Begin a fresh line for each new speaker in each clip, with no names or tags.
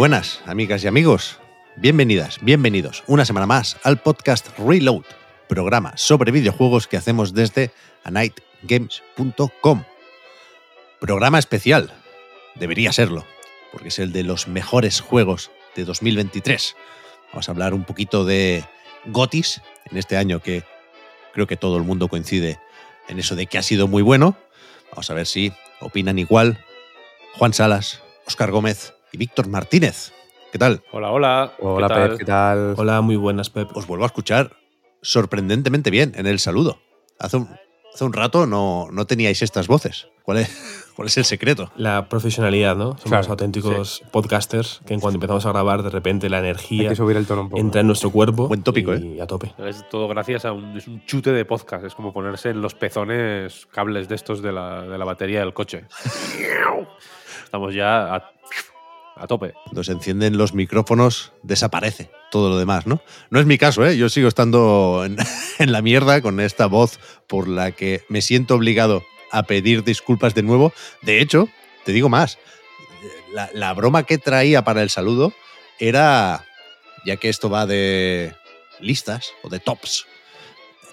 buenas, amigas y amigos. Bienvenidas, bienvenidos una semana más al podcast Reload, programa sobre videojuegos que hacemos desde anightgames.com. Programa especial, debería serlo, porque es el de los mejores juegos de 2023. Vamos a hablar un poquito de Gotis en este año que creo que todo el mundo coincide en eso de que ha sido muy bueno. Vamos a ver si opinan igual Juan Salas, Oscar Gómez y Víctor Martínez. ¿Qué tal?
Hola, hola.
Hola. Pep, ¿qué tal?
Hola, muy buenas, Pep.
Os vuelvo a escuchar sorprendentemente bien en el saludo. Hace un, hace un rato no, no teníais estas voces. ¿Cuál es, ¿Cuál es el secreto?
La profesionalidad, ¿no? Somos
Claro,
auténticos podcasters que en cuanto empezamos a grabar, de repente la
Hay
energía
que subir el tono un poco.
entra en nuestro cuerpo.
Buen tópico,
y a tope.
Es todo gracias a un, es un chute de podcast. Es como ponerse en los pezones cables de estos de la, de la batería del coche. Estamos ya a, a tope.
Cuando se encienden los micrófonos, desaparece todo lo demás, ¿no? No es mi caso, ¿eh? Yo sigo estando en, en la mierda con esta voz por la que me siento obligado a pedir disculpas de nuevo. De hecho, te digo más, la, la broma que traía para el saludo era, ya que esto va de listas o de tops,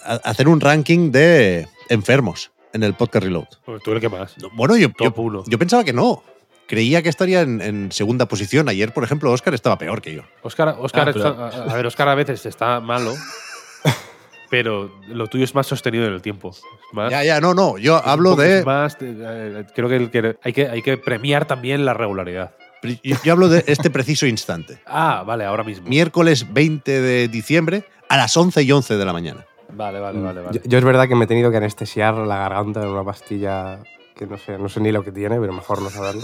a- hacer un ranking de enfermos en el podcast Reload.
Pues tú el que más.
Bueno, yo, yo,
Top 1.
yo pensaba que no. Creía que estaría en, en segunda posición. Ayer, por ejemplo, Oscar estaba peor que yo.
Oscar, Oscar
Ah, pero-
está- a, a ver, Oscar a veces está malo, pero lo tuyo es más sostenido en el tiempo. Más-
Ya, ya, no, no. Yo hablo de.
más, eh, creo que, el que hay que hay que premiar también la regularidad.
Yo, yo hablo de este preciso instante.
Ah, vale, ahora mismo.
Miércoles 20 de diciembre a las 11 y 11 de la mañana.
Vale, vale, vale, vale.
Yo, yo es verdad que me he tenido que anestesiar la garganta en una pastilla que no sé, no sé ni lo que tiene, pero mejor no saberlo.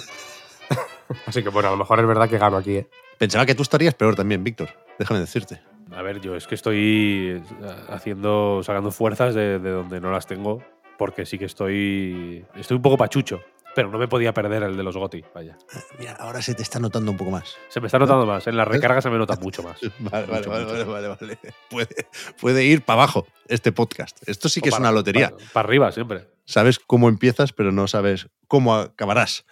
Así que bueno, a lo mejor es verdad que gano aquí, ¿eh?
Pensaba que tú estarías peor también, Víctor. Déjame decirte.
A ver, yo es que estoy eh, haciendo, sacando fuerzas de, de donde no las tengo, porque sí que estoy, estoy un poco pachucho, pero no me podía perder el de los Goti, vaya.
Mira, ahora se te está notando un poco más.
Se me está notando más, en la recarga se me nota mucho más.
Vale, vale,
Mucho,
vale,
mucho.
vale, vale, vale. Puede, puede ir para abajo este podcast. Esto sí que es
Para-
una lotería.
Para, para arriba siempre.
Sabes cómo empiezas, pero no sabes cómo acabarás.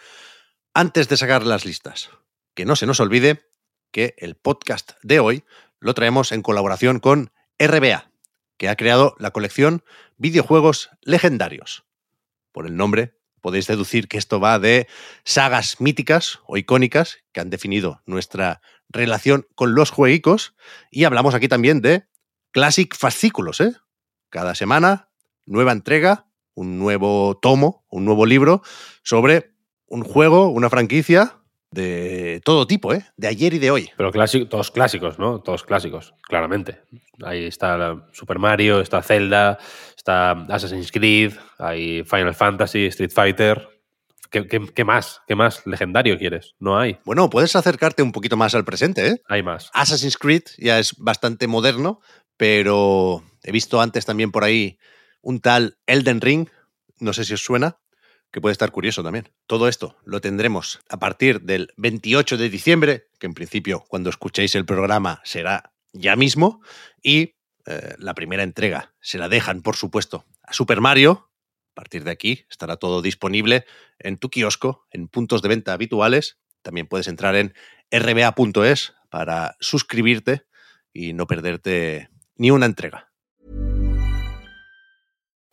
Antes de sacar las listas, que no se nos olvide que el podcast de hoy lo traemos en colaboración con RBA, que ha creado la colección Videojuegos Legendarios. Por el nombre podéis deducir que esto va de sagas míticas o icónicas que han definido nuestra relación con los jueguicos y hablamos aquí también de Classic Fascículos, ¿eh? Cada semana, nueva entrega, un nuevo tomo, un nuevo libro sobre un juego, una franquicia de todo tipo, ¿eh? De ayer y de hoy.
Pero clásico, todos clásicos, ¿no? Todos clásicos, claramente. Ahí está Super Mario, está Zelda, está Assassin's Creed, hay Final Fantasy, Street Fighter. ¿Qué, qué- qué más? ¿Qué más legendario quieres? No hay.
Bueno, puedes acercarte un poquito más al presente, ¿eh?
Hay más.
Assassin's Creed ya es bastante moderno, pero he visto antes también por ahí un tal Elden Ring, no sé si os suena, que puede estar curioso también. Todo esto lo tendremos a partir del 28 de diciembre, que en principio cuando escuchéis el programa será ya mismo, y eh, la primera entrega se la dejan, por supuesto, a Super Mario. A partir de aquí estará todo disponible en tu kiosco, en puntos de venta habituales. También puedes entrar en rba.es para suscribirte y no perderte ni una entrega.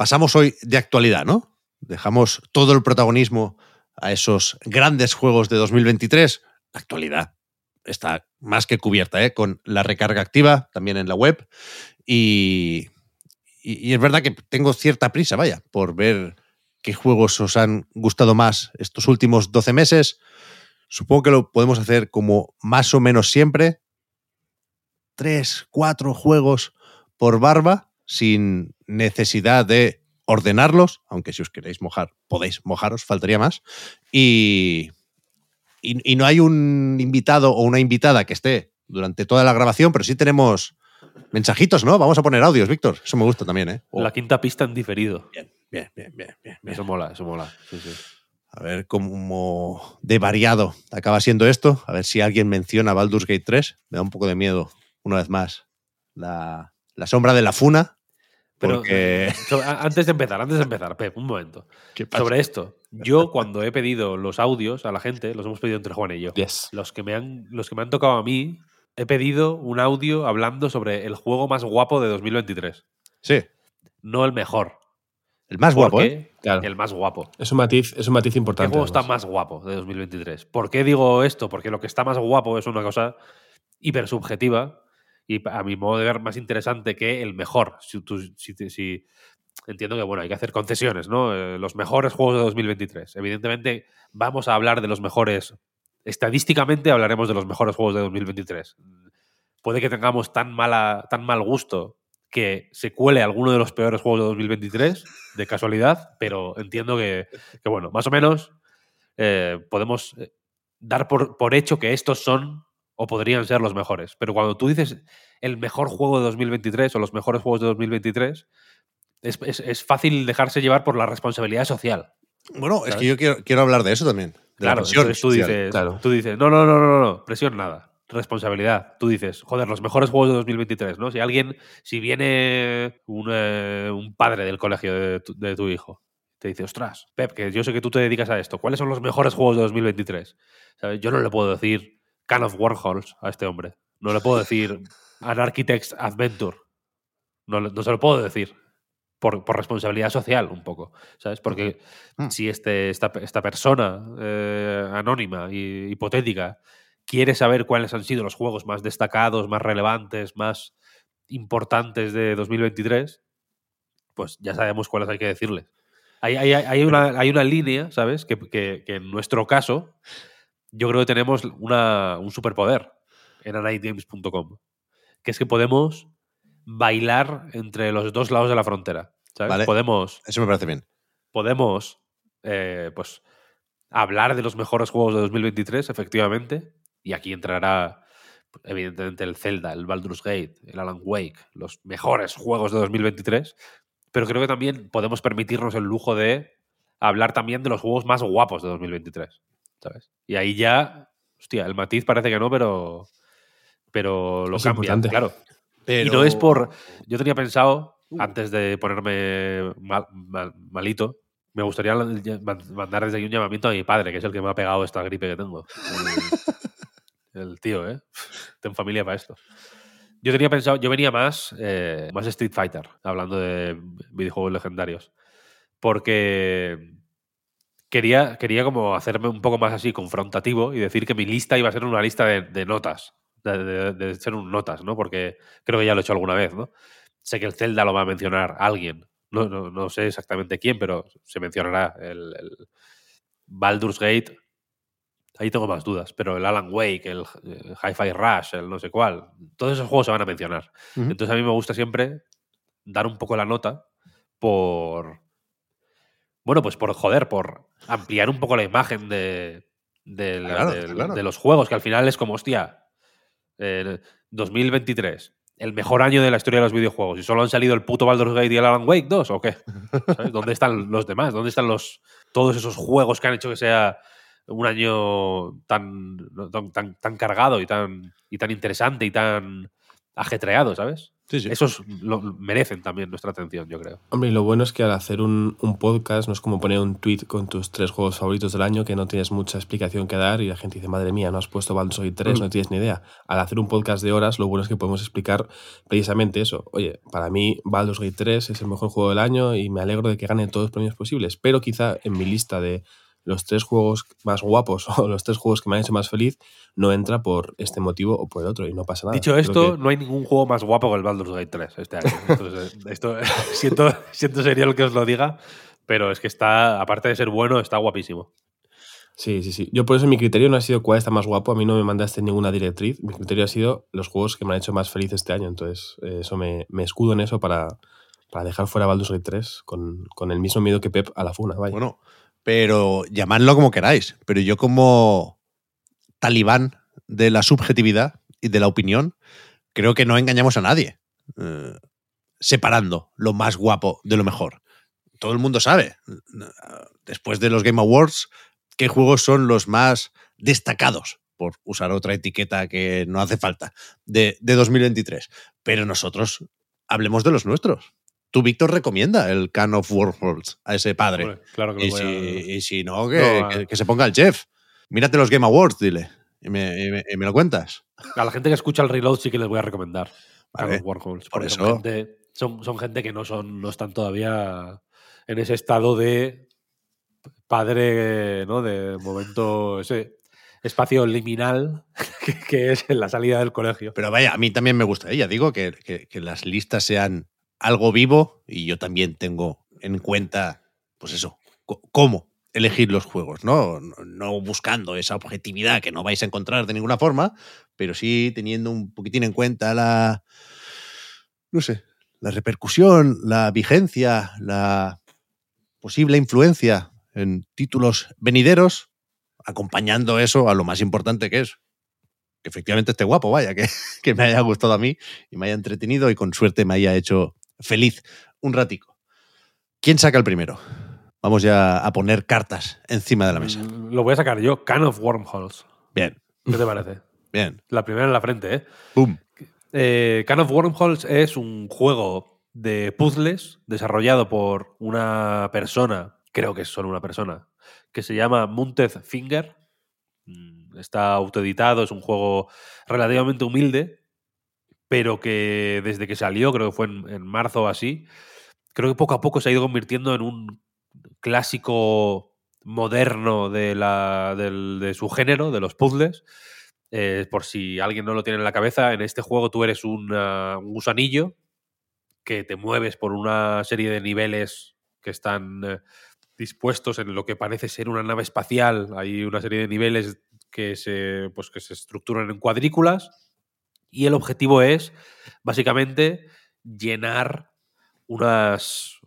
Pasamos hoy de actualidad, ¿no? Dejamos todo el protagonismo a esos grandes juegos de 2023. La actualidad está más que cubierta, ¿eh? Con la recarga activa también en la web. Y, y, y es verdad que tengo cierta prisa, vaya, por ver qué juegos os han gustado más estos últimos 12 meses. Supongo que lo podemos hacer como más o menos siempre. Tres, cuatro juegos por barba, sin necesidad de ordenarlos, aunque si os queréis mojar, podéis mojaros, faltaría más. Y, y, y no hay un invitado o una invitada que esté durante toda la grabación, pero sí tenemos mensajitos, ¿no? Vamos a poner audios, Víctor. Eso me gusta también, ¿eh? Oh,
La quinta pista en diferido.
bien, bien, bien, bien, bien, bien.
Eso mola, eso mola. Sí, sí.
A ver cómo de variado acaba siendo esto. A ver si alguien menciona Baldur's Gate 3. Me da un poco de miedo, una vez más, la, la sombra de la funa.
Pero
Porque...
a- antes de empezar, antes de empezar, Pep, un momento. Sobre esto, yo cuando he pedido los audios a la gente, los hemos pedido entre Juan y yo.
Yes.
Los que me han, los que me han tocado a mí, he pedido un audio hablando sobre el juego más guapo de 2023.
Sí,
No el mejor.
el más guapo, ¿eh?
Claro.
El más guapo.
Es un matiz, es un matiz
¿Qué
importante.
juego está más guapo de 2023? ¿Por qué digo esto? Porque lo que está más guapo es una cosa hiper subjetiva y a mi modo de ver más interesante que el mejor. Si, entiendo que bueno, hay que hacer concesiones, ¿no? Eh, los mejores juegos de 2023. Evidentemente, vamos a hablar de los mejores. Estadísticamente hablaremos de los mejores juegos de 2023. Puede que tengamos tan, mala, tan mal gusto que se cuele alguno de los peores juegos de 2023, de casualidad, pero entiendo que, que, bueno, más o menos eh, podemos eh, dar por, por hecho que estos son o podrían ser los mejores. Pero cuando tú dices el mejor juego de 2023 o los mejores juegos de 2023, es, es- es fácil dejarse llevar por la responsabilidad social.
Bueno, es que yo quiero, quiero hablar de eso también. De la
Claro,
presión
entonces tú
social.
dices,
claro.
tú dices, no, no, no, no, no, no, presión nada, responsabilidad. Tú dices, joder, los mejores juegos de 2023, ¿no? Si alguien, si viene un, eh, un padre del colegio de tu, de tu hijo, te dice, ostras, Pep, que yo sé que tú te dedicas a esto, ¿cuáles son los mejores juegos de 2023? ¿Sabes? Yo no le puedo decir Can of Warhols a este hombre, no le puedo decir An Architect's Adventure, no, no se lo puedo decir. Por, por responsabilidad social, un poco, ¿sabes? Porque
Mm.
si este, esta, esta persona eh, anónima y hipotética quiere saber cuáles han sido los juegos más destacados, más relevantes, más importantes de 2023, pues ya sabemos cuáles hay que decirles. Hay, hay- hay una, hay una línea, ¿sabes? Que, que- que en nuestro caso, yo creo que tenemos una, un superpoder en anightgames.com, que es que podemos bailar entre los dos lados de la frontera. ¿sabes?
Vale.
Podemos
Eso me parece bien.
podemos eh, pues hablar de los mejores juegos de 2023, efectivamente, y aquí entrará evidentemente el Zelda, el Baldur's Gate, el Alan Wake, los mejores juegos de 2023, pero creo que también podemos permitirnos el lujo de hablar también de los juegos más guapos de 2023, ¿sabes? Y ahí ya, hostia, el matiz parece que no, pero pero lo
Es
cambia,
importante.
claro.
Pero...
Y no es por. Yo tenía pensado, antes de ponerme mal- mal- malito, me gustaría mandar desde aquí un llamamiento a mi padre, que es el que me ha pegado esta gripe que tengo. El, el tío, ¿eh? Tengo familia para esto. Yo tenía pensado, yo venía más, eh, más Street Fighter, hablando de videojuegos legendarios. Porque quería, quería como hacerme un poco más así confrontativo y decir que mi lista iba a ser una lista de, de notas. De, de- de ser un notas, ¿no? Porque creo que ya lo he hecho alguna vez, ¿no? Sé que el Zelda lo va a mencionar alguien. No, no, no sé exactamente quién, pero se mencionará el, el Baldur's Gate. Ahí tengo más dudas, pero el Alan Wake, el, Hi-Fi Rush, el no sé cuál, todos esos juegos se van a mencionar. Entonces a mí me gusta siempre dar un poco la nota por. Bueno, pues por joder, por ampliar un poco la imagen de, de, la-
Claro,
del-
claro.
de los juegos, que al final es como, hostia, eh, 2023, el mejor año de la historia de los videojuegos, y solo han salido el puto Baldur's Gate y el Alan Wake 2, ¿o qué? ¿Sabes? ¿Dónde están los demás? ¿Dónde están los todos esos juegos que han hecho que sea un año tan, tan, tan, tan cargado y tan, y tan interesante y tan ajetreado, ¿sabes?
Sí, sí.
Esos lo, merecen también nuestra atención, yo creo.
Hombre, y lo bueno es que al hacer un, un podcast no es como poner un tweet con tus tres juegos favoritos del año que no tienes mucha explicación que dar y la gente dice, madre mía, no has puesto Baldur's Gate 3,
Mm.
no tienes ni idea. Al hacer un podcast de horas, lo bueno es que podemos explicar precisamente eso. Oye, para mí Baldur's Gate 3 es el mejor juego del año y me alegro de que gane todos los premios posibles, pero quizá en mi lista de los tres juegos más guapos o los tres juegos que me han hecho más feliz no entra por este motivo o por el otro y no pasa nada.
Dicho esto,
que-
no hay ningún juego más guapo que el Baldur's Gate 3 este año. Entonces, eh, esto, siento, siento sería el que os lo diga, pero es que está, aparte de ser bueno, está guapísimo.
Sí, sí, sí. Yo por eso mi criterio no ha sido cuál está más guapo. A mí no me mandaste ninguna directriz. Mi criterio ha sido los juegos que me han hecho más feliz este año. Entonces, eh, eso me, me escudo en eso para, para dejar fuera Baldur's Gate 3 con, con, el mismo miedo que Pep a la funa. Vaya.
Bueno, pero llamadlo como queráis. Pero yo como talibán de la subjetividad y de la opinión, creo que no engañamos a nadie. Eh, separando lo más guapo de lo mejor. Todo el mundo sabe, después de los Game Awards, qué juegos son los más destacados, por usar otra etiqueta que no hace falta, de, de 2023. Pero nosotros hablemos de los nuestros. Tú, Víctor, recomienda el Can of Warhols a ese padre.
Hombre, claro que lo
y,
voy
si,
a-
y si no, que,
No,
que- que se ponga el chef. Mírate los Game Awards, dile. Y me, y me- y me lo cuentas.
A la gente que escucha el reload sí que les voy a recomendar.
Vale,
Carlos Warhols,
por eso-
Son gente, son, son gente que no, son, no están todavía en ese estado de padre, ¿no? De momento, ese espacio liminal que, que es en la salida del colegio.
Pero vaya, a mí también me gusta ella. Digo que, que- que las listas sean algo vivo y yo también tengo en cuenta, pues eso, cómo elegir los juegos. No- No buscando esa objetividad que no vais a encontrar de ninguna forma, pero sí teniendo un poquitín en cuenta la, no sé, la repercusión, la vigencia, la posible influencia en títulos venideros, acompañando eso a lo más importante que es que efectivamente esté guapo, vaya, que, que me haya gustado a mí y me haya entretenido y con suerte me haya hecho feliz un ratico. ¿Quién saca el primero? Vamos ya a poner cartas encima de la mesa.
Mm, Lo voy a sacar yo, Can of Wormholes.
Bien,
¿Qué te parece?
bien.
La primera en la frente, ¿eh?
¡Pum!
Eh, Can of Wormholes es un juego de puzzles desarrollado por una persona, creo que es solo una persona, que se llama Munted Finger. Mm, Está autoeditado, es un juego relativamente humilde, pero que desde que salió, creo que fue en, en marzo o así, creo que poco a poco se ha ido convirtiendo en un clásico moderno de, la, de su género, de los puzzles. Eh, por si alguien no lo tiene en la cabeza, en este juego tú eres un, ah, un gusanillo que te mueves por una serie de niveles que están eh, dispuestos en lo que parece ser una nave espacial. Hay una serie de niveles que se, pues, que se estructuran en cuadrículas y el objetivo es básicamente llenar unas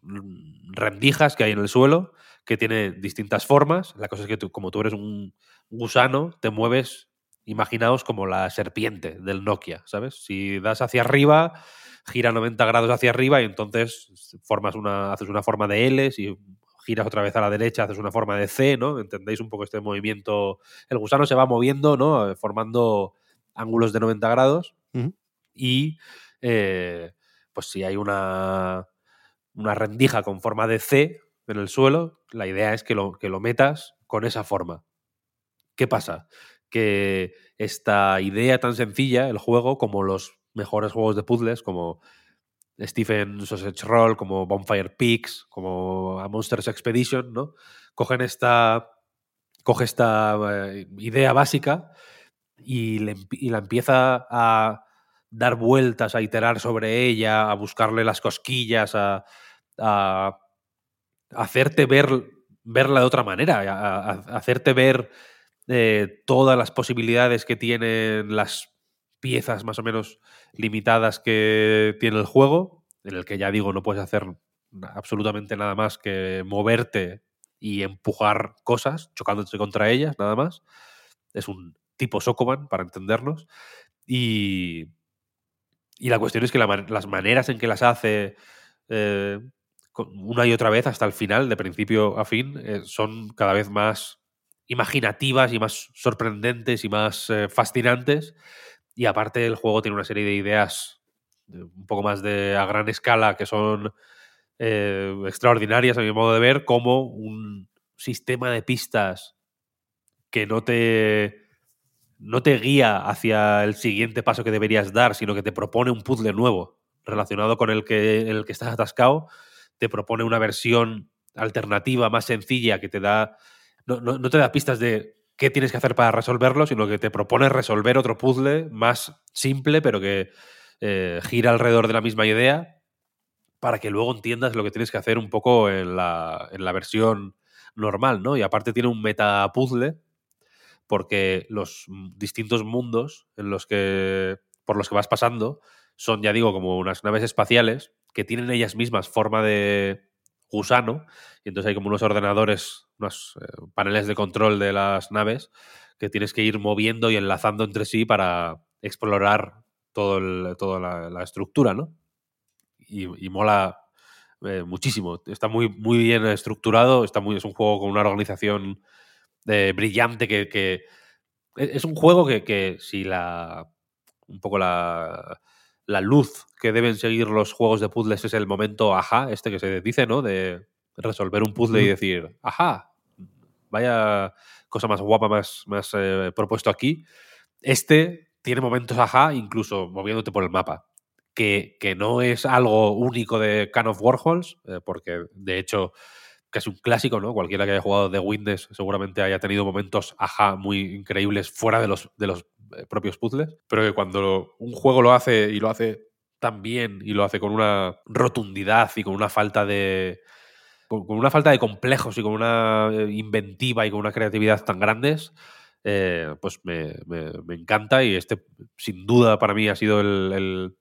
rendijas que hay en el suelo que tiene distintas formas. La cosa es que tú, como tú eres un gusano, te mueves, imaginaos como la serpiente del Nokia, ¿sabes? Si das hacia arriba, gira 90 grados hacia arriba y entonces formas una, haces una forma de L, si giras otra vez a la derecha, haces una forma de C, ¿no? ¿Entendéis un poco este movimiento? El gusano se va moviendo, ¿no? Formando ángulos de 90 grados y eh, pues si hay una, una rendija con forma de C en el suelo, la idea es que lo, que lo metas con esa forma. ¿Qué pasa? Que esta idea tan sencilla, el juego, como los mejores juegos de puzzles, como Stephen Sausage Roll, como Bonfire Peaks, como A Monsters Expedition, ¿no? Cogen esta, coge esta eh, idea básica y, la empieza a dar vueltas, a iterar sobre ella, a buscarle las cosquillas, a, hacerte ver, verla de otra manera, a hacerte ver eh, todas las posibilidades que tienen las piezas más o menos limitadas que tiene el juego, en el que ya digo, no puedes hacer absolutamente nada más que moverte y empujar cosas, chocándote contra ellas, nada más. Es un tipo Sokoban, para entendernos. Y, y la cuestión es que las maneras en que las hace eh, una y otra vez hasta el final, de principio a fin, eh, son cada vez más imaginativas y más sorprendentes y más eh, fascinantes. Y aparte el juego tiene una serie de ideas de- un poco más de a gran escala que son extraordinarias a mi modo de ver, como un sistema de pistas que no te no te guía hacia el siguiente paso que deberías dar, sino que te propone un puzzle nuevo relacionado con el que, el que estás atascado, te propone una versión alternativa más sencilla que te da, no, no- no te da pistas de qué tienes que hacer para resolverlo, sino que te propone resolver otro puzzle más simple, pero que eh, gira alrededor de la misma idea, para que luego entiendas lo que tienes que hacer un poco en la, en la versión normal, ¿no? Y aparte tiene un meta puzzle porque los distintos mundos en los que por los que vas pasando son, ya digo, como unas naves espaciales que tienen ellas mismas forma de gusano, y entonces hay como unos ordenadores, unos eh, paneles de control de las naves que tienes que ir moviendo y enlazando entre sí para explorar todo el- toda la, estructura, ¿no? Y, y mola eh, muchísimo. Está muy, muy bien estructurado, está muy, es un juego con una organización eh, brillante que, que- e- es un juego que, que si la un poco la, la luz que deben seguir los juegos de puzzles es el momento ajá, este que se dice, ¿no? De resolver un puzzle y decir, ajá, vaya cosa más guapa, más, más eh, propuesto aquí. Este tiene momentos ajá, incluso moviéndote por el mapa. Que, que no es algo único de Can of Warhols, eh, porque de hecho que es un clásico, ¿no? Cualquiera que haya jugado de Windows seguramente haya tenido momentos ajá muy increíbles fuera de los, de los eh, propios puzzles, pero que cuando un juego lo hace y lo hace tan bien y lo hace con una rotundidad y con una falta de con, una falta de complejos y con una eh, inventiva y con una creatividad tan grandes, eh, pues me, encanta y este sin duda para mí ha sido el-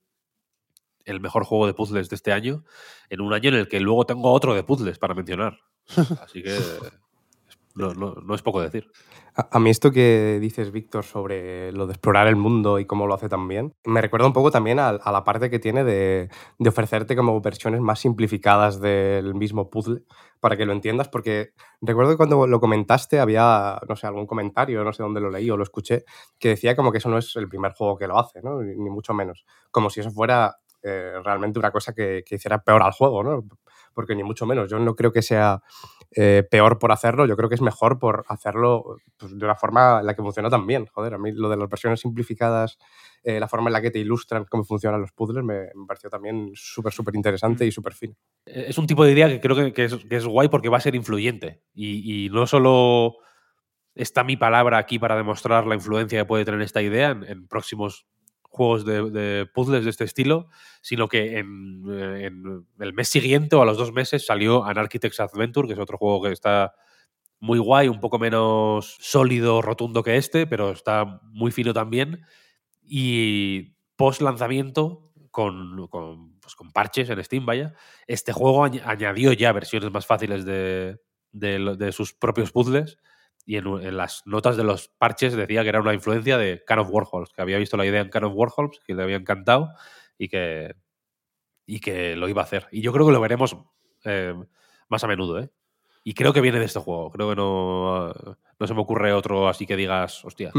el mejor juego de puzzles de este año, en un año en el que luego tengo otro de puzzles para mencionar. Así que no, no- no es poco decir.
A, mí esto que dices, Víctor, sobre lo de explorar el mundo y cómo lo hace tan bien, me recuerda un poco también a, la parte que tiene de, de ofrecerte como versiones más simplificadas del mismo puzzle para que lo entiendas, porque recuerdo que cuando lo comentaste había, no sé, algún comentario, no sé dónde lo leí o lo escuché, que decía como que eso no es el primer juego que lo hace, ¿no? Ni mucho menos. Como si eso fuera eh, realmente una cosa que, que hiciera peor al juego, ¿no? Porque ni mucho menos. Yo no creo que sea eh, peor por hacerlo, yo creo que es mejor por hacerlo pues, de una forma en la que funciona tan bien. Joder, a mí lo de las versiones simplificadas, eh, la forma en la que te ilustran cómo funcionan los puzzles, me, me pareció también súper, súper interesante y súper fino.
Es un tipo de idea que creo que, que es, que es guay porque va a ser influyente. Y, y no solo está mi palabra aquí para demostrar la influencia que puede tener esta idea en, en próximos juegos de, de puzzles de este estilo, sino que en, eh, en el mes siguiente o a los dos meses salió An Architect's Adventure, que es otro juego que está muy guay, un poco menos sólido, rotundo que este, pero está muy fino también. Y post lanzamiento, con, con, pues con parches en Steam, vaya, este juego añ- añadió ya versiones más fáciles de, de de sus propios puzzles. Y en, en las notas de los parches decía que era una influencia de Can of Warhols, que había visto la idea en Can of Warhols, que le había encantado y que, y que lo iba a hacer. Y yo creo que lo veremos eh, más a menudo, ¿eh? Y creo que viene de este juego. Creo que no, no se me ocurre otro así que digas, hostia,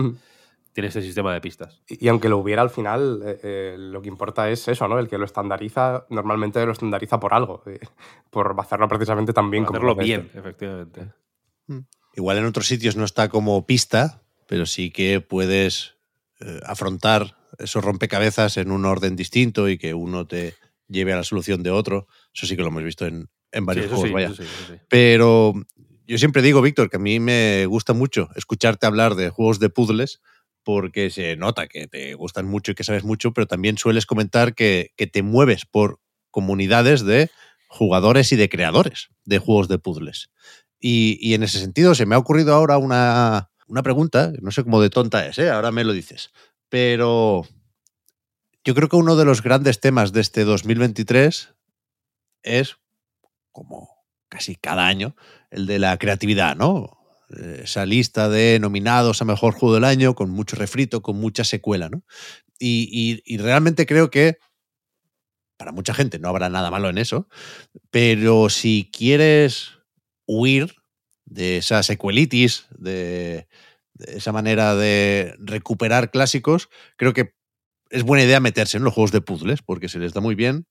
tiene este sistema de pistas.
Y, y aunque lo hubiera al final, eh, eh, lo que importa es eso, ¿no? El que lo estandariza, normalmente lo estandariza por algo, eh, por hacerlo precisamente tan bien
Por
como
hacerlo
lo hace
bien,
este.
efectivamente.
Igual en otros sitios no está como pista, pero sí que puedes eh, afrontar esos rompecabezas en un orden distinto y que uno te lleve a la solución de otro. Eso sí que lo hemos visto en, en varios juegos,
sí,
vaya.
sí.
Pero yo siempre digo, Víctor, que a mí me gusta mucho escucharte hablar de juegos de puzzles porque se nota que te gustan mucho y que sabes mucho, pero también sueles comentar que, que te mueves por comunidades de jugadores y de creadores de juegos de puzzles. Y, en ese sentido se me ha ocurrido ahora una, una pregunta, no sé cómo de tonta es, ¿eh? ahora me lo dices, pero yo creo que uno de los grandes temas de este 2023 es, como casi cada año, el de la creatividad, ¿no? Esa lista de nominados a mejor juego del año, con mucho refrito, con mucha secuela, ¿no? Y- y realmente creo que para mucha gente no habrá nada malo en eso, pero si quieres huir de esa secuelitis, de, esa manera de recuperar clásicos, creo que es buena idea meterse en los juegos de puzzles, porque se les da muy bien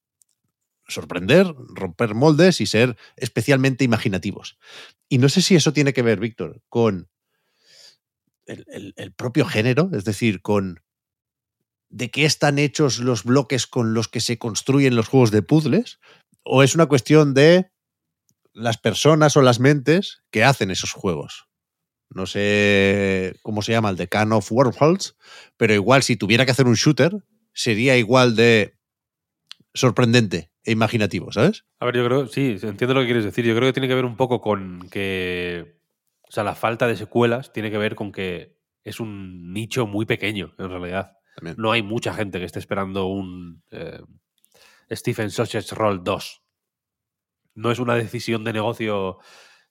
sorprender, romper moldes y ser especialmente imaginativos. Y no sé si eso tiene que ver, Víctor, con el, el- el propio género, es decir, con de qué están hechos los bloques con los que se construyen los juegos de puzzles, o es una cuestión de las personas o las mentes que hacen esos juegos. No sé cómo se llama el de Can of Warhols, pero igual si tuviera que hacer un shooter, sería igual de sorprendente e imaginativo, ¿sabes?
A ver, yo creo, sí, entiendo lo que quieres decir. Yo creo que tiene que ver un poco con que. O sea, la falta de secuelas tiene que ver con que es un nicho muy pequeño, en realidad.
También.
No hay mucha gente que esté esperando un. eh, Stephen Sausage Roll 2. No es una decisión de negocio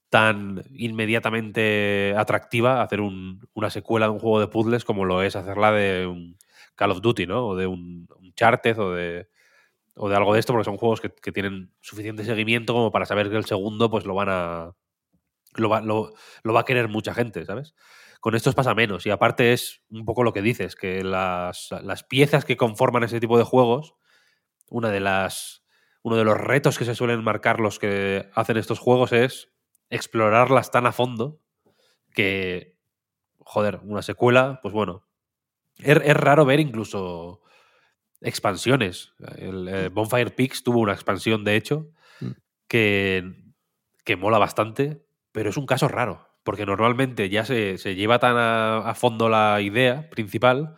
tan inmediatamente atractiva hacer un- una secuela de un juego de puzzles como lo es hacerla de un Call of Duty, ¿no? O de un Uncharted o de, o de algo de esto, porque son juegos que, tienen suficiente seguimiento como para saber que el segundo pues lo van a... Lo va, lo va a querer mucha gente, ¿sabes? Con estos pasa menos. Y aparte es un poco lo que dices, que las, las piezas que conforman ese tipo de juegos, una de las, uno de los retos que se suelen marcar los que hacen estos juegos es explorarlas tan a fondo que, joder, una secuela, pues bueno, es, es raro ver incluso expansiones. El eh, Bonfire Peaks tuvo una expansión, de hecho,
Mm.
que, que mola bastante, pero es un caso raro, porque normalmente ya se, se lleva tan a, a fondo la idea principal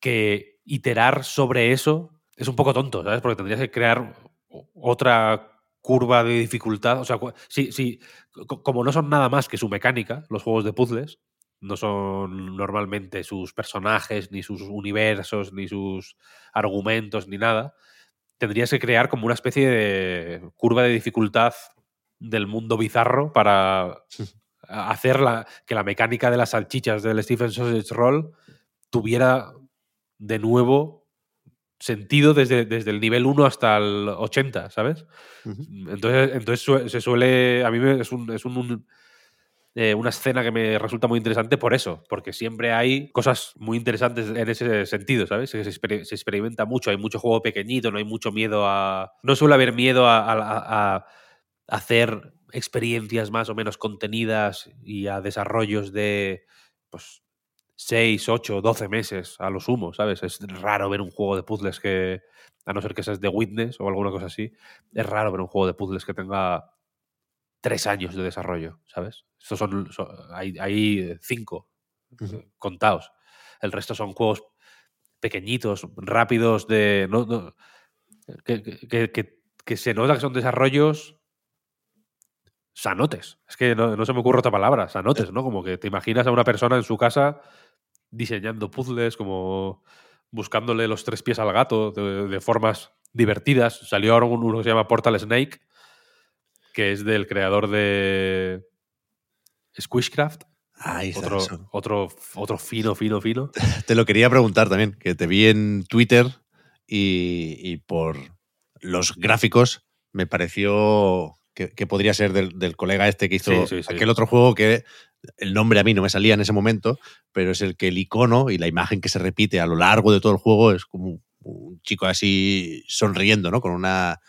que iterar sobre eso es un poco tonto, ¿sabes? Porque tendrías que crear otra curva de dificultad. O sea, sí, co- como no son nada más que su mecánica, los juegos de puzzles, no son normalmente sus personajes, ni sus universos, ni sus argumentos, ni nada, tendrías que crear como una especie de curva de dificultad del mundo bizarro para hacer la- que la mecánica de las salchichas del Stephen Sausage Roll tuviera de nuevo sentido desde, desde el nivel 1 hasta el 80, ¿sabes? Entonces, entonces se suele. A mí es, un- es un- un, eh, una escena que me resulta muy interesante por eso, porque siempre hay cosas muy interesantes en ese sentido, ¿sabes? Se, exper- se experimenta mucho, hay mucho juego pequeñito, no hay mucho miedo a. No suele haber miedo a- a hacer experiencias más o menos contenidas y a desarrollos de. Pues, 6, 8, 12 meses a lo sumo, ¿sabes? Es raro ver un juego de puzzles que, a no ser que seas The Witness o alguna cosa así, es raro ver un juego de puzzles que tenga tres años de desarrollo, ¿sabes? Estos son, son- hay, hay cinco eh, contados. El resto son juegos pequeñitos, rápidos, de. no- no- que, que- que- que se nota que son desarrollos sanotes. Es que no, no se me ocurre otra palabra, sanotes, ¿no? Como que te imaginas a una persona en su casa diseñando puzzles, como buscándole los tres pies al gato de, de formas divertidas. Salió ahora un- uno que se llama Portal Snake, que es del creador de Squishcraft.
Ahí está.
Otro,
eso.
otro, otro fino, fino, fino.
Te lo quería preguntar también, que te vi en Twitter y, y por los gráficos me pareció que, que podría ser del, del colega este que hizo
Sí, sí, sí.
aquel otro juego que el nombre a mí no me salía en ese momento, pero es el que el icono y la imagen que se repite a lo largo de todo el juego es como un, chico así sonriendo, ¿no? Con una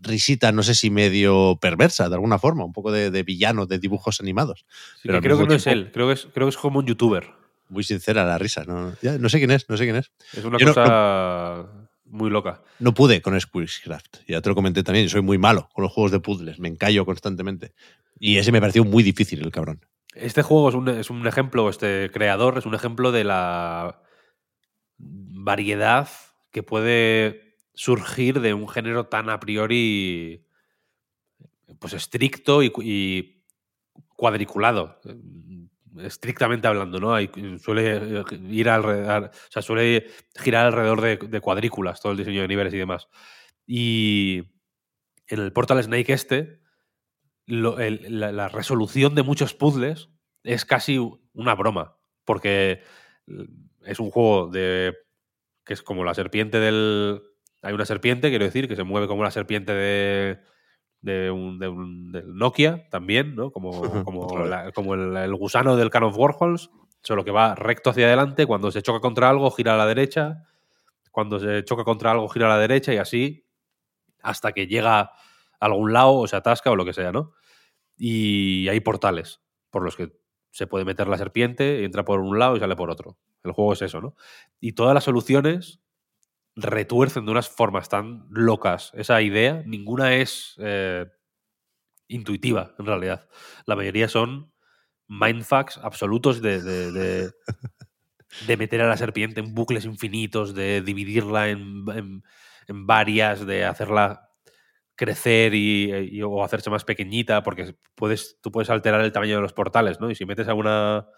risita, no sé si medio perversa de alguna forma, un poco de, de villano de dibujos animados.
Sí,
Pero
que creo que no es él, creo que es, creo que es como un youtuber.
Muy sincera la risa, ¿no? Ya, no sé quién es, no sé quién es.
Es una
Yo no-
cosa muy loca.
No pude con Squishcraft. Ya te lo comenté también. Soy muy malo con los juegos de puzzles. Me encallo constantemente. Y ese me pareció muy difícil, el cabrón.
Este juego es un, es un ejemplo, este creador es un ejemplo de la variedad que puede surgir de un género tan a priori pues estricto y, cu- y cuadriculado. eh, Estrictamente hablando, ¿no? Hay, suele ir alrededor, o sea, suele girar alrededor de, de cuadrículas todo el diseño de niveles y demás. Y en el Portal Snake este, lo- el- la, la resolución de muchos puzzles es casi una broma, porque es un juego de que es como la serpiente del... Hay una serpiente, quiero decir, que se mueve como la serpiente de, de un, de un- del Nokia también, ¿no? Como, como, la- como el, el gusano del Can of Warhols, solo que va recto hacia adelante, cuando se choca contra algo gira a la derecha, cuando se choca contra algo gira a la derecha y así hasta que llega algún lado o se atasca o lo que sea, ¿no? Y hay portales por los que se puede meter la serpiente, entra por un lado y sale por otro. El juego es eso, ¿no? Y todas las soluciones retuercen de unas formas tan locas esa idea. Ninguna es eh, intuitiva, en realidad. La mayoría son mindfucks absolutos de, de- de- meter a la serpiente en bucles infinitos, de dividirla en- en varias, de hacerla crecer y, y- o hacerse más pequeñita, porque puedes, tú puedes alterar el tamaño de los portales, ¿no? Y si metes a una,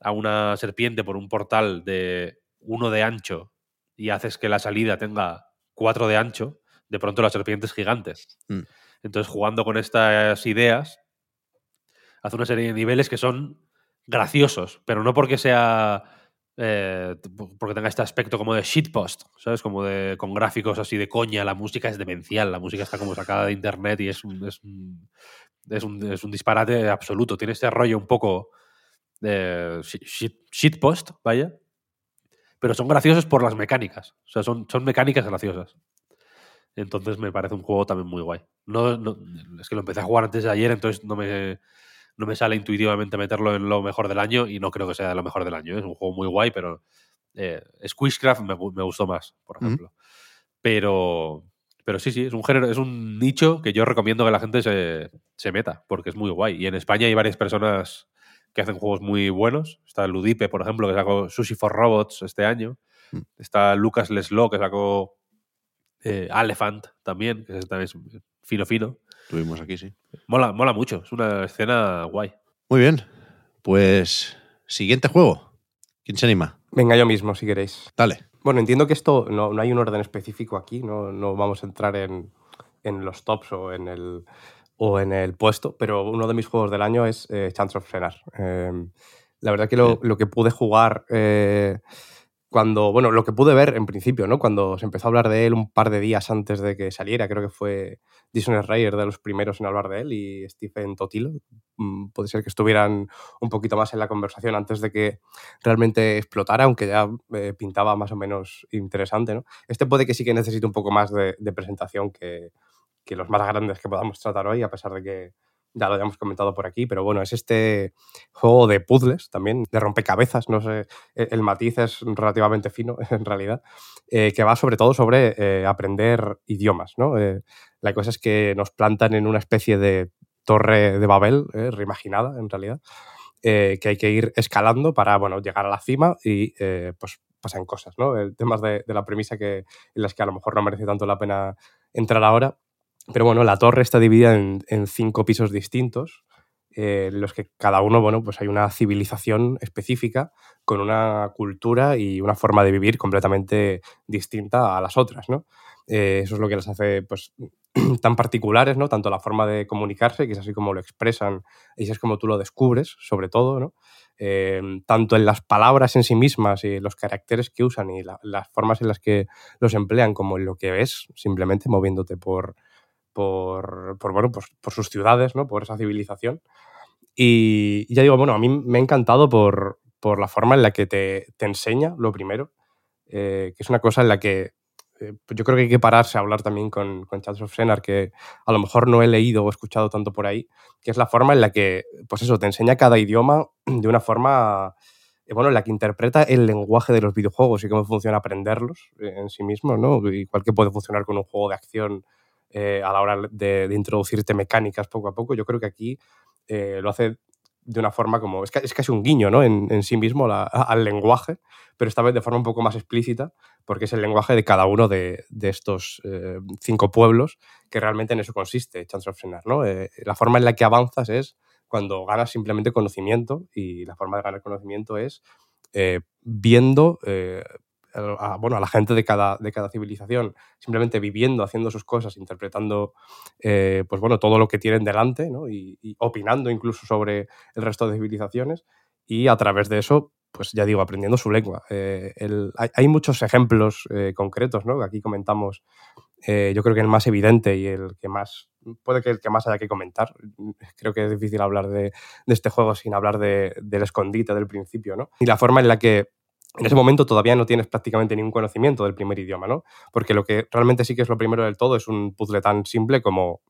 a una serpiente por un portal de uno de ancho y haces que la salida tenga 4 de ancho, de pronto la serpiente es gigante.
Mm.
Entonces, jugando con estas ideas, hace una serie de niveles que son graciosos, pero no porque sea. Eh, porque tenga este aspecto como de shitpost, ¿sabes? Como de con gráficos así de coña, la música es demencial, la música está como sacada de internet y es un, es un, es un, disparate absoluto. Tiene este rollo un poco de shi- shit- shitpost, vaya, pero son graciosos por las mecánicas, o sea, son, son mecánicas graciosas. Entonces me parece un juego también muy guay. No- es que lo empecé a jugar antes de ayer, entonces no me, no me sale intuitivamente meterlo en lo mejor del año y no creo que sea lo mejor del año. ¿eh? Es un juego muy guay, pero eh, Squishcraft me, me gustó más, por ejemplo. Pero, pero sí, sí, es un género, es un nicho que yo recomiendo que la gente se, se meta, porque es muy guay. Y en España hay varias personas que hacen juegos muy buenos. Está Ludipe, por ejemplo, que sacó Sushi for Robots este año.
Mm.
Está Lucas Leslo, que sacó eh, Elephant también, que también es fino fino.
Tuvimos aquí, sí.
Mola, mola mucho, es una escena guay.
Muy bien. Pues, siguiente juego. ¿Quién se anima?
Venga, yo mismo, si queréis.
Dale.
Bueno, entiendo que esto no, no hay un orden específico aquí, no, no vamos a entrar en, en los tops o en, el, o en el puesto, pero uno de mis juegos del año es eh, Chance of Frenar. Eh, la verdad que lo, lo que pude jugar eh, cuando, bueno, lo que pude ver en principio, ¿no? Cuando se empezó a hablar de él un par de días antes de que saliera, creo que fue Jason Schreier de los primeros en hablar de él y Stephen Totilo. Mm, Puede ser que estuvieran un poquito más en la conversación antes de que realmente explotara, aunque ya eh, pintaba más o menos interesante. ¿no? Este puede que sí que necesite un poco más de, de presentación que, que los más grandes que podamos tratar hoy, a pesar de que ya lo hayamos comentado por aquí, pero bueno, es este juego de puzzles también, de rompecabezas, no sé, e- el matiz es relativamente fino en realidad, eh, que va sobre todo sobre eh, aprender idiomas, ¿no? Eh, la cosa es que nos plantan en una especie de torre de Babel, reimaginada en realidad, que hay que ir escalando para, bueno, llegar a la cima y pues pasan cosas, ¿no? El tema de, de la premisa que, en las que a lo mejor no merece tanto la pena entrar ahora, pero bueno, la torre está dividida en, cinco pisos distintos, eh, en los que cada uno, bueno, pues hay una civilización específica con una cultura y una forma de vivir completamente distinta a las otras, ¿no? Eh, eso es lo que las hace, pues, tan particulares, ¿no? Tanto la forma de comunicarse, que es así como lo expresan y es como tú lo descubres, sobre todo, ¿no? Eh, tanto en las palabras en sí mismas y los caracteres que usan y la- las formas en las que los emplean, como en lo que ves, simplemente moviéndote por, por, bueno, por sus ciudades, ¿no? Por esa civilización. Y ya digo, bueno, a mí me ha encantado por, por la forma en la que te, te enseña, lo primero, eh, que es una cosa en la que eh, pues yo creo que hay que pararse a hablar también con, con Charles of Senar, que a lo mejor no he leído o escuchado tanto por ahí, que es la forma en la que, pues eso, te enseña cada idioma de una forma, eh, bueno, en la que interpreta el lenguaje de los videojuegos y cómo funciona aprenderlos eh, en sí mismo, ¿no? Igual que puede funcionar con un juego de acción eh, a la hora de, introducirte mecánicas poco a poco. Yo creo que aquí eh, lo hace de una forma como. Es, es casi un guiño, ¿no? En, sí mismo al lenguaje, pero esta vez de forma un poco más explícita, porque es el lenguaje de cada uno de, estos eh, cinco pueblos, que realmente en eso consiste Chance of Senar, ¿no? La forma en la que avanzas es cuando ganas simplemente conocimiento, y la forma de ganar conocimiento es viendo. Eh, a, bueno, a la gente de cada, de cada civilización, simplemente viviendo, haciendo sus cosas, interpretando eh, pues bueno, todo lo que tienen delante ¿no? y, opinando incluso sobre el resto de civilizaciones y a través de eso, pues ya digo, aprendiendo su lengua. Eh, el- hay, hay muchos ejemplos eh, concretos ¿no? que aquí comentamos. Yo creo que el más evidente y el que más, puede que el que más haya que comentar. Creo que es difícil hablar de, este juego sin hablar de- del escondite del principio, ¿no? Y la forma en la que en ese momento todavía no tienes prácticamente ningún conocimiento del primer idioma, ¿no? Porque lo que realmente sí que es lo primero del todo es un puzzle tan simple como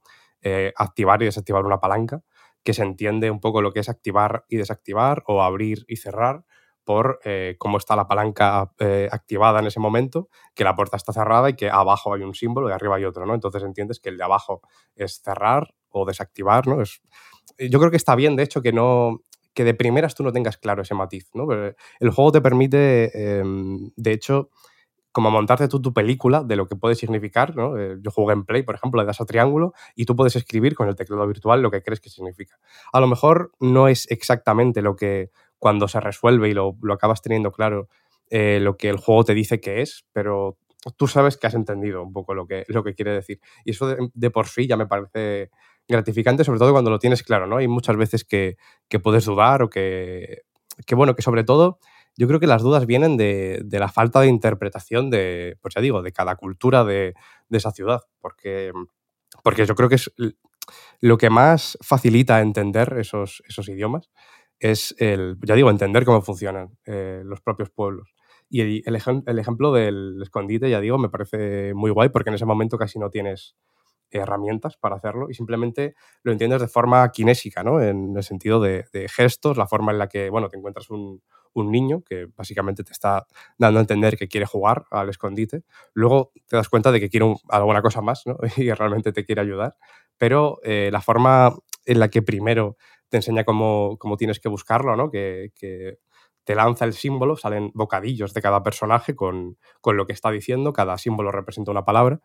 eh, activar y desactivar una palanca, que se entiende un poco lo que es activar y desactivar o abrir y cerrar por eh, cómo está la palanca eh, activada en ese momento, que la puerta está cerrada y que abajo hay un símbolo y arriba hay otro, ¿no? Entonces entiendes que el de abajo es cerrar o desactivar, ¿no? Es, yo creo que está bien, de hecho, que no que de primeras tú no tengas claro ese matiz, ¿no? Pero el juego te permite, eh, de hecho, como montarte tú tu película de lo que puede significar, ¿no? Eh, yo jugué en Play, por ejemplo, le das a triángulo y tú puedes escribir con el teclado virtual lo que crees que significa. A lo mejor no es exactamente lo que cuando se resuelve y lo, lo acabas teniendo claro, eh, lo que el juego te dice que es, pero tú sabes que has entendido un poco lo que, lo que quiere decir. Y eso de por sí ya me parece gratificante, sobre todo cuando lo tienes claro, ¿no? Hay muchas veces que, que puedes dudar o que, que, bueno, que sobre todo yo creo que las dudas vienen de, de, la falta de interpretación de, pues ya digo, de cada cultura de, de, esa ciudad, porque, porque yo creo que es lo que más facilita entender esos, esos idiomas es el, ya digo, entender cómo funcionan eh, los propios pueblos. Y el, el, ejem el, ejemplo del escondite, ya digo, me parece muy guay porque en ese momento casi no tienes herramientas para hacerlo y simplemente lo entiendes de forma kinésica, ¿no? En el sentido de, gestos, la forma en la que, bueno, te encuentras un, un, niño que básicamente te está dando a entender que quiere jugar al escondite. Luego te das cuenta de que quiere un, alguna cosa más, ¿no? Y realmente te quiere ayudar. Pero eh, la forma en la que primero te enseña cómo, cómo tienes que buscarlo, ¿no? Que, que, te lanza el símbolo, salen bocadillos de cada personaje con, con lo que está diciendo, cada símbolo representa una palabra.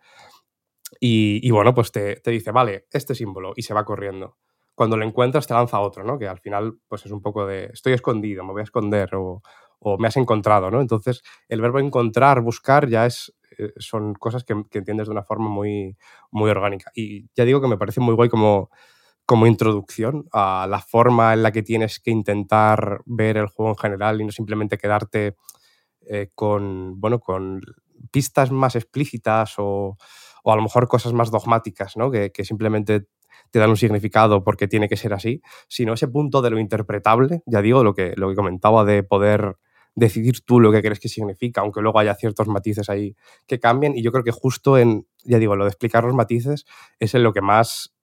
Y, y, bueno, pues te, te, dice, vale, este símbolo, y se va corriendo. Cuando lo encuentras, te lanza otro, ¿no? Que al final, pues es un poco de, estoy escondido, me voy a esconder, o, o me has encontrado, ¿no? Entonces, el verbo encontrar, buscar, ya es, eh, son cosas que, que, entiendes de una forma muy, muy orgánica. Y ya digo que me parece muy guay como, como introducción a la forma en la que tienes que intentar ver el juego en general y no simplemente quedarte eh, con, bueno, con pistas más explícitas o, o, a lo mejor cosas más dogmáticas, ¿no? que, que simplemente te dan un significado porque tiene que ser así, sino ese punto de lo interpretable, ya digo, lo que, lo que comentaba de poder decidir tú lo que crees que significa, aunque luego haya ciertos matices ahí que cambien. Y yo creo que justo en, ya digo, lo de explicar los matices es en lo que más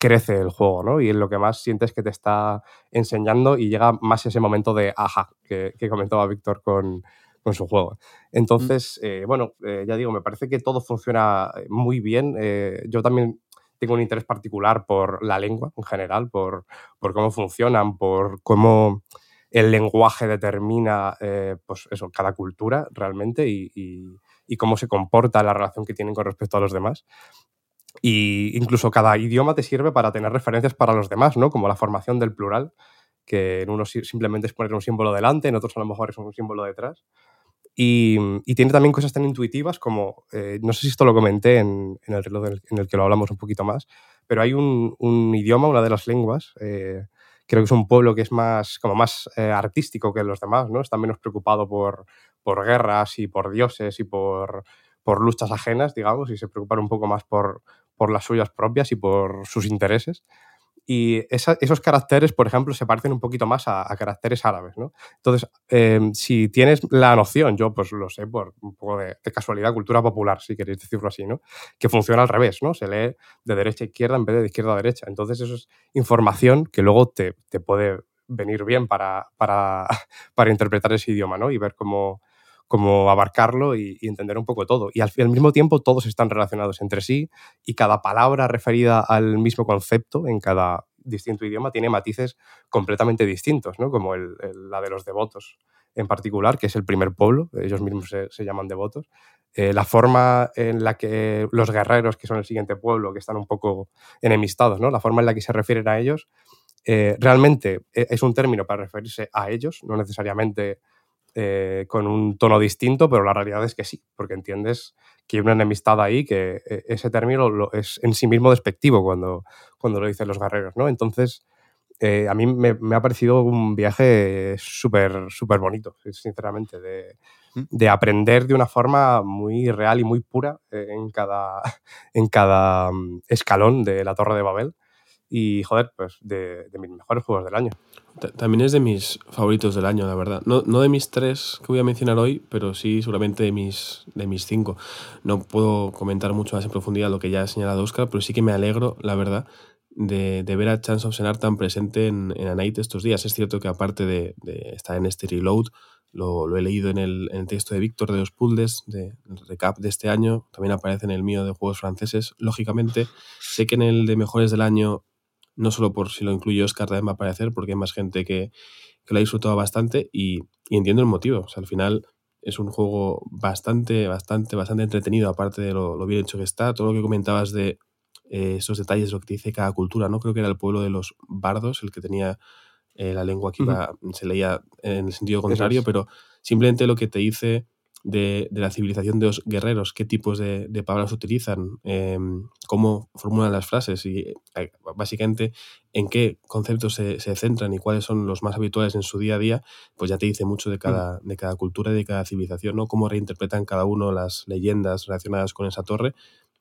crece el juego, ¿no? Y en lo que más sientes que te está enseñando y llega más ese momento de ajá que, que comentaba Víctor con, con, su juego. Entonces, mm. eh, bueno, eh, ya digo, me parece que todo funciona muy bien. Eh, yo también tengo un interés particular por la lengua en general, por, por cómo funcionan, por cómo el lenguaje determina, eh, pues eso, cada cultura realmente y, y, y cómo se comporta la relación que tienen con respecto a los demás. Y incluso cada idioma te sirve para tener referencias para los demás, ¿no? Como la formación del plural, que en unos simplemente es poner un símbolo delante, en otros a lo mejor es un símbolo detrás. Y, tiene también cosas tan intuitivas como, eh, no sé si esto lo comenté en, el reloj en el que lo hablamos un poquito más, pero hay un, un idioma, una de las lenguas, eh, creo que es un pueblo que es más, como más eh, artístico que los demás, ¿no? Está menos preocupado por, por guerras y por dioses y por, por luchas ajenas, digamos, y se preocupan un poco más por, por las suyas propias y por sus intereses. Y esos caracteres, por ejemplo, se parecen un poquito más a, caracteres árabes, ¿no? Entonces, eh, si tienes la noción, yo pues lo sé por un poco de, de, casualidad, cultura popular, si queréis decirlo así, ¿no? Que funciona al revés, ¿no? Se lee de derecha a izquierda en vez de izquierda a derecha. Entonces, eso es información que luego te, te puede venir bien para, para, para interpretar ese idioma, ¿no? Y ver cómo, como abarcarlo y, entender un poco todo. Y al, mismo tiempo todos están relacionados entre sí y cada palabra referida al mismo concepto en cada distinto idioma tiene matices completamente distintos, ¿no? como el, la de los devotos en particular, que es el primer pueblo, ellos mismos se, se llaman devotos. Eh, la forma en la que los guerreros, que son el siguiente pueblo, que están un poco enemistados, ¿no? la forma en la que se refieren a ellos, eh, realmente eh, es un término para referirse a ellos, no necesariamente eh, con un tono distinto, pero la realidad es que sí, porque entiendes que hay una enemistad ahí, que eh, ese término lo, es en sí mismo despectivo cuando, cuando lo dicen los guerreros, ¿no? Entonces, eh, a mí me, me, ha parecido un viaje súper, súper bonito, sinceramente, de, mm. de, aprender de una forma muy real y muy pura en cada, en cada mm, escalón de la Torre de Babel y, joder, pues de, de, mis mejores juegos del año.
También es de mis favoritos del año, la verdad. No, no, de mis tres que voy a mencionar hoy, pero sí seguramente de mis, de mis cinco. No puedo comentar mucho más en profundidad lo que ya ha señalado Oscar, pero sí que me alegro, la verdad, de, de ver a Chance of Senar tan presente en, en A estos días. Es cierto que aparte de, de estar en este reload, lo, lo, he leído en el, en el texto de Víctor de los puzzles, de, recap de este año, también aparece en el mío de juegos franceses. Lógicamente, sé que en el de mejores del año no solo por si lo incluye Oscar también va a aparecer, porque hay más gente que, que lo ha disfrutado bastante y, y, entiendo el motivo. O sea, al final es un juego bastante, bastante, bastante entretenido, aparte de lo, lo bien hecho que está. Todo lo que comentabas de eh, esos detalles, lo que te dice cada cultura, ¿no? Creo que era el pueblo de los bardos el que tenía eh, la lengua que iba, uh -huh. se leía en el sentido contrario, pero simplemente lo que te dice de, la civilización de los guerreros, qué tipos de, palabras utilizan, em, cómo formulan las frases y eh, básicamente en qué conceptos se, centran y cuáles son los más habituales en su día a día, pues ya te dice mucho de cada, de cada cultura y de cada civilización, ¿no? Cómo reinterpretan cada uno las leyendas relacionadas con esa torre.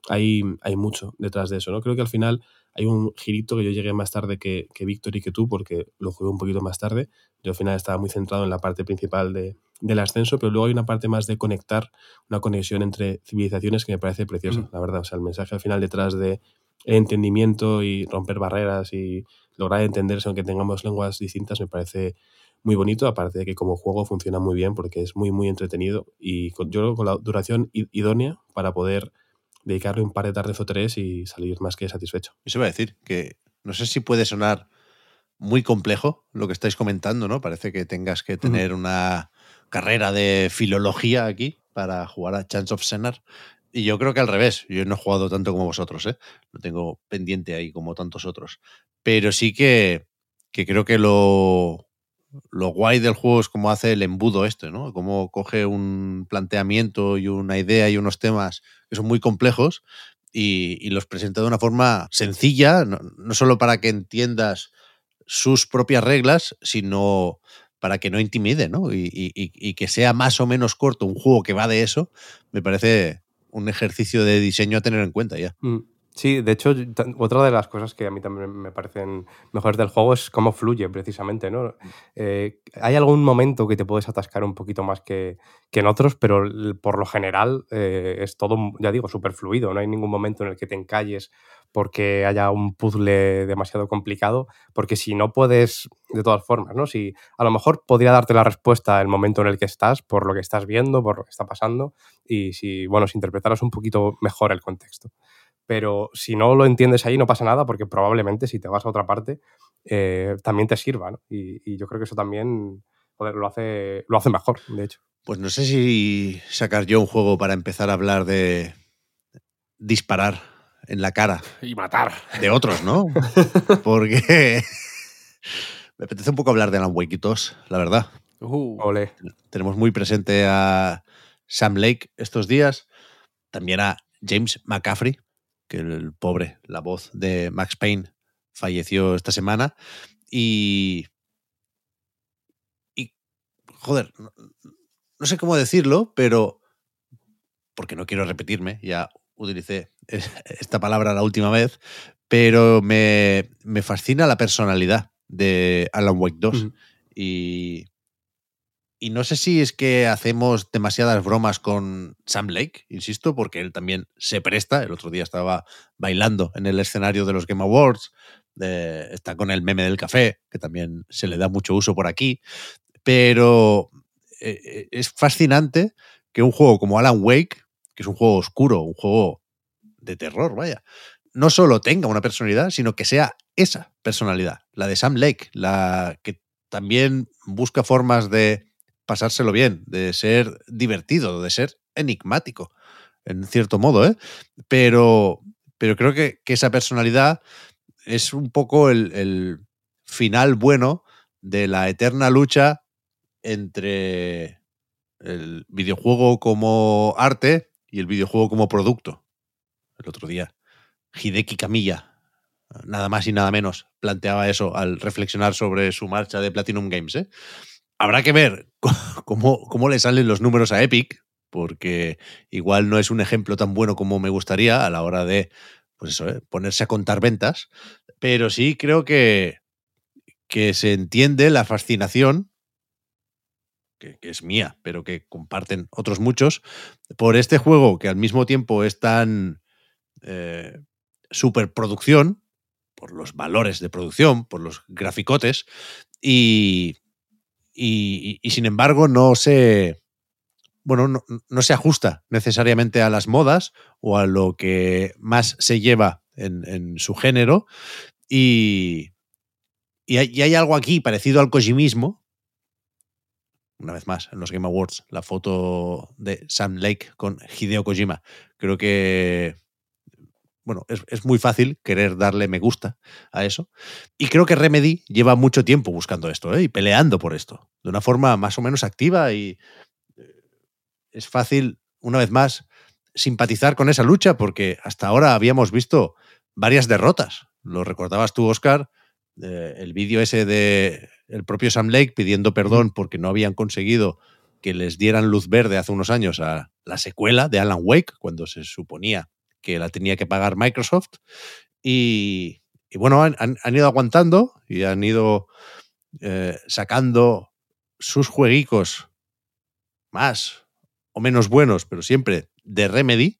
Hay, hay mucho detrás de eso, ¿no? Creo que al final hay un girito que yo llegué más tarde que, que Víctor y que tú, porque lo jugué un poquito más tarde. Yo al final estaba muy centrado en la parte principal de, del ascenso, pero luego hay una parte más de conectar, una conexión entre civilizaciones que me parece preciosa, la verdad. O sea, el mensaje al final detrás de entendimiento y romper barreras y lograr entenderse aunque tengamos lenguas distintas me parece muy bonito, aparte de que como juego funciona muy bien porque es muy, muy entretenido y con, yo creo con la duración idónea para poder dedicarle un par de tardes o tres y salir más que satisfecho.
Eso iba a decir, que no sé si puede sonar muy complejo lo que estáis comentando, ¿no? Parece que tengas que tener una carrera de filología aquí para jugar a Chance of Senar. Y yo creo que al revés, yo no he jugado tanto como vosotros, ¿eh? Lo tengo pendiente ahí como tantos otros. Pero sí que, que creo que lo, lo guay del juego es cómo hace el embudo este, ¿no? Cómo coge un planteamiento y una idea y unos temas que son muy complejos y, los presenta de una forma sencilla, no, solo para que entiendas sus propias reglas, sino para que no intimide, ¿no? Y, que sea más o menos corto un juego que va de eso, me parece un ejercicio de diseño a tener en cuenta ya.
Mm. Sí, de hecho, otra de las cosas que a mí también me parecen mejores del juego es cómo fluye precisamente, ¿no? Eh, hay algún momento que te puedes atascar un poquito más que, que en otros, pero por lo general eh, es todo, ya digo, súper fluido. No hay ningún momento en el que te encalles porque haya un puzzle demasiado complicado, porque si no puedes, de todas formas, ¿no? Si a lo mejor podría darte la respuesta el momento en el que estás, por lo que estás viendo, por lo que está pasando, y si, bueno, si interpretaras un poquito mejor el contexto pero si no lo entiendes ahí no pasa nada porque probablemente si te vas a otra parte eh, también te sirva, ¿no? y, yo creo que eso también lo, hace, lo hace mejor, de hecho.
Pues no sé si sacar yo un juego para empezar a hablar de disparar en la cara.
Y matar.
De otros, ¿no? Porque me apetece un poco hablar de Alan Wake la verdad.
Uh.
Tenemos muy presente a Sam Lake estos días, también a James McCaffrey, que el pobre, la voz de Max Payne, falleció esta semana. Y. Y. Joder, no, sé cómo decirlo, pero. Porque no quiero repetirme, ya utilicé esta palabra la última vez, pero me, me fascina la personalidad de Alan Wake 2. Y y no sé si es que hacemos demasiadas bromas con Sam Lake, insisto, porque él también se presta. El otro día estaba bailando en el escenario de los Game Awards. está con el meme del café, que también se le da mucho uso por aquí. Pero eh, eh, es fascinante que un juego como Alan Wake, que es un juego oscuro, un juego de terror, vaya, no solo tenga una personalidad, sino que sea esa personalidad, la de Sam Lake, la que también busca formas de pasárselo bien, de ser divertido, de ser enigmático, en cierto modo, ¿eh? Pero, pero creo que, esa personalidad es un poco el, final bueno de la eterna lucha entre el videojuego como arte y el videojuego como producto. El otro día, Hideki Kamiya, nada más y nada menos, planteaba eso al reflexionar sobre su marcha de Platinum Games. ¿eh? Habrá que ver cómo, cómo le salen los números a Epic, porque igual no es un ejemplo tan bueno como me gustaría a la hora de pues eso, ¿eh? ponerse a contar ventas, pero sí creo que, que se entiende la fascinación, que, es mía, pero que comparten otros muchos, por este juego que al mismo tiempo es tan eh, superproducción, por los valores de producción, por los graficotes, y, y, sin embargo no se, bueno, no, se ajusta necesariamente a las modas o a lo que más se lleva en, su género. Y, y hay, algo aquí parecido al kojimismo. Una vez más, en los Game Awards, la foto de Sam Lake con Hideo Kojima. Creo que bueno, es, muy fácil querer darle me gusta a eso. Y creo que Remedy lleva mucho tiempo buscando esto ¿eh? y peleando por esto, de una forma más o menos activa y eh, es fácil, una vez más, simpatizar con esa lucha, porque hasta ahora habíamos visto varias derrotas. Lo recordabas tú, Oscar, eh, el vídeo ese de el propio Sam Lake pidiendo perdón porque no habían conseguido que les dieran luz verde hace unos años a la secuela de Alan Wake, cuando se suponía que la tenía que pagar Microsoft. Y, bueno, han, han, ido aguantando y han ido eh, sacando sus jueguicos más o menos buenos, pero siempre de Remedy.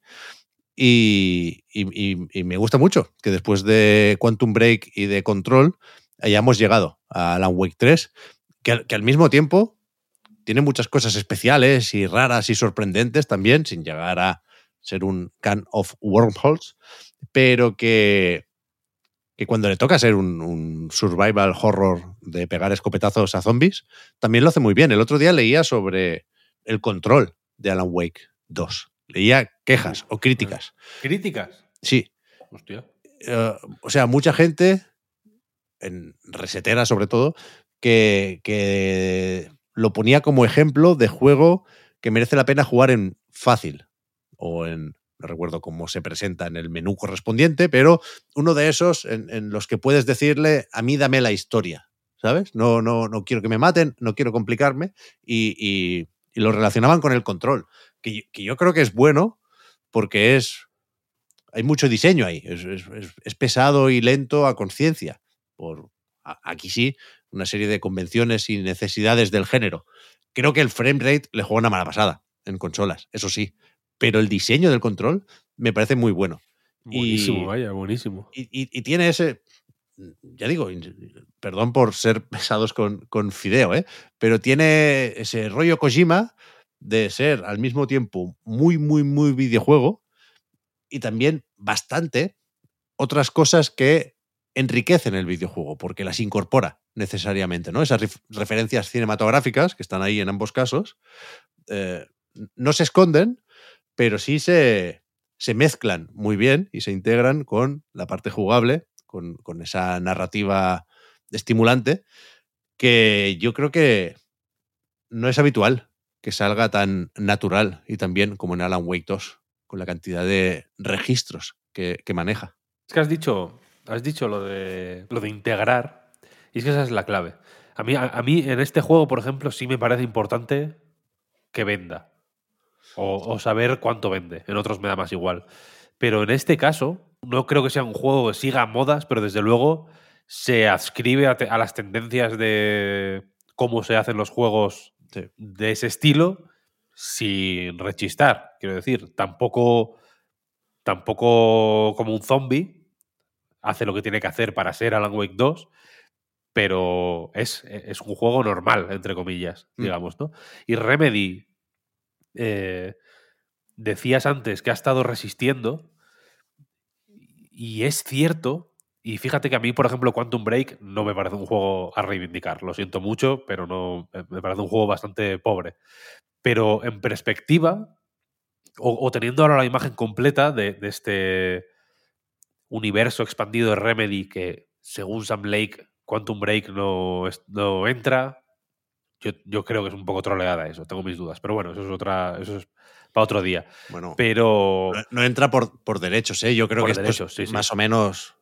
Y, y, y, me gusta mucho que después de Quantum Break y de Control hayamos llegado a Alan Wake 3, que, que al mismo tiempo tiene muchas cosas especiales y raras y sorprendentes también, sin llegar a ser un can of wormholes, pero que, que cuando le toca ser un, un, survival horror de pegar escopetazos a zombies, también lo hace muy bien. El otro día leía sobre el control de Alan Wake 2. Leía quejas o críticas.
¿Críticas?
Sí.
Hostia.
Uh, o sea, mucha gente, en resetera sobre todo, que, que lo ponía como ejemplo de juego que merece la pena jugar en fácil o en no recuerdo cómo se presenta en el menú correspondiente, pero uno de esos en, los que puedes decirle, a mí dame la historia, ¿sabes? No, no, no quiero que me maten, no quiero complicarme, y, y, lo relacionaban con el control, que, que, yo creo que es bueno porque es... Hay mucho diseño ahí, es, es, es pesado y lento a conciencia. Por, aquí sí, una serie de convenciones y necesidades del género. Creo que el frame rate le juega una mala pasada en consolas, eso sí, pero el diseño del control me parece muy bueno.
Buenísimo, y, vaya, buenísimo.
Y, y, y, tiene ese, ya digo, perdón por ser pesados con, con Fideo, ¿eh? pero tiene ese rollo Kojima de ser al mismo tiempo muy, muy, muy videojuego y también bastante otras cosas que enriquecen el videojuego, porque las incorpora necesariamente, ¿no? Esas ref referencias cinematográficas que están ahí en ambos casos, eh, no se esconden, pero sí se, se, mezclan muy bien y se integran con la parte jugable, con, con, esa narrativa estimulante, que yo creo que no es habitual que salga tan natural y tan bien como en Alan Wake 2, con la cantidad de registros que, que maneja.
Es que has dicho, has dicho lo de, lo de integrar, y es que esa es la clave. A mí, a, a mí en este juego, por ejemplo, sí me parece importante que venda o, o, saber cuánto vende. En otros me da más igual. Pero en este caso, no creo que sea un juego que siga modas, pero desde luego se adscribe a, a las tendencias de cómo se hacen los juegos sí. de ese estilo sin rechistar. Quiero decir, tampoco, tampoco como un zombie hace lo que tiene que hacer para ser Alan Wake 2, pero es, es un juego normal, entre comillas, mm. digamos, ¿no? Y Remedy eh, decías antes que ha estado resistiendo y es cierto, y fíjate que a mí, por ejemplo, Quantum Break no me parece un juego a reivindicar, lo siento mucho, pero no me parece un juego bastante pobre. Pero en perspectiva, o, teniendo ahora la imagen completa de, de, este universo expandido de Remedy que, según Sam Lake, Quantum Break no, no entra, yo, yo, creo que es un poco troleada eso, tengo mis dudas. Pero bueno, eso es otra. Eso es para otro día.
Bueno,
pero.
No, no entra por, por, derechos, ¿eh? Yo creo
por
que
derechos,
esto es
sí,
más
sí.
o menos.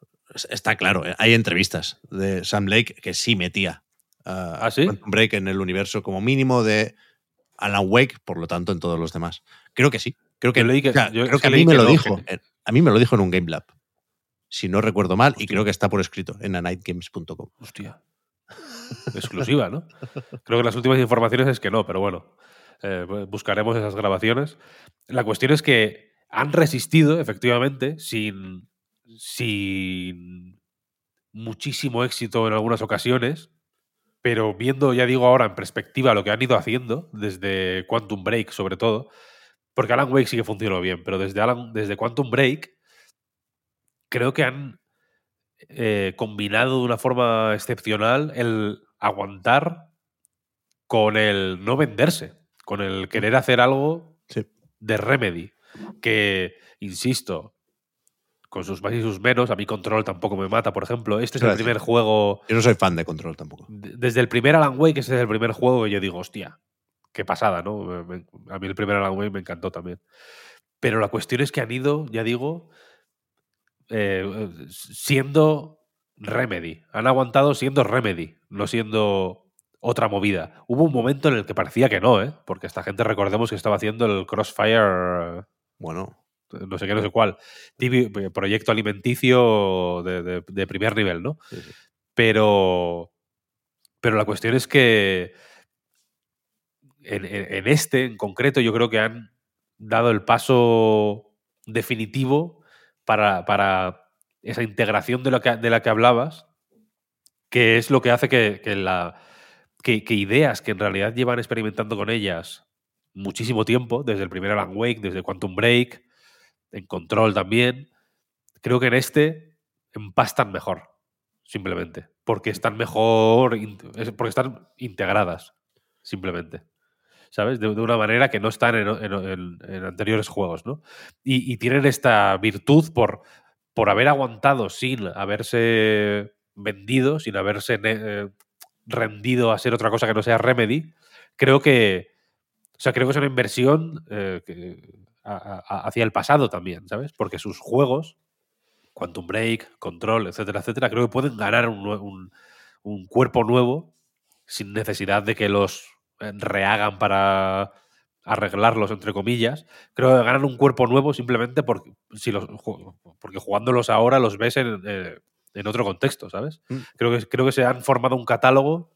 Está claro. ¿eh? Hay entrevistas de Sam Lake que sí metía
uh, ¿Ah, sí?
Break en el universo como mínimo de Alan Wake, por lo tanto, en todos los demás. Creo que sí. Creo que,
que, yo,
creo que, a mí me lo
no,
dijo. A mí me lo dijo en un Game Lab. Si no recuerdo mal, Hostia. y creo que está por escrito en anightgames.com.
Hostia. Exclusiva, ¿no? Creo que las últimas informaciones es que no, pero bueno, eh, buscaremos esas grabaciones. La cuestión es que han resistido, efectivamente, sin, sin muchísimo éxito en algunas ocasiones, pero viendo, ya digo ahora, en perspectiva lo que han ido haciendo, desde Quantum Break sobre todo, porque Alan Wake sí que funcionó bien, pero desde, Alan, desde Quantum Break creo que han eh, combinado de una forma excepcional el aguantar con el no venderse, con el querer hacer algo
sí.
de remedy. Que, insisto, con sus más y sus menos, a mí Control tampoco me mata, por ejemplo. Este es Gracias. el primer juego.
Yo no soy fan de Control tampoco.
Desde el primer Alan Wake, este es el primer juego que yo digo, hostia, qué pasada, ¿no? A mí el primer Alan Wake me encantó también. Pero la cuestión es que han ido, ya digo, eh, siendo Remedy. Han aguantado siendo Remedy, no siendo otra movida. Hubo un momento en el que parecía que no, ¿eh? Porque esta gente, recordemos que estaba haciendo el Crossfire
Bueno,
no sé qué, no sé cuál, eh, proyecto alimenticio de, de- de primer nivel, ¿no?
Sí, sí.
Pero, pero la cuestión es que en, en- en este, en concreto, yo creo que han dado el paso definitivo para, esa integración de, la que hablabas, que es lo que hace que, la, que, que ideas que en realidad llevan experimentando con ellas muchísimo tiempo, desde el primer Alan Wake, desde Quantum Break, en Control también, creo que en este empastan mejor, simplemente, porque están mejor, porque están integradas, simplemente. ¿Sabes? De, una manera que no están en, anteriores juegos, ¿no? Y, tienen esta virtud por, por haber aguantado sin haberse vendido, sin haberse eh, rendido a ser otra cosa que no sea Remedy. Creo que, o sea, creo que es una inversión eh, hacia el pasado también, ¿sabes? Porque sus juegos, Quantum Break, Control, etcétera, etcétera, creo que pueden ganar un, un- cuerpo nuevo sin necesidad de que los rehagan para arreglarlos, entre comillas. Creo que ganan un cuerpo nuevo simplemente porque, si los, porque jugándolos ahora los ves en, eh, en otro contexto, ¿sabes?
Mm.
Creo, que, creo que se han formado un catálogo,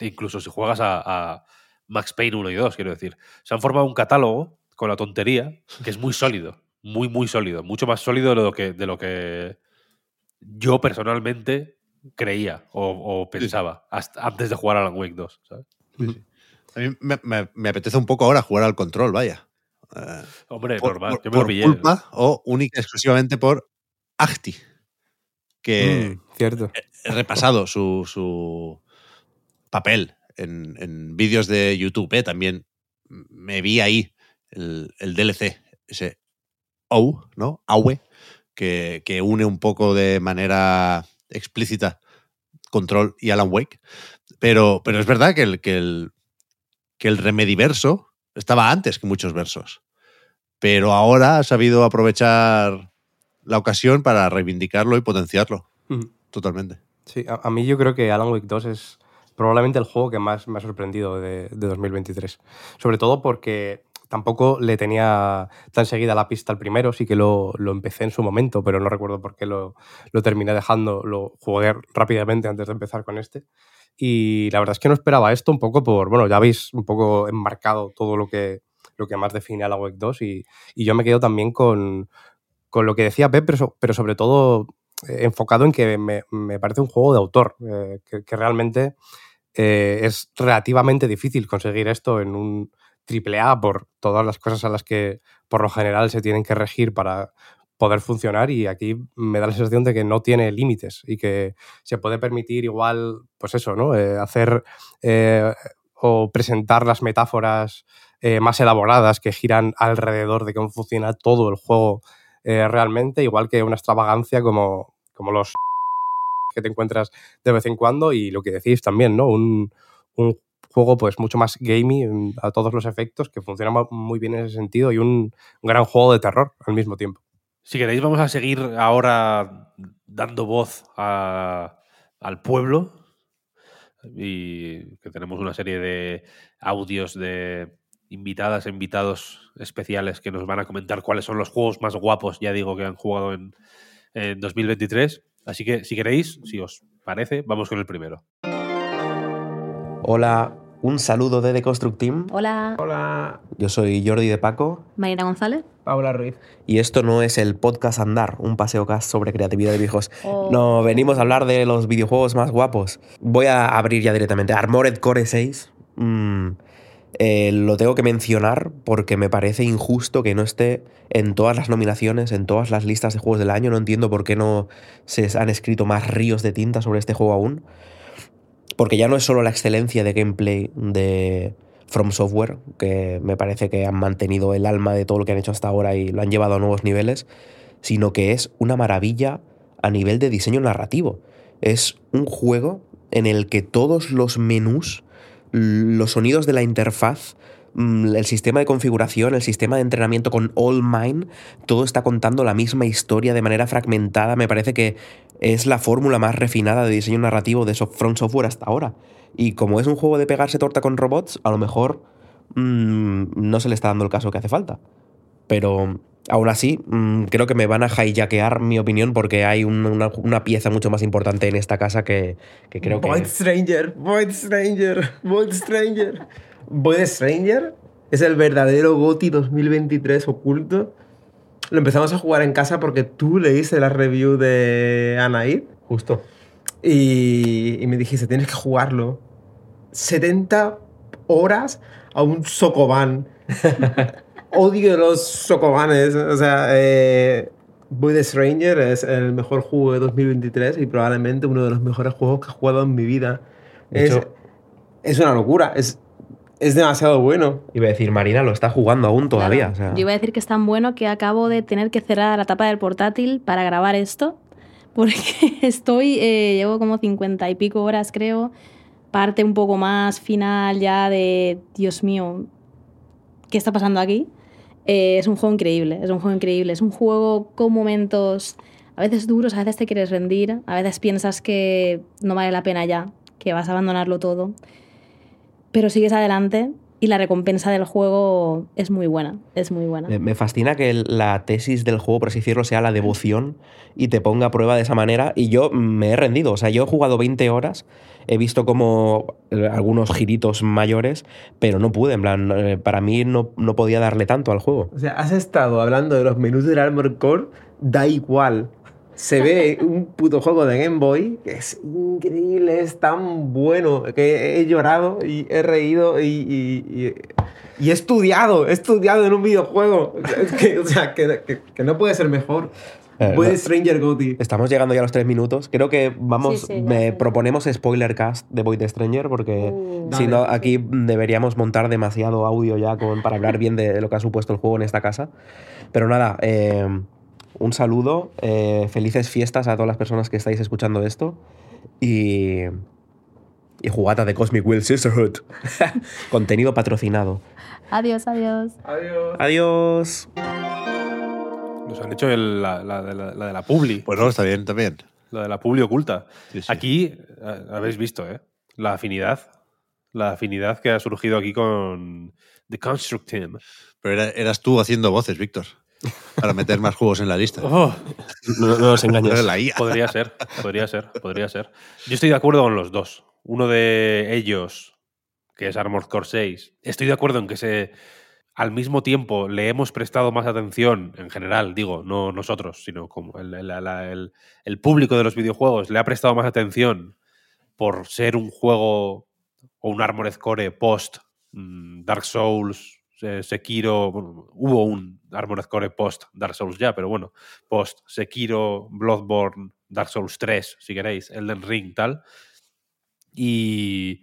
incluso si juegas a, a Max Payne 1 y 2, quiero decir, se han formado un catálogo con la tontería que es muy sólido, muy, muy sólido, mucho más sólido de lo que, de lo que yo personalmente creía o, o pensaba hasta antes de jugar a Alan Wake 2, ¿sabes?
A mí me, me- me apetece un poco ahora jugar al control, vaya. Eh,
Hombre,
por,
normal,
por-
yo me
por culpa o única y exclusivamente por Acti, que
Mm, cierto.
he repasado su, su papel en, en vídeos de YouTube. ¿eh? También me vi ahí el, el DLC, ese OU, ¿no? AUE, que, que une un poco de manera explícita Control y Alan Wake. Pero, pero es verdad que el, que el, que el Remediverso estaba antes que muchos versos. Pero ahora ha sabido aprovechar la ocasión para reivindicarlo y potenciarlo. Totalmente.
Sí, a, a mí yo creo que Alan Wake 2 es probablemente el juego que más me ha sorprendido de, de 2023. Sobre todo porque tampoco le tenía tan seguida la pista al primero, sí que lo, lo empecé en su momento, pero no recuerdo por qué lo, lo terminé dejando, lo jugué rápidamente antes de empezar con este. Y la verdad es que no esperaba esto un poco por, bueno, ya habéis un poco enmarcado todo lo que, lo que más define Alan Wake 2 y, y yo me quedo también con, con lo que decía Pep, pero, pero sobre todo eh, enfocado en que me, me parece un juego de autor, eh, que, que realmente eh, es relativamente difícil conseguir esto en un triple A por todas las cosas a las que por lo general se tienen que regir para poder funcionar y aquí me da la sensación de que no tiene límites y que se puede permitir igual, pues eso, ¿no? Eh, hacer eh, o presentar las metáforas eh, más elaboradas que giran alrededor de cómo funciona todo el juego eh, realmente, igual que una extravagancia como, como los que te encuentras de vez en cuando y lo que decís también, ¿no? Un, un juego pues mucho más gamey mm, a todos los efectos, que funciona mu- muy bien en ese sentido y un gran juego de terror al mismo tiempo.
Si queréis, vamos a seguir ahora dando voz al pueblo. Y que tenemos una serie de audios de invitadas e invitados especiales que nos van a comentar cuáles son los juegos más guapos, ya digo, que han jugado en, en 2023. Así que, si queréis, si os parece, vamos con el primero.
Hola, un saludo de The Construct Team.
Hola,
Hola,
Yo soy Jordi de Paco
Marina González.
Paula Ruiz.
y esto no es el podcast Andar, un paseo cast sobre creatividad de viejos.
Oh.
No, venimos a hablar de los videojuegos más guapos. Voy a abrir ya directamente. Armored Core 6. mm, eh, lo tengo que mencionar porque me parece injusto que no esté en todas las nominaciones, en todas las listas de juegos del año. No entiendo por qué no se han escrito más ríos de tinta sobre este juego aún. Porque ya no es solo la excelencia de gameplay de From Software, que me parece que han mantenido el alma de todo lo que han hecho hasta ahora y lo han llevado a nuevos niveles, sino que es una maravilla a nivel de diseño narrativo. Es un juego en el que todos los menús los sonidos de la interfaz, mm, el sistema de configuración, el sistema de entrenamiento con All Mine, todo está contando la misma historia de manera fragmentada. Me parece que es la fórmula más refinada de diseño narrativo de Front Software hasta ahora. Y como es un juego de pegarse torta con robots, a lo mejor mm, no se le está dando el caso que hace falta. Pero aún así, mm, creo que me van a hijackear mi opinión porque hay una, pieza mucho más importante en esta casa que, creo que...
Void Stranger, Void Stranger, Void Stranger. Void Stranger es el verdadero GOTI 2023 oculto. Lo empezamos a jugar en casa porque tú leíste la review de Anaid.
Justo.
Y, y me dijiste, tienes que jugarlo. 70 horas a un Sokoban. Odio los Sokobanes. O sea, eh, Void Stranger es el mejor juego de 2023 y probablemente uno de los mejores juegos que he jugado en mi vida. es, es una locura. Es, es demasiado bueno.
Iba a decir, Marina lo está jugando aún todavía.
Yo iba a decir que es tan bueno que acabo de tener que cerrar la tapa del portátil para grabar esto. Porque estoy, eh, llevo como cincuenta y pico horas, creo. Parte un poco más final ya de, Dios mío, ¿qué está pasando aquí? Eh, es un juego increíble, es un juego increíble. Es un juego con momentos a veces duros, a veces te quieres rendir, a veces piensas que no vale la pena ya, que vas a abandonarlo todo pero sigues adelante y la recompensa del juego es muy buena, es muy buena.
Me fascina que la tesis del juego, por así decirlo, sea la devoción y te ponga a prueba de esa manera. Y yo me he rendido, o sea, yo he jugado 20 horas, he visto como eh, algunos giritos mayores, pero no pude, en plan, eh, para mí no, no podía darle tanto al juego.
O sea, has estado hablando de los menús del Armor Core, da igual se ve un puto juego de Game Boy que es increíble, es tan bueno que he llorado y he reído y, he estudiado, he estudiado en un videojuego. o sea, que, no puede ser mejor. Eh, Stranger Goatee.
Estamos llegando ya a los tres minutos. Creo que vamos, me proponemos spoiler cast de Void Stranger porque uh. si no, aquí deberíamos montar demasiado audio ya con, para hablar bien de, lo que ha supuesto el juego en esta casa. Pero nada, eh, un saludo, eh, felices fiestas a todas las personas que estáis escuchando esto y, y jugata de Cosmic Will Sisterhood. Contenido patrocinado.
Adiós, adiós.
Adiós.
Adiós.
Nos han hecho la, de la Publi.
Pues no, está bien también.
La de la Publi oculta. Aquí habéis visto, ¿eh? La afinidad. La afinidad que ha surgido aquí con The Construct Team.
Pero eras tú haciendo voces, Víctor para meter más juegos en la lista.
Oh.
no, no, os engañes.
podría ser, podría ser, podría ser. Yo estoy de acuerdo con los dos. Uno de ellos, que es Armored Core 6, estoy de acuerdo en que se, al mismo tiempo le hemos prestado más atención, en general, digo, no nosotros, sino como el, el, el público de los videojuegos le ha prestado más atención por ser un juego o un Armored Core post mm, Dark Souls, Sekiro, hubo un Armored Core post Dark Souls ya, pero bueno, post Sekiro, Bloodborne, Dark Souls 3, si queréis, Elden Ring, tal. Y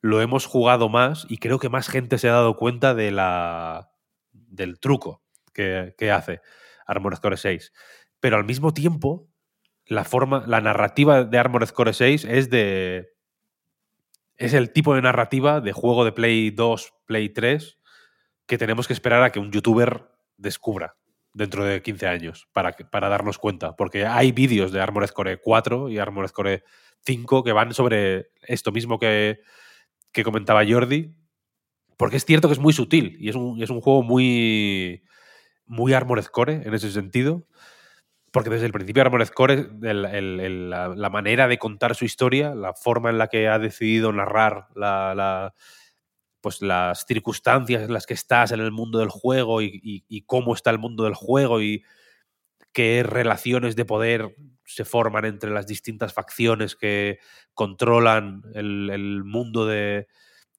lo hemos jugado más y creo que más gente se ha dado cuenta de la, del truco que, hace Armored Core 6. Pero al mismo tiempo, la forma, la narrativa de Armored Core 6 es de. Es el tipo de narrativa de juego de Play 2, Play 3 que tenemos que esperar a que un youtuber descubra dentro de 15 años para, para darnos cuenta. Porque hay vídeos de Armored Core 4 y Armored Core 5 que van sobre esto mismo que, que comentaba Jordi. Porque es cierto que es muy sutil y es un, es un juego muy, muy Armored Core en ese sentido. Porque desde el principio Armored Core, la, la, manera de contar su historia, la forma en la que ha decidido narrar la, pues las circunstancias en las que estás en el mundo del juego y, cómo está el mundo del juego y qué relaciones de poder se forman entre las distintas facciones que controlan el, mundo de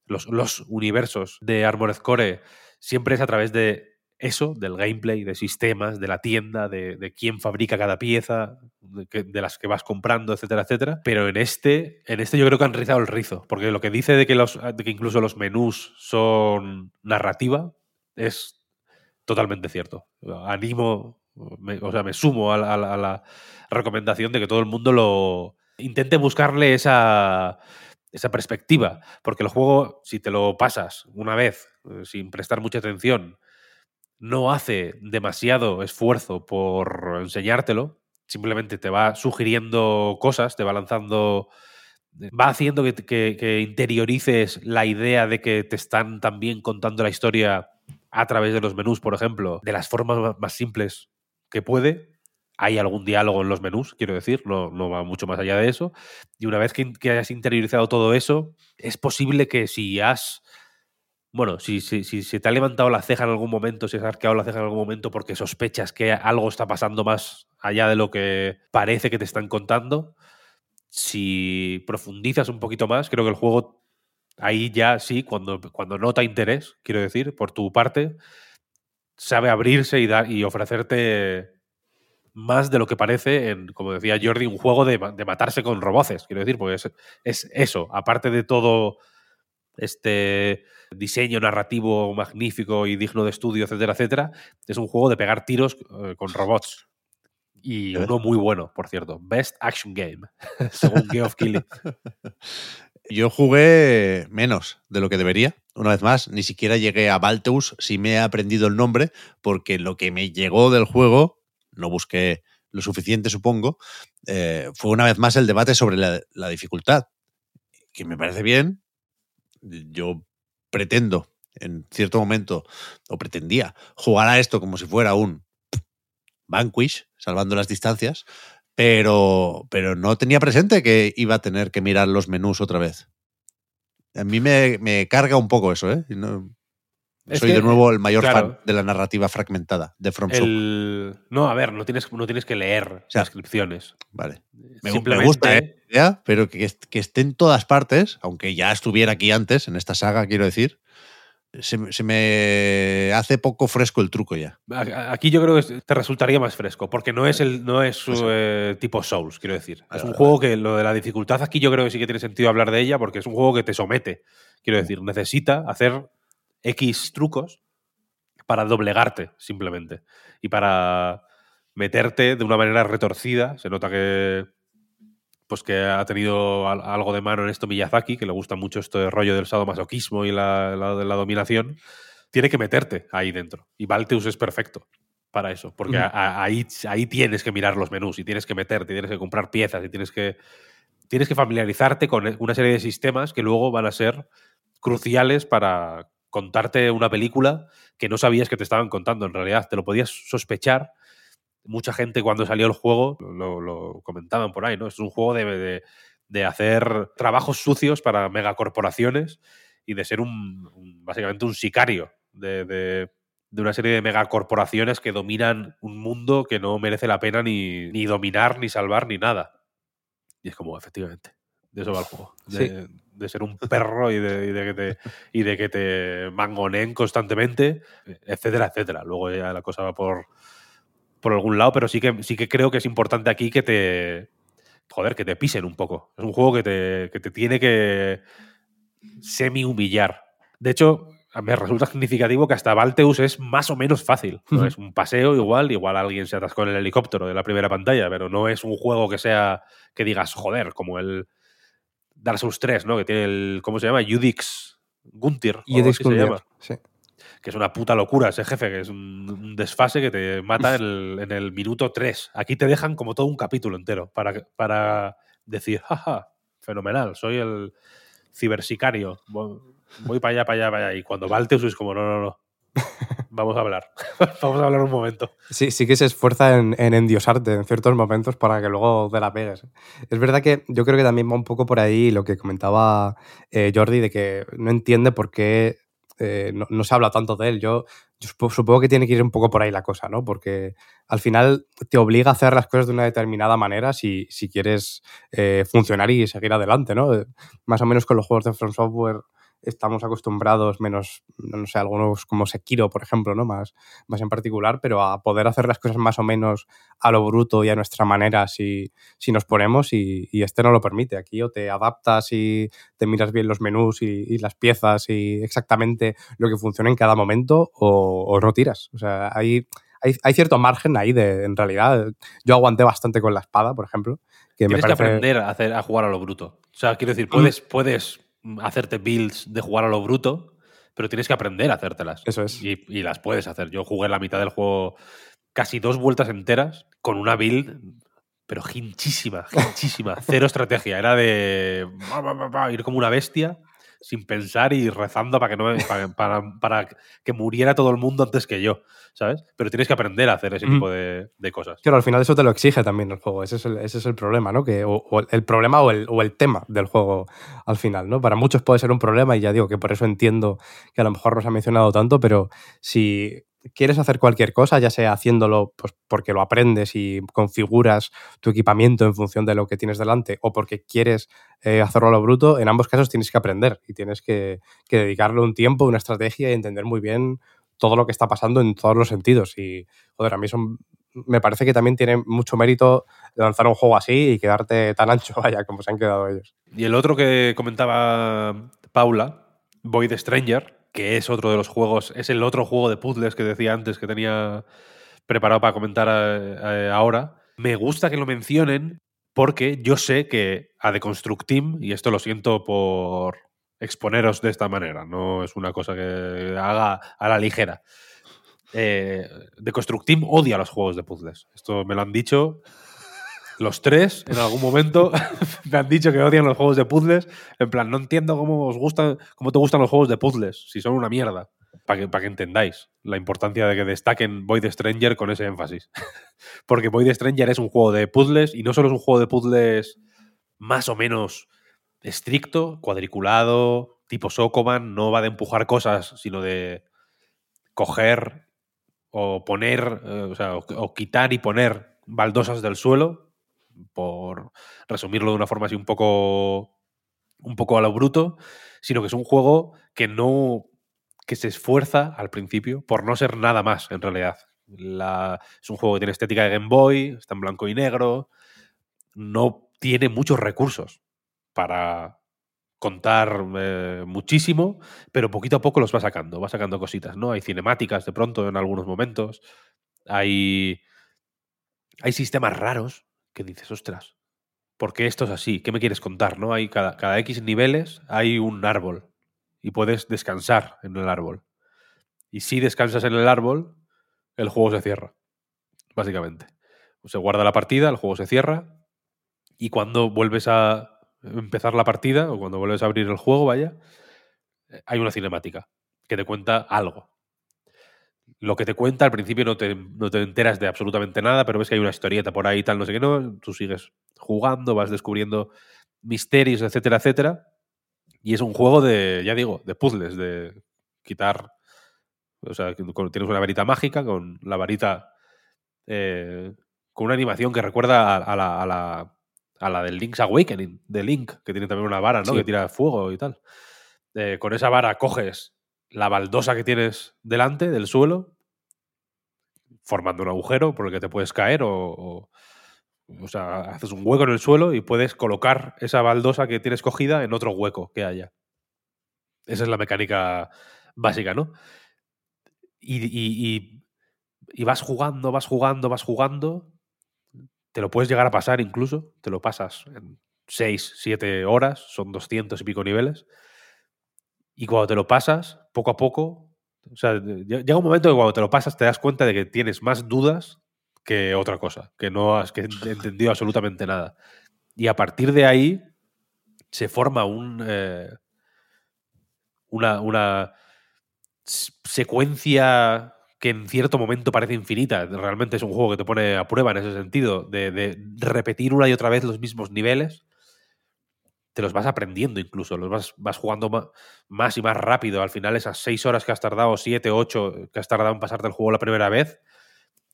los, los, universos de Armored Core, siempre es a través de eso, del gameplay, de sistemas, de la tienda, de, quién fabrica cada pieza, de, las que vas comprando, etcétera, etcétera. Pero en este, en este yo creo que han rizado el rizo, porque lo que dice de que, los, que incluso los menús son narrativa es totalmente cierto. Animo, o sea, me sumo a la recomendación de que todo el mundo lo intente buscarle esa esa perspectiva, porque el juego, si te lo pasas una vez eh, sin prestar mucha atención, no hace demasiado esfuerzo por enseñártelo, simplemente te va sugiriendo cosas, te va lanzando, va haciendo que, interiorices la idea de que te están también contando la historia a través de los menús, por ejemplo, de las formas ma- más simples que puede. Hay algún diálogo en los menús, quiero decir, no, no va mucho más allá de eso. Y una vez que hayas interiorizado todo eso, es posible que si has bueno, si, si, si te ha levantado la ceja en algún momento, si has arqueado la ceja en algún momento porque sospechas que algo está pasando más allá de lo que parece que te están contando, si profundizas un poquito más, creo que el juego ahí ya sí, cuando, cuando nota interés, quiero decir, por tu parte, sabe abrirse y, dar, y ofrecerte más de lo que parece en, como decía Jordi, un juego de, de matarse con roboces, quiero decir, porque es eso, aparte de todo este diseño narrativo magnífico y digno de estudio, etcétera, etcétera, es un juego de pegar tiros eh, con robots. Y
ves.
uno muy bueno, por cierto. Best Action Game, según Geoff Keighley.
Yo jugué menos de lo que debería. Una vez más, ni siquiera llegué a Balteus si me he aprendido el nombre, porque lo que me llegó del juego, no busqué lo suficiente, supongo, eh, fue una vez más el debate sobre la, la dificultad, que me parece bien. Yo pretendo, en cierto momento, o pretendía, jugar a esto como si fuera un Vanquish, salvando las distancias, pero, pero no tenía presente que iba a tener que mirar los menús otra vez. A mí me, me carga un poco eso, ¿eh?
Es
soy
que,
de nuevo el mayor
claro.
fan de la narrativa fragmentada de From.
El... No, a ver, no tienes, no tienes que leer
sea,
descripciones.
Vale. Me, me gusta, ¿eh? idea, pero que, que esté en todas partes, aunque ya estuviera aquí antes, en esta saga, quiero decir, se, me- se me hace poco fresco el truco ya.
Aquí yo creo que te resultaría más fresco, porque no es el no es eh, tipo Souls, quiero decir. Es un juego que lo de la dificultad aquí yo creo que sí que tiene sentido hablar de ella, porque es un juego que te somete. Quiero
Mm.
decir, necesita hacer X trucos para doblegarte, simplemente. Y para meterte de una manera retorcida. Se nota que pues que ha tenido al- algo de mano en esto Miyazaki, que le gusta mucho este rollo del sadomasoquismo y la, la, de la dominación, tiene que meterte ahí dentro. Y Balteus es perfecto para eso, porque
Ujú.
a- a- ahí, ahí tienes que mirar los menús y tienes que meterte, y tienes que comprar piezas y tienes que, tienes que familiarizarte con una serie de sistemas que luego van a ser cruciales para contarte una película que no sabías que te estaban contando en realidad. Te lo podías sospechar. Mucha gente cuando salió el juego lo, lo comentaban por ahí, ¿no? Es un juego de, de- de hacer trabajos sucios para megacorporaciones y de ser un, un- básicamente un sicario de, de- una serie de megacorporaciones que dominan un mundo que no merece la pena ni, ni dominar, ni salvar, ni nada. Y es como, efectivamente, de eso va el juego. De, de ser un perro y de, y de que te, y de que te mangoneen constantemente, etcétera, etcétera. Luego ya la cosa va por, por algún lado, pero sí que, sí que creo que es importante aquí que te. Joder, que te pisen un poco. Es un juego que te, que te tiene que semi-humillar. De hecho, me resulta significativo que hasta Valteus es más o menos fácil. Es un paseo igual, igual alguien se atascó en el helicóptero de la primera pantalla, pero no es un juego que sea que digas, joder, como el Dark Souls 3, ¿no? Que tiene el, ¿cómo se llama? Udix Guntir. así se llama
sí.
que es una puta locura ese jefe, que es un, desfase que te mata en el, en el minuto 3. Aquí te dejan como todo un capítulo entero para, para decir, jaja, fenomenal, soy el cibersicario, voy, voy para allá, para allá, para allá. Y cuando va el Teus es como, no, no, no, vamos a hablar, vamos a hablar un momento.
Sí, sí que se esfuerza en, en endiosarte en ciertos momentos para que luego te la pegues. Es verdad que yo creo que también va un poco por ahí lo que comentaba eh, Jordi, de que no entiende por qué eh, no, no se habla tanto de él. Yo, yo supo- supongo que tiene que ir un poco por ahí la cosa, ¿no? Porque al final te obliga a hacer las cosas de una determinada manera si, si quieres eh, funcionar y seguir adelante, ¿no? Más o menos con los juegos de From Software estamos acostumbrados, menos, no sé, algunos como Sekiro, por ejemplo, ¿no? Más, más en particular, pero a poder hacer las cosas más o menos a lo bruto y a nuestra manera si, si nos ponemos y, y este no lo permite. Aquí o te adaptas y te miras bien los menús y, y las piezas y exactamente lo que funciona en cada momento o, o no tiras. O sea, hay, hay, hay cierto margen ahí de, en realidad, yo aguanté bastante con la espada, por ejemplo, que me
Tienes
parece...
que aprender a, hacer, a jugar a lo bruto. O sea, quiero decir,
Mm.
puedes, puedes hacerte builds de jugar a lo bruto, pero tienes que aprender a hacértelas.
Eso es.
Y, y las puedes hacer. Yo jugué la mitad del juego casi dos vueltas enteras con una build, pero hinchísima, hinchísima. Cero estrategia. Era de ir como una bestia sin pensar y rezando para que, no me- para, para- para que muriera todo el mundo antes que yo, ¿sabes? Pero tienes que aprender a hacer ese tipo de, de cosas.
Claro, al final eso te lo exige también el juego. Ese es el, ese es el problema, ¿no? Que, o, o el problema o el, o el tema del juego al final, ¿no? Para muchos puede ser un problema y ya digo que por eso entiendo que a lo mejor no se ha mencionado tanto, pero si quieres hacer cualquier cosa, ya sea haciéndolo pues, porque lo aprendes y configuras tu equipamiento en función de lo que tienes delante o porque quieres eh, hacerlo a lo bruto, en ambos casos tienes que aprender y tienes que, que dedicarle un tiempo, una estrategia y entender muy bien todo lo que está pasando en todos los sentidos. Y, joder, a mí me parece que también tiene mucho mérito lanzar un juego así y quedarte tan ancho, vaya, como se han quedado ellos.
Y el otro que comentaba Paula, Void Stranger, que es otro de los juegos, es el otro juego de puzzles que decía antes que tenía preparado para comentar eh, eh, ahora. Me gusta que lo mencionen porque yo sé que a The Construct Team, y esto lo siento por exponeros de esta manera, no es una cosa que haga a la ligera. Eh, The Construct Team odia los juegos de puzzles. Esto me lo han dicho los tres en algún momento. me han dicho que odian los juegos de puzzles. En plan, no entiendo cómo os gustan, cómo te gustan los juegos de puzzles, si son una mierda. Para que, para que entendáis la importancia de que destaquen Void Stranger con ese énfasis. Porque Void Stranger es un juego de puzzles y no solo es un juego de puzzles más o menos estricto, cuadriculado, tipo Sokoban, no va de empujar cosas, sino de coger o poner, eh, o sea, o, o quitar y poner baldosas del suelo, por resumirlo de una forma así un poco un poco a lo bruto, sino que es un juego que no que se esfuerza al principio por no ser nada más en realidad. Es un juego que tiene estética de Game Boy, está en blanco y negro, no tiene muchos recursos para contar eh, muchísimo, pero poquito a poco los va sacando, va sacando cositas, ¿no? Hay cinemáticas de pronto en algunos momentos, hay, hay sistemas raros que dices, ostras, ¿por qué esto es así? ¿Qué me quieres contar? ¿no? Hay cada, cada X niveles hay un árbol y puedes descansar en el árbol. Y si descansas en el árbol, el juego se cierra, básicamente. Se guarda la partida, el juego se cierra y cuando vuelves a empezar la partida o cuando vuelves a abrir el juego, vaya, eh, hay una cinemática que te cuenta algo. Lo que te cuenta al principio no te, no te enteras de absolutamente nada, pero ves que hay una historieta por ahí, tal, no sé qué, no. Tú sigues jugando, vas descubriendo misterios, etcétera, etcétera. Y es un juego de, ya digo, de puzzles, de quitar. O sea, tienes una varita mágica con la varita. eh, con una animación que recuerda a, a la, a, la, a la del Link's Awakening, de Link, que tiene también una vara, ¿no?
Sí.
Que tira fuego y tal. Eh, con esa vara coges la baldosa que tienes delante del suelo, formando un agujero por el que te puedes caer o, o, sea, haces un hueco en el suelo y puedes colocar esa baldosa que tienes cogida en otro hueco que haya. Esa es la mecánica básica, ¿no? Y, y- y- y vas jugando, vas jugando, vas jugando. Te lo puedes llegar a pasar incluso. Te lo pasas en 6, 7 horas. Son 200 y pico niveles. Y cuando te lo pasas, poco a poco, o sea, lle- llega un momento que cuando te lo pasas te das cuenta de que tienes más dudas que otra cosa, que no has entendido absolutamente nada. Y a partir de ahí se forma un, eh, una, secuencia que en cierto momento parece infinita. Realmente es un juego que te pone a prueba en ese sentido, de, de repetir una y otra vez los mismos niveles. Te los vas aprendiendo incluso, los vas, jugando más y más rápido. Al final esas seis horas que has tardado, siete, ocho que has tardado en pasarte el juego la primera vez,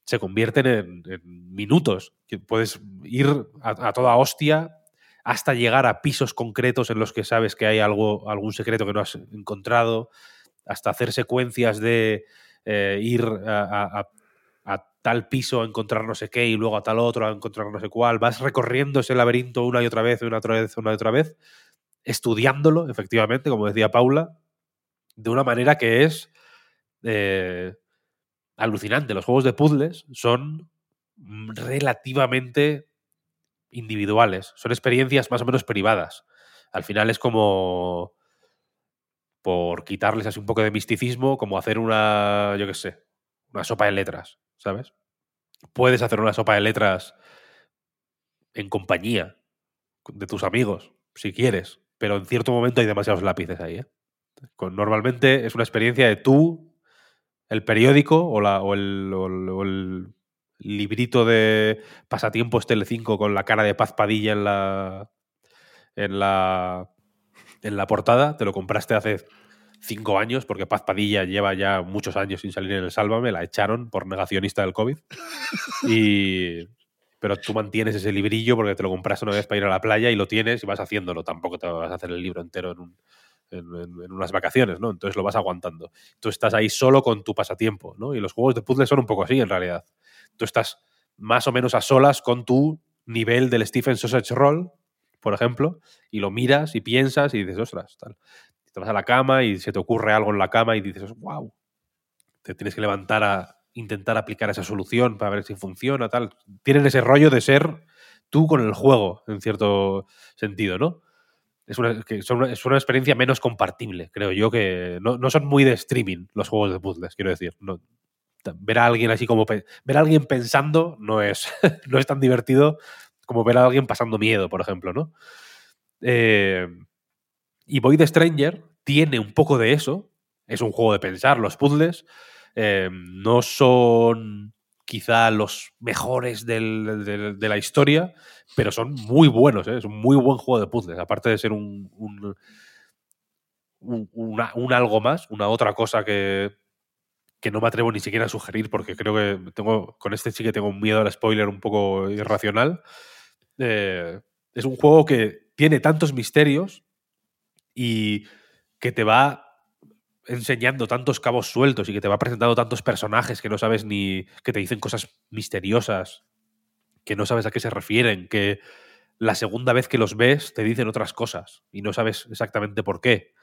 se convierten en, en minutos. Que puedes ir a, toda hostia hasta llegar a pisos concretos en los que sabes que hay algo, algún secreto que no has encontrado, hasta hacer secuencias de eh, ir a tal piso a encontrar no sé qué y luego a tal otro a encontrar no sé cuál. Vas recorriendo ese laberinto una y otra vez, una y otra vez, una y otra vez, estudiándolo, efectivamente, como decía Paula, de una manera que es eh, alucinante. Los juegos de puzzles son mm, relativamente individuales, son experiencias más o menos privadas. Al final es como, por quitarles así un poco de misticismo, como hacer una, yo qué sé, una sopa de letras, ¿sabes? Puedes hacer una sopa de letras en compañía de tus amigos, si quieres, pero en cierto momento hay demasiados lápices ahí. ¿eh? Con, normalmente es una experiencia de tú, el periódico o, la, o, el, librito de pasatiempos Telecinco con la cara de Paz Padilla en la, en la, en la portada. Te lo compraste hace cinco años porque Paz Padilla lleva ya muchos años sin salir en el Sálvame. La echaron por negacionista del COVID. Y, pero tú mantienes ese librillo porque te lo compraste una vez para ir a la playa y lo tienes y vas haciéndolo. Tampoco te vas a hacer el libro entero en, un- en- en- en unas vacaciones, ¿no? Entonces lo vas aguantando. Tú estás ahí solo con tu pasatiempo, ¿no? Y los juegos de puzzle son un poco así, en realidad. Tú estás más o menos a solas con tu nivel del Stephen Sausage Roll, por ejemplo, y lo miras y piensas y dices, ostras, tal. Te vas a la cama y se te ocurre algo en la cama y dices, wow. Te tienes que levantar a intentar aplicar esa solución para ver si funciona, tal. Tienen ese rollo de ser tú con el juego, en cierto sentido, ¿no? Es una, es una experiencia menos compartible, creo yo, que no, no son muy de streaming los juegos de puzzles, quiero decir. Ver a alguien así como... Ver a alguien pensando no es, no es tan divertido como ver a alguien pasando miedo, por ejemplo, ¿no? Eh, y Void Stranger tiene un poco de eso. Es un juego de pensar. Los puzzles eh, no son quizá los mejores de la historia, pero son muy buenos. ¿eh? Es un muy buen juego de puzzles. Aparte de ser un algo más, una otra cosa que, que no me atrevo ni siquiera a sugerir porque creo que tengo con este sí que tengo un miedo al spoiler un poco irracional. Eh, es un juego que tiene tantos misterios y que te va enseñando tantos cabos sueltos y que te va presentando tantos personajes que no sabes ni que te dicen cosas misteriosas que no sabes a qué se refieren, que la segunda vez que los ves te dicen otras cosas y no sabes exactamente por qué,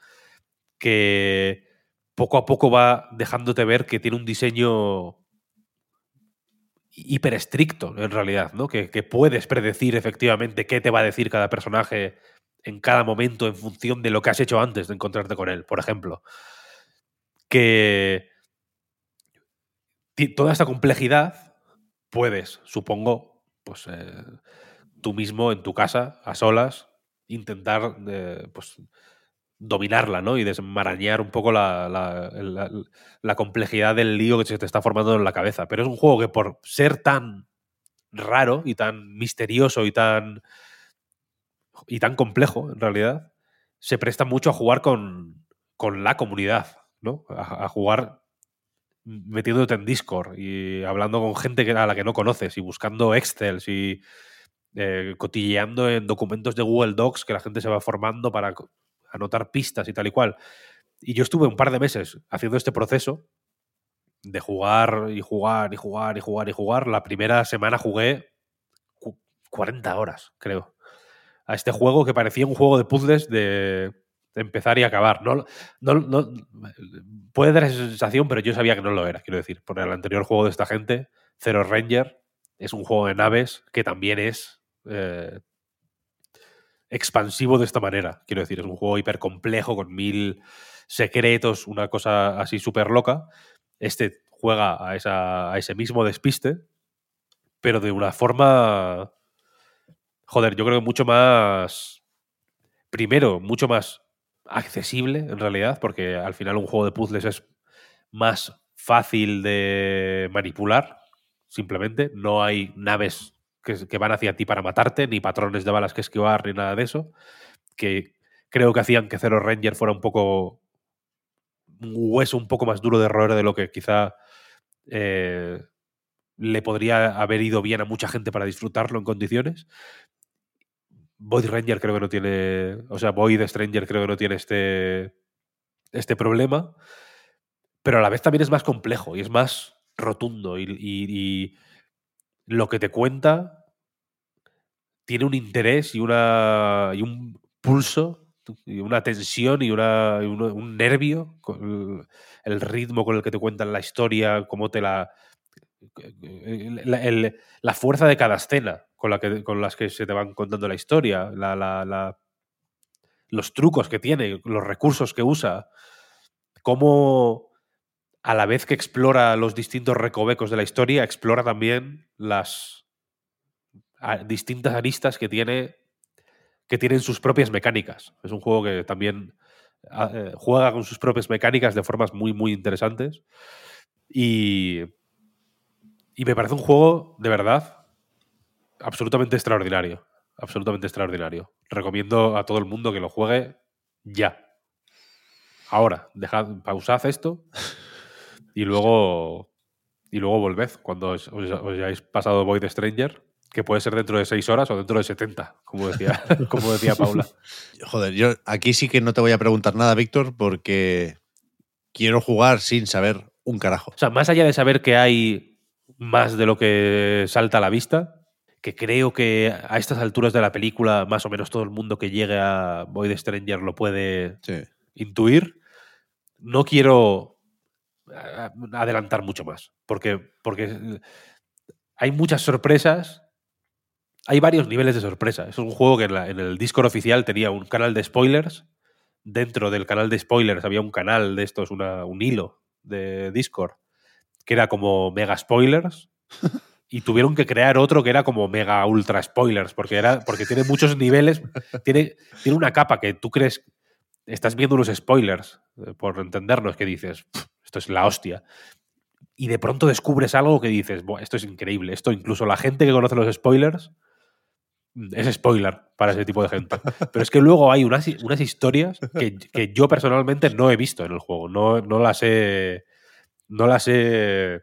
que poco a poco va dejándote ver que tiene un diseño hiper estricto en realidad, ¿no? Que, que puedes predecir efectivamente qué te va a decir cada personaje en cada momento en función de lo que has hecho antes de encontrarte con él, por ejemplo. Que toda esta complejidad puedes, supongo, pues eh, tú mismo en tu casa, a solas, intentar eh, pues, dominarla, ¿no? Y desmarañar un poco la- la complejidad del lío que se te está formando en la cabeza. Pero es un juego que por ser tan raro y tan misterioso y tan y tan complejo, en realidad, se presta mucho a jugar con, con la comunidad, ¿no? A, jugar metiéndote en Discord y hablando con gente a la que no conoces y buscando Excels y eh, cotilleando en documentos de Google Docs que la gente se va formando para anotar pistas y tal y cual. Y yo estuve un par de meses haciendo este proceso de jugar y jugar y jugar y jugar y jugar. La primera semana jugué cu- 40 horas, creo a este juego que parecía un juego de puzzles de, empezar y acabar. No, no, no- puede dar esa sensación, pero yo sabía que no lo era, quiero decir. Por el anterior juego de esta gente, Zero Ranger, es un juego de naves que también es eh, expansivo de esta manera. Quiero decir, es un juego hiper complejo con mil secretos, una cosa así súper loca. Este juega a, esa, a ese mismo despiste, pero de una forma joder, yo creo que mucho más. Primero, mucho más accesible en realidad, porque al final un juego de puzzles es más fácil de manipular, simplemente. No hay naves que, van hacia ti para matarte, ni patrones de balas que esquivar, ni nada de eso. Que creo que hacían que Zero Ranger fuera un poco. un hueso un poco más duro de roer de lo que quizá. eh, le podría haber ido bien a mucha gente para disfrutarlo en condiciones. Void Ranger creo que no tiene. O sea, Void Stranger creo que no tiene este. este problema. Pero a la vez también es más complejo y es más rotundo. Y, y- lo que te cuenta tiene un interés y una. y un pulso y una tensión y, una, y un, un nervio, el ritmo con el que te cuentan la historia, cómo te la... La, fuerza de cada escena con, las que se te van contando la historia, los trucos que tiene, los recursos que usa, cómo a la vez que explora los distintos recovecos de la historia, explora también las distintas aristas que tiene que tienen sus propias mecánicas. Es un juego que también ah, eh, juega con sus propias mecánicas de formas muy, muy interesantes. Y, y me parece un juego, de verdad, absolutamente extraordinario. Absolutamente extraordinario. Recomiendo a todo el mundo que lo juegue ya. Ahora, dejad, pausad esto y luego y luego volved cuando os, os- os hayáis pasado Void Stranger, que puede ser dentro de 6 horas o dentro de 70, como decía, como decía Paula.
Joder, yo aquí sí que no te voy a preguntar nada, Víctor, porque quiero jugar sin saber un carajo.
O sea, más allá de saber que hay más de lo que salta a la vista, que creo que a estas alturas de la película, más o menos todo el mundo que llegue a Void Stranger lo puede
Sí.
intuir, no quiero adelantar mucho más, porque, porque hay muchas sorpresas, hay varios niveles de sorpresa. Es un juego que en, la- en el Discord oficial tenía un canal de spoilers, dentro del canal de spoilers había un canal de estos, una- un hilo de Discord, que era como mega spoilers. Y tuvieron que crear otro que era como mega ultra spoilers, porque, era, porque tiene muchos niveles, tiene, tiene una capa que tú crees, estás viendo unos spoilers, eh, por entendernos, que dices, "Pff, esto es la hostia. Y de pronto descubres algo que dices, "Buah, esto es increíble. Esto incluso la gente que conoce los spoilers mm, es spoiler para ese tipo de gente. Pero es que luego hay unas, unas historias que, que yo personalmente no he visto en el juego. No, no las he. No las he.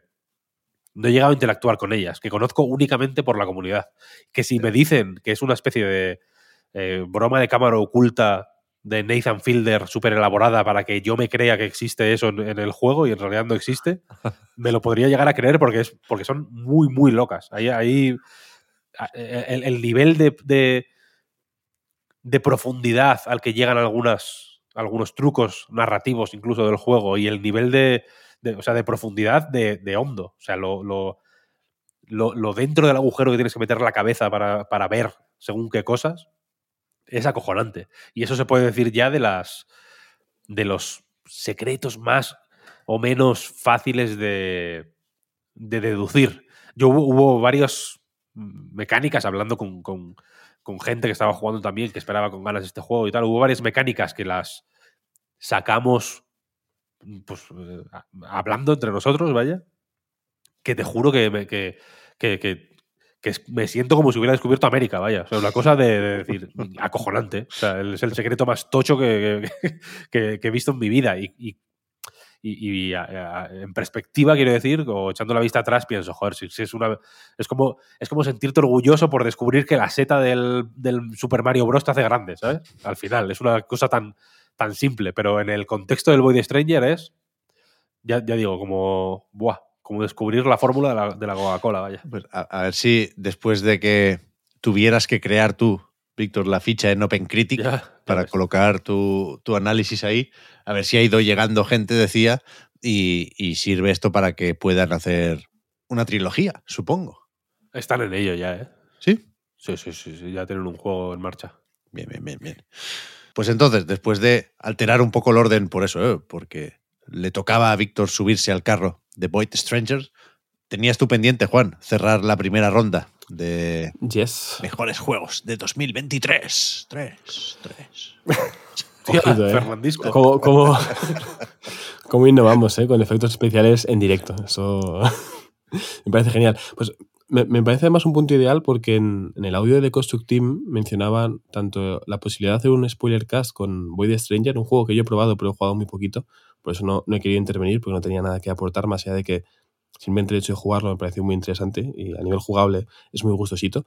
No he llegado a interactuar con ellas, que conozco únicamente por la comunidad. Que si me dicen que es una especie de eh, broma de cámara oculta de Nathan Fielder súper elaborada para que yo me crea que existe eso en, en el juego y en realidad no existe, me lo podría llegar a creer porque, es, porque son muy, muy locas. Ahí, ahí el, el nivel de, de, de profundidad al que llegan algunas, algunos trucos narrativos incluso del juego y el nivel de, de- o sea, de profundidad de, de hondo. O sea, lo, lo, lo- dentro del agujero que tienes que meter la cabeza para, para ver según qué cosas es acojonante. Y eso se puede decir ya de las de los secretos más o menos fáciles de, de deducir. Yo hubo, varias mecánicas hablando con, con- con gente que estaba jugando también, que esperaba con ganas este juego y tal. Hubo varias mecánicas que las sacamos pues, eh, hablando entre nosotros, vaya, que te juro que, me- que, que- me siento como si hubiera descubierto América, vaya. O sea, una cosa de, de decir, acojonante. O sea, es el secreto más tocho que, que- he visto en mi vida. Y, y- y- en perspectiva, quiero decir, o echando la vista atrás, pienso, joder, si, si es una. Es como, es como sentirte orgulloso por descubrir que la seta del, del Super Mario Bros. te hace grande, ¿sabes? Al final, es una cosa tan, tan simple, pero en el contexto del Void Stranger es. Ya, ya digo, como. Buah, como descubrir la fórmula de la, de la Coca-Cola, vaya.
Pues a, a ver si después de que tuvieras que crear tú, Víctor, la ficha en OpenCritic
Ya, ya
para
ves.
colocar tu, tu análisis ahí, a ver si ha ido llegando gente, decía, y, y sirve esto para que puedan hacer una trilogía, supongo.
Están en ello ya, ¿eh?
¿Sí?
Sí, sí, sí, sí, ya tienen un juego en marcha.
Bien, bien, bien, bien. Pues entonces, después de alterar un poco el orden por eso, ¿eh? porque le tocaba a Víctor subirse al carro de Void Strangers, tenías tú pendiente, Juan, cerrar la primera ronda de
Yes.
mejores juegos de 2023. Tres, tres.
Ojito, eh.
Fernandisco.
¿Cómo, cómo, cómo innovamos, eh? Con efectos especiales en directo. Eso me parece genial. Pues me, parece además un punto ideal porque en, el audio de Construct Team mencionaban tanto la posibilidad de hacer un spoiler cast con Void Stranger, un juego que yo he probado, pero he jugado muy poquito. Por eso no, no he querido intervenir porque no tenía nada que aportar, más allá de que simplemente el hecho de jugarlo me pareció muy interesante y a nivel jugable es muy gustosito.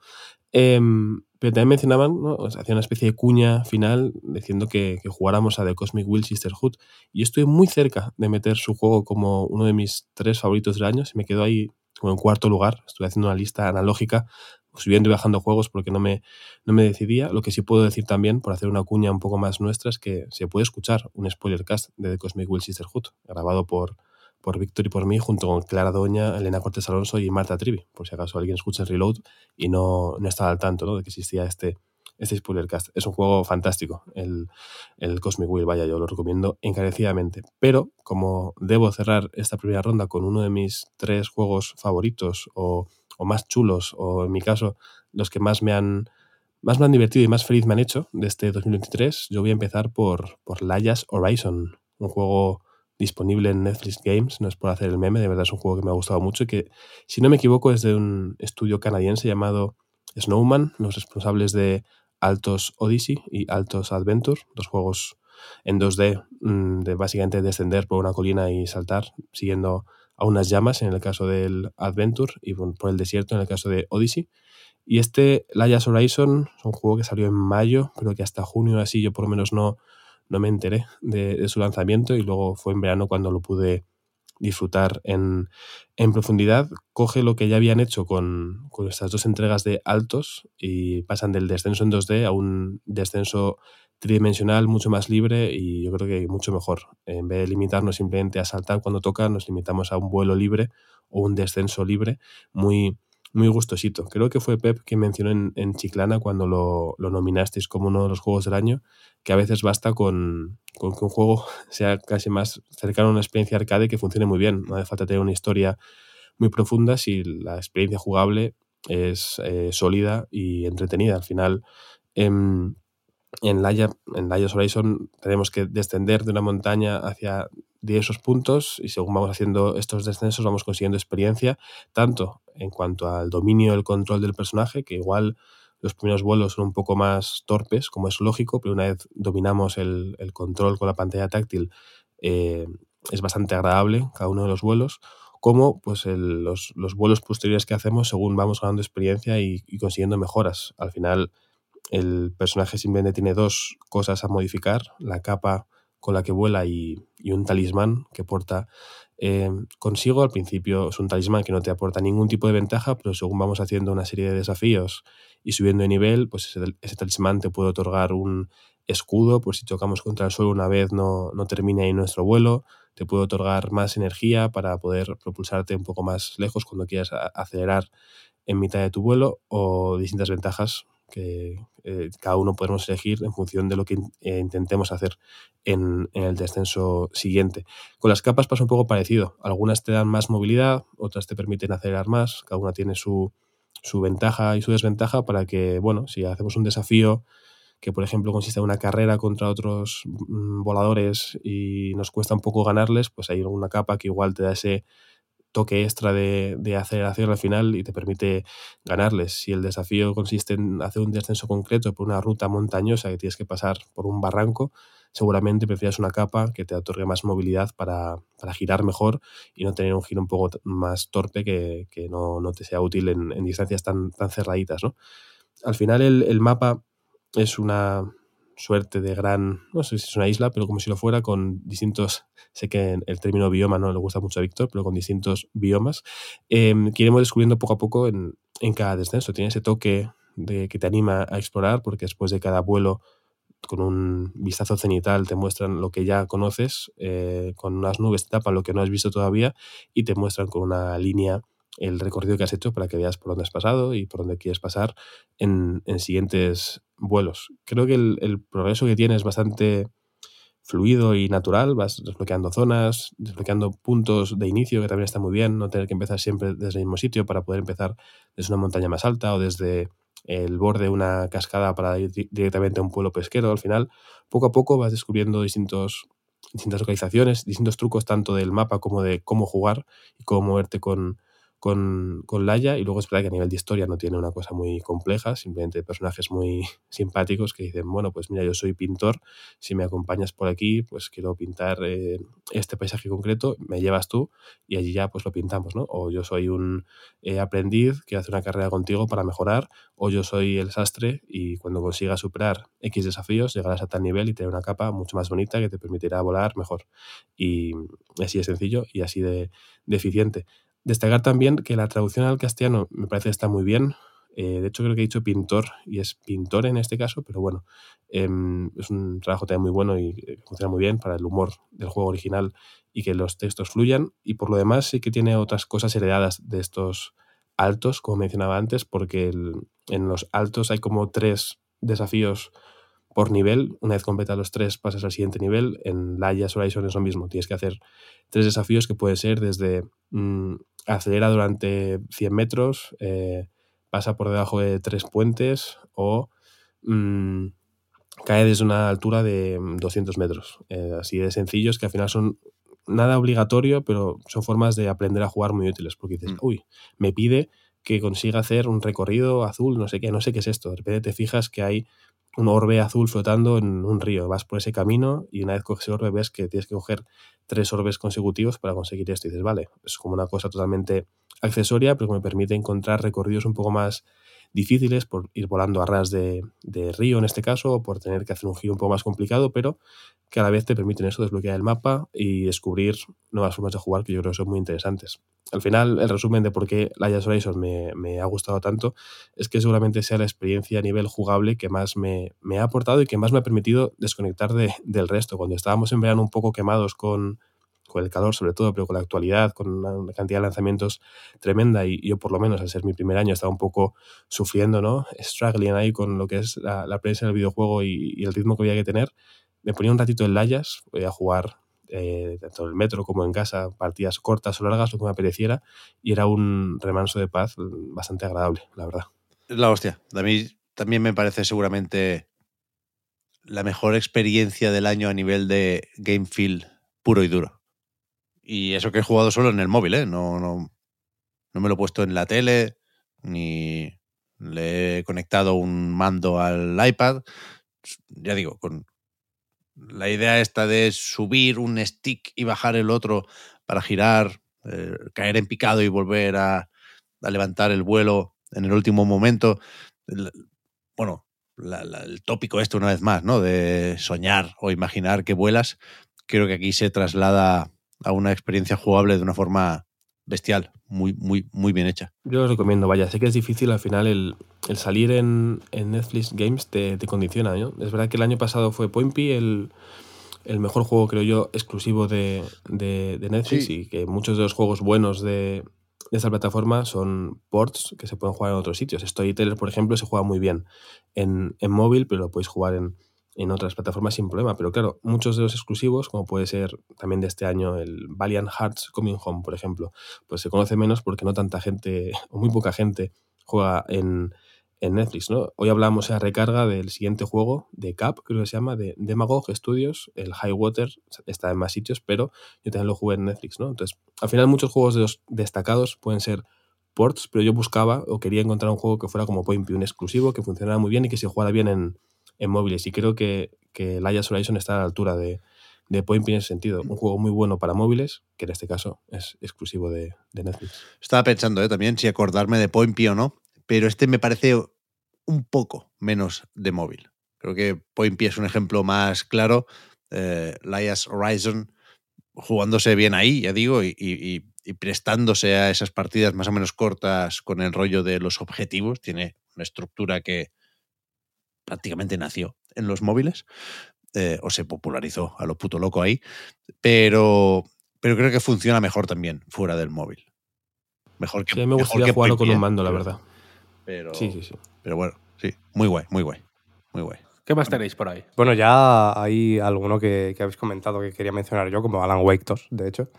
Em, pero también mencionaban, hacía una especie de cuña final diciendo que, jugáramos a The Cosmic Will Sisterhood. Y estoy muy cerca de meter su juego como uno de mis tres favoritos del año. Se me quedó ahí como en cuarto lugar. Estuve haciendo una lista analógica subiendo y bajando juegos porque no me, no me decidía. Lo que sí puedo decir también, por hacer una cuña un poco más nuestra, es que se puede escuchar un spoiler cast de The Cosmic Will Sisterhood, grabado por, por Víctor y por mí, junto con Clara Doña, Elena Cortés Alonso y Marta Trivi, por si acaso alguien escucha el reload y no, no estaba al tanto ¿no? de que existía este, este Spoilercast. Es un juego fantástico, el, el Cosmic Wheel, vaya, yo lo recomiendo encarecidamente. Pero como debo cerrar esta primera ronda con uno de mis tres juegos favoritos o, o más chulos, o en mi caso, los que más me han más me han divertido y más feliz me han hecho de este 2023, yo voy a empezar por, por Layas Horizon, un juego disponible en Netflix Games, no es por hacer el meme, de verdad es un juego que me ha gustado mucho y que, si no me equivoco, es de un estudio canadiense llamado Snowman, los responsables de Altos Odyssey y Altos Adventure, dos juegos en 2D mm, de básicamente descender por una colina y saltar siguiendo a unas llamas en el caso del Adventure y por el desierto en el caso de Odyssey. Y este Layas Horizon es un juego que salió en mayo, pero que hasta junio así yo por lo menos no, no me enteré de, de, su lanzamiento y luego fue en verano cuando lo pude disfrutar en, en profundidad. Coge lo que ya habían hecho con, con, estas dos entregas de altos y pasan del descenso en 2D a un descenso tridimensional mucho más libre y yo creo que mucho mejor. En vez de limitarnos simplemente a saltar cuando toca, nos limitamos a un vuelo libre o un descenso libre muy, muy gustosito. Creo que fue Pep quien mencionó en, en Chiclana cuando lo, lo, nominasteis como uno de los juegos del año, que a veces basta con, con, que un juego sea casi más cercano a una experiencia arcade que funcione muy bien. No hace falta tener una historia muy profunda si la experiencia jugable es eh, sólida y entretenida. Al final, en, en Laia, en Layas Horizon tenemos que descender de una montaña hacia diversos puntos y según vamos haciendo estos descensos vamos consiguiendo experiencia, tanto en cuanto al dominio del control del personaje, que igual los primeros vuelos son un poco más torpes, como es lógico, pero una vez dominamos el, el control con la pantalla táctil, eh, es bastante agradable cada uno de los vuelos, como pues el, los, los, vuelos posteriores que hacemos según vamos ganando experiencia y, y consiguiendo mejoras. Al final, el personaje simplemente tiene dos cosas a modificar, la capa con la que vuela y, un talismán que porta eh, consigo. Al principio es un talismán que no te aporta ningún tipo de ventaja, pero según vamos haciendo una serie de desafíos y subiendo de nivel, pues ese, talismán te puede otorgar un escudo, por si chocamos contra el suelo una vez no, no termine ahí nuestro vuelo, te puede otorgar más energía para poder propulsarte un poco más lejos cuando quieras acelerar en mitad de tu vuelo o distintas ventajas que eh, cada uno podemos elegir en función de lo que eh, intentemos hacer en, el descenso siguiente. Con las capas pasa un poco parecido. Algunas te dan más movilidad, otras te permiten acelerar más, cada una tiene su, su ventaja y su desventaja para que, bueno, si hacemos un desafío que por ejemplo consiste en una carrera contra otros mmm, voladores y nos cuesta un poco ganarles, pues hay una capa que igual te da ese toque extra de, aceleración al final y te permite ganarles. Si el desafío consiste en hacer un descenso concreto por una ruta montañosa que tienes que pasar por un barranco, seguramente prefieras una capa que te otorgue más movilidad para, girar mejor y no tener un giro un poco más torpe que, no, te sea útil en, distancias tan, cerraditas. ¿no? Al final el mapa es una, suerte de gran, no sé si es una isla, pero como si lo fuera, con distintos, sé que el término bioma no le gusta mucho a Víctor, pero con distintos biomas, eh, que iremos descubriendo poco a poco en, en cada descenso. Tiene ese toque de que te anima a explorar, porque después de cada vuelo con un vistazo cenital te muestran lo que ya conoces, eh, con unas nubes te tapan lo que no has visto todavía y te muestran con una línea el recorrido que has hecho para que veas por dónde has pasado y por dónde quieres pasar en, en siguientes vuelos. Creo que el, el, progreso que tiene es bastante fluido y natural, vas desbloqueando zonas, desbloqueando puntos de inicio, que también está muy bien, no tener que empezar siempre desde el mismo sitio para poder empezar desde una montaña más alta o desde el borde de una cascada para ir directamente a un pueblo pesquero. Al final, poco a poco vas descubriendo distintos, distintas localizaciones, distintos trucos tanto del mapa como de cómo jugar y cómo moverte con, con, con Laia y luego es verdad que a nivel de historia no tiene una cosa muy compleja, simplemente personajes muy simpáticos que dicen, bueno, pues mira, yo soy pintor, si me acompañas por aquí, pues quiero pintar eh, este paisaje concreto, me llevas tú y allí ya pues lo pintamos, ¿no? O yo soy un eh, aprendiz que hace una carrera contigo para mejorar, o yo soy el sastre y cuando consigas superar X desafíos llegarás a tal nivel y tener una capa mucho más bonita que te permitirá volar mejor. Y así de sencillo y así de, de eficiente. Destacar también que la traducción al castellano me parece que está muy bien. Eh, de hecho, creo que he dicho pintor y es pintor en este caso, pero bueno, em, es un trabajo también muy bueno y eh, funciona muy bien para el humor del juego original y que los textos fluyan. Y por lo demás, sí que tiene otras cosas heredadas de estos altos, como mencionaba antes, porque en los altos hay como tres desafíos por nivel. Una vez completas los tres, pasas al siguiente nivel. En Layas Horizon es lo mismo. Tienes que hacer tres desafíos que pueden ser desde mm, acelera durante 100 metros, eh, pasa por debajo de tres puentes o mm, cae desde una altura de mm, 200 metros. Eh, así de sencillos que al final son nada obligatorio, pero son formas de aprender a jugar muy útiles. Porque dices,
Mm.
uy, me pide que consiga hacer un recorrido azul, no sé qué, no sé qué es esto. De repente te fijas que hay un orbe azul flotando en un río. Vas por ese camino y una vez coges el orbe ves que tienes que coger tres orbes consecutivos para conseguir esto. Y dices, vale, es como una cosa totalmente accesoria, pero que me permite encontrar recorridos un poco más difíciles por ir volando a ras de, río en este caso, o por tener que hacer un giro un poco más complicado, pero que a la vez te permiten eso, desbloquear el mapa y descubrir nuevas formas de jugar que yo creo que son muy interesantes. Al final, el resumen de por qué Layas Horizon me, me ha gustado tanto es que seguramente sea la experiencia a nivel jugable que más me, me ha aportado y que más me ha permitido desconectar de- del resto. Cuando estábamos en verano un poco quemados con, con el calor sobre todo, pero con la actualidad, con una, cantidad de lanzamientos tremenda y yo por lo menos al ser mi primer año estaba un poco sufriendo, ¿no? Struggling ahí con lo que es la, la prensa del videojuego y, y el ritmo que había que tener. Me ponía un ratito en layas, podía jugar eh, tanto en el metro como en casa, partidas cortas o largas, lo que me apeteciera, y era un remanso de paz bastante agradable, la verdad.
La hostia. A mí también me parece seguramente la mejor experiencia del año a nivel de game feel puro y duro. Y eso que he jugado solo en el móvil, ¿eh? No, no, no me lo he puesto en la tele, ni le he conectado un mando al iPad. Ya digo, con la idea esta de subir un stick y bajar el otro para girar, eh, caer en picado y volver a, levantar el vuelo en el último momento. Bueno, la- el tópico esto una vez más, ¿no? De soñar o imaginar que vuelas, creo que aquí se traslada a una experiencia jugable de una forma bestial, muy, muy, muy bien hecha.
Yo lo recomiendo, vaya, sé que es difícil al final el, el salir en, en Netflix Games te, te condiciona, ¿no? Es verdad que el año pasado fue Pointy el, el mejor juego, creo yo, exclusivo de, de- de Netflix
Sí.
y que muchos de los juegos buenos de, de esta plataforma son ports que se pueden jugar en otros sitios. Storyteller, por ejemplo, se juega muy bien en, en móvil, pero lo podéis jugar en, en otras plataformas sin problema. Pero claro, muchos de los exclusivos, como puede ser también de este año el Valiant Hearts Coming Home, por ejemplo, pues se conoce menos porque no tanta gente, o muy poca gente, juega en, en Netflix, ¿no? Hoy hablamos en la recarga del siguiente juego de Cap, creo que se llama, de Demagog Studios, el High Water, está en más sitios, pero yo también lo jugué en Netflix, ¿no? Entonces, al final muchos juegos de los destacados pueden ser ports, pero yo buscaba o quería encontrar un juego que fuera como Point un exclusivo, que funcionara muy bien y que se jugara bien en, en móviles. Y creo que, que Horizon está a la altura de, de Point en ese sentido. Un juego muy bueno para móviles, que en este caso es exclusivo de, Netflix.
Estaba pensando ¿eh? también si acordarme de Point o no, pero este me parece un poco menos de móvil. Creo que Point es un ejemplo más claro. Eh, Horizon jugándose bien ahí, ya digo, y- y- y prestándose a esas partidas más o menos cortas con el rollo de los objetivos. Tiene una estructura que prácticamente nació en los móviles eh, o se popularizó a lo puto loco ahí, pero, pero creo que funciona mejor también fuera del móvil. Mejor que
Sí, me
mejor
gustaría
que
jugarlo con un mando, la
pero-
verdad.
Pero,
Sí, sí, sí.
pero bueno, sí, muy guay, muy guay, muy guay.
¿Qué más tenéis por ahí?
Bueno, ya hay alguno que, que habéis comentado que quería mencionar yo, como Alan Wake 2, de hecho.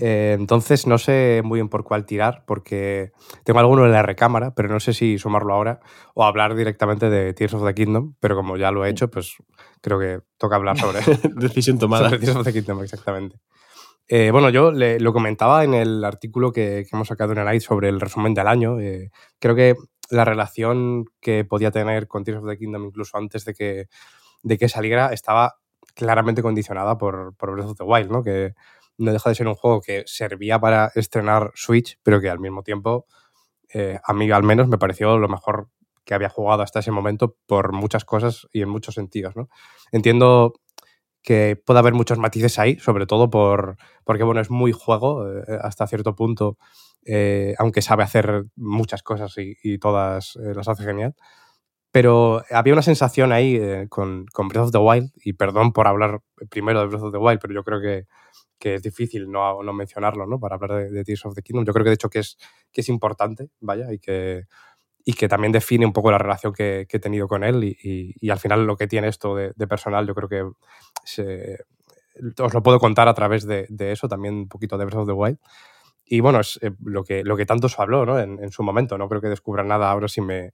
Eh, entonces no sé muy bien por cuál tirar, porque tengo alguno en la recámara, pero no sé si sumarlo ahora o hablar directamente de Tears of the Kingdom, pero como ya lo he hecho, pues creo que toca hablar sobre,
Decisión tomada.
sobre Tears of the Kingdom, exactamente. Eh, bueno, yo le- lo comentaba en el artículo que, que hemos sacado en el Night sobre el resumen del año. eh, creo que la relación que podía tener con Tears of the Kingdom incluso antes de que, de que saliera estaba claramente condicionada por, por Breath of the Wild, ¿no? Que no deja de ser un juego que servía para estrenar Switch, pero que al mismo tiempo, eh, a mí al menos me pareció lo mejor que había jugado hasta ese momento por muchas cosas y en muchos sentidos, ¿no? Entiendo que puede haber muchos matices ahí, sobre todo por, porque bueno, es muy juego eh, hasta cierto punto, eh, aunque sabe hacer muchas cosas y, todas las hace genial. Pero había una sensación ahí con, con Breath of the Wild, y perdón por hablar primero de Breath of the Wild, pero yo creo que, que es difícil no, no mencionarlo, ¿no? Para hablar de, de, Tears of the Kingdom. Yo creo que de hecho que es, que es importante, vaya, y que, y que también define un poco la relación que, que he tenido con él y, y, y, al final lo que tiene esto de, de personal, yo creo que se, os lo puedo contar a través de, de, eso, también un poquito de Breath of the Wild. Y bueno, es eh, lo, que, lo que tanto se habló ¿no? en, en, su momento. No creo que descubra nada ahora si me,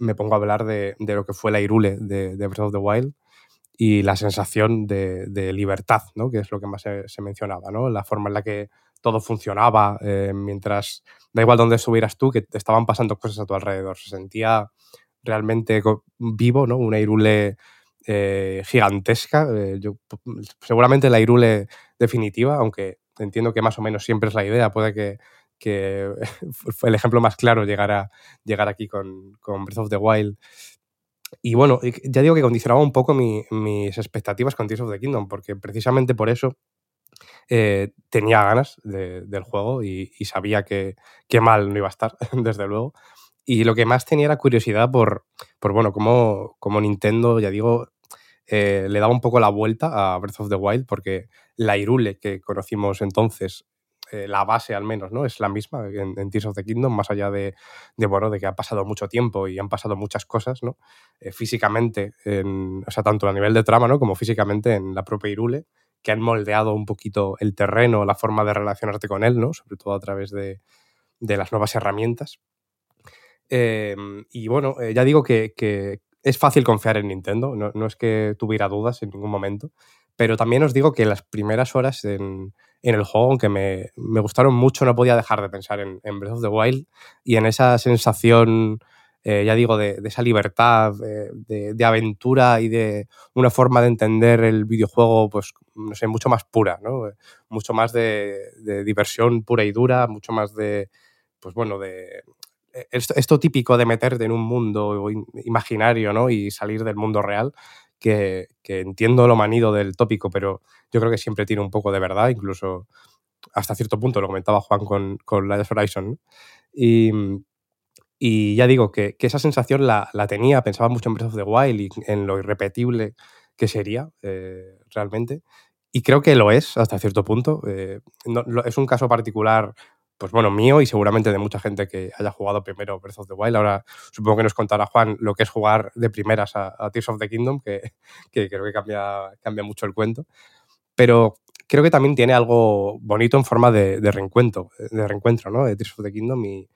me pongo a hablar de, de, lo que fue la Irule de, de Breath of the Wild y la sensación de, de libertad, ¿no? que es lo que más se, mencionaba, ¿no? la forma en la que todo funcionaba eh, mientras, da igual dónde estuvieras tú, que te estaban pasando cosas a tu alrededor. Se sentía realmente vivo, ¿no? una Irule eh, gigantesca. Eh, yo, seguramente la Irule definitiva, aunque entiendo que más o menos siempre es la idea, puede que, que el ejemplo más claro llegar, a, llegar aquí con Breath of the Wild. Y bueno, ya digo que condicionaba un poco mi, mis expectativas con Tears of the Kingdom, porque precisamente por eso eh, tenía ganas de, del juego y, y sabía que, que, mal no iba a estar, desde luego. Y lo que más tenía era curiosidad por, por bueno, cómo, cómo Nintendo, ya digo, eh, le daba un poco la vuelta a Breath of the Wild, porque la Irule que conocimos entonces eh, la base al menos, ¿no? Es la misma en, Tears of the Kingdom, más allá de, de, bueno, de que ha pasado mucho tiempo y han pasado muchas cosas, ¿no? Eh, físicamente, en, o sea, tanto a nivel de trama, ¿no? Como físicamente en la propia Irule, que han moldeado un poquito el terreno, la forma de relacionarte con él, ¿no? Sobre todo a través de, de las nuevas herramientas. Eh, y bueno, ya digo que, que, es fácil confiar en Nintendo, no, no, es que tuviera dudas en ningún momento, pero también os digo que las primeras horas en, el juego, aunque me, me, gustaron mucho, no podía dejar de pensar en, Breath of the Wild y en esa sensación, eh, ya digo, de, esa libertad, de, aventura y de una forma de entender el videojuego, pues, no sé, mucho más pura, ¿no? Mucho más de, diversión pura y dura, mucho más de, pues bueno, de esto, esto, típico de meterte en un mundo imaginario ¿no? y salir del mundo real, que, que, entiendo lo manido del tópico, pero yo creo que siempre tiene un poco de verdad, incluso hasta cierto punto, lo comentaba Juan con, con la de Horizon. Y, y, ya digo que, que esa sensación la, la, tenía, pensaba mucho en Breath of the Wild y en lo irrepetible que sería eh, realmente. Y creo que lo es hasta cierto punto. Eh, no, lo, es un caso particular pues bueno, mío y seguramente de mucha gente que haya jugado primero Breath of the Wild. Ahora supongo que nos contará Juan lo que es jugar de primeras a, a Tears of the Kingdom, que, que, creo que cambia, cambia mucho el cuento. Pero creo que también tiene algo bonito en forma de, de reencuentro, de reencuentro, ¿no? De Tears of the Kingdom y,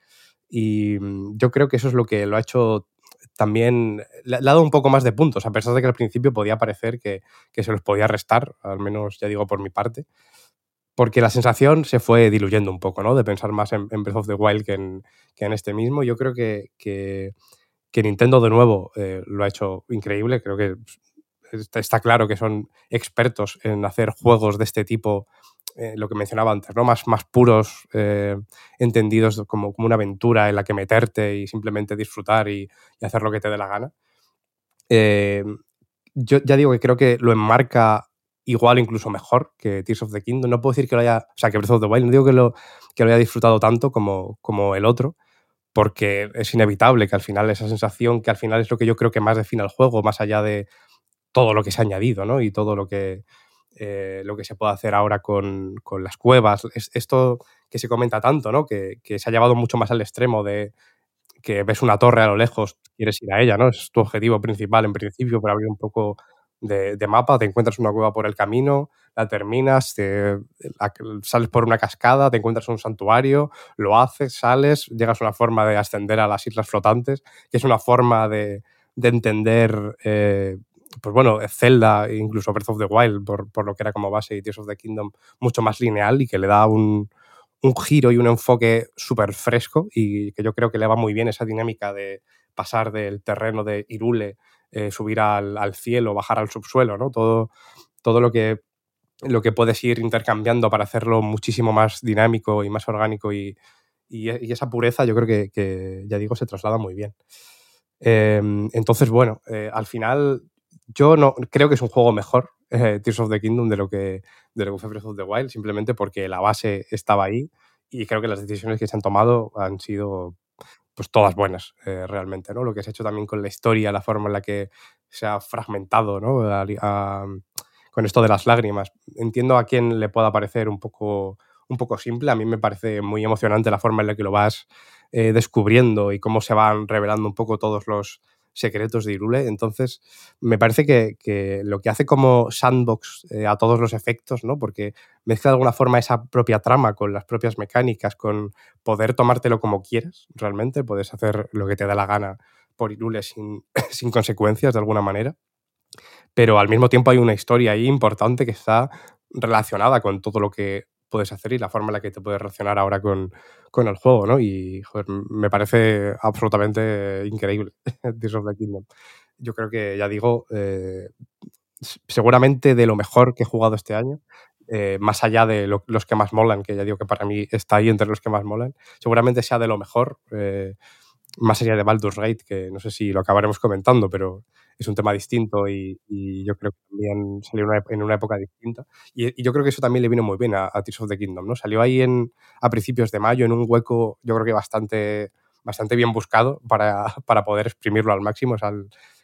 y yo creo que eso es lo que lo ha hecho también le ha dado un poco más de puntos, a pesar de que al principio podía parecer que, que se los podía restar, al menos ya digo por mi parte porque la sensación se fue diluyendo un poco, ¿no? De pensar más en, Breath of the Wild que en, este mismo. Yo creo que, que, que Nintendo de nuevo eh, lo ha hecho increíble. Creo que está, claro que son expertos en hacer juegos de este tipo, eh, lo que mencionaba antes, ¿no? Más, más puros, eh, entendidos como, como, una aventura en la que meterte y simplemente disfrutar y, y hacer lo que te dé la gana. Yo ya digo que creo que lo enmarca igual incluso mejor que Tears of the Kingdom. No puedo decir que lo haya, o sea, que Breath of the Wild, no digo que lo, que lo haya disfrutado tanto como, como el otro, porque es inevitable que al final esa sensación, que al final es lo que yo creo que más define el juego, más allá de todo lo que se ha añadido, ¿no? Y todo lo que, eh, lo que se puede hacer ahora con, con las cuevas. Es, esto que se comenta tanto, ¿no? Que, que, se ha llevado mucho más al extremo de que ves una torre a lo lejos, quieres ir a ella, ¿no? Es tu objetivo principal en principio, para abrir un poco de, mapa, te encuentras una cueva por el camino, la terminas, te, sales por una cascada, te encuentras un santuario, lo haces, sales, llegas a una forma de ascender a las islas flotantes, que es una forma de, de entender, eh, pues bueno, Zelda, incluso Breath of the Wild, por, por, lo que era como base y Tears of the Kingdom, mucho más lineal y que le da un, un giro y un enfoque súper fresco y que yo creo que le va muy bien esa dinámica de pasar del terreno de Irule eh, subir al, al, cielo, bajar al subsuelo, ¿no? Todo, todo lo, que, lo que puedes ir intercambiando para hacerlo muchísimo más dinámico y más orgánico y, y, y esa pureza yo creo que, que, ya digo, se traslada muy bien. Eh, entonces, bueno, eh, al final yo no creo que es un juego mejor, eh, Tears of the Kingdom, de lo que de lo que fue Breath of the Wild, simplemente porque la base estaba ahí y creo que las decisiones que se han tomado han sido pues todas buenas eh, realmente, ¿no? Lo que se ha hecho también con la historia, la forma en la que se ha fragmentado, ¿no? Con esto de las lágrimas. Entiendo a quién le pueda parecer un poco, un poco simple, a mí me parece muy emocionante la forma en la que lo vas eh, descubriendo y cómo se van revelando un poco todos los secretos de Irule. Entonces, me parece que, que lo que hace como sandbox eh, a todos los efectos, ¿no? Porque mezcla de alguna forma esa propia trama con las propias mecánicas, con poder tomártelo como quieras, realmente. Puedes hacer lo que te da la gana por Irule sin, sin consecuencias de alguna manera. Pero al mismo tiempo hay una historia ahí importante que está relacionada con todo lo que puedes hacer y la forma en la que te puedes relacionar ahora con, con el juego, ¿no? Y joder, me parece absolutamente increíble Tears of the Kingdom. Yo creo que, ya digo, eh, seguramente de lo mejor que he jugado este año, eh, más allá de lo- los que más molan, que ya digo que para mí está ahí entre los que más molan, seguramente sea de lo mejor, eh, más allá de Baldur's Gate, que no sé si lo acabaremos comentando, pero es un tema distinto y, y yo creo que también salió en una, época distinta. Y, y yo creo que eso también le vino muy bien a, a Tears of the Kingdom, ¿no? Salió ahí en, a principios de mayo en un hueco, yo creo que bastante, bastante bien buscado para, para poder exprimirlo al máximo. Es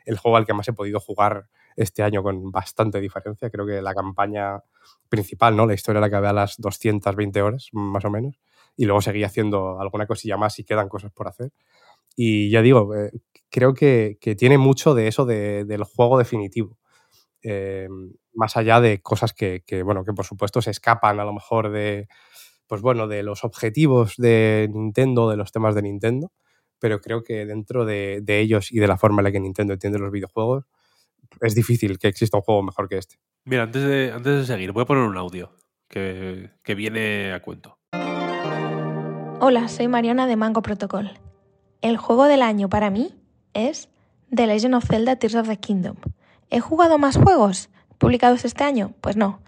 el juego al que más he podido jugar este año con bastante diferencia. Creo que la campaña principal, ¿no? La historia la acabé a las 220 horas, más o menos. Y luego seguí haciendo alguna cosilla más y quedan cosas por hacer. Y ya digo, eh, creo que, que tiene mucho de eso de- del juego definitivo. Eh, más allá de cosas que, que, bueno, que por supuesto se escapan a lo mejor de, pues bueno, de los objetivos de Nintendo, de los temas de Nintendo, pero creo que dentro de, de ellos y de la forma en la que Nintendo entiende los videojuegos, es difícil que exista un juego mejor que este.
Mira, antes de, antes de seguir, voy a poner un audio que, que viene a cuento.
Hola, soy Mariana de Mango Protocol. El juego del año para mí es The Legend of Zelda Tears of the Kingdom. ¿He jugado más juegos publicados este año? Pues no.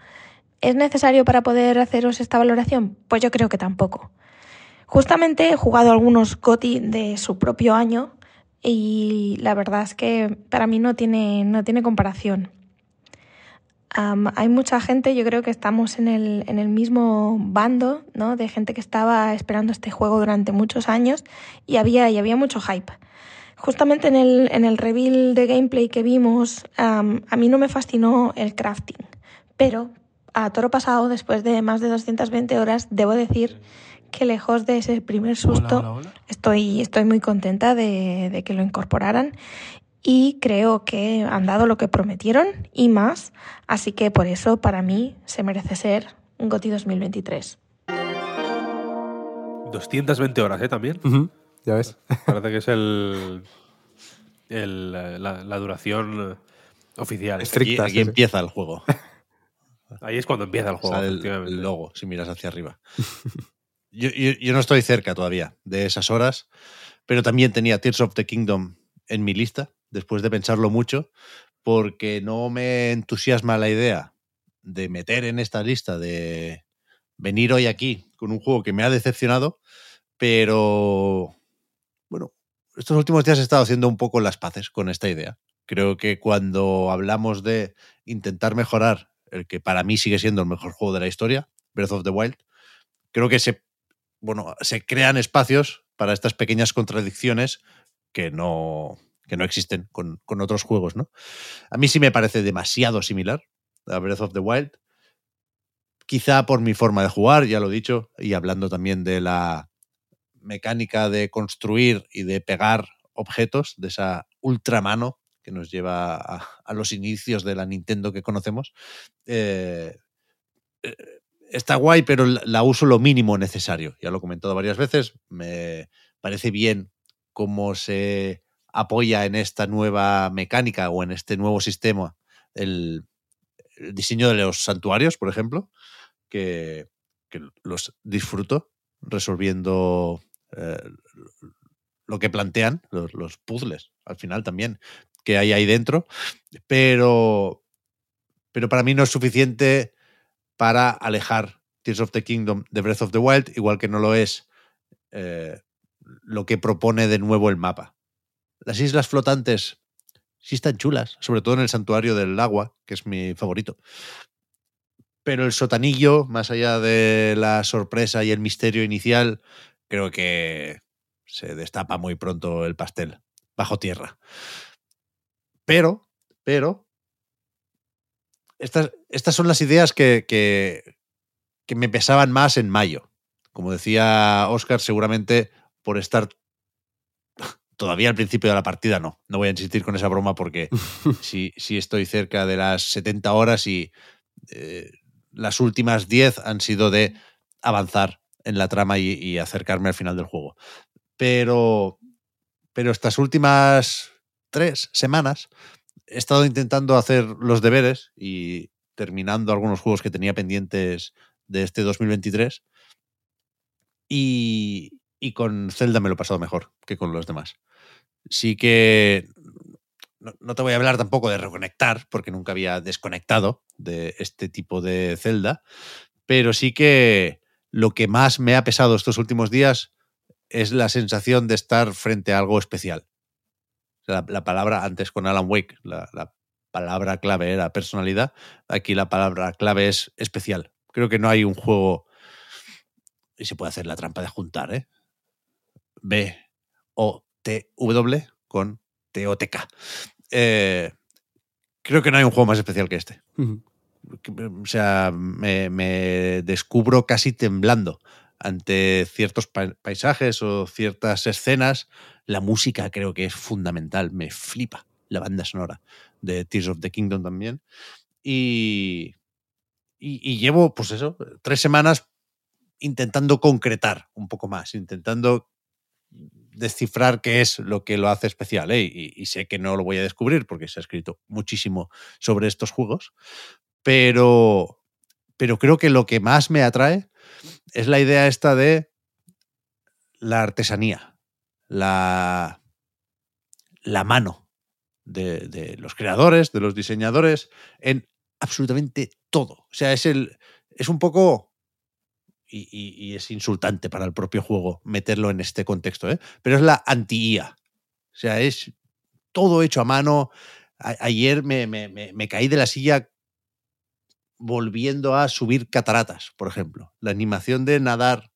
¿Es necesario para poder haceros esta valoración? Pues yo creo que tampoco. Justamente he jugado algunos GOTY de su propio año y la verdad es que para mí no tiene, no tiene comparación. Am, hay mucha gente, yo creo que estamos en el, en el mismo bando, ¿no? De gente que estaba esperando este juego durante muchos años y había, y había mucho hype. Justamente en el, en el reveal de gameplay que vimos, a mí no me fascinó el crafting, pero a toro pasado, después de más de 220 horas, debo decir que lejos de ese primer susto, Estoy, estoy muy contenta de, de que lo incorporaran y creo que han dado lo que prometieron y más, así que por eso para mí se merece ser un GOTY 2023.
220 horas, ¿eh? También.
Ya ves.
Parece que es el, el, la, la duración oficial.
Es-
Aquí,
Estrictas,
aquí
sí, sí.
empieza el juego.
Ahí es cuando empieza el juego.
El, logo, si miras hacia arriba. yo, yo- yo no estoy cerca todavía de esas horas, pero también tenía Tears of the Kingdom en mi lista, después de pensarlo mucho, porque no me entusiasma la idea de meter en esta lista, de venir hoy aquí con un juego que me ha decepcionado, pero bueno, estos últimos días he estado haciendo un poco las paces con esta idea. Creo que cuando hablamos de intentar mejorar el que para mí sigue siendo el mejor juego de la historia, Breath of the Wild, creo que se, bueno, se crean espacios para estas pequeñas contradicciones que no, que no existen con, con otros juegos, ¿no? A mí sí me parece demasiado similar a Breath of the Wild. Quizá por mi forma de jugar, ya lo he dicho, y hablando también de la mecánica de construir y de pegar objetos, de esa ultramano que nos lleva a, los inicios de la Nintendo que conocemos. Eh, eh, está guay, pero la uso lo mínimo necesario. Ya lo he comentado varias veces. Me parece bien cómo se apoya en esta nueva mecánica o en este nuevo sistema el, diseño de los santuarios, por ejemplo, que, que los disfruto resolviendo eh, lo que plantean, los, los, puzzles, al final también, que hay ahí dentro, pero, pero para mí no es suficiente para alejar Tears of the Kingdom de Breath of the Wild, igual que no lo es eh, lo que propone de nuevo el mapa. Las islas flotantes sí están chulas, sobre todo en el santuario del agua, que es mi favorito. Pero el sotanillo, más allá de la sorpresa y el misterio inicial, creo que se destapa muy pronto el pastel bajo tierra. Pero, pero, estas, estas son las ideas que, que, que me pesaban más en mayo. Como decía Oscar, seguramente por estar todavía al principio de la partida no. No voy a insistir con esa broma porque sí, sí estoy cerca de las 70 horas y eh, las últimas 10 han sido de avanzar en la trama y, y acercarme al final del juego. Pero, pero estas últimas tres semanas he estado intentando hacer los deberes y terminando algunos juegos que tenía pendientes de este 2023. Y, y con Zelda me lo he pasado mejor que con los demás. Sí que no, te voy a hablar tampoco de reconectar, porque nunca había desconectado de este tipo de Zelda, pero sí que lo que más me ha pesado estos últimos días es la sensación de estar frente a algo especial. La, la palabra, antes con Alan Wake, la palabra clave era personalidad, aquí la palabra clave es especial. Creo que no hay un juego, y se puede hacer la trampa de juntar, ¿eh? B, O, T, W con T, O, T, K. Eh, creo que no hay un juego más especial que este.
Uh -huh.
O sea, me, me, descubro casi temblando ante ciertos pa paisajes o ciertas escenas. La música creo que es fundamental, me flipa la banda sonora de Tears of the Kingdom también. Y, y, y llevo, pues eso, tres semanas intentando concretar un poco más, intentando descifrar qué es lo que lo hace especial. ¿eh? Y, sé que no lo voy a descubrir porque se ha escrito muchísimo sobre estos juegos, pero, pero creo que lo que más me atrae es la idea esta de la artesanía, la, la mano de, de, los creadores, de los diseñadores, en absolutamente todo. O sea, es, el, es un poco y, y, y, es insultante para el propio juego meterlo en este contexto, ¿eh? pero es la anti-IA. O sea, es todo hecho a mano. A, ayer me, me, me, me, caí de la silla volviendo a subir cataratas, por ejemplo. La animación de nadar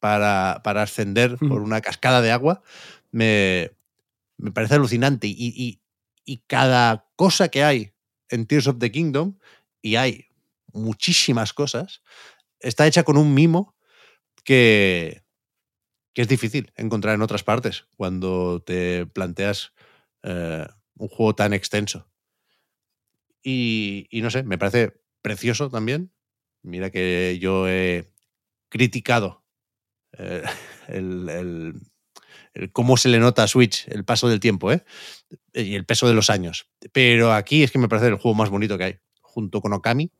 para, para ascender por una cascada de agua me, me parece alucinante. Y, y, y cada cosa que hay en Tears of the Kingdom, y hay muchísimas cosas, está hecha con un mimo que, que es difícil encontrar en otras partes cuando te planteas eh, un juego tan extenso. Y, no sé, me parece precioso también. Mira que yo he criticado eh, el, el, cómo se le nota a Switch el paso del tiempo ¿eh? y el peso de los años. Pero aquí es que me parece el juego más bonito que hay, junto con Okami.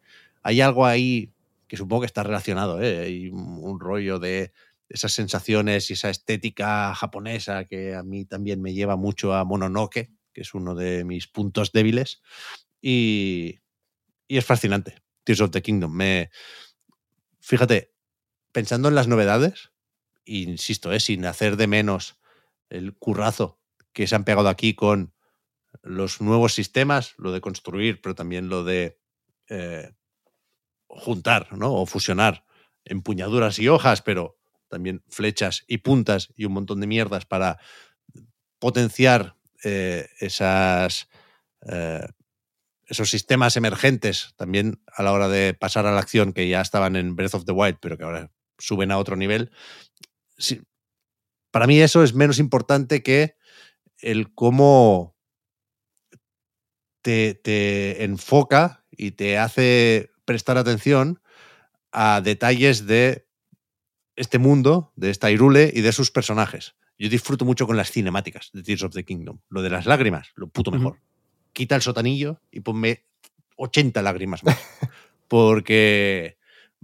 Hay algo ahí que supongo que está relacionado, ¿eh? Hay un rollo de esas sensaciones y esa estética japonesa que a mí también me lleva mucho a Mononoke, que es uno de mis puntos débiles. Y, y es fascinante. Tears of the Kingdom. Me, fíjate, pensando en las novedades, insisto, ¿eh? sin hacer de menos el currazo que se han pegado aquí con los nuevos sistemas, lo de construir, pero también lo de eh, juntar, ¿no? O fusionar empuñaduras y hojas, pero también flechas y puntas y un montón de mierdas para potenciar eh, esas, eh, esos sistemas emergentes también a la hora de pasar a la acción que ya estaban en Breath of the Wild, pero que ahora suben a otro nivel. Sí, para mí eso es menos importante que el cómo te, te enfoca y te hace prestar atención a detalles de este mundo, de esta Irule y de sus personajes. Yo disfruto mucho con las cinemáticas de Tears of the Kingdom. Lo de las lágrimas, lo puto mejor. Uh -huh. Quita el sotanillo y ponme 80 lágrimas más. porque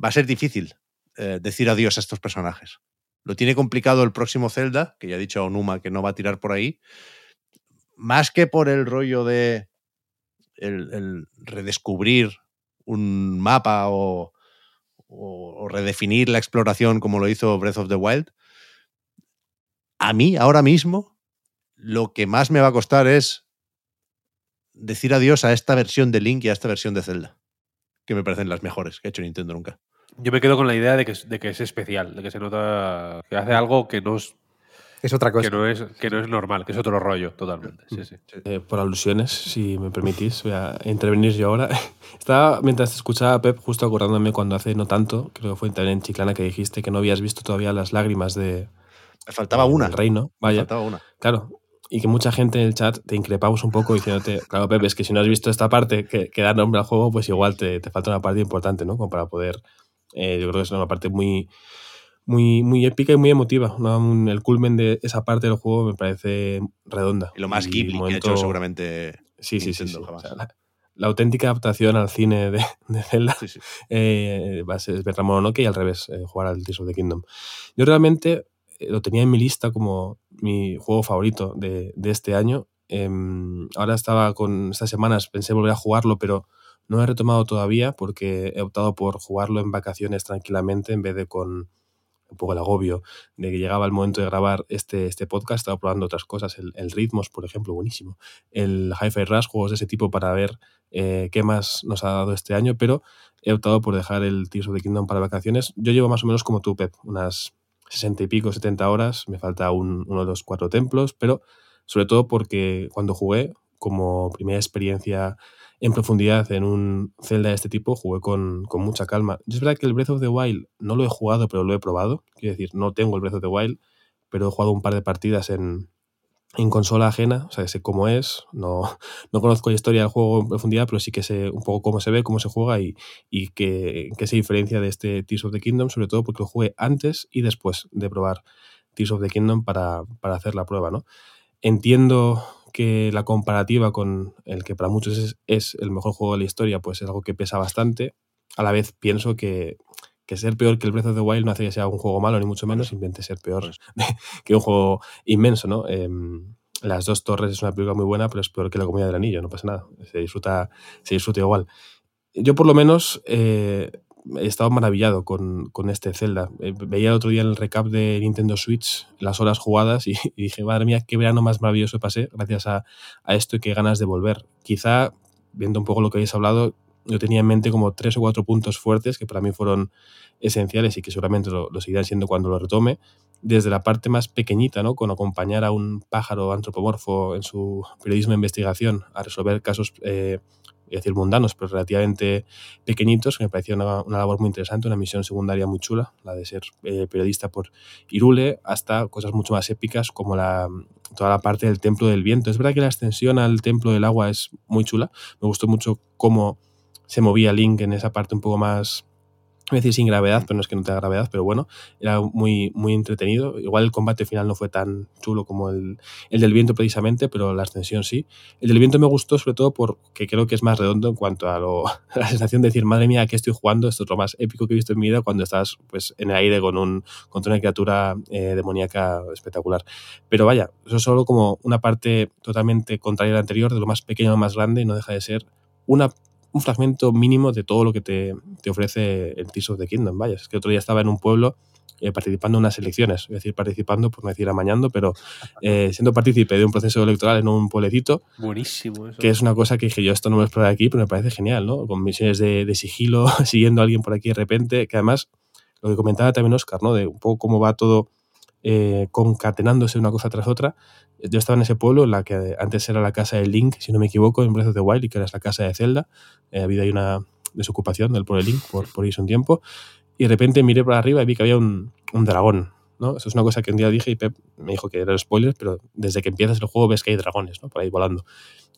va a ser difícil eh, decir adiós a estos personajes. Lo tiene complicado el próximo Zelda, que ya ha dicho a Onuma que no va a tirar por ahí. Más que por el rollo de el, el redescubrir un mapa o, redefinir la exploración como lo hizo Breath of the Wild, a mí ahora mismo lo que más me va a costar es decir adiós a esta versión de Link y a esta versión de Zelda, que me parecen las mejores que ha hecho Nintendo nunca.
Yo me quedo con la idea de que, de que es especial, de que se nota que hace algo que no es,
Es otra cosa.
que no es, que no es normal, que es otro rollo totalmente. Sí, sí.
Eh, por alusiones, si me permitís, voy a intervenir yo ahora. Estaba, mientras te escuchaba a Pep, justo acordándome cuando hace no tanto, creo que fue también en Chiclana que dijiste que no habías visto todavía las lágrimas de
Me faltaba una.
del reino.
Me
Vaya,
faltaba una.
claro. Y que mucha gente en el chat te increpamos un poco diciéndote, claro, Pep, es que si no has visto esta parte que, que da nombre al juego, pues igual te, te falta una parte importante, ¿no? Como para poder. eh, yo creo que es una parte muy, muy, muy épica y muy emotiva. el culmen de esa parte del juego me parece redonda.
Y lo más
Y
Ghibli que ha
momento-
hecho seguramente.
Sí, sí, sí.
Nintendo
sí.
jamás.
O sea, la, la auténtica adaptación al cine de, de Zelda
Sí, sí.
eh, va a ser Mononoke y al revés, eh, jugar al Tears of the Kingdom. Yo realmente eh, lo tenía en mi lista como mi juego favorito de, de este año. Em, ahora estaba con estas semanas, pensé volver a jugarlo, pero no he retomado todavía porque he optado por jugarlo en vacaciones tranquilamente en vez de con un poco el agobio de que llegaba el momento de grabar este, este podcast, estaba probando otras cosas, el, Ritmos, por ejemplo, buenísimo, el Hi-Fi Rush, juegos de ese tipo para ver eh, qué más nos ha dado este año, pero he optado por dejar el Tears of the Kingdom para vacaciones. Yo llevo más o menos como tú, Pep, unas 60 y pico, 70 horas, me falta un- uno de los cuatro templos, pero sobre todo porque cuando jugué, como primera experiencia en profundidad en un Zelda de este tipo, jugué con, con mucha calma. Yo es verdad que el Breath of the Wild no lo he jugado, pero lo he probado. Quiero decir, no tengo el Breath of the Wild, pero he jugado un par de partidas en, en consola ajena, o sea, sé cómo es, no, no conozco la historia del juego en profundidad, pero sí que sé un poco cómo se ve, cómo se juega y, y qué, qué se diferencia de este Tears of the Kingdom, sobre todo porque lo jugué antes y después de probar Tears of the Kingdom para, para hacer la prueba, ¿no? Entiendo que la comparativa con el que para muchos es, es el mejor juego de la historia, pues es algo que pesa bastante. A la vez pienso que, que ser peor que el Breath of the Wild no hace que sea un juego malo, ni mucho menos, simplemente ser peor que un juego inmenso, ¿no? Em, Las dos torres es una película muy buena, pero es peor que la comida del anillo, no pasa nada. Se disfruta, se disfruta igual. Yo por lo menos eh, he estado maravillado con, con este Zelda. Eh, veía el otro día en el recap de Nintendo Switch las horas jugadas y, dije, madre mía, qué verano más maravilloso pasé gracias a, a esto y qué ganas de volver. Quizá, viendo un poco lo que habéis hablado, yo tenía en mente como tres o cuatro puntos fuertes que para mí fueron esenciales y que seguramente lo, lo seguirán siendo cuando lo retome. Desde la parte más pequeñita, ¿no? Con acompañar a un pájaro antropomorfo en su periodismo de investigación a resolver casos, eh, voy decir mundanos, pero relativamente pequeñitos, que me pareció una, una labor muy interesante, una misión secundaria muy chula, la de ser eh, periodista por Irule, hasta cosas mucho más épicas como la, toda la parte del Templo del Viento. Es verdad que la extensión al Templo del Agua es muy chula, me gustó mucho cómo se movía Link en esa parte un poco más, voy a decir sin gravedad, pero no es que no tenga gravedad, pero bueno, era muy, muy entretenido. Igual el combate final no fue tan chulo como el, el del viento precisamente, pero la extensión sí. El del viento me gustó sobre todo porque creo que es más redondo en cuanto a, lo, a la sensación de decir, madre mía, ¿qué estoy jugando? Esto es lo más épico que he visto en mi vida cuando estás pues, en el aire con un, contra una criatura eh, demoníaca espectacular. Pero vaya, eso es solo como una parte totalmente contraria a la anterior, de lo más pequeño a lo más grande, y no deja de ser una un fragmento mínimo de todo lo que te, te ofrece el Tears of the Kingdom. Vaya, es que otro día estaba en un pueblo eh, participando en unas elecciones, es decir, participando, por no decir amañando, pero eh, siendo partícipe de un proceso electoral en un pueblecito,
Buenísimo eso.
que es una cosa que dije yo, esto no me lo aquí, pero me parece genial, ¿no? Con misiones de, de sigilo, siguiendo a alguien por aquí de repente, que además, lo que comentaba también Oscar, ¿no? De un poco cómo va todo eh, concatenándose una cosa tras otra. Yo estaba en ese pueblo, la que antes era la casa de Link, si no me equivoco, en Breath of the Wild, y que ahora es la casa de Zelda. Eh, ha habido ahí una desocupación del pueblo de Link por, irse un tiempo. Y de repente miré para arriba y vi que había un, un dragón. ¿no? Eso es una cosa que un día dije y Pep me dijo que eran spoilers, pero desde que empiezas el juego ves que hay dragones ¿no? por ahí volando.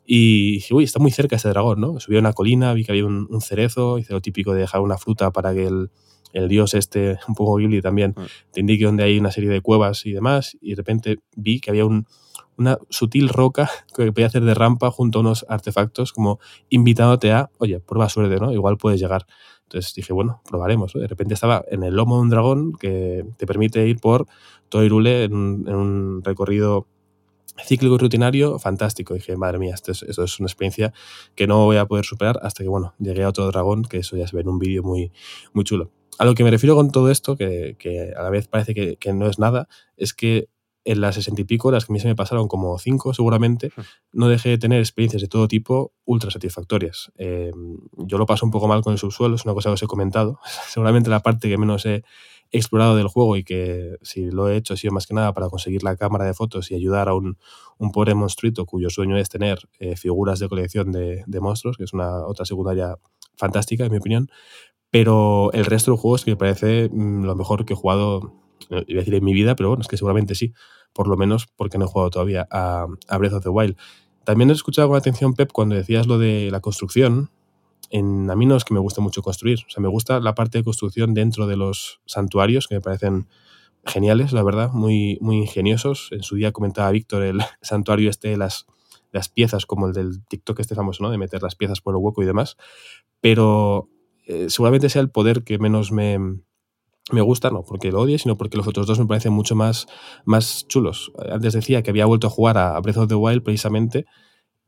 Y dije, uy, está muy cerca este dragón, ¿no? Subí a una colina, vi que había un, un cerezo, hice lo típico de dejar una fruta para que el, el dios este, un poco Ghibli también, te indique dónde hay una serie de cuevas y demás, y de repente vi que había un, una sutil roca que podía hacer de rampa junto a unos artefactos, como invitándote a, oye, prueba suerte, ¿no? Igual puedes llegar. Entonces dije, bueno, probaremos. ¿no? De repente estaba en el lomo de un dragón que te permite ir por todo Irule en un, en un recorrido cíclico y rutinario fantástico. dije, madre mía, esto es, esto es, una experiencia que no voy a poder superar hasta que, bueno, llegué a otro dragón, que eso ya se ve en un vídeo muy, muy chulo. A lo que me refiero con todo esto, que, que a la vez parece que, que, no es nada, es que en las sesenta y pico horas que a mí se me pasaron como cinco seguramente, no dejé de tener experiencias de todo tipo ultra satisfactorias. Eh, yo lo paso un poco mal con el subsuelo, es una cosa que os he comentado. Seguramente la parte que menos he explorado del juego y que si lo he hecho ha sido más que nada para conseguir la cámara de fotos y ayudar a un, un pobre monstruito cuyo sueño es tener eh, figuras de colección de, de monstruos, que es una otra secundaria fantástica, en mi opinión. Pero el resto del juego es que me parece mm, lo mejor que he jugado, eh, iba a decir en mi vida, pero bueno, es que seguramente sí, por lo menos porque no he jugado todavía a, Breath of the Wild. También he escuchado con atención, Pep, cuando decías lo de la construcción. En, a mí no es que me guste mucho construir, o sea, me gusta la parte de construcción dentro de los santuarios, que me parecen geniales, la verdad, muy, muy ingeniosos. En su día comentaba Víctor el santuario este, las, las piezas, como el del TikTok este famoso, ¿no? De meter las piezas por el hueco y demás. Pero eh, seguramente sea el poder que menos me, me gusta, no porque lo odie, sino porque los otros dos me parecen mucho más, más chulos. Antes decía que había vuelto a jugar a Breath of the Wild precisamente,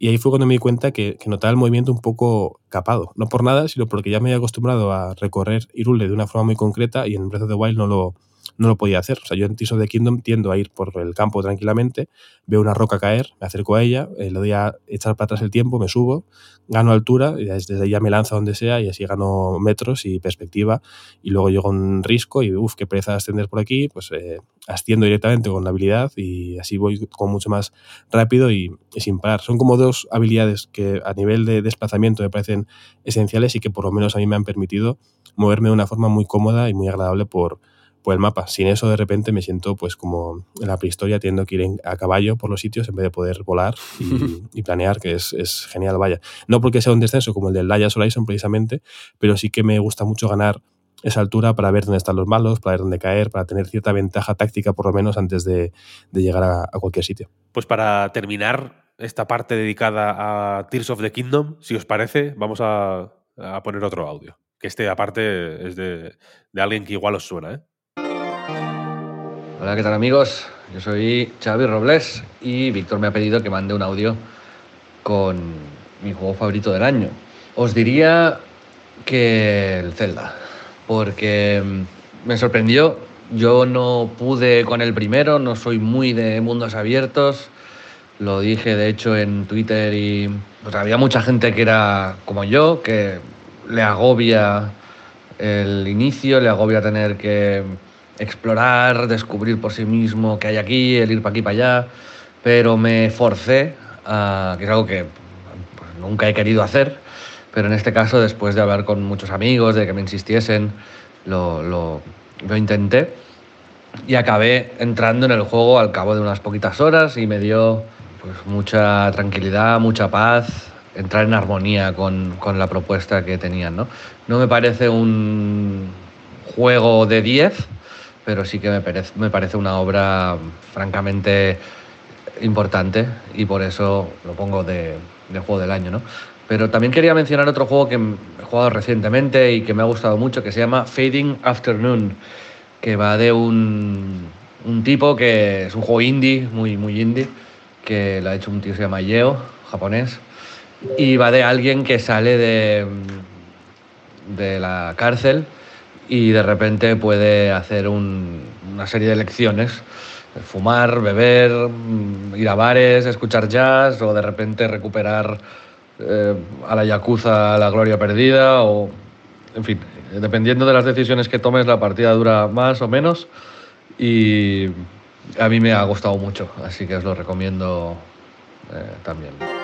y ahí fue cuando me di cuenta que, que, notaba el movimiento un poco capado. No por nada, sino porque ya me había acostumbrado a recorrer Irule de una forma muy concreta y en Breath of the Wild no lo, no lo podía hacer. O sea, yo en Tears of the Kingdom tiendo a ir por el campo tranquilamente, veo una roca caer, me acerco a ella, eh, le doy a echar para atrás el tiempo, me subo, gano altura, y desde ahí ya me lanzo donde sea y así gano metros y perspectiva. Y luego llego a un risco y, uff, qué pereza de ascender por aquí, pues eh, asciendo directamente con la habilidad y así voy con mucho más rápido y, y, sin parar. Son como dos habilidades que a nivel de desplazamiento me parecen esenciales y que por lo menos a mí me han permitido moverme de una forma muy cómoda y muy agradable por, por el mapa. Sin eso, de repente, me siento pues como en la prehistoria, teniendo que ir a caballo por los sitios en vez de poder volar y, y planear, que es, es, genial, vaya. No porque sea un descenso como el del Laya Horizon, precisamente, pero sí que me gusta mucho ganar esa altura para ver dónde están los malos, para ver dónde caer, para tener cierta ventaja táctica, por lo menos, antes de, de llegar a, a cualquier sitio.
Pues para terminar esta parte dedicada a Tears of the Kingdom, si os parece, vamos a, a poner otro audio. Que este, aparte, es de, de alguien que igual os suena, ¿eh?
Hola, ¿qué tal amigos? Yo soy Xavi Robles y Víctor me ha pedido que mande un audio con mi juego favorito del año. Os diría que el Zelda, porque me sorprendió. Yo no pude con el primero, no soy muy de mundos abiertos. Lo dije de hecho en Twitter y pues, había mucha gente que era como yo, que le agobia el inicio, le agobia tener que explorar, descubrir por sí mismo qué hay aquí, el ir para aquí para allá, pero me forcé, a, que es algo que pues, nunca he querido hacer, pero en este caso, después de hablar con muchos amigos, de que me insistiesen, lo, lo, lo intenté y acabé entrando en el juego al cabo de unas poquitas horas y me dio pues, mucha tranquilidad, mucha paz, entrar en armonía con, con la propuesta que tenían. ¿no? no me parece un juego de 10, pero sí que me parece, me parece una obra francamente importante y por eso lo pongo de, de, juego del año. ¿no? Pero también quería mencionar otro juego que he jugado recientemente y que me ha gustado mucho, que se llama Fading Afternoon, que va de un, un tipo que es un juego indie, muy, muy indie, que lo ha hecho un tío que se llama Yeo, japonés, y va de alguien que sale de, de la cárcel y de repente puede hacer un, una serie de lecciones, fumar, beber, ir a bares, escuchar jazz o de repente recuperar eh, a la yakuza la gloria perdida o, en fin, dependiendo de las decisiones que tomes la partida dura más o menos y a mí me ha gustado mucho, así que os lo recomiendo eh, también.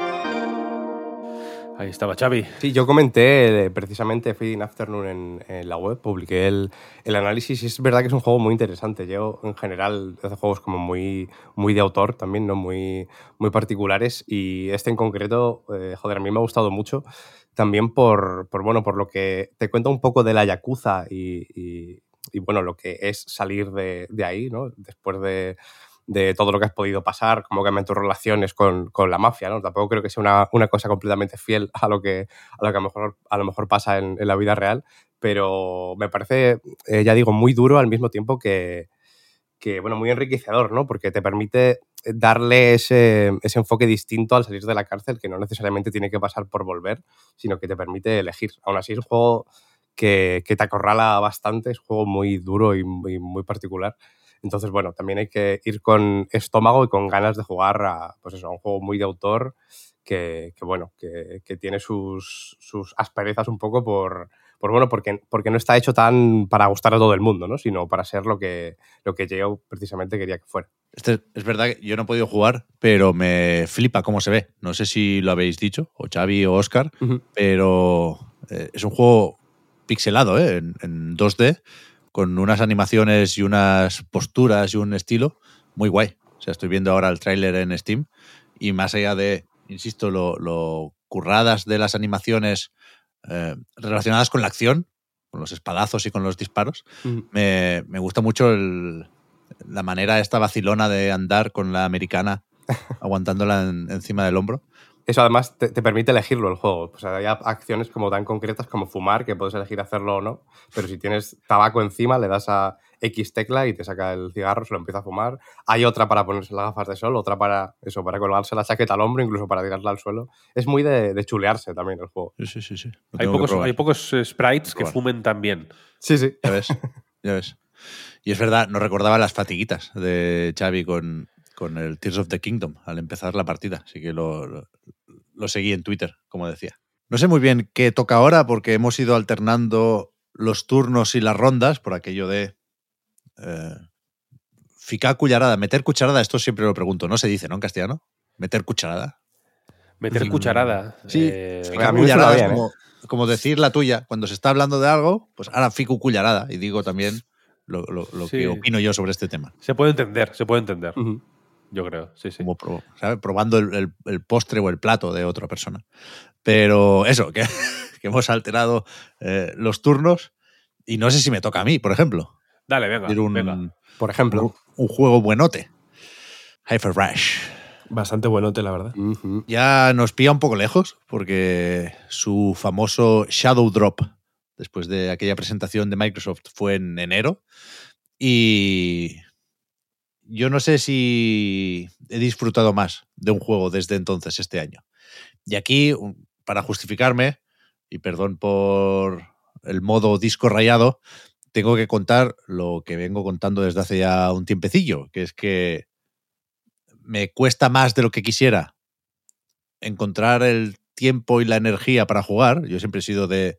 Ahí estaba Xavi.
Sí, yo comenté eh, precisamente Feeding Afternoon en, en, la web, publiqué el, el, análisis y es verdad que es un juego muy interesante. Yo en general hace juegos como muy, muy de autor también, ¿no? muy, muy particulares y este en concreto, eh, joder, a mí me ha gustado mucho también por, por, bueno, por lo que te cuenta un poco de la Yakuza y, y, y bueno, lo que es salir de, de ahí, ¿no? Después de, de todo lo que has podido pasar, cómo cambian tus relaciones con, con, la mafia, ¿no? Tampoco creo que sea una, una, cosa completamente fiel a lo que a lo, que a lo mejor, pasa en, en la vida real, pero me parece, eh, ya digo, muy duro al mismo tiempo que, que, bueno, muy enriquecedor, ¿no? Porque te permite darle ese, ese, enfoque distinto al salir de la cárcel, que no necesariamente tiene que pasar por volver, sino que te permite elegir. Aún así es un juego que, que te acorrala bastante, es un juego muy duro y, y muy particular. Entonces, bueno, también hay que ir con estómago y con ganas de jugar a, pues eso, a un juego muy de autor que, que bueno, que, que tiene sus, sus asperezas un poco por, por bueno, porque, porque no está hecho tan para gustar a todo el mundo, ¿no? Sino para ser lo que, lo que yo precisamente quería que fuera.
Este, es verdad que yo no he podido jugar, pero me flipa cómo se ve. No sé si lo habéis dicho, o Xavi o Oscar, pero eh, es un juego pixelado, ¿eh? en, en 2D, con unas animaciones y unas posturas y un estilo muy guay. O sea, estoy viendo ahora el tráiler en Steam y más allá de, insisto, lo, lo curradas de las animaciones eh, relacionadas con la acción, con los espadazos y con los disparos, me gusta mucho el- la manera esta vacilona de andar con la americana aguantándola en- encima del hombro.
Eso además te, te permite elegirlo el juego. O sea, hay acciones como tan concretas como fumar, que puedes elegir hacerlo o no, pero si tienes tabaco encima, le das a X tecla y te saca el cigarro, se lo empieza a fumar. Hay otra para ponerse las gafas de sol, otra para eso, para colgarse la chaqueta al hombro, incluso para tirarla al suelo. Es muy de, de chulearse también el juego.
Sí, sí, sí.
Hay pocos, hay pocos eh, sprites que fumen también.
Sí, sí.
Ya ves, ya ves. Y es verdad, no recordaba las fatiguitas de Xavi con, con el Tears of the Kingdom al empezar la partida, así que lo, lo, lo seguí en Twitter, como decía. No sé muy bien qué toca ahora porque hemos ido alternando los turnos y las rondas por aquello de eh, ficar cucharada, meter cucharada, esto siempre lo pregunto, no se dice, ¿no? En castellano, meter cucharada.
Meter
Mm.
cucharada.
Sí,
eh,
Ficar
a mí me suena
cullarada es
¿eh?
como, como decir la tuya. Cuando se está hablando de algo, pues ahora fico cullarada y digo también lo, lo- lo
Sí.
que opino yo sobre este tema.
se puede entender, se puede entender. Yo creo, sí, sí.
Como ¿sabes? probando el, el- el postre o el plato de otra persona. Pero eso, que, que hemos alterado eh, los turnos y no sé si me toca a mí, por ejemplo.
Dale, venga.
decir un,
venga.
Por ejemplo.
un, un juego buenote. Hyper Rush.
Bastante buenote, la verdad.
Ya nos pilla un poco lejos porque su famoso Shadow Drop, después de aquella presentación de Microsoft, fue en enero. Y yo no sé si he disfrutado más de un juego desde entonces, este año. Y aquí, para justificarme, y perdón por el modo disco rayado, tengo que contar lo que vengo contando desde hace ya un tiempecillo, que es que me cuesta más de lo que quisiera encontrar el tiempo y la energía para jugar. Yo siempre he sido de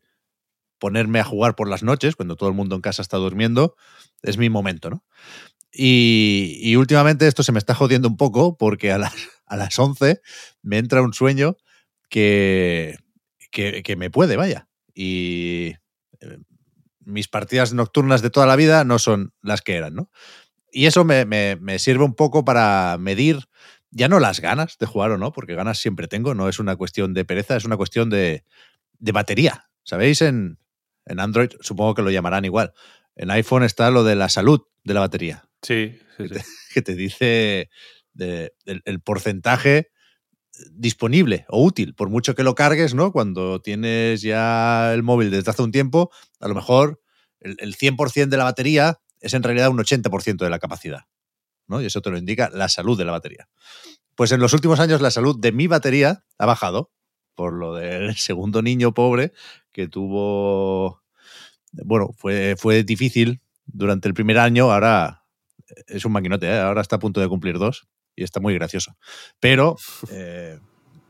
ponerme a jugar por las noches, cuando todo el mundo en casa está durmiendo, es mi momento, ¿no? Y, últimamente esto se me está jodiendo un poco porque a las, a las 11 me entra un sueño que, que, que me puede, vaya. Y eh, mis partidas nocturnas de toda la vida no son las que eran, ¿no? Y eso me, me- me sirve un poco para medir ya no las ganas de jugar o no, porque ganas siempre tengo, no es una cuestión de pereza, es una cuestión de, de batería. ¿Sabéis? En, en Android supongo que lo llamarán igual. En iPhone está lo de la salud de la batería,
Sí, sí, sí.
que te dice de- el, el porcentaje disponible o útil, por mucho que lo cargues, ¿no? Cuando tienes ya el móvil desde hace un tiempo, a lo mejor el, el 100% de la batería es en realidad un 80% de la capacidad, ¿no? Y eso te lo indica la salud de la batería. Pues en los últimos años la salud de mi batería ha bajado por lo del segundo niño pobre que tuvo, bueno, fue, fue difícil durante el primer año, ahora es un maquinote, ¿eh? ahora está a punto de cumplir dos y está muy gracioso. Pero eh,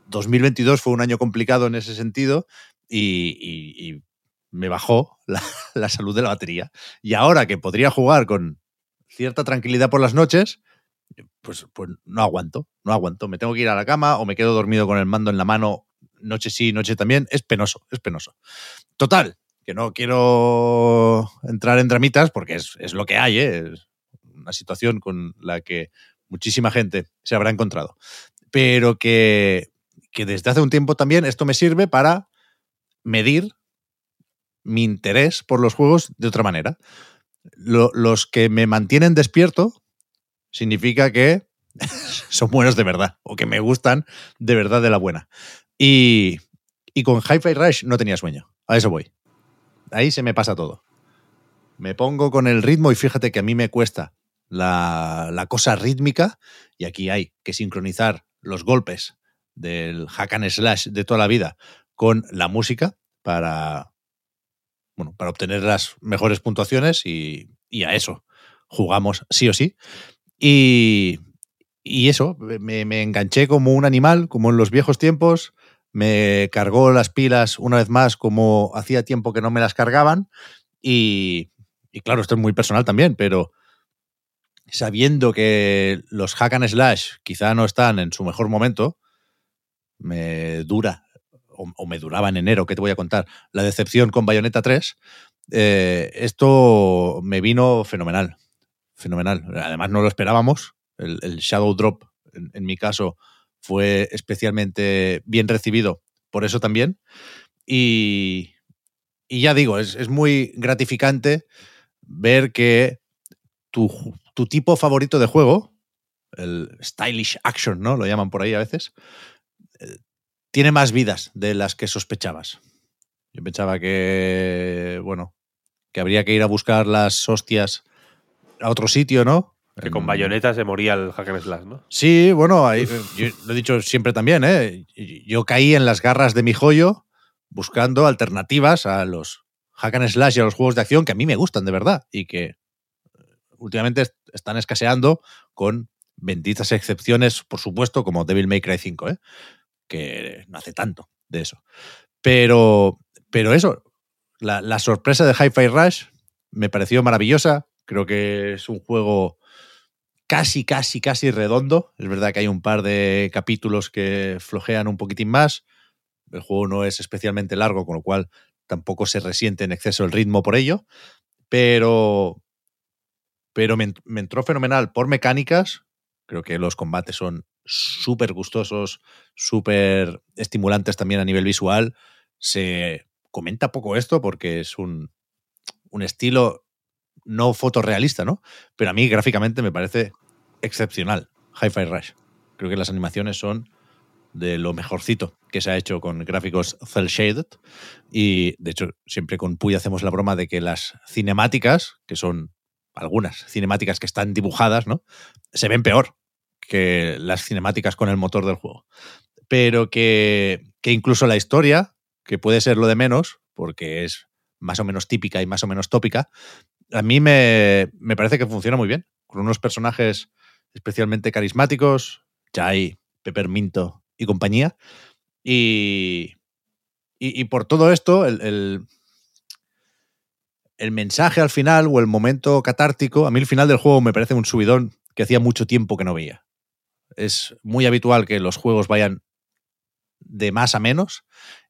2022 fue un año complicado en ese sentido y, y- y me bajó la, la salud de la batería. Y ahora que podría jugar con cierta tranquilidad por las noches, pues, pues no aguanto, no aguanto. Me tengo que ir a la cama o me quedo dormido con el mando en la mano, noche sí, noche también. Es penoso, es penoso. Total, que no quiero entrar en dramitas porque es, es lo que hay, ¿eh? es una situación con la que muchísima gente se habrá encontrado. Pero que, que desde hace un tiempo también esto me sirve para medir mi interés por los juegos de otra manera. Lo- los que me mantienen despierto significa que son buenos de verdad o que me gustan de verdad de la buena. Y, y con Hi-Fi Rush no tenía sueño. A eso voy. Ahí se me pasa todo. Me pongo con el ritmo y fíjate que a mí me cuesta la, la cosa rítmica y aquí hay que sincronizar los golpes del hack and slash de toda la vida con la música para, bueno, para obtener las mejores puntuaciones y, y a eso jugamos sí o sí. Y, y eso, me, me enganché como un animal, como en los viejos tiempos. Me cargó las pilas una vez más, como hacía tiempo que no me las cargaban. Y, y claro, esto es muy personal también, pero sabiendo que los hack and slash quizá no están en su mejor momento, me dura, o, me duraba en enero, ¿qué te voy a contar? La decepción con Bayonetta 3. eh, esto me vino fenomenal. Fenomenal. Además, no lo esperábamos. El, Shadow Drop, en, mi caso, fue especialmente bien recibido por eso también. Y, y ya digo, es, es muy gratificante ver que tu, tu tipo favorito de juego, el stylish action, ¿no? Lo llaman por ahí a veces, eh, tiene más vidas de las que sospechabas. Yo pensaba que, bueno, que habría que ir a buscar las hostias a otro sitio, ¿no?
Que con bayoneta se moría el hack and slash, ¿no?
Sí, bueno, ahí, yo lo he dicho siempre también, ¿eh? Yo caí en las garras de mi joyo buscando alternativas a los hack and slash y a los juegos de acción que a mí me gustan de verdad y que eh, últimamente están escaseando con benditas excepciones, por supuesto, como Devil May Cry 5, ¿eh? que no hace tanto de eso. Pero, pero eso, la, la sorpresa de Hi-Fi Rush me pareció maravillosa. Creo que es un juego casi, casi, casi redondo. Es verdad que hay un par de capítulos que flojean un poquitín más. El juego no es especialmente largo, con lo cual tampoco se resiente en exceso el ritmo por ello. Pero, pero me, ent- me entró fenomenal por mecánicas. Creo que los combates son súper gustosos, súper estimulantes también a nivel visual. Se comenta poco esto porque es un, un estilo no fotorrealista, ¿no? Pero a mí gráficamente me parece excepcional. Hi-Fi Rush. Creo que las animaciones son de lo mejorcito que se ha hecho con gráficos cel shaded y de hecho siempre con Puy hacemos la broma de que las cinemáticas, que son algunas cinemáticas que están dibujadas, ¿no? Se ven peor que las cinemáticas con el motor del juego. Pero que, que incluso la historia, que puede ser lo de menos, porque es más o menos típica y más o menos tópica, a mí me, me parece que funciona muy bien, con unos personajes especialmente carismáticos, Jai, Pepperminto y compañía. Y, y, por todo esto, el, el mensaje al final o el momento catártico, a mí el final del juego me parece un subidón que hacía mucho tiempo que no veía. Es muy habitual que los juegos vayan de más a menos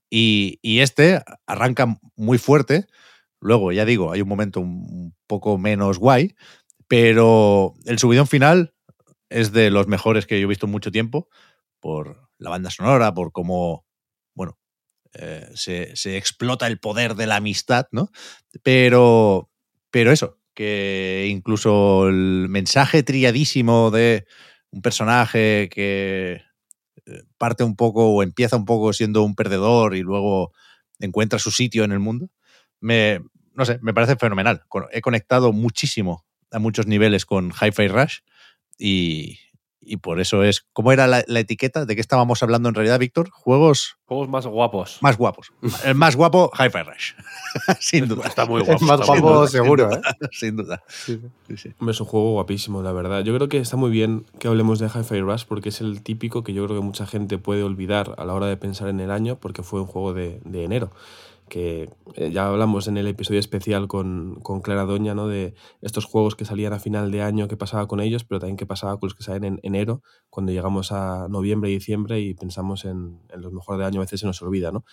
y, y este arranca muy fuerte. Luego, ya digo, hay un momento un poco menos guay, pero el subidón final es de los mejores que yo he visto en mucho tiempo por la banda sonora, por cómo, eh, se, explota el poder de la amistad, ¿no? Pero, pero eso, que incluso el mensaje triadísimo de un personaje que eh, parte un poco o empieza un poco siendo un perdedor y luego encuentra su sitio en el mundo, me, no sé, me parece fenomenal. He conectado muchísimo a muchos niveles con Hi-Fi Rush y, y por eso es. ¿Cómo era la, la, etiqueta? ¿De qué estábamos hablando en realidad, Víctor? Juegos.
Juegos más guapos.
Más guapos. El más guapo, Hi-Fi Rush. sin duda.
Está muy guapo.
Es más guapo,
duda,
seguro,
sin
¿eh?
duda, Sin duda.
Sí,
sí,
es un juego guapísimo, la verdad. Yo creo que está muy bien que hablemos de Hi-Fi Rush porque es el típico que yo creo que mucha gente puede olvidar a la hora de pensar en el año porque fue un juego de, de enero que eh, ya hablamos en el episodio especial con, con, Clara Doña, ¿no? De estos juegos que salían a final de año, qué pasaba con ellos, pero también qué pasaba con los que salen en enero, cuando llegamos a noviembre y diciembre y pensamos en, en los mejores de año, a veces se nos olvida, ¿no?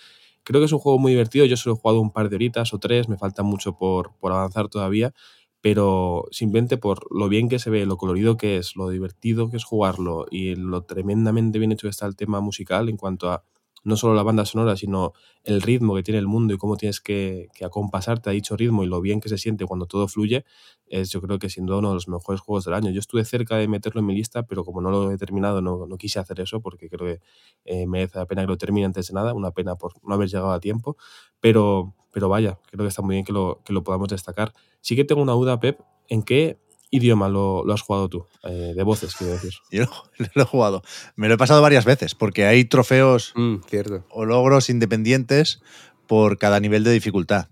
Creo que es un juego muy divertido, yo solo he jugado un par de horitas o tres, me falta mucho por, por avanzar todavía, pero simplemente por lo bien que se ve, lo colorido que es, lo divertido que es jugarlo y lo tremendamente bien hecho que está el tema musical en cuanto a no solo la banda sonora, sino el ritmo que tiene el mundo y cómo tienes que, que, acompasarte a dicho ritmo y lo bien que se siente cuando todo fluye, es yo creo que sin duda uno de los mejores juegos del año. Yo estuve cerca de meterlo en mi lista, pero como no lo he terminado, no, no quise hacer eso porque creo que eh, merece la pena que lo termine antes de nada, una pena por no haber llegado a tiempo, pero, pero vaya, creo que está muy bien que lo, que lo podamos destacar. Sí que tengo una duda, Pep, ¿en qué idioma lo, lo, has jugado tú? Eh, de voces, quiero decir.
Yo lo, lo, he jugado. Me lo he pasado varias veces porque hay trofeos
mm, cierto.
o logros independientes por cada nivel de dificultad.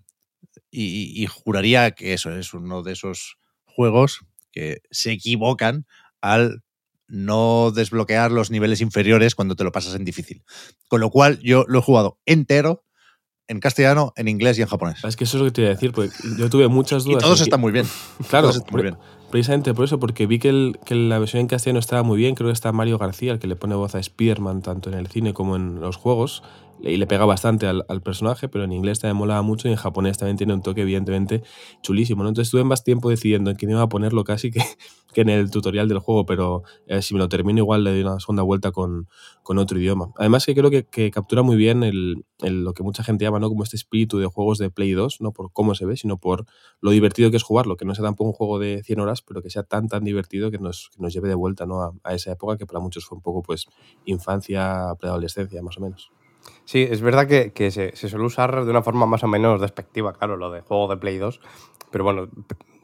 Y, y, y, juraría que eso es uno de esos juegos que se equivocan al no desbloquear los niveles inferiores cuando te lo pasas en difícil. Con lo cual yo lo he jugado entero en castellano, en inglés y en japonés.
Es que eso es lo que te iba a decir, porque yo tuve muchas
Y
dudas.
todos
en que-
están muy bien.
Claro,
Todos están muy bien.
Precisamente por eso, porque vi que, el- que la versión en castellano estaba muy bien. Creo que está Mario García, el que le pone voz a Spider-Man tanto en el cine como en los juegos. Y le pega bastante al, personaje, pero en inglés también molaba mucho y en japonés también tiene un toque, evidentemente, chulísimo. ¿no? Entonces estuve más tiempo decidiendo en quién iba a ponerlo casi que, que en el tutorial del juego, pero eh, si me lo termino, igual le doy una segunda vuelta con, con otro idioma. Además, que creo que, que captura muy bien el, lo que mucha gente llama ¿no? como este espíritu de juegos de Play 2, no por cómo se ve, sino por lo divertido que es jugarlo, que no sea tampoco un juego de 100 horas, pero que sea tan, tan divertido que nos, nos lleve de vuelta ¿no? a, a esa época que para muchos fue un poco pues infancia, preadolescencia, más o menos.
Sí, es verdad que, que se, se suele usar de una forma más o menos despectiva, claro, lo de juego de Play 2. Pero bueno,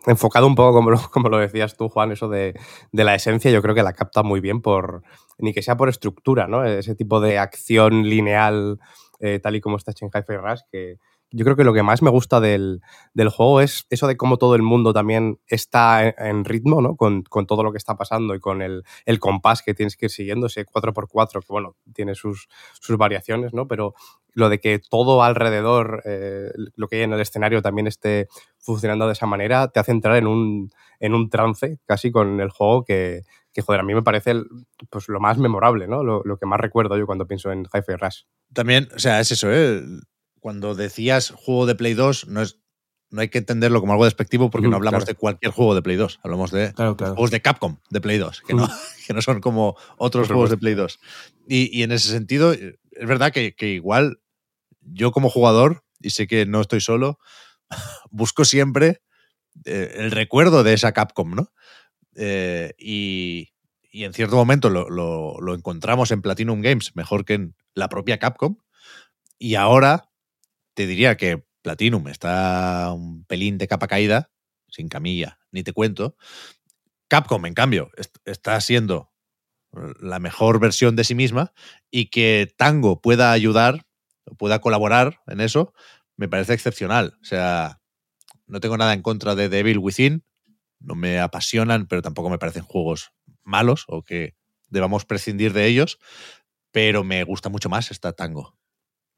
enfocado un poco como lo, como lo decías tú, Juan, eso de, de la esencia, yo creo que la capta muy bien por, ni que sea por estructura, ¿no? Ese tipo de acción lineal, eh, tal y como está Hi-Fi Rush, que yo creo que lo que más me gusta del, del juego es eso de cómo todo el mundo también está en, en ritmo, ¿no? Con, con todo lo que está pasando y con el, el compás que tienes que ir siguiendo, ese 4x4, que bueno, tiene sus, sus variaciones, ¿no? Pero lo de que todo alrededor, eh, lo que hay en el escenario también esté funcionando de esa manera, te hace entrar en un, en un trance casi con el juego que, que, joder, a mí me parece pues, lo más memorable, ¿no? Lo, lo que más recuerdo yo cuando pienso en Hi-Fi Rush.
También, o sea, es eso, ¿eh? Cuando decías juego de Play 2, no, es, no hay que entenderlo como algo despectivo porque no hablamos
claro.
de cualquier juego de Play 2. Hablamos de
Claro, claro.
juegos de Capcom de Play 2, que no, que no son como otros
Por
juegos de. Play 2. Y, y en ese sentido, es verdad que, que igual yo como jugador, y sé que no estoy solo, busco siempre eh, el recuerdo de esa Capcom, ¿no? Eh, y, y en cierto momento lo, lo- lo encontramos en Platinum Games mejor que en la propia Capcom. Y ahora te diría que Platinum está un pelín de capa caída, sin camilla, ni te cuento. Capcom, en cambio, est- está siendo la mejor versión de sí misma y que Tango pueda ayudar, pueda colaborar en eso, me parece excepcional. O sea, no tengo nada en contra de Devil Within, no me apasionan, pero tampoco me parecen juegos malos o que debamos prescindir de ellos, pero me gusta mucho más esta Tango.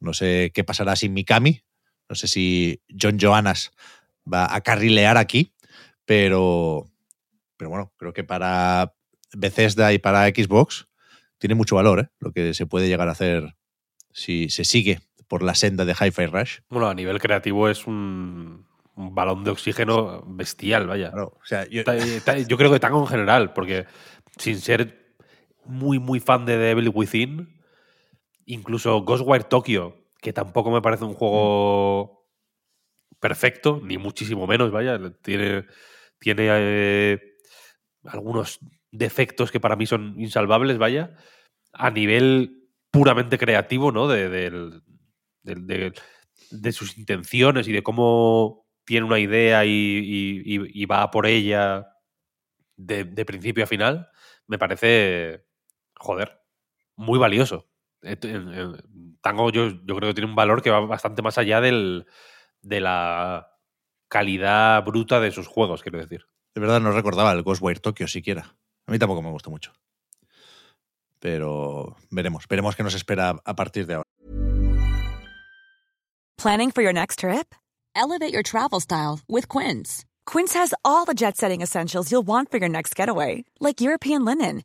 No sé qué pasará sin Mikami, no sé si John Johannes va a carrilear aquí, pero, pero bueno, creo que para Bethesda y para Xbox tiene mucho valor ¿eh? lo que se puede llegar a hacer si se sigue por la senda de Hi-Fi Rush.
Bueno, a nivel creativo es un, un balón de oxígeno bestial, vaya.
Claro, o sea, yo,
ta- Yo creo que Tango en general, porque sin ser muy, muy fan de Devil Within, incluso Ghostwire Tokyo, que tampoco me parece un juego perfecto, ni muchísimo menos, vaya, tiene, tiene eh, algunos defectos que para mí son insalvables, vaya, a nivel puramente creativo, ¿no? De, de, de sus intenciones y de cómo tiene una idea y, y- va por ella de principio a final, me parece, joder, muy valioso. Eh, Tango yo, yo creo que tiene un valor que va bastante más allá del, de la calidad bruta de sus juegos, quiero decir.
de verdad no recordaba el Ghostwire Tokyo siquiera. A mí tampoco me gusta mucho. Pero veremos, veremos qué nos espera a partir de ahora.
Planning for your next trip? Elevate your travel style with Quince. Quince has all the jet setting essentials you'll want for your next getaway, like European linen,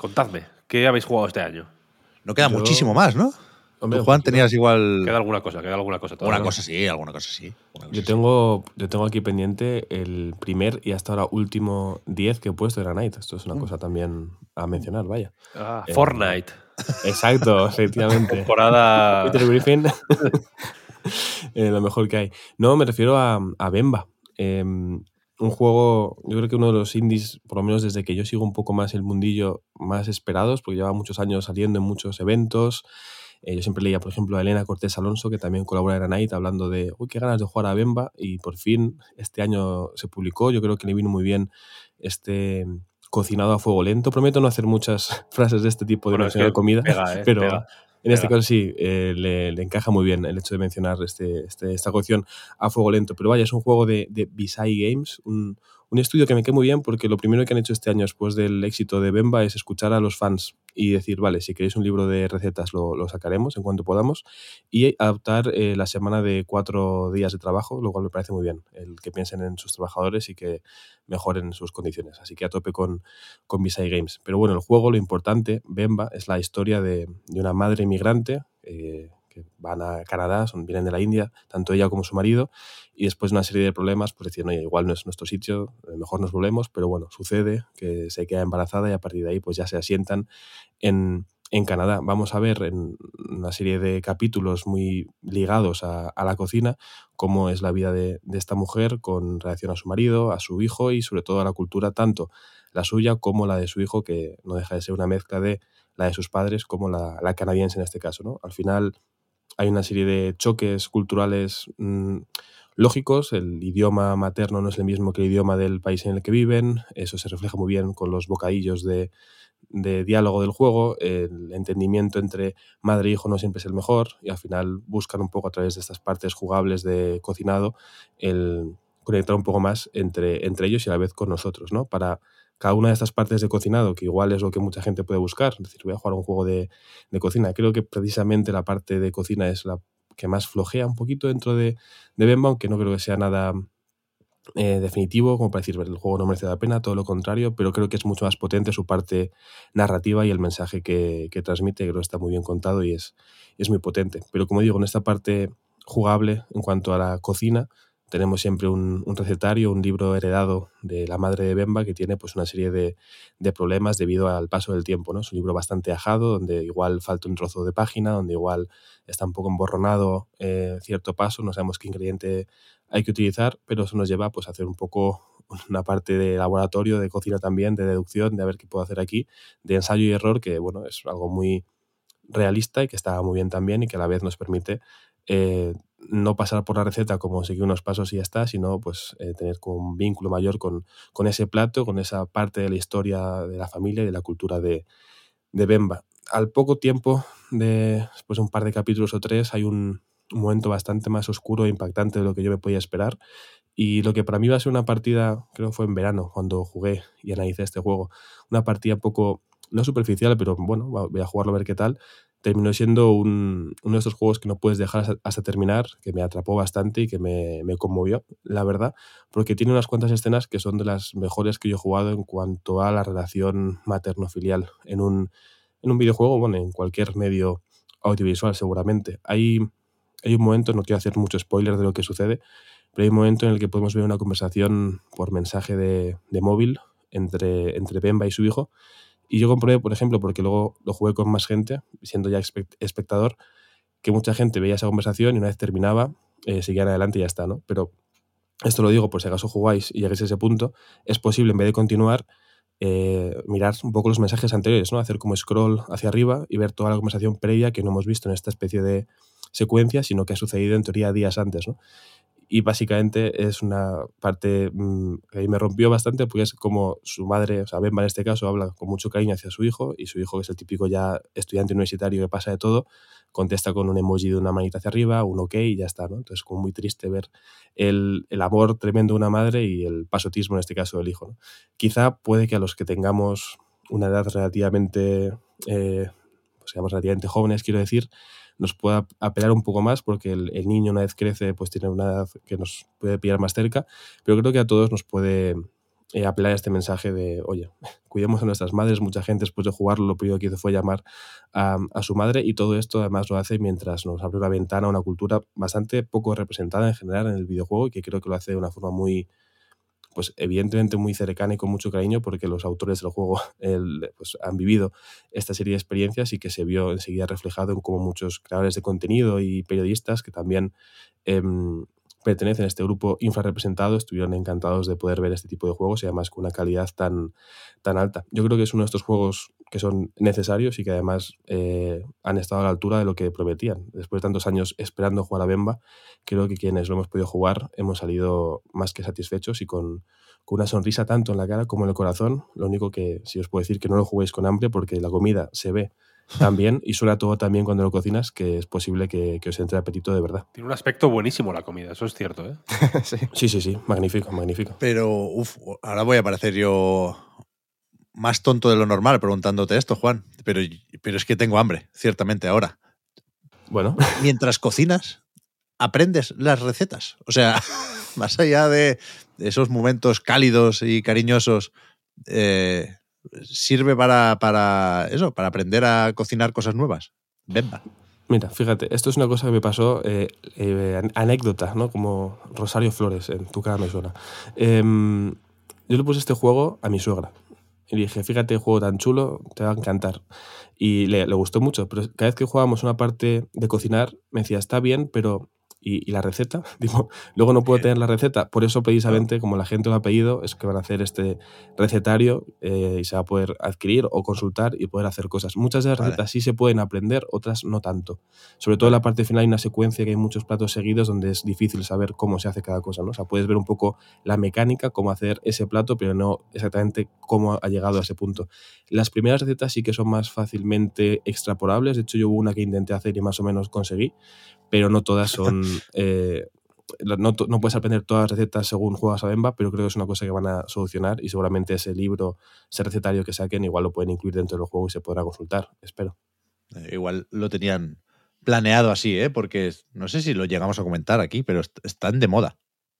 contadme. ¿Qué habéis jugado este año?
No queda
Yo-
muchísimo más, ¿no?
Hombre,
Tú, Juan, tenías igual.
Queda alguna cosa, queda alguna cosa.
Alguna cosa sí, alguna cosa sí. alguna cosa
Yo
sí.
tengo, yo tengo aquí pendiente el primer y hasta ahora último 10 que he puesto de Granite. Esto es una cosa también a mencionar, vaya.
Ah,
Eh,
Fortnite.
Exacto, efectivamente.
Temporada.
Peter Griffin. Eh, lo mejor que hay. No, me refiero a, a Bemba. Eh, un juego, yo creo que uno de los indies, por lo menos desde que yo sigo un poco más el mundillo, más esperados, porque lleva muchos años saliendo en muchos eventos. Eh, yo siempre leía, por ejemplo, a Elena Cortés Alonso, que también colabora en Granite, hablando de, uy, qué ganas de jugar a Bemba. Y por fin, este año se publicó. Yo creo que le vino muy bien este cocinado a fuego lento. Prometo no hacer muchas frases de este tipo de
Bueno,
mencionar
que
comida,
pega, ¿eh?
pero
Pega,
en este caso sí, eh, le, le encaja muy bien el hecho de mencionar este, este- esta cocción a fuego lento. Pero vaya, es un juego de, de Visai Games, un, un estudio que me queda muy bien porque lo primero que han hecho este año después del éxito de Bemba es escuchar a los fans y decir, vale, si queréis un libro de recetas lo, sacaremos en cuanto podamos y adaptar eh, la semana de cuatro días de trabajo, lo cual me parece muy bien, el que piensen en sus trabajadores y que mejoren sus condiciones. Así que a tope con, con Visai Games. Pero bueno, el juego, lo importante, Bemba, es la historia de, de una madre inmigrante eh, van a Canadá, son, vienen de la India, tanto ella como su marido, y después de una serie de problemas, pues decían, oye, igual no es nuestro sitio, eh, mejor nos volvemos, pero bueno, sucede que se queda embarazada y a partir de ahí pues ya se asientan en, en Canadá. Vamos a ver en una serie de capítulos muy ligados a, la cocina cómo es la vida de, de esta mujer con relación a su marido, a su hijo y sobre todo a la cultura, tanto la suya como la de su hijo, que no deja de ser una mezcla de la de sus padres como la, la canadiense en este caso. ¿no? Al final hay una serie de choques culturales mm, lógicos, el idioma materno no es el mismo que el idioma del país en el que viven, eso se refleja muy bien con los bocadillos de, de diálogo del juego, el entendimiento entre madre e hijo no siempre es el mejor y al final buscan un poco a través de estas partes jugables de cocinado el conectar un poco más entre, entre ellos y a la vez con nosotros, ¿no? Para cada una de estas partes de cocinado, que igual es lo que mucha gente puede buscar, es decir, voy a jugar un juego de, de cocina. Creo que precisamente la parte de cocina es la que más flojea un poquito dentro de, de Bemba, aunque no creo que sea nada eh, definitivo, como para decir, el juego no merece la pena, todo lo contrario, pero creo que es mucho más potente su parte narrativa y el mensaje que, que transmite, creo que está muy bien contado y es, es muy potente. Pero como digo, en esta parte jugable en cuanto a la cocina, tenemos siempre un, recetario, un libro heredado de la madre de Bemba que tiene pues una serie de, de, problemas debido al paso del tiempo. ¿no? Es un libro bastante ajado, donde igual falta un trozo de página, donde igual está un poco emborronado eh, cierto paso, no sabemos qué ingrediente hay que utilizar, pero eso nos lleva pues, a hacer un poco una parte de laboratorio, de cocina también, de deducción, de a ver qué puedo hacer aquí, de ensayo y error, que bueno, es algo muy realista y que está muy bien también y que a la vez nos permite eh, no pasar por la receta como seguir unos pasos y ya está, sino pues eh, tener como un vínculo mayor con, con, ese plato, con esa parte de la historia de la familia y de la cultura de, de Bemba. Al poco tiempo, de, de un par de capítulos o tres, hay un, momento bastante más oscuro e impactante de lo que yo me podía esperar. Y lo que para mí va a ser una partida, creo que fue en verano, cuando jugué y analicé este juego, una partida poco, no superficial, pero bueno, voy a jugarlo a ver qué tal, terminó siendo un, uno de estos juegos que no puedes dejar hasta, hasta terminar, que me atrapó bastante y que me, me, conmovió, la verdad, porque tiene unas cuantas escenas que son de las mejores que yo he jugado en cuanto a la relación materno-filial en un, en un videojuego, bueno, en cualquier medio audiovisual seguramente. Hay, hay un momento, no quiero hacer mucho spoiler de lo que sucede, pero hay un momento en el que podemos ver una conversación por mensaje de, de móvil entre, entre Bemba y su hijo, y yo comprobé, por ejemplo, porque luego lo jugué con más gente, siendo ya espectador, que mucha gente veía esa conversación y una vez terminaba, eh, seguían adelante y ya está, ¿no? Pero esto lo digo por si acaso jugáis y lleguéis a ese punto, es posible en vez de continuar, eh, mirar un poco los mensajes anteriores, ¿no? Hacer como scroll hacia arriba y ver toda la conversación previa que no hemos visto en esta especie de secuencia, sino que ha sucedido en teoría días antes. Y básicamente es una parte mmm, que a mí me rompió bastante porque es como su madre, o sea, Bemba en este caso, habla con mucho cariño hacia su hijo y su hijo, que es el típico ya estudiante universitario que pasa de todo, contesta con un emoji de una manita hacia arriba, un ok y ya está, ¿no? Entonces, como muy triste ver el, el amor tremendo de una madre y el pasotismo, en este caso, del hijo. Quizá puede que a los que tengamos una edad relativamente, eh, pues relativamente jóvenes, quiero decir, nos pueda apelar un poco más porque el, el, niño una vez crece pues tiene una edad que nos puede pillar más cerca, pero creo que a todos nos puede eh, apelar este mensaje de, oye, cuidemos a nuestras madres. Mucha gente después de jugarlo lo primero que hizo fue llamar a, a, su madre y todo esto además lo hace mientras nos abre una ventana a una cultura bastante poco representada en general en el videojuego y que creo que lo hace de una forma muy, pues evidentemente muy cercana y con mucho cariño porque los autores del juego el, pues, han vivido esta serie de experiencias y que se vio enseguida reflejado en cómo muchos creadores de contenido y periodistas que también eh, pertenecen a este grupo infrarrepresentado estuvieron encantados de poder ver este tipo de juegos y además con una calidad tan, tan alta. Yo creo que es uno de estos juegos que son necesarios y que además eh, han estado a la altura de lo que prometían. Después de tantos años esperando jugar a Bemba, creo que quienes lo hemos podido jugar hemos salido más que satisfechos y con, con una sonrisa tanto en la cara como en el corazón. Lo único que sí os puedo decir que no lo juguéis con hambre porque la comida se ve también y suena todo también cuando lo cocinas que es posible que, que, os entre apetito de verdad.
Tiene un aspecto buenísimo la comida, eso es cierto, ¿eh?
sí. sí, sí, sí, magnífico, magnífico.
Pero, uff, ahora voy a parecer yo más tonto de lo normal preguntándote esto, Juan. Pero, pero es que tengo hambre, ciertamente, ahora.
Bueno.
Mientras cocinas, aprendes las recetas. O sea, más allá de esos momentos cálidos y cariñosos, eh, sirve para, para, eso, para aprender a cocinar cosas nuevas. Bemba.
Mira, fíjate, esto es una cosa que me pasó, eh, eh, anécdota, ¿no? Como Rosario Flores, en tu cara me suena. Eh, yo le puse este juego a mi suegra. Y dije, fíjate, juego tan chulo, te va a encantar. Y le, le, gustó mucho, pero cada vez que jugábamos una parte de cocinar, me decía, está bien, pero y, y, la receta. Digo, luego no puedo tener la receta. Por eso, precisamente, como la gente lo ha pedido, es que van a hacer este recetario eh, y se va a poder adquirir o consultar y poder hacer cosas. Muchas de las vale. recetas sí se pueden aprender, otras no tanto. Sobre todo en la parte final hay una secuencia que hay muchos platos seguidos donde es difícil saber cómo se hace cada cosa. ¿no? O sea, puedes ver un poco la mecánica, cómo hacer ese plato, pero no exactamente cómo ha llegado a ese punto. Las primeras recetas sí que son más fácilmente extrapolables. De hecho, yo hubo una que intenté hacer y más o menos conseguí pero no todas son. Eh, no, no, puedes aprender todas las recetas según juegas a Bemba, pero creo que es una cosa que van a solucionar y seguramente ese libro, ese recetario que saquen, igual lo pueden incluir dentro del juego y se podrá consultar, espero.
Eh, igual lo tenían planeado así, ¿eh? porque no sé si lo llegamos a comentar aquí, pero est están de moda,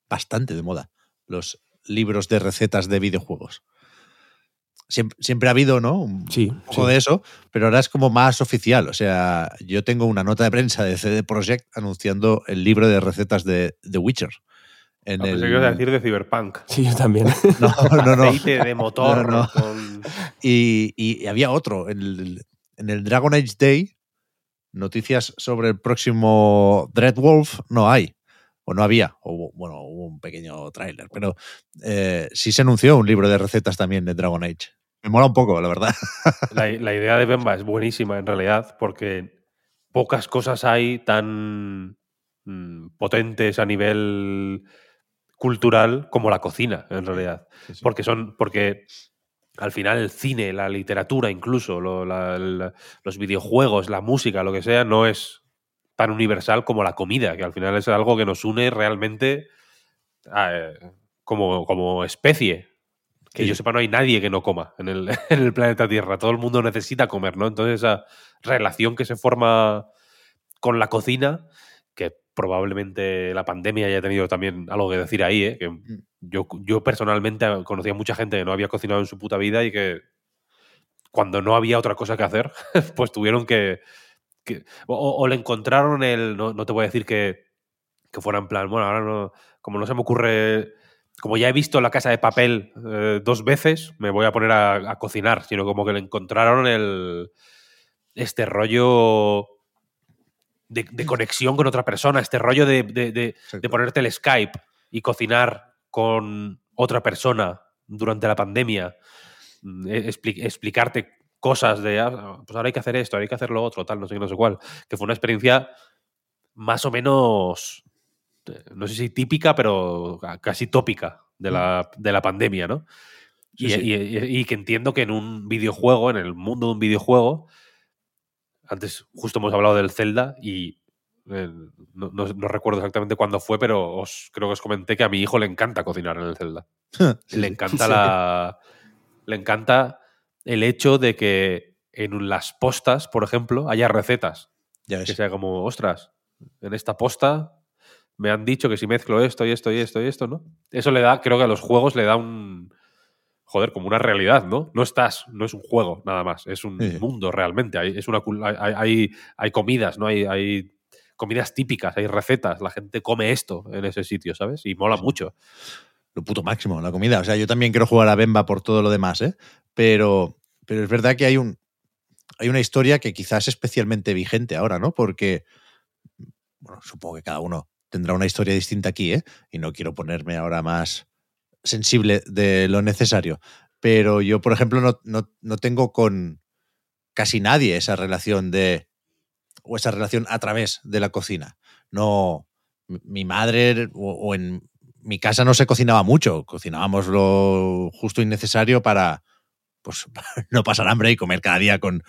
bastante de moda, los libros de recetas de videojuegos siempre, siempre, ha habido, ¿no? Un
sí,
poco
sí.
de eso, pero ahora es como más oficial. O sea, yo tengo una nota de prensa de CD Projekt anunciando el libro de recetas de The Witcher.
En no, el... que a decir de Cyberpunk.
Sí, yo también.
No, no, no.
Aceite de motor.
No, no.
Con...
Y, y, había otro. En el, en el Dragon Age Day, noticias sobre el próximo Dreadwolf no hay o no había, o bueno, hubo un pequeño tráiler, pero eh, sí se anunció un libro de recetas también de Dragon Age. Me mola un poco, la verdad.
La, la idea de Bemba es buenísima en realidad, porque pocas cosas hay tan mmm, potentes a nivel cultural como la cocina, en realidad. Sí, sí. Porque son, porque al final el cine, la literatura, incluso lo, la, la, los videojuegos, la música, lo que sea, no es tan universal como la comida, que al final es algo que nos une realmente eh, como, como especie. Que sí. yo sepa, no hay nadie que no coma en el, en el, planeta Tierra. Todo el mundo necesita comer, ¿no? Entonces, esa relación que se forma con la cocina, que probablemente la pandemia haya tenido también algo que decir ahí, ¿eh? Que yo, yo personalmente conocía mucha gente que no había cocinado en su puta vida y que cuando no había otra cosa que hacer, pues tuvieron que, que, o, o, le encontraron el. No, no, te voy a decir que, que fuera en plan, bueno, ahora no. Como no se me ocurre. Como ya he visto la casa de papel eh, dos veces, me voy a poner a, a, cocinar, sino como que le encontraron el. Este rollo. De, de conexión con otra persona, este rollo de, de, de, ponerte el Skype y cocinar con otra persona durante la pandemia, mm, e, explicarte cosas de, ah, pues ahora hay que hacer esto, ahora hay que hacer lo otro, tal, no sé qué, no sé cuál. Que fue una experiencia más o menos, no sé si típica, pero casi tópica de la, de la pandemia, ¿no? Sí, y, sí. Y, y, que entiendo que en un videojuego, en el mundo de un videojuego, antes justo hemos hablado del Zelda y eh, no, no, no, recuerdo exactamente cuándo fue, pero os creo que os comenté que a mi hijo le encanta cocinar en el Zelda. le encanta la. Le encanta el hecho de que en las postas, por ejemplo, haya recetas.
Ya
que sea como, ostras, en esta posta me han dicho que si mezclo esto y esto y esto y esto, ¿no? Eso le da, creo que a los juegos le da un, joder, como una realidad, ¿no? No estás, no es un juego nada más, es un
Sí.
mundo realmente. Hay, es una, hay, hay comidas, ¿no? Hay, hay comidas típicas, hay recetas, la gente come esto en ese sitio, ¿sabes? Y mola mucho.
Lo puto máximo, la comida. O sea, yo también quiero jugar a Bemba por todo lo demás, ¿eh? Pero, pero es verdad que hay un. Hay una historia que quizás es especialmente vigente ahora, ¿no? Porque. Bueno, supongo que cada uno tendrá una historia distinta aquí, ¿eh? Y no quiero ponerme ahora más sensible de lo necesario. Pero yo, por ejemplo, no, no, no tengo con casi nadie esa relación de. o esa relación a través de la cocina. No. mi- madre o, o en mi casa no se cocinaba mucho, cocinábamos lo justo y necesario para pues no pasar hambre y comer cada día con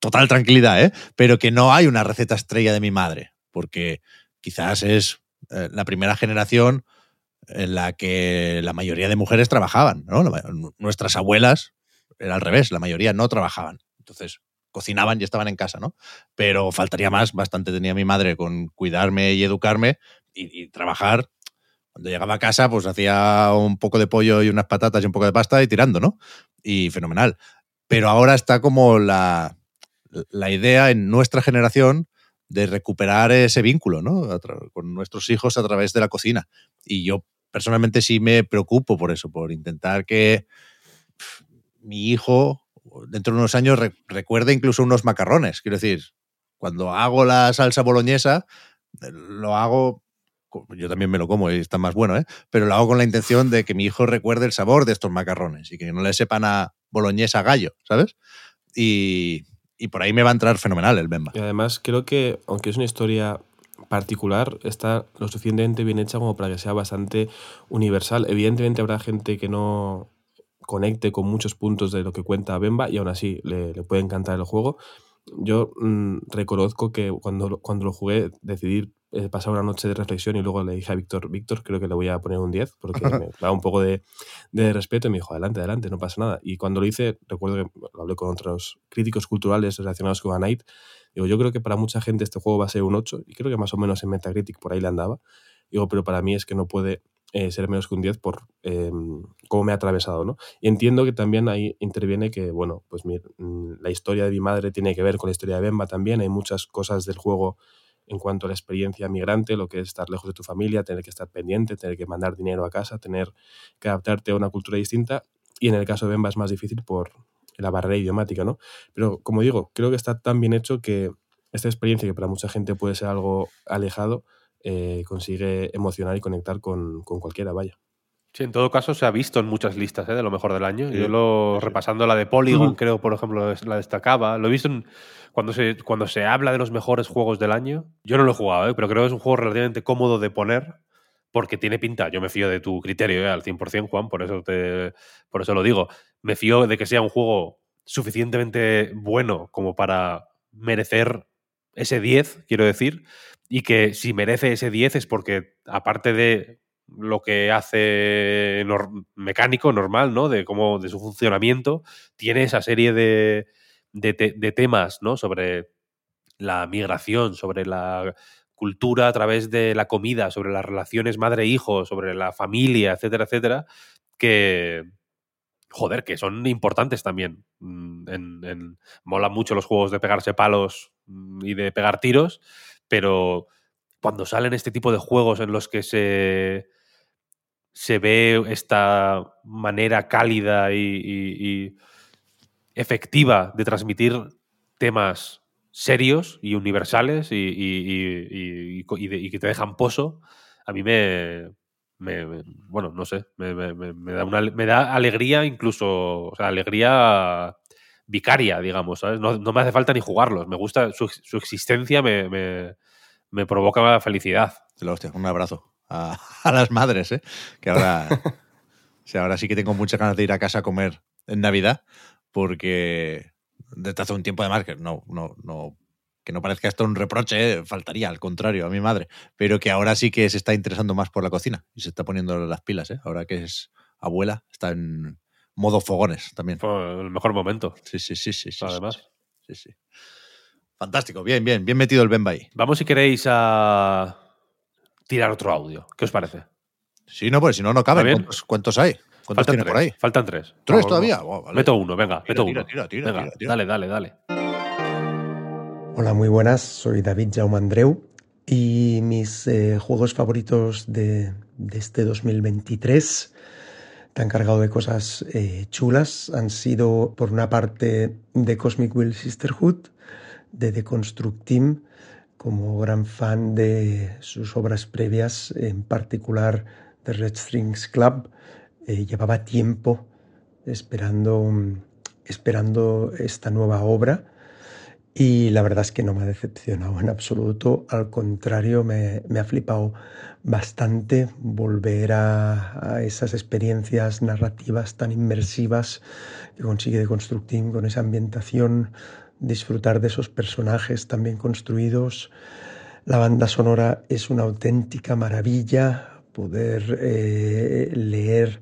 total tranquilidad, ¿eh? Pero que no hay una receta estrella de mi madre, porque quizás es eh, la primera generación en la que la mayoría de mujeres trabajaban, ¿no? Nuestras abuelas era al revés, la mayoría no trabajaban. Entonces, cocinaban y estaban en casa, ¿no? Pero faltaría más, bastante tenía mi madre con cuidarme y educarme y, y trabajar. Cuando llegaba a casa, pues hacía un poco de pollo y unas patatas y un poco de pasta y tirando, ¿no? Y fenomenal. Pero ahora está como la, la idea en nuestra generación de recuperar ese vínculo, ¿no? Con nuestros hijos a través de la cocina. Y yo personalmente sí me preocupo por eso, por intentar que mi hijo dentro de unos años re- recuerde incluso unos macarrones. Quiero decir, cuando hago la salsa boloñesa, eh, lo hago, yo también me lo como y está más bueno, ¿eh? pero lo hago con la intención de que mi hijo recuerde el sabor de estos macarrones y que no le sepan a boloñesa gallo, ¿sabes? Y, y por ahí me va a entrar fenomenal el Bemba.
Y además creo que, aunque es una historia particular, está lo suficientemente bien hecha como para que sea bastante universal. Evidentemente habrá gente que no conecte con muchos puntos de lo que cuenta Bemba y aún así le, le puede encantar el juego. Yo mm, reconozco que cuando, cuando lo jugué decidí eh, pasar una noche de reflexión y luego le dije a Víctor, Víctor, creo que le voy a poner un 10 porque me da un poco de, de respeto y me dijo, adelante, adelante, no pasa nada. Y cuando lo hice, recuerdo que lo hablé con otros críticos culturales relacionados con A Night, digo, yo creo que para mucha gente este juego va a ser un 8 y creo que más o menos en Metacritic por ahí le andaba. Digo, pero para mí es que no puede eh, ser menos que un 10 por eh, cómo me ha atravesado, ¿no? Y entiendo que también ahí interviene que, bueno, pues mi- mm, la historia de mi madre tiene que ver con la historia de Bemba también. Hay muchas cosas del juego en cuanto a la experiencia migrante, lo que es estar lejos de tu familia, tener que estar pendiente, tener que mandar dinero a casa, tener que adaptarte a una cultura distinta. Y en el caso de Bemba es más difícil por la barrera idiomática, ¿no? Pero como digo, creo que está tan bien hecho que esta experiencia, que para mucha gente puede ser algo alejado, eh, consigue emocionar y conectar con, con cualquiera, vaya.
Sí, en todo caso se ha visto en muchas listas ¿eh? de lo mejor del año.
Sí,
Yo lo
sí,
repasando la de Polygon, creo, por ejemplo, la destacaba. Lo he visto en- cuando, se, cuando se habla de los mejores juegos del año. Yo no lo he jugado, ¿eh? pero creo que es un juego relativamente cómodo de poner porque tiene pinta. Yo me fío de tu criterio ¿eh? al 100%, Juan, por eso, te, por eso lo digo. Me fío de que sea un juego suficientemente bueno como para merecer ese 10, quiero decir, y que si merece ese 10 es porque, aparte de lo que hace mecánico, normal, ¿no? De cómo, de su funcionamiento, tiene esa serie de, de, te- de temas, ¿no? Sobre la migración, sobre la cultura a través de la comida, sobre las relaciones madre-hijo, sobre la familia, etcétera, etcétera, que, joder, que son importantes también. Mm, En, molan mucho los juegos de pegarse palos mm, y de pegar tiros, pero cuando salen este tipo de juegos en los que se, se ve esta manera cálida y, efectiva de transmitir temas serios y universales y, y- y- que te dejan pozo, a mí me, me- bueno, no sé, me, da una, me da alegría incluso, alegría vicaria, digamos. No, no me hace falta ni jugarlos, me gusta, su, su existencia me, me- me provoca felicidad.
La hostia, un abrazo a, a las madres, ¿eh? Que ahora, o sea, ahora sí que tengo muchas ganas de ir a casa a comer en Navidad, porque desde hace un tiempo además que no, no, no, que no parezca esto un reproche, ¿eh? faltaría, al contrario, a mi madre, pero que ahora sí que se está interesando más por la cocina y se está poniendo las pilas, ¿eh? Ahora que es abuela, está en modo fogones también.
El mejor momento,
Sí, sí, sí, sí. sí,
además.
Sí, sí. Fantástico, bien, bien, bien metido el Bemba ahí.
Vamos si queréis a tirar otro audio. ¿Qué os parece?
Sí, no, pues si no, no caben.
bien?
¿Cuántos, cuántos hay? ¿Cuántos
Faltan
tiene
tres.
por ahí?
Faltan tres.
¿Tres todavía? Oh, vale.
Meto uno, venga,
Tira,
meto
tira,
uno.
tira, tira,
venga,
tira, tira.
dale, dale, dale.
Hola, muy buenas. Soy David Jaume Andreu y mis eh, juegos favoritos de, de este 2023 tan cargado de cosas eh, chulas han sido por una parte The Cosmic Will Sisterhood de The Construct Team como gran fan de sus obras previas en particular de Red Strings Club eh, llevaba tiempo esperando esperando esta nueva obra y la verdad es que no me ha decepcionado en absoluto, al contrario, me, ha flipado bastante volver a, a, esas experiencias narrativas tan inmersivas que consigue de Constructing con esa ambientación, disfrutar de esos personajes tan bien construidos. La banda sonora es una auténtica maravilla, poder eh, leer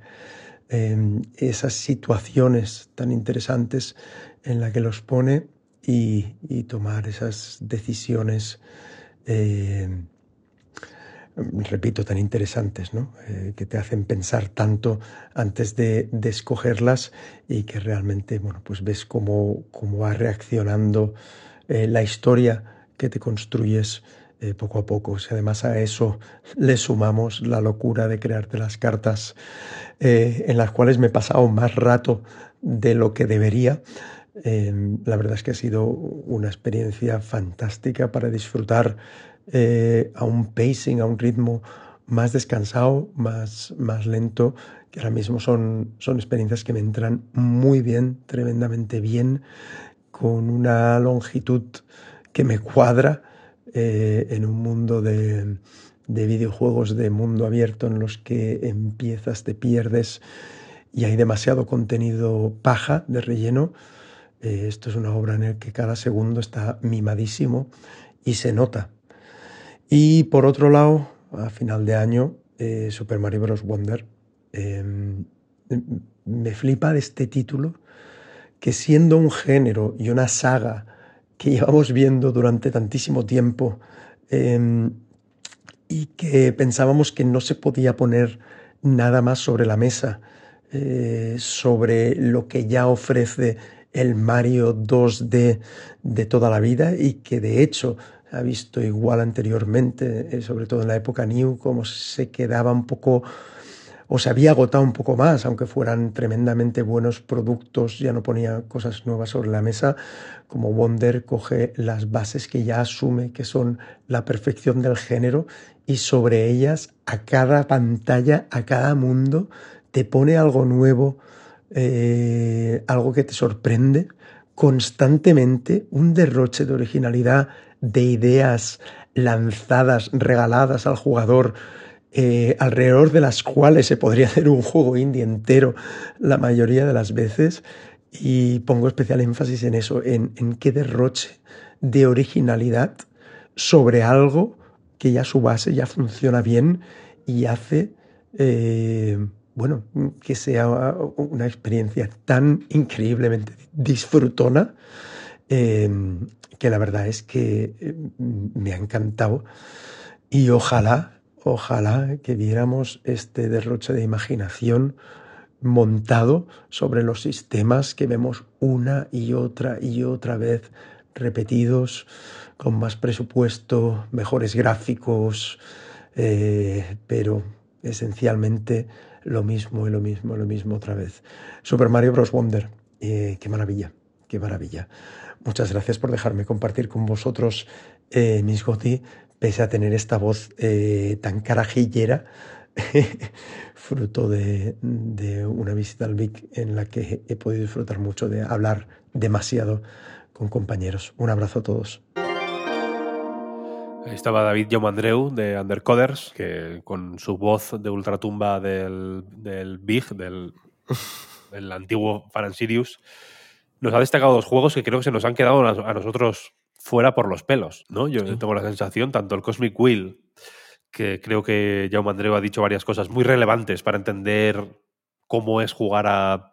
eh, esas situaciones tan interesantes en la que los pone y, y tomar esas decisiones, eh, repito, tan interesantes, ¿no? Eh, que te hacen pensar tanto antes de, escogerlas y que realmente, bueno, pues ves cómo, cómo va reaccionando eh, la historia que te construyes eh, poco a poco. Si además a eso le sumamos la locura de crearte las cartas en las cuales me he pasado más rato de lo que debería, la verdad es que ha sido una experiencia fantástica para disfrutar eh, a un pacing, a un ritmo más descansado, más, más lento, que ahora mismo son, son experiencias que me entran muy bien, tremendamente bien, con una longitud que me cuadra eh, en un mundo de, de videojuegos de mundo abierto en los que empiezas, te pierdes y hay demasiado contenido paja de relleno. Eh, esto es una obra en la que cada segundo está mimadísimo y se nota. Y por otro lado, a final de año, eh, Super Mario Bros. Wonder. Eh, me flipa de este título que siendo un género y una saga que llevamos viendo durante tantísimo tiempo y que pensábamos que no se podía poner nada más sobre la mesa, sobre lo que ya ofrece el Mario 2D de toda la vida y que de hecho ha visto igual anteriormente, sobre todo en la época New, como se quedaba un poco o se había agotado un poco más, aunque fueran tremendamente buenos productos, ya no ponía cosas nuevas sobre la mesa, como Wonder coge las bases que ya asume que son la perfección del género y sobre ellas a cada pantalla, a cada mundo, te pone algo nuevo, eh, algo que te sorprende constantemente, un derroche de originalidad, de ideas lanzadas, regaladas al jugador, eh, alrededor de las cuales se podría hacer un juego indie entero la mayoría de las veces. Y pongo especial énfasis en eso, en, en qué derroche de originalidad sobre algo que ya su base ya funciona bien y hace eh, bueno, que sea una experiencia tan increíblemente disfrutona eh, que la verdad es que me ha encantado y ojalá, ojalá que viéramos este derroche de imaginación montado sobre los sistemas que vemos una y otra y otra vez repetidos con más presupuesto, mejores gráficos, eh, pero esencialmente lo mismo y lo mismo y lo mismo otra vez. Super Mario Bros. Wonder, eh, qué maravilla, qué maravilla. Muchas gracias por dejarme compartir con vosotros eh, mis GOTI, pese a tener esta voz eh, tan carajillera, fruto de, de, una visita al Vic en la que he podido disfrutar mucho de hablar demasiado con compañeros. Un abrazo a todos.
Ahí estaba David Andreu de Undercoders, que con su voz de ultratumba del, del Big, del, del antiguo Faran Sirius, nos ha destacado dos juegos que creo que se nos han quedado a nosotros fuera por los pelos. ¿no? Yo sí. tengo la sensación, tanto el Cosmic Wheel, que creo que Jaume Andreu ha dicho varias cosas muy relevantes para entender cómo es jugar a,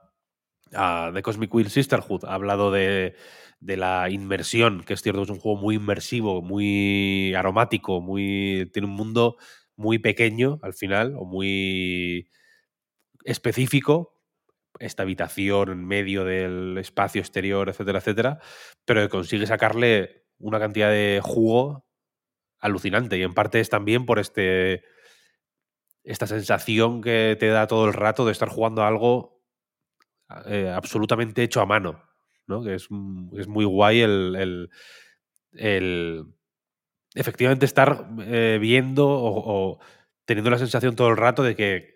a The Cosmic Wheel Sisterhood. Ha hablado de, de la inmersión, que es cierto, es un juego muy inmersivo, muy aromático, muy tiene un mundo muy pequeño al final, o muy específico, esta habitación en medio del espacio exterior, etcétera, etcétera, pero que consigue sacarle una cantidad de jugo alucinante. Y en parte es también por este esta sensación que te da todo el rato de estar jugando a algo eh, absolutamente hecho a mano. ¿no? Que es, mm, es muy guay el, el- efectivamente estar eh, viendo o, o teniendo la sensación todo el rato de que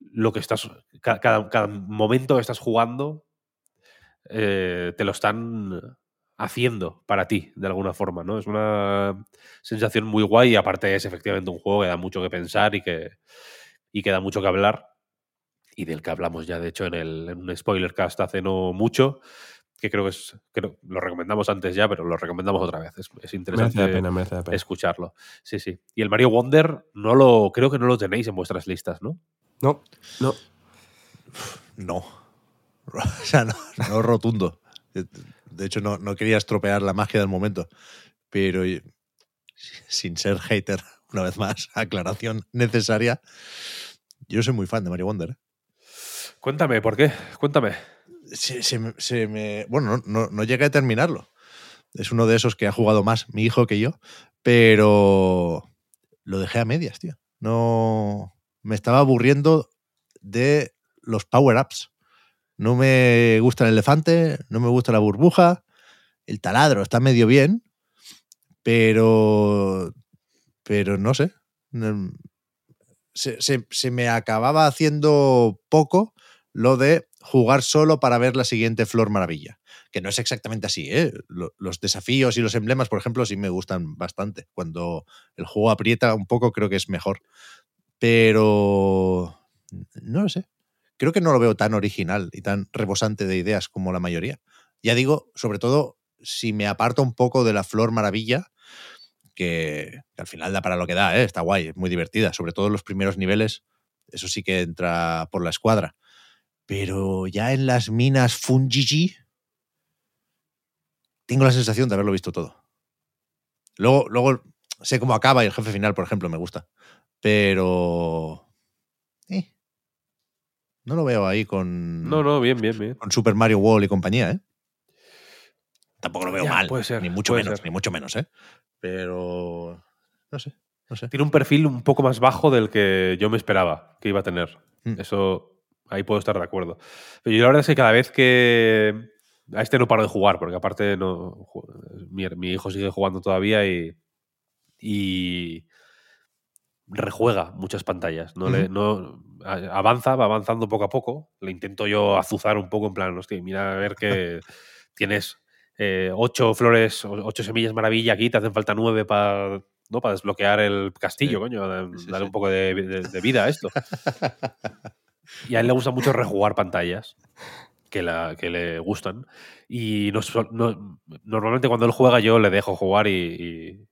lo que estás. Ca- Cada, cada momento que estás jugando eh, te lo están haciendo para ti, de alguna forma, ¿no? Es una sensación muy guay y aparte es efectivamente un juego que da mucho que pensar y que, y que da mucho que hablar y del que hablamos ya, de hecho, en, el, en un spoiler cast hace no mucho, que creo que es, creo, lo recomendamos antes ya, pero lo recomendamos otra vez. Es, es interesante
pena, pena.
escucharlo. Sí, sí. Y el Mario Wonder no lo, creo que no lo tenéis en vuestras listas, ¿no?
No,
No,
No. O sea, no, no rotundo. De hecho, no, no quería estropear la magia del momento. Pero sin ser hater, una vez más, aclaración necesaria. Yo soy muy fan de Mario Wonder. ¿eh?
Cuéntame, ¿por qué? Cuéntame.
Se, se me- se me- bueno, no, no, no llegué a terminarlo. Es uno de esos que ha jugado más mi hijo que yo, pero lo dejé a medias, tío. No. Me estaba aburriendo de los power-ups. No me gusta el elefante, no me gusta la burbuja. El taladro está medio bien, pero. Pero no sé. Se, se- se me acababa haciendo poco lo de jugar solo para ver la siguiente Flor Maravilla. Que no es exactamente así, ¿eh? Lo- Los desafíos y los emblemas, por ejemplo, sí me gustan bastante. Cuando el juego aprieta un poco, creo que es mejor. Pero. No lo sé. Creo que no lo veo tan original y tan rebosante de ideas como la mayoría. Ya digo, sobre todo, si me aparto un poco de la Flor Maravilla, que, al final da para lo que da, ¿eh? está guay, es muy divertida. Sobre todo en los primeros niveles, eso sí que entra por la escuadra. Pero ya en las minas Fungigi, tengo la sensación de haberlo visto todo. Luego, luego sé cómo acaba y el jefe final, por ejemplo, me gusta. Pero. eh, no lo veo ahí con,
No, no, bien, bien, bien.
con Super Mario World y compañía, ¿eh? Tampoco lo veo
Ya,
mal,
puede ser,
ni mucho
puede
menos,
ser.
ni mucho menos, ¿eh? Pero. No sé, no sé.
Tiene un perfil un poco más bajo del que yo me esperaba que iba a tener.
Mm.
Eso, ahí puedo estar de acuerdo. Pero yo la verdad es que cada vez que... A este no paro de jugar, porque aparte no, mi, mi hijo sigue jugando todavía y, y rejuega muchas pantallas. No le, no, avanza, va avanzando poco a poco. Le intento yo azuzar un poco en plan, hostia, mira a ver que tienes eh, ocho flores, ocho semillas maravilla aquí, te hacen falta nueve para ¿no? para desbloquear el castillo,
Sí.
coño. Dale
Sí,
un poco de, de- de vida a esto. Y a él le gusta mucho rejugar pantallas que, la, que le gustan. Y no, no- normalmente cuando él juega yo le dejo jugar y, y-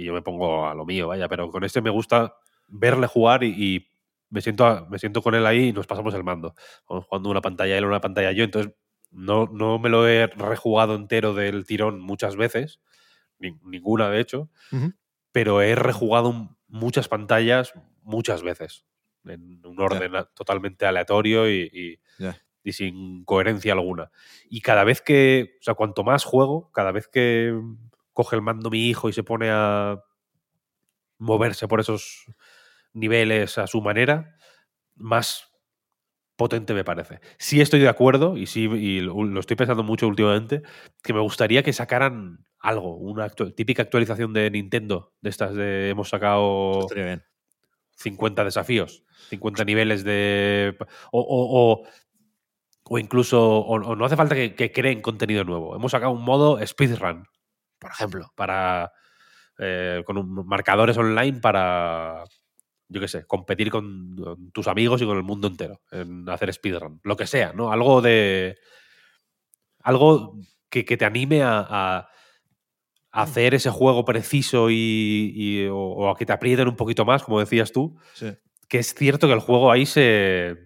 y yo me pongo a lo mío, vaya. Pero con este me gusta verle jugar y, y me, siento me siento con él ahí y nos pasamos el mando. Vamos jugando una pantalla él, una pantalla yo. Entonces no, no me lo he rejugado entero del tirón muchas veces. ni- ninguna, de hecho. Pero he rejugado muchas pantallas muchas veces. En un orden totalmente aleatorio y, y sin coherencia alguna. Y cada vez que, o sea, cuanto más juego, cada vez que coge el mando mi hijo y se pone a moverse por esos niveles a su manera, más potente me parece. Sí estoy de acuerdo, y sí y lo, estoy pensando mucho últimamente, que me gustaría que sacaran algo, una típica actualización de Nintendo, de estas de hemos sacado
bien.
50 desafíos, 50 niveles de... O, o- o- o incluso, o, o no hace falta que, que creen contenido nuevo. Hemos sacado un modo speedrun, por ejemplo, para... eh, con un- marcadores online para, yo qué sé, competir con, con tus amigos y con el mundo entero en hacer speedrun. Lo que sea, ¿no? Algo de... Algo que, que te anime a, a- hacer ese juego preciso y, y- o, o a que te aprieten un poquito más, como decías tú,
Sí.
que es cierto que el juego ahí se.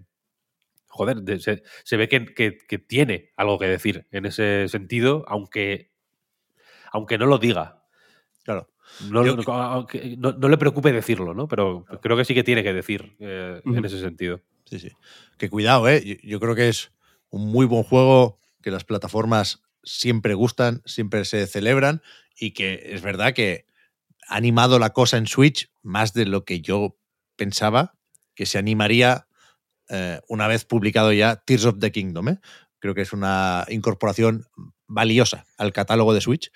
Joder, de- se, se ve que, que- que tiene algo que decir en ese sentido, aunque, aunque no lo diga.
Claro.
No,
Yo-
no- aunque no- no le preocupe decirlo, ¿no? Pero creo que sí que tiene que decir eh, en ese sentido.
Sí, sí. Que cuidado, ¿eh? Yo, yo creo que es un muy buen juego que las plataformas siempre gustan, siempre se celebran y que es verdad que ha animado la cosa en Switch más de lo que yo pensaba que se animaría eh, una vez publicado ya Tears of the Kingdom. ¿eh? Creo que es una incorporación valiosa al catálogo de Switch,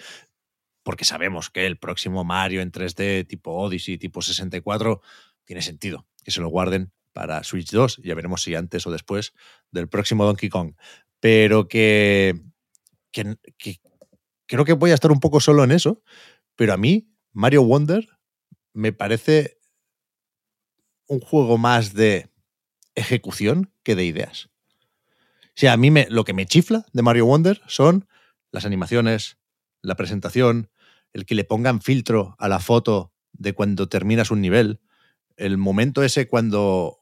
porque sabemos que el próximo Mario en 3D tipo Odyssey, tipo 64, tiene sentido que se lo guarden para Switch 2. Ya veremos si antes o después del próximo Donkey Kong. Pero que, que, creo que voy a estar un poco solo en eso, pero a mí Mario Wonder me parece un juego más de ejecución que de ideas. O sea, a mí me, lo que me chifla de Mario Wonder son las animaciones, la presentación, el que le pongan filtro a la foto de cuando terminas un nivel, el momento ese cuando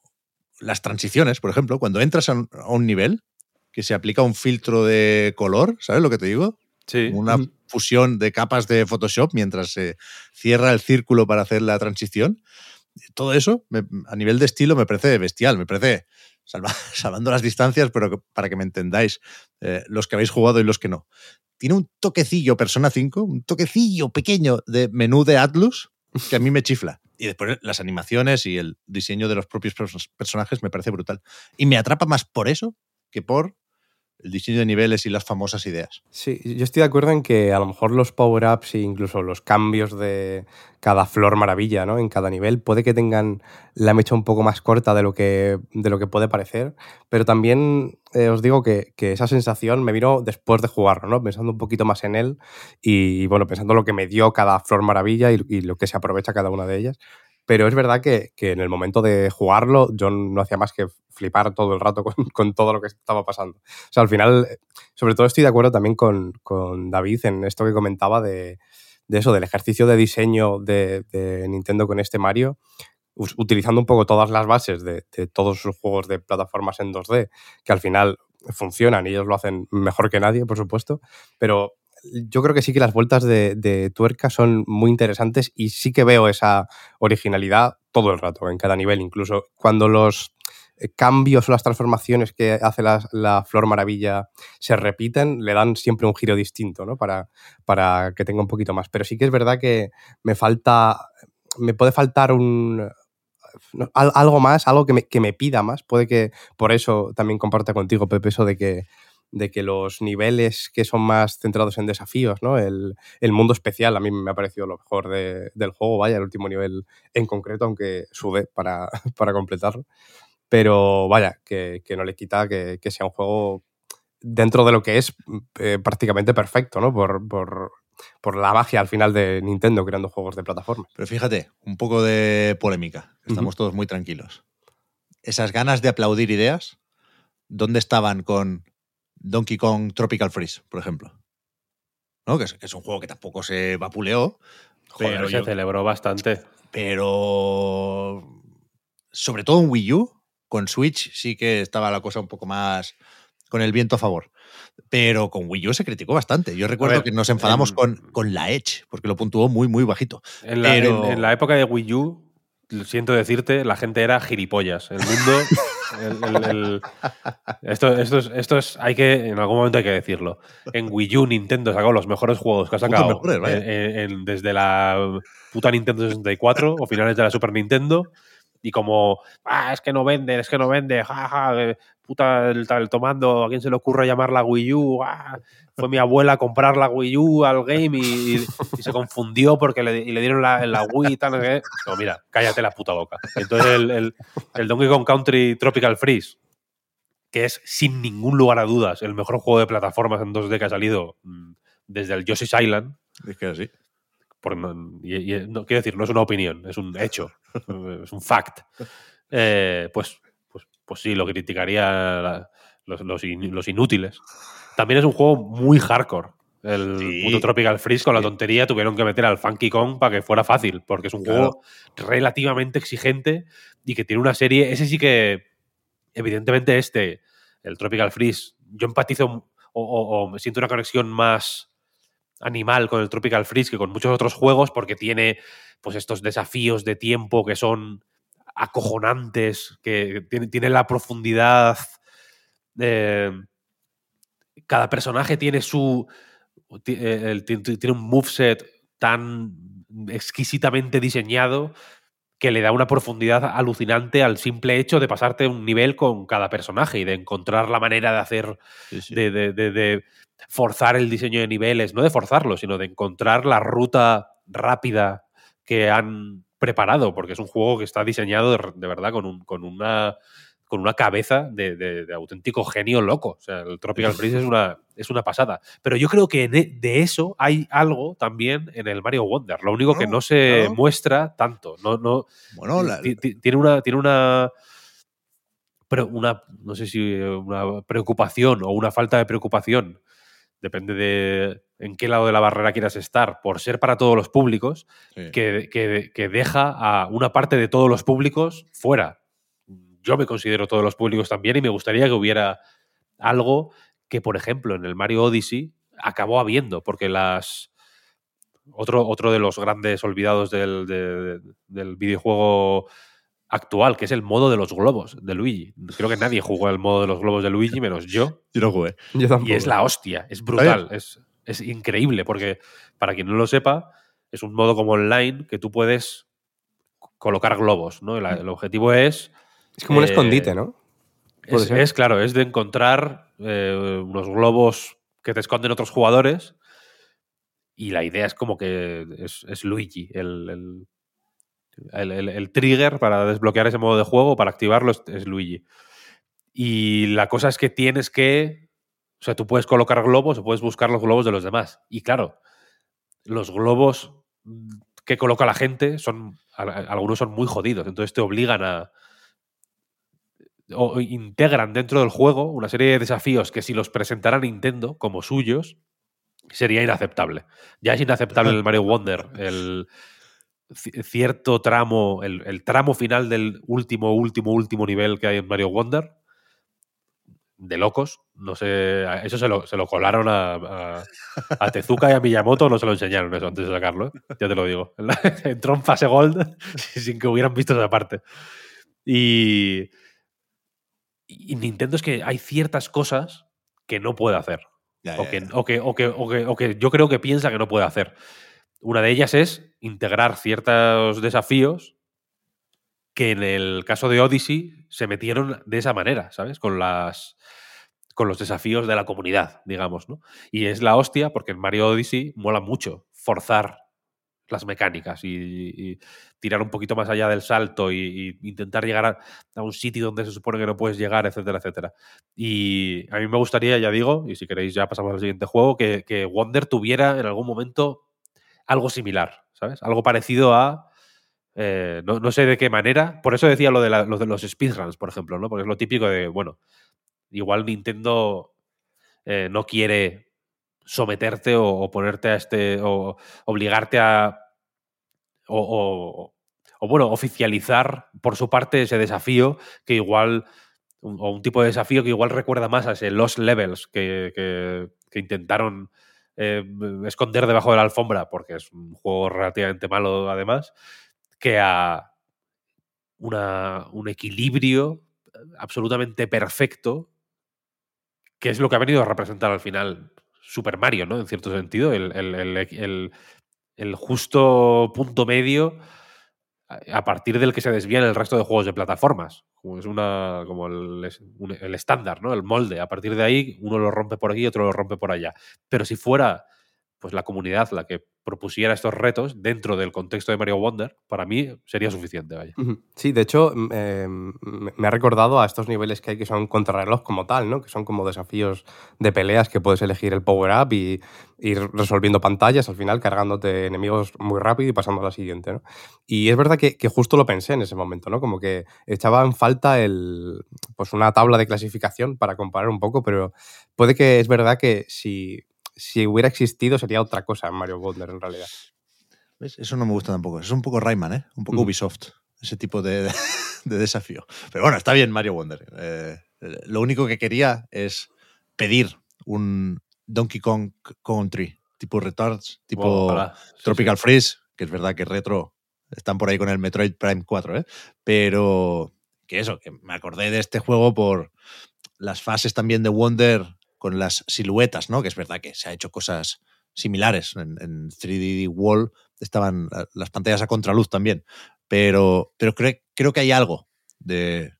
las transiciones, por ejemplo, cuando entras a un, nivel, que se aplica un filtro de color, ¿sabes lo que te digo?
Sí.
Una fusión de capas de Photoshop mientras se cierra el círculo para hacer la transición. Todo eso, me- a nivel de estilo, me parece bestial, me parece, salva- salvando las distancias, pero para que me entendáis, eh, los que habéis jugado y los que no. Tiene un toquecillo Persona 5, un toquecillo pequeño de menú de Atlus que a mí me chifla. Y después las animaciones y el diseño de los propios pers- personajes me parece brutal. Y me atrapa más por eso que por el diseño de niveles y las famosas ideas.
Sí, yo estoy de acuerdo en que a lo mejor los power-ups e incluso los cambios de cada flor maravilla, ¿no? En cada nivel, puede que tengan la mecha un poco más corta de lo que, de lo que puede parecer, pero también eh, os digo que, que esa sensación me vino después de jugarlo, ¿no? Pensando un poquito más en él y, bueno, pensando lo que me dio cada flor maravilla y, y lo que se aprovecha cada una de ellas. Pero es verdad que, que en el momento de jugarlo yo no hacía más que flipar todo el rato con, con todo lo que estaba pasando. O sea, al final, eh, sobre todo estoy de acuerdo también con, con David en esto que comentaba de, de eso, del ejercicio de diseño de, de Nintendo con este Mario, utilizando un poco todas las bases de, de todos sus juegos de plataformas en 2D, que al final funcionan y ellos lo hacen mejor que nadie, por supuesto, pero yo creo que sí que las vueltas de, tuerca son muy interesantes y sí que veo esa originalidad todo el rato, en cada nivel, incluso cuando los eh, cambios o las transformaciones que hace la, Flor Maravilla se repiten, le dan siempre un giro distinto, ¿no? Para, para que tenga un poquito más. Pero sí que es verdad que me falta, me puede faltar un, no, al- algo más, algo que me, que me pida más. Puede que por eso también comparta contigo, Pepe, eso de que, de que los niveles que son más centrados en desafíos, ¿no? El, el mundo especial a mí me ha parecido lo mejor de- del juego, vaya, el último nivel en concreto, aunque sudé para, para completarlo. Pero vaya, que, que no le quita que, que sea un juego dentro de lo que es eh, prácticamente perfecto, ¿no? Por, por, por la magia al final de Nintendo creando juegos de plataforma.
Pero fíjate, un poco de polémica. Estamos todos muy tranquilos. Esas ganas de aplaudir ideas, ¿dónde estaban con Donkey Kong Tropical Freeze, por ejemplo? ¿No? Que, es, que es un juego que tampoco se vapuleó.
Joder,
pero
se
yo-
celebró bastante.
pero sobre todo en Wii U, con Switch sí que estaba la cosa un poco más con el viento a favor. Pero con Wii U se criticó bastante. Yo recuerdo
ver,
que nos enfadamos
en-
con, con la Edge, porque lo puntuó muy, muy bajito.
En la,
Pero-
en- en la época de Wii U, lo siento decirte, la gente era gilipollas. El mundo. el- el- el- esto, esto, es, esto es. Hay que. En algún momento hay que decirlo. En Wii U, Nintendo sacó los mejores juegos que ha sacado.
mejores,
en- en- en- desde la puta Nintendo 64 o finales de la Super Nintendo. Y como, ah, es que no vende, es que no vende, jaja, eh, puta el, el tomando, ¿a quién se le ocurre llamarla Wii U? Ah, fue mi abuela a comprar la Wii U al game y, y- y se confundió porque le, y le dieron la, la Wii y tal. no mira, cállate la puta boca. Entonces el, el, el Donkey Kong Country Tropical Freeze, que es sin ningún lugar a dudas el mejor juego de plataformas en 2D que ha salido mm, desde el Yoshi's Island.
Es que sí.
Por no, y- y- no, quiero decir, no es una opinión, es un hecho, es un fact. Eh, pues, pues, sí, lo criticaría los, los in- los inútiles. También es un juego muy hardcore. El
Sí.
puto Tropical Freeze con la tontería tuvieron que meter al Funky Kong para que fuera fácil, porque es un
Claro.
juego relativamente exigente y que tiene una serie. Ese sí que, evidentemente, este, el Tropical Freeze, yo empatizo o, o- o me siento una conexión más animal con el Tropical Freeze que con muchos otros juegos porque tiene pues estos desafíos de tiempo que son acojonantes, que tiene- la profundidad. eh, cada personaje tiene su. eh, Tiene un moveset tan exquisitamente diseñado que le da una profundidad alucinante al simple hecho de pasarte un nivel con cada personaje y de encontrar la manera de hacer, De, de- de- de forzar el diseño de niveles, no de forzarlo, sino de encontrar la ruta rápida que han preparado, porque es un juego que está diseñado de, de verdad con, un- con una con una cabeza de, de- de auténtico genio loco. O sea, el Tropical Freeze es una, es una pasada. Pero yo creo que e- de eso hay algo también en el Mario Wonder. Lo único que no se
claro.
muestra tanto. No, no,
Bueno, la-
tiene una. Tiene una pero una, no sé si eh, una preocupación o una falta de preocupación, depende de en qué lado de la barrera quieras estar, por ser para todos los públicos, que, que- que deja a una parte de todos los públicos fuera. Yo me considero todos los públicos también y me gustaría que hubiera algo que, por ejemplo, en el Mario Odyssey acabó habiendo, porque las... Otro, otro de los grandes olvidados del, de- del videojuego actual, que es el modo de los globos de Luigi. Creo que nadie jugó el modo de los globos de Luigi, menos yo.
Yo no jugué.
Yo tampoco.
Y es la hostia, es brutal, es, es increíble, porque para quien no lo sepa, es un modo como online que tú puedes colocar globos, ¿no? El, el objetivo es...
Es como un
eh,
escondite, ¿no?
Es, es, claro, es de encontrar eh, unos globos que te esconden otros jugadores y la idea es como que es, es Luigi, el, el- el- el- trigger para desbloquear ese modo de juego, para activarlo, es, Luigi. Y la cosa es que tienes que... O sea, tú puedes colocar globos o puedes buscar los globos de los demás. Y claro, los globos que coloca la gente son... Algunos son muy jodidos, entonces te obligan a, o integran dentro del juego una serie de desafíos que si los presentara Nintendo como suyos, sería inaceptable. Ya es inaceptable el Mario Wonder el cierto tramo, el, el tramo final del último, último, último nivel que hay en Mario Wonder. De locos. No sé. Eso se lo, se lo colaron a, a, a Tezuka y a Miyamoto, no se lo enseñaron eso antes de sacarlo. ¿eh? Ya te lo digo. Entró en fase Gold sin que hubieran visto esa parte. Y, y Nintendo es que hay ciertas cosas que no puede hacer.
Ya,
o,
ya,
que,
ya.
o, que, o, que, o, que, o que yo creo que piensa que no puede hacer. Una de ellas es integrar ciertos desafíos que en el caso de Odyssey se metieron de esa manera, ¿sabes? Con las con los desafíos de la comunidad, digamos, ¿no? Y es la hostia porque en Mario Odyssey mola mucho forzar las mecánicas y, tirar un poquito más allá del salto y, intentar llegar a, un sitio donde se supone que no puedes llegar, etcétera, etcétera. Y a mí me gustaría, ya digo, y si queréis ya pasamos al siguiente juego, que Wonder tuviera en algún momento algo similar, ¿sabes? Algo parecido a... eh, no, no sé de qué manera. Por eso decía lo de, los speedruns, por ejemplo, ¿no? Porque es lo típico de, bueno, igual Nintendo eh, no quiere someterte o, ponerte a este. o obligarte a. o, o- bueno, oficializar por su parte ese desafío que igual. o un tipo de desafío que igual recuerda más a ese Lost Levels que intentaron eh, esconder debajo de la alfombra, porque es un juego relativamente malo además, que a una- un equilibrio absolutamente perfecto, que es lo que ha venido a representar al final Super Mario, ¿no? En cierto sentido, el, el- el- el- justo punto medio a partir del que se desvían el resto de juegos de plataformas. Como es una. como el, el estándar, ¿no? El molde. A partir de ahí, uno lo rompe por aquí, otro lo rompe por allá. Pero si fuera pues la comunidad la que propusiera estos retos dentro del contexto de Mario Wonder, para mí sería suficiente, vaya.
Sí, de hecho, mm, eh, me me ha recordado a estos niveles que hay que son contrarreloj como tal, ¿no? Que son como desafíos de peleas que puedes elegir el power-up y ir resolviendo pantallas al final, cargándote enemigos muy rápido y pasando a la siguiente, ¿no? Y es verdad que, que justo lo pensé en ese momento, ¿no? Como que echaba en falta el, pues una tabla de clasificación para comparar un poco, pero puede que es verdad que si, si hubiera existido sería otra cosa en Mario Wonder en realidad.
¿Ves? Eso no me gusta tampoco. Es un poco Rayman, ¿eh? Un poco. Ubisoft. Ese tipo de, de desafío. Pero bueno, está bien Mario Wonder. Eh, lo único que quería es pedir un Donkey Kong Country, tipo Retards, tipo.
Sí,
Tropical Freeze, que es verdad que retro están por ahí con el Metroid Prime 4, ¿eh? Pero que eso, que me acordé de este juego por las fases también de Wonder con las siluetas, ¿no? Que es verdad que se ha hecho cosas similares. En, en 3D Wall estaban las pantallas a contraluz también. Pero, pero creo que hay algo de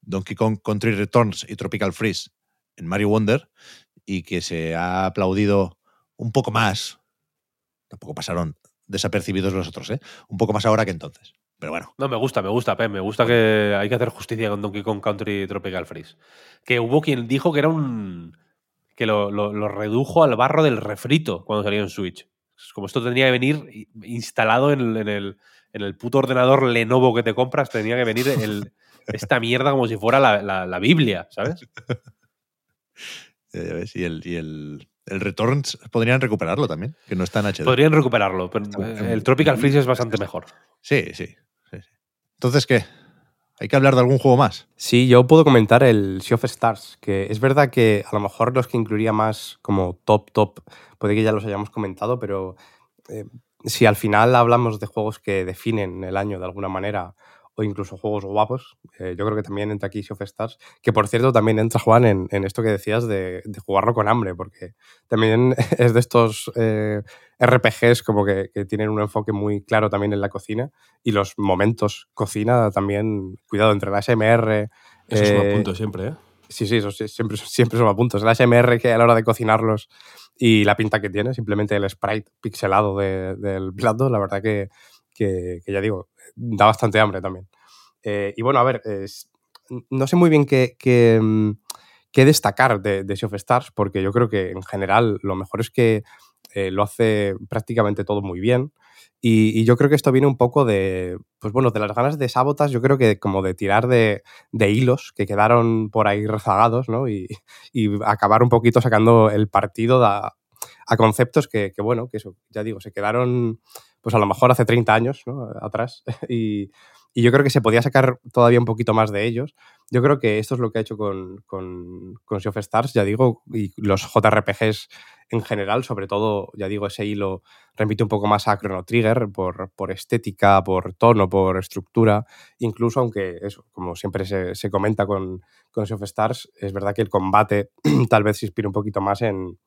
Donkey Kong Country Returns y Tropical Freeze en Mario Wonder y que se ha aplaudido un poco más. Tampoco pasaron desapercibidos los otros, ¿eh? Un poco más ahora que entonces. Pero bueno.
No, me gusta, me gusta, Pep. Me gusta que hay que hacer justicia con Donkey Kong Country Tropical Freeze. Que hubo quien dijo que era un. que lo, lo- lo redujo al barro del refrito cuando salió en Switch. Como esto tendría que venir instalado en el, en el, en el puto ordenador Lenovo que te compras, tenía que venir el- esta mierda como si fuera la, la- la Biblia, ¿sabes?
Ya ves, y el, y el, el Returns podrían recuperarlo también, que no está en HD.
Podrían recuperarlo, pero el Tropical Freeze es bastante mejor.
Sí, sí. Entonces, ¿qué? ¿Hay que hablar de algún juego más?
Sí, yo puedo comentar el Sea of Stars, que es verdad que a lo mejor los que incluiría más como top, top, puede que ya los hayamos comentado, pero eh, si al final hablamos de juegos que definen el año de alguna manera, o incluso juegos guapos, eh, yo creo que también entra aquí Sea of Stars, que por cierto también entra Juan en, en esto que decías de, de jugarlo con hambre, porque también es de estos eh, RPGs como que, que tienen un enfoque muy claro también en la cocina y los momentos cocina también, cuidado, entre la SMR...
Eso suma
eh,
puntos siempre, ¿eh?
Sí, sí, eso siempre, siempre son puntos. El ASMR que a la hora de cocinarlos y la pinta que tiene, simplemente el sprite pixelado de- del plato, la verdad que, que- ya digo, da bastante hambre también. Eh, y bueno, a ver, no sé muy bien qué, mm, qué destacar de, de Sea of Stars, porque yo creo que en general lo mejor es que eh, lo hace prácticamente todo muy bien. Y, yo creo que esto viene un poco de, pues bueno, de las ganas de Sabotas, yo creo que como de tirar de, hilos que quedaron por ahí rezagados, ¿no? Y, y acabar un poquito sacando el partido a conceptos que, que, bueno, que eso, ya digo, se quedaron, pues a lo mejor hace 30 años, ¿no? Atrás. Y, y yo creo que se podía sacar todavía un poquito más de ellos. Yo creo que esto es lo que ha hecho con, con, con Sea of Stars, ya digo, y los JRPGs en general, sobre todo, ya digo, ese hilo remite un poco más a Chrono Trigger por, por estética, por tono, por estructura, incluso aunque eso, como siempre se, se comenta con, con Sea of Stars, es verdad que el combate tal vez se inspira un poquito más en,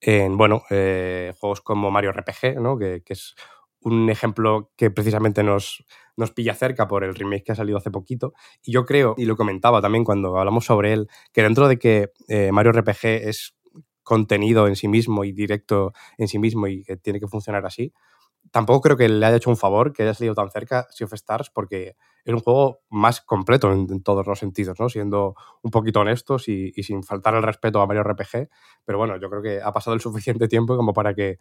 en bueno, eh, juegos como Mario RPG, ¿no? que, es un ejemplo que precisamente nos, nos pilla cerca por el remake que ha salido hace poquito. Y yo creo, y lo comentaba también cuando hablamos sobre él, que dentro de que eh, Mario RPG es contenido en sí mismo y directo en sí mismo y que tiene que funcionar así, tampoco creo que le haya hecho un favor que haya salido tan cerca Sea of Stars porque es un juego más completo en, en todos los sentidos, ¿no? Siendo un poquito honestos y, y sin faltar el respeto a Mario RPG. Pero bueno, yo creo que ha pasado el suficiente tiempo como para que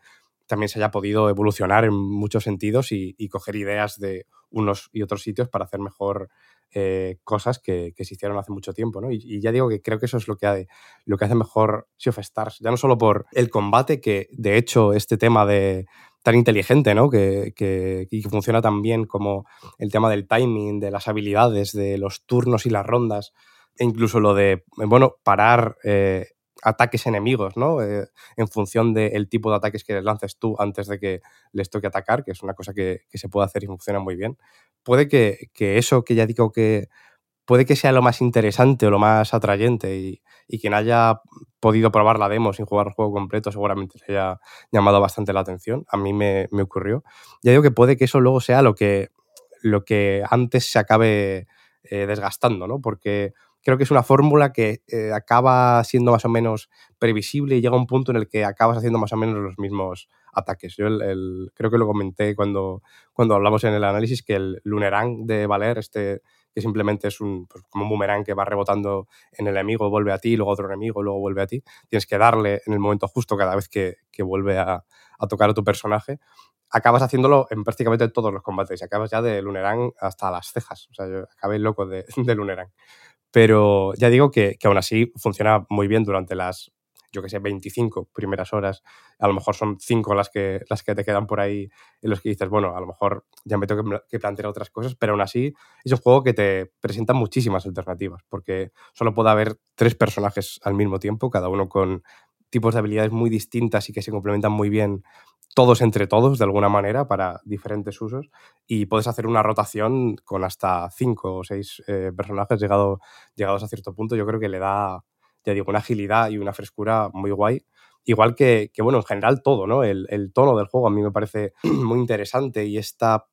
también se haya podido evolucionar en muchos sentidos y, y coger ideas de unos y otros sitios para hacer mejor eh, cosas que, que se hicieron hace mucho tiempo, ¿no? Y, y ya digo que creo que eso es lo que, ha- lo que hace mejor Sea of Stars, ya no solo por el combate, que de hecho este tema de tan inteligente, ¿no? Que, que, y que funciona tan bien como el tema del timing, de las habilidades, de los turnos y las rondas, e incluso lo de, bueno, parar eh, ataques enemigos, ¿no? Eh, en función del tipo de ataques que les lances tú antes de que les toque atacar, que es una cosa que, que se puede hacer y funciona muy bien. Puede que, que eso que ya digo que puede que sea lo más interesante o lo más atrayente y, y quien haya podido probar la demo sin jugar el juego completo seguramente le haya llamado bastante la atención. A mí me, me ocurrió. Ya digo que puede que eso luego sea lo que, lo que antes se acabe eh, desgastando, ¿no? Porque creo que es una fórmula que eh, acaba siendo más o menos previsible y llega un punto en el que acabas haciendo más o menos los mismos ataques. Yo el- el- creo que lo comenté cuando, cuando hablamos en el análisis que el Lunerang de Valer, este que simplemente es un, pues, como un boomerang que va rebotando en el enemigo, vuelve a ti, luego otro enemigo, luego vuelve a ti. Tienes que darle en el momento justo cada vez que, que vuelve a, a tocar a tu personaje. Acabas haciéndolo en prácticamente todos los combates acabas ya de Lunerang hasta las cejas. O sea, yo acabé loco de, de Lunerang. Pero ya digo que, que aún así funciona muy bien durante las, yo que sé, 25 primeras horas. A lo mejor son 5 las que, las que te quedan por ahí en los que dices, bueno, a lo mejor ya me tengo que, plantear otras cosas, pero aún así es un juego que te presenta muchísimas alternativas, porque solo puede haber tres personajes al mismo tiempo, cada uno con tipos de habilidades muy distintas y que se complementan muy bien todos entre todos de alguna manera para diferentes usos y puedes hacer una rotación con hasta cinco o seis eh, personajes llegado, llegados a cierto punto. Yo creo que le da, ya digo, una agilidad y una frescura muy guay. Igual que, bueno, en general todo, ¿no? El, tono del juego a mí me parece muy interesante y esta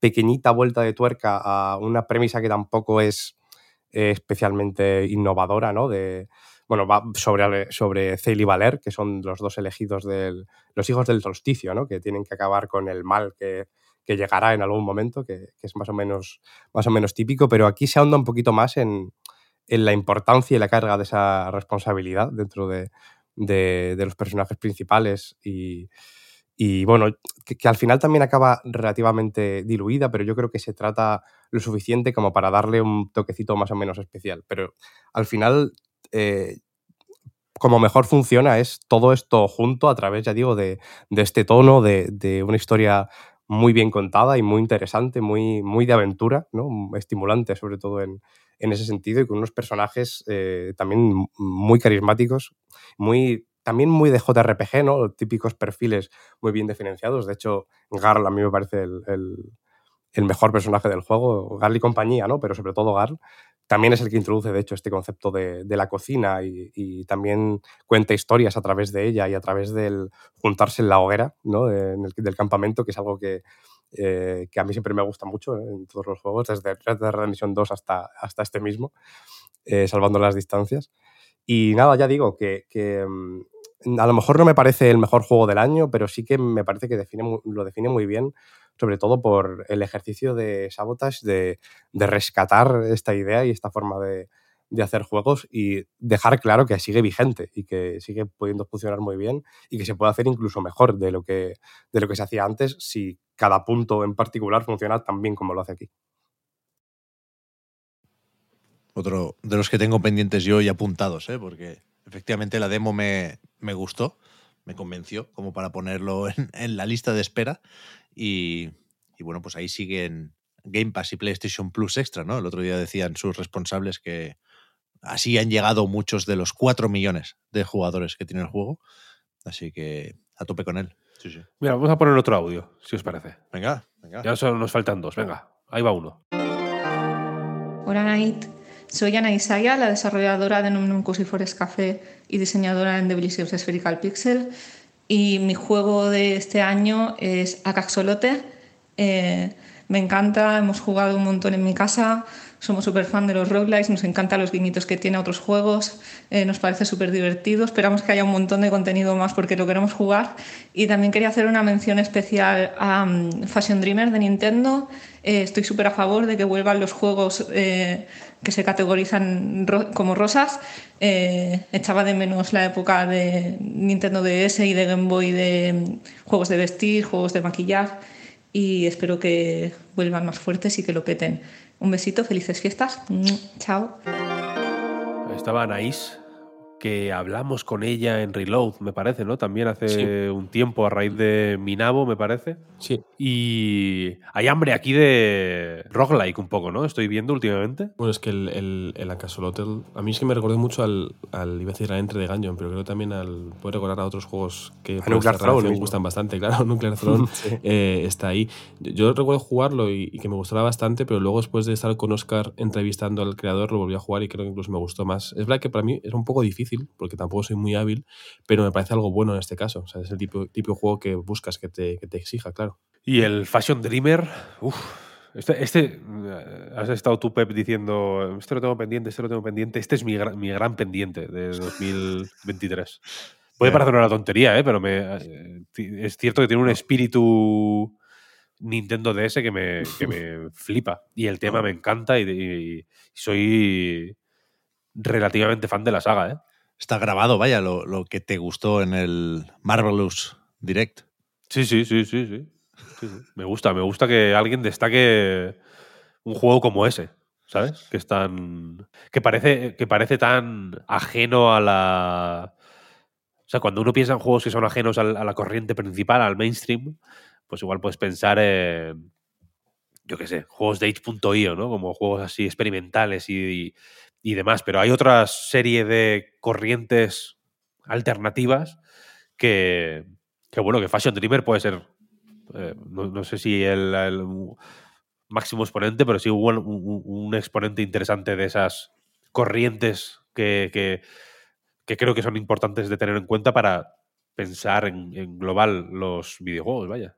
pequeñita vuelta de tuerca a una premisa que tampoco es eh, especialmente innovadora, ¿no? De, bueno, va sobre, sobre y Valer, que son los dos elegidos de los hijos del solsticio, ¿no? Que tienen que acabar con el mal que, que llegará en algún momento, que, que, es más o, menos, más o menos típico, pero aquí se ahonda un poquito más en, en la importancia y la carga de esa responsabilidad dentro de, de, los personajes principales y, y bueno, que, que, al final también acaba relativamente diluida, pero yo creo que se trata lo suficiente como para darle un toquecito más o menos especial. Pero al final, eh, como mejor funciona es todo esto junto a través, ya digo, de, de este tono, de, de, una historia muy bien contada y muy interesante, muy, muy de aventura, ¿no? estimulante sobre todo en, en ese sentido y con unos personajes eh, también muy carismáticos, muy también muy de JRPG, ¿no? Típicos perfiles muy bien diferenciados. De hecho, Garl a mí me parece el, el, el mejor personaje del juego, Garl y compañía, ¿no? Pero sobre todo Garl. También es el que introduce, de hecho, este concepto de, de la cocina y, también cuenta historias a través de ella y a través del juntarse en la hoguera, ¿no? En el, del campamento, que es algo que, eh, que a mí siempre me gusta mucho ¿eh? en todos los juegos, desde Red Dead Redemption 2 hasta, hasta este mismo, eh, salvando las distancias. Y nada, ya digo que, que a lo mejor no me parece el mejor juego del año, pero sí que me parece que define, lo define muy bien, sobre todo por el ejercicio de Sabotage de, rescatar esta idea y esta forma de, hacer juegos y dejar claro que sigue vigente y que sigue pudiendo funcionar muy bien y que se puede hacer incluso mejor de lo que, se hacía antes si cada punto en particular funciona tan bien como lo hace aquí.
Otro de los que tengo pendientes yo y apuntados, ¿eh? porque efectivamente la demo me, gustó, me convenció como para ponerlo en la lista de espera y, y, bueno, pues ahí siguen Game Pass y PlayStation Plus Extra, ¿no? El otro día decían sus responsables que así han llegado muchos de los 4 millones de jugadores que tiene el juego, así que a tope con él. Sí, sí.
Mira, vamos a poner otro audio, si os parece.
Venga, venga.
Ya solo nos faltan dos, venga, ahí va uno.
Hola, Night. Soy Ana Isaya, la desarrolladora de Num Num Cozy Forest Café y diseñadora en Delicious Spherical Pixel. Y mi juego de este año es Acaxolote. Eh, me encanta, hemos jugado un montón en mi casa, somos súper fan de los roguelikes, nos encantan los guiñitos que tiene a otros juegos, eh, nos parece súper divertido, esperamos que haya un montón de contenido más porque lo queremos jugar. Y también quería hacer una mención especial a um, Fashion Dreamer de Nintendo. Eh, estoy súper a favor de que vuelvan los juegos eh, que se categorizan como rosas. Echaba de menos la época de Nintendo DS y de Game Boy de um, juegos de vestir, juegos de maquillar y espero que vuelvan más fuertes y que lo peten. Un besito, felices fiestas. Chao.
Estaba Anaís, que hablamos con ella en Reload, me parece, ¿no? También hace sí. un tiempo a raíz de Minabo, me parece.
Sí.
Y hay hambre aquí de roguelike un poco, ¿no? Estoy viendo últimamente.
Bueno, es que el, el, el Acasolotel, a mí es que me recordó mucho al, al iba a decir al Entre de Gungeon, pero creo también al, puede recordar a otros juegos que
a Nuclear Throne
me gustan bastante, claro, Nuclear Throne sí. eh, está ahí. Yo, yo recuerdo jugarlo y, y, que me gustaba bastante, pero luego después de estar con Oscar entrevistando al creador, lo volví a jugar y creo que incluso me gustó más. Es verdad que para mí era un poco difícil, porque tampoco soy muy hábil, pero me parece algo bueno en este caso. O sea, es el tipo, tipo de juego que buscas, que te, que te exija, claro.
Y el Fashion Dreamer, uff, este, este, has estado tú, Pep, diciendo, este lo tengo pendiente, este lo tengo pendiente, este es mi, gran, mi gran pendiente de 2023. Puede parecer una tontería, ¿eh? pero me, es cierto que tiene un espíritu Nintendo DS que me, que me flipa. Y el tema me encanta y, y, soy relativamente fan de la saga. ¿eh?
Está grabado, vaya, lo, lo que te gustó en el Marvelous Direct.
Sí, sí, sí, sí, sí. Me gusta, me gusta que alguien destaque un juego como ese, ¿sabes? Que es tan. que parece, que parece tan ajeno a la. O sea, cuando uno piensa en juegos que son ajenos a la corriente principal, al mainstream, pues igual puedes pensar en. Yo qué sé, juegos de H.io, ¿no? Como juegos así experimentales y, y demás. Pero hay otra serie de corrientes alternativas que, Que bueno, que Fashion Dreamer puede ser, eh, no, no sé si el, el máximo exponente, pero sí un, un- un exponente interesante de esas corrientes que, que- que creo que son importantes de tener en cuenta para pensar en, en global los videojuegos, vaya.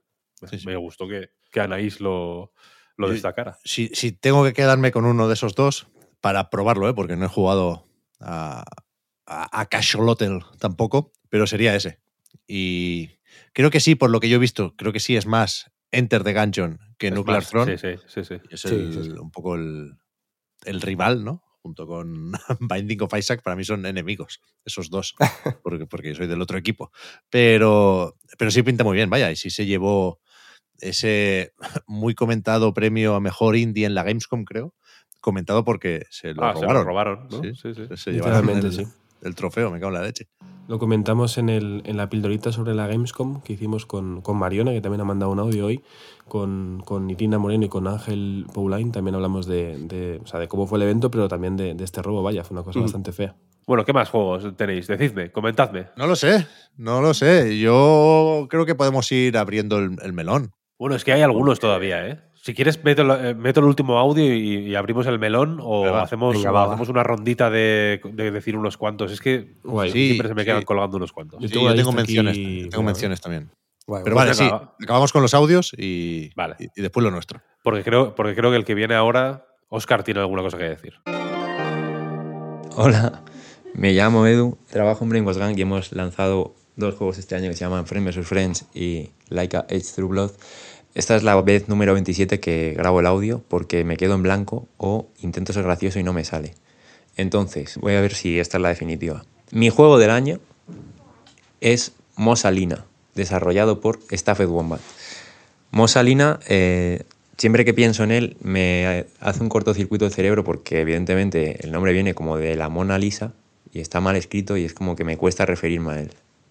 Me gustó que, que Anaís lo, lo destacara.
Si, si tengo que quedarme con uno de esos dos para probarlo, ¿eh? porque no he jugado a, a, a Cacholotel tampoco, pero sería ese. Y creo que sí, por lo que yo he visto, creo que sí es más Enter the Gungeon que
Es
Nuclear
más,
Throne.
sí, sí, sí, sí.
Es
Sí,
el-
sí, sí.
un poco el, el rival, ¿no? Junto con Binding of Isaac, para mí son enemigos, esos dos, porque, porque soy del otro equipo. Pero, pero sí pinta muy bien, vaya, y sí se llevó ese muy comentado premio a mejor indie en la Gamescom, creo. Comentado porque se lo
Ah, se lo
robaron.
robaron, ¿no?
Sí,
Sí, sí.
Se llevaron
Literalmente,
el,
sí.
el trofeo, me cago en la leche.
Lo comentamos en, el, en la pildorita sobre la Gamescom que hicimos con, con Mariona, que también ha mandado un audio hoy, con, con Irina Moreno y con Ángel Paulain. También hablamos de, de, o sea, de cómo fue el evento, pero también de, de este robo. Vaya, fue una cosa
Mm.
bastante fea.
Bueno, ¿qué más juegos tenéis? Decidme, comentadme.
No lo sé, no lo sé. Yo creo que podemos ir abriendo el, el melón.
Bueno, es que hay algunos todavía, ¿eh? Si quieres, meto, eh, meto el último audio y, y abrimos el melón o
Venga,
hacemos,
venga,
o
va, va.
hacemos una rondita de, de decir unos cuantos. Es que
Guay.
Sí,
siempre se me quedan
sí.
colgando unos cuantos.
Sí, yo tengo menciones, tengo menciones también.
Guay,
Pero vale, sí,
venga,
acabamos con los audios y,
Vale.
y, y después lo nuestro.
Porque creo, porque creo que el que viene ahora, Oscar tiene alguna cosa que decir.
Hola, me llamo Edu, trabajo en Brainwash Gang y hemos lanzado dos juegos este año que se llaman Friends vs. Friends y Like a Age Through Blood. Esta es la vez número 27 que grabo el audio porque me quedo en blanco o intento ser gracioso y no me sale. Entonces, voy a ver si esta es la definitiva. Mi juego del año es Mosalina, desarrollado por Staffed Wombat. Mosalina, eh, siempre que pienso en él, me hace un cortocircuito de cerebro porque evidentemente el nombre viene como de la Mona Lisa y está mal escrito y es como que me cuesta referirme a él.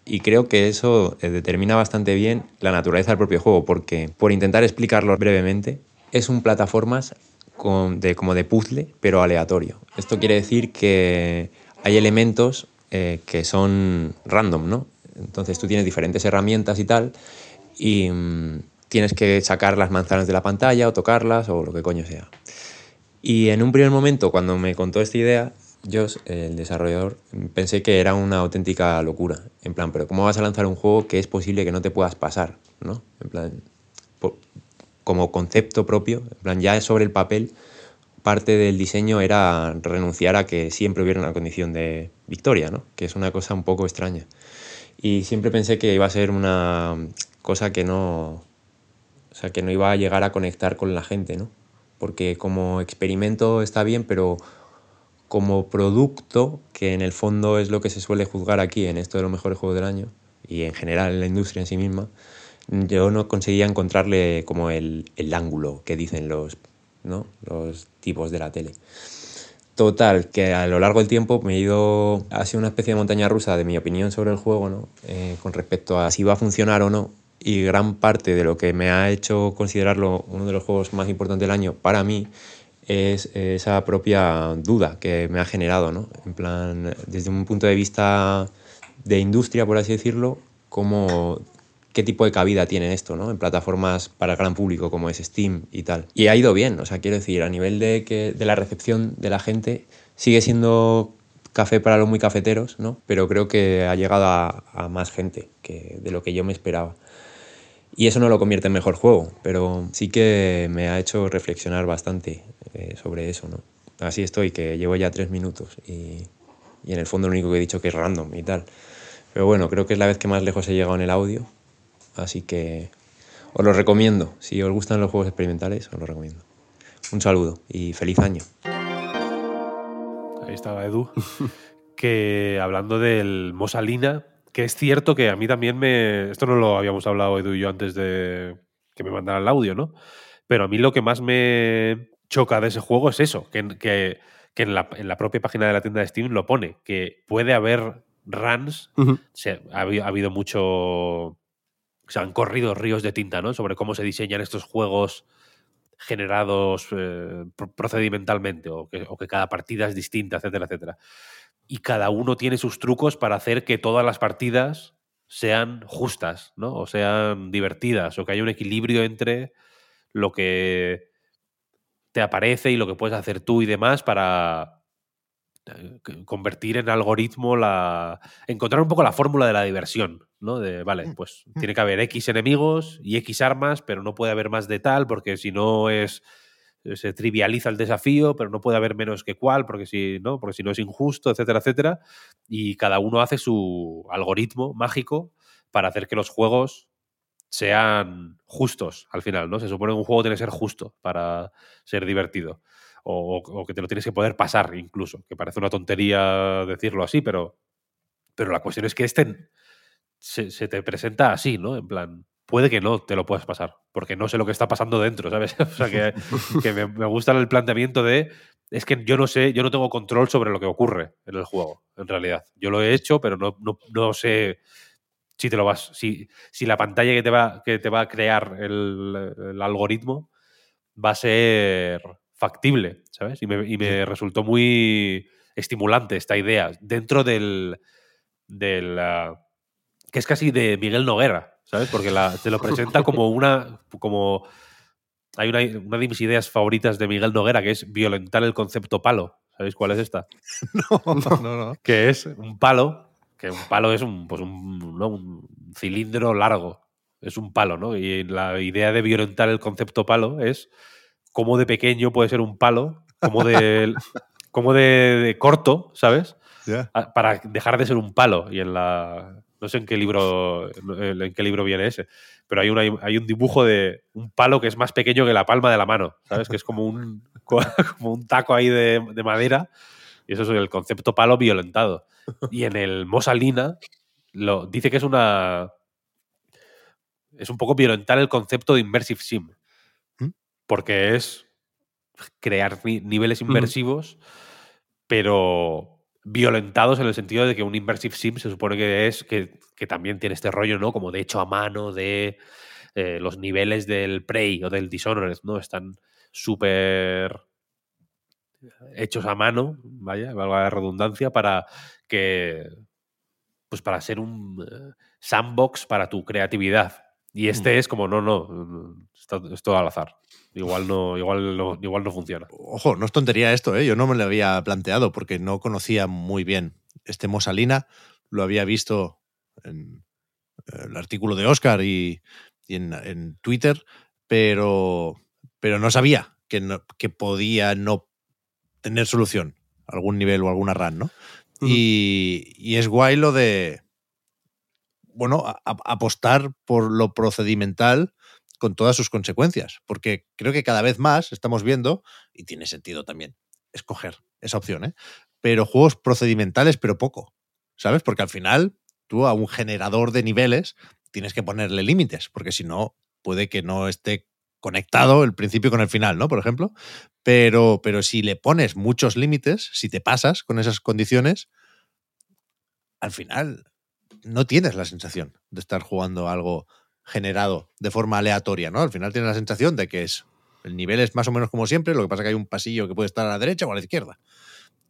Y creo que eso eh, determina bastante bien la naturaleza del propio juego, porque por intentar explicarlo brevemente, es un plataformas con- de, como de puzzle, pero aleatorio. Esto quiere decir que hay elementos eh, que son random, ¿no? Entonces tú tienes diferentes herramientas y tal, y mm, tienes que sacar las manzanas de la pantalla o tocarlas o lo que coño sea. Y en un primer momento, cuando me contó esta idea, yo, el desarrollador, pensé que era una auténtica locura. En plan, pero ¿cómo vas a lanzar un juego que es posible que no te puedas pasar? ¿No? En plan, po- como concepto propio, en plan, ya sobre el papel, parte del diseño era renunciar a que siempre hubiera una condición de victoria, ¿no? Que es una cosa un poco extraña. Y siempre pensé que iba a ser una cosa que no, o sea, que no iba a llegar a conectar con la gente, ¿no? Porque como experimento está bien, pero como producto, que en el fondo es lo que se suele juzgar aquí en esto de los mejores juegos del año y en general en la industria en sí misma, yo no conseguía encontrarle como el, el ángulo que dicen los, ¿no? los tipos de la tele. Total, que a lo largo del tiempo me he ido, ha sido una especie de montaña rusa de mi opinión sobre el juego, ¿no? Eh, con respecto a si va a funcionar o no. Y gran parte de lo que me ha hecho considerarlo uno de los juegos más importantes del año para mí es esa propia duda que me ha generado, ¿no? En plan, desde un punto de vista de industria, por así decirlo, qué tipo de cabida tiene esto, ¿no? En plataformas para el gran público como es Steam y tal. Y ha ido bien, o sea, quiero decir, a nivel de la recepción de la gente, sigue siendo café para los muy cafeteros, ¿no? Pero creo que ha llegado a, a más gente que de lo que yo me esperaba. Y eso no lo convierte en mejor juego, pero sí que me ha hecho reflexionar bastante eh, sobre eso, ¿no? Así estoy, que llevo ya tres minutos y, y en el fondo lo único que he dicho que es random y tal. Pero bueno, creo que es la vez que más lejos he llegado en el audio, así que os lo recomiendo. Si os gustan los juegos experimentales, os lo recomiendo. Un saludo y feliz año.
Ahí estaba Edu. que hablando del Mosalina, que es cierto que a mí también me. Esto no lo habíamos hablado Edu y yo antes de que me mandara el audio, ¿no? Pero a mí lo que más me choca de ese juego es eso, que, que, que en, la, en la propia página de la tienda de Steam lo pone, que puede haber runs, se- ha, habido, ha habido mucho. Se han corrido ríos de tinta, ¿no? Sobre cómo se diseñan estos juegos generados eh, pro- procedimentalmente o que, o que cada partida es distinta, etcétera, etcétera. Y cada uno tiene sus trucos para hacer que todas las partidas sean justas, ¿no? O sean divertidas, o que haya un equilibrio entre lo que te aparece y lo que puedes hacer tú y demás para eh, convertir en algoritmo la. encontrar un poco la fórmula de la diversión, ¿no? De, vale, pues tiene que haber X enemigos y X armas, pero no puede haber más de tal, porque si no es. se trivializa el desafío, pero no puede haber menos que cual, porque si no, porque si no es injusto, etcétera, etcétera. Y cada uno hace su algoritmo mágico para hacer que los juegos sean justos al final, ¿no? Se supone que un juego tiene que ser justo para ser divertido. O, que te lo tienes que poder pasar incluso, que parece una tontería decirlo así, pero, pero la cuestión es que este se, te presenta así, ¿no? En plan, puede que no te lo puedas pasar, porque no sé lo que está pasando dentro, ¿sabes? O sea, que, me, gusta el planteamiento de, es que yo no sé, yo no tengo control sobre lo que ocurre en el juego, en realidad. Yo lo he hecho, pero no, no sé si te lo vas, si, si la pantalla que te va, que te va a crear el, el algoritmo va a ser factible, ¿sabes? Y me, y me resultó muy estimulante esta idea dentro del, del ah, que es casi de Miguel Noguera, ¿sabes? Porque la, te lo presenta como una, como hay una, una de mis ideas favoritas de Miguel Noguera que es violentar el concepto palo. ¿Sabéis cuál es esta?
No, no, no.
Que es un palo, que un palo es un, pues un, ¿no? un cilindro largo, es un palo, ¿no? Y la idea de violentar el concepto palo es cómo de pequeño puede ser un palo, como de, como de, de corto, ¿sabes?
Ya.
A- Para dejar de ser un palo. Y en la. No sé en qué libro. en qué libro viene ese. Pero hay, una, hay un dibujo de un palo que es más pequeño que la palma de la mano. ¿Sabes? Que es como un. como un taco ahí de, de madera. Y eso es el concepto palo violentado. Y en el Mosalina lo, dice que es una. Es un poco violentar el concepto de Immersive Sim.
¿Mm?
Porque es crear ni- niveles inmersivos, pero violentados en el sentido de que un Immersive Sim se supone que es que, que también tiene este rollo, ¿no? Como de hecho a mano, de eh, los niveles del Prey o del Dishonored, ¿no? Están súper hechos a mano, vaya, valga la redundancia, para que. Pues para ser un eh, sandbox para tu creatividad. Y este es como, no, no, está- es todo al azar. Igual no, igual no, igual no funciona.
Ojo, no es tontería esto, ¿eh? Yo no me lo había planteado porque no conocía muy bien este Mosalina. Lo había visto en eh, el artículo de Oscar y, y en, en Twitter, pero, pero no sabía que, no- que podía no tener solución algún nivel o alguna run, ¿no? y, y es guay lo de, bueno, a- a- apostar por lo procedimental con todas sus consecuencias, porque creo que cada vez más estamos viendo, y tiene sentido también, escoger esa opción, ¿eh? pero juegos procedimentales, pero poco, ¿sabes? Porque al final tú a un generador de niveles tienes que ponerle límites, porque si no, puede que no esté conectado el principio con el final, ¿no? Por ejemplo. Pero, pero si le pones muchos límites, si te pasas con esas condiciones, al final no tienes la sensación de estar jugando algo generado de forma aleatoria, ¿no? Al final tienes la sensación de que es el nivel es más o menos como siempre, lo que pasa que hay un pasillo que puede estar a la derecha o a la izquierda.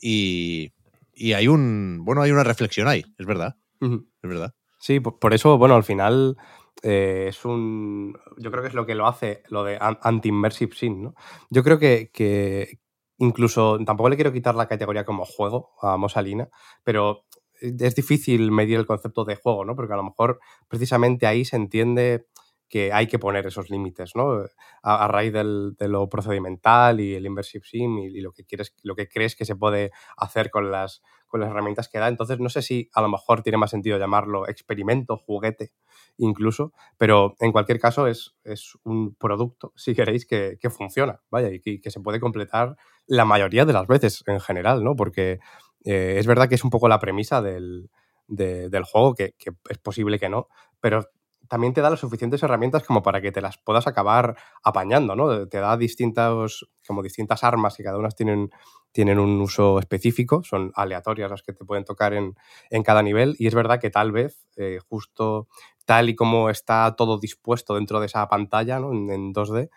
Y, y hay un, bueno, hay una reflexión ahí, es verdad, es verdad.
Sí, por, por eso, bueno, al final eh, es un. Yo creo que es lo que lo hace, lo de an- anti-immersive sim, ¿no? Yo creo que, que incluso. Tampoco le quiero quitar la categoría como juego a Mosalina, pero es difícil medir el concepto de juego, ¿no? Porque a lo mejor precisamente ahí se entiende que hay que poner esos límites, ¿no? A, raíz del- de lo procedimental y el immersive sim y, lo que quieres, lo que crees que se puede hacer con las, con las herramientas que da. Entonces, no sé si a lo mejor tiene más sentido llamarlo experimento, juguete, incluso, pero en cualquier caso es, es un producto, si queréis, que, que funciona, vaya, y que, se puede completar la mayoría de las veces en general, ¿no? Porque eh, es verdad que es un poco la premisa del, de- del juego, que, que es posible que no, pero también te da las suficientes herramientas como para que te las puedas acabar apañando, ¿no? Te da distintas, como distintas armas que cada una tienen, tienen un uso específico, son aleatorias las que te pueden tocar en, en cada nivel y es verdad que tal vez eh, justo tal y como está todo dispuesto dentro de esa pantalla ¿no? en, en 2D,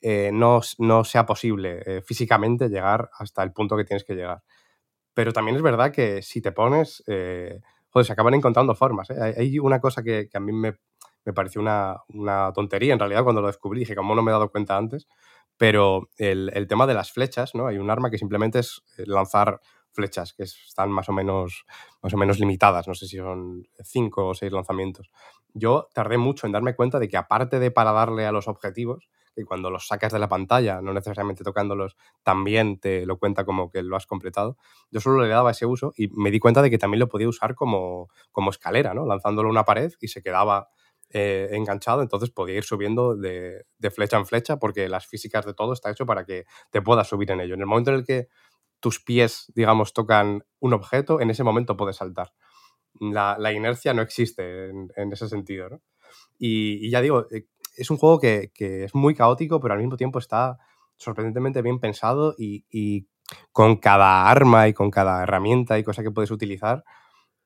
eh, no, no sea posible eh, físicamente llegar hasta el punto que tienes que llegar. Pero también es verdad que si te pones, eh, joder, se acaban encontrando formas. ¿eh? Hay, una cosa que, que a mí me, me pareció una, una tontería en realidad cuando lo descubrí. Dije, ¿cómo no me he dado cuenta antes? Pero el, el tema de las flechas, ¿no? Hay un arma que simplemente es eh, lanzar flechas que es- están más o menos más o menos limitadas, no sé si son cinco o seis lanzamientos. Yo tardé mucho en darme cuenta de que aparte de para darle a los objetivos, que cuando los sacas de la pantalla, no necesariamente tocándolos, también te lo cuenta como que lo has completado, yo solo le daba ese uso y me di cuenta de que también lo podía usar como, como escalera, ¿no? Lanzándolo a una pared y se quedaba eh, enganchado, entonces podía ir subiendo de, flecha en flecha porque las físicas de todo está hecho para que te puedas subir en ello. En el momento en el que tus pies, digamos, tocan un objeto, en ese momento puedes saltar. La, inercia no existe en, ese sentido. Y, ya digo, eh, es un juego que, es muy caótico, pero al mismo tiempo está sorprendentemente bien pensado y, y con cada arma y con cada herramienta y cosa que puedes utilizar,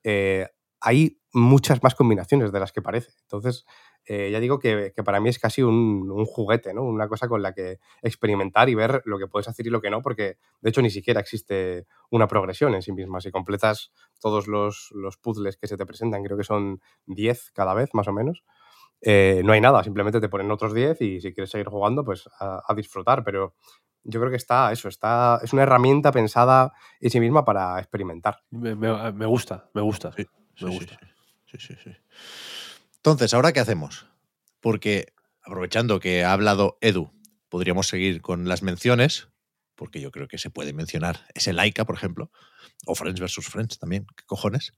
eh, hay muchas más combinaciones de las que parece. Entonces, eh, ya digo que, que para mí es casi un, un juguete, ¿no? Una cosa con la que experimentar y ver lo que puedes hacer y lo que no, porque de hecho ni siquiera existe una progresión en sí misma. Si completas todos los, los puzzles que se te presentan, creo que son 10 cada vez, más o menos, eh, no hay nada, simplemente te ponen otros 10 y si quieres seguir jugando, pues a, a disfrutar, pero yo creo que está eso, está, es una herramienta pensada en sí misma para experimentar.
Me, me- me gusta, me gusta.
Sí,
me
sí,
gusta.
Sí, sí, sí. Entonces, ¿ahora qué hacemos? Porque aprovechando que ha hablado Edu, podríamos seguir con las menciones, porque yo creo que se puede mencionar ese Laika, por ejemplo, o Friends vs. Friends también, ¿qué cojones?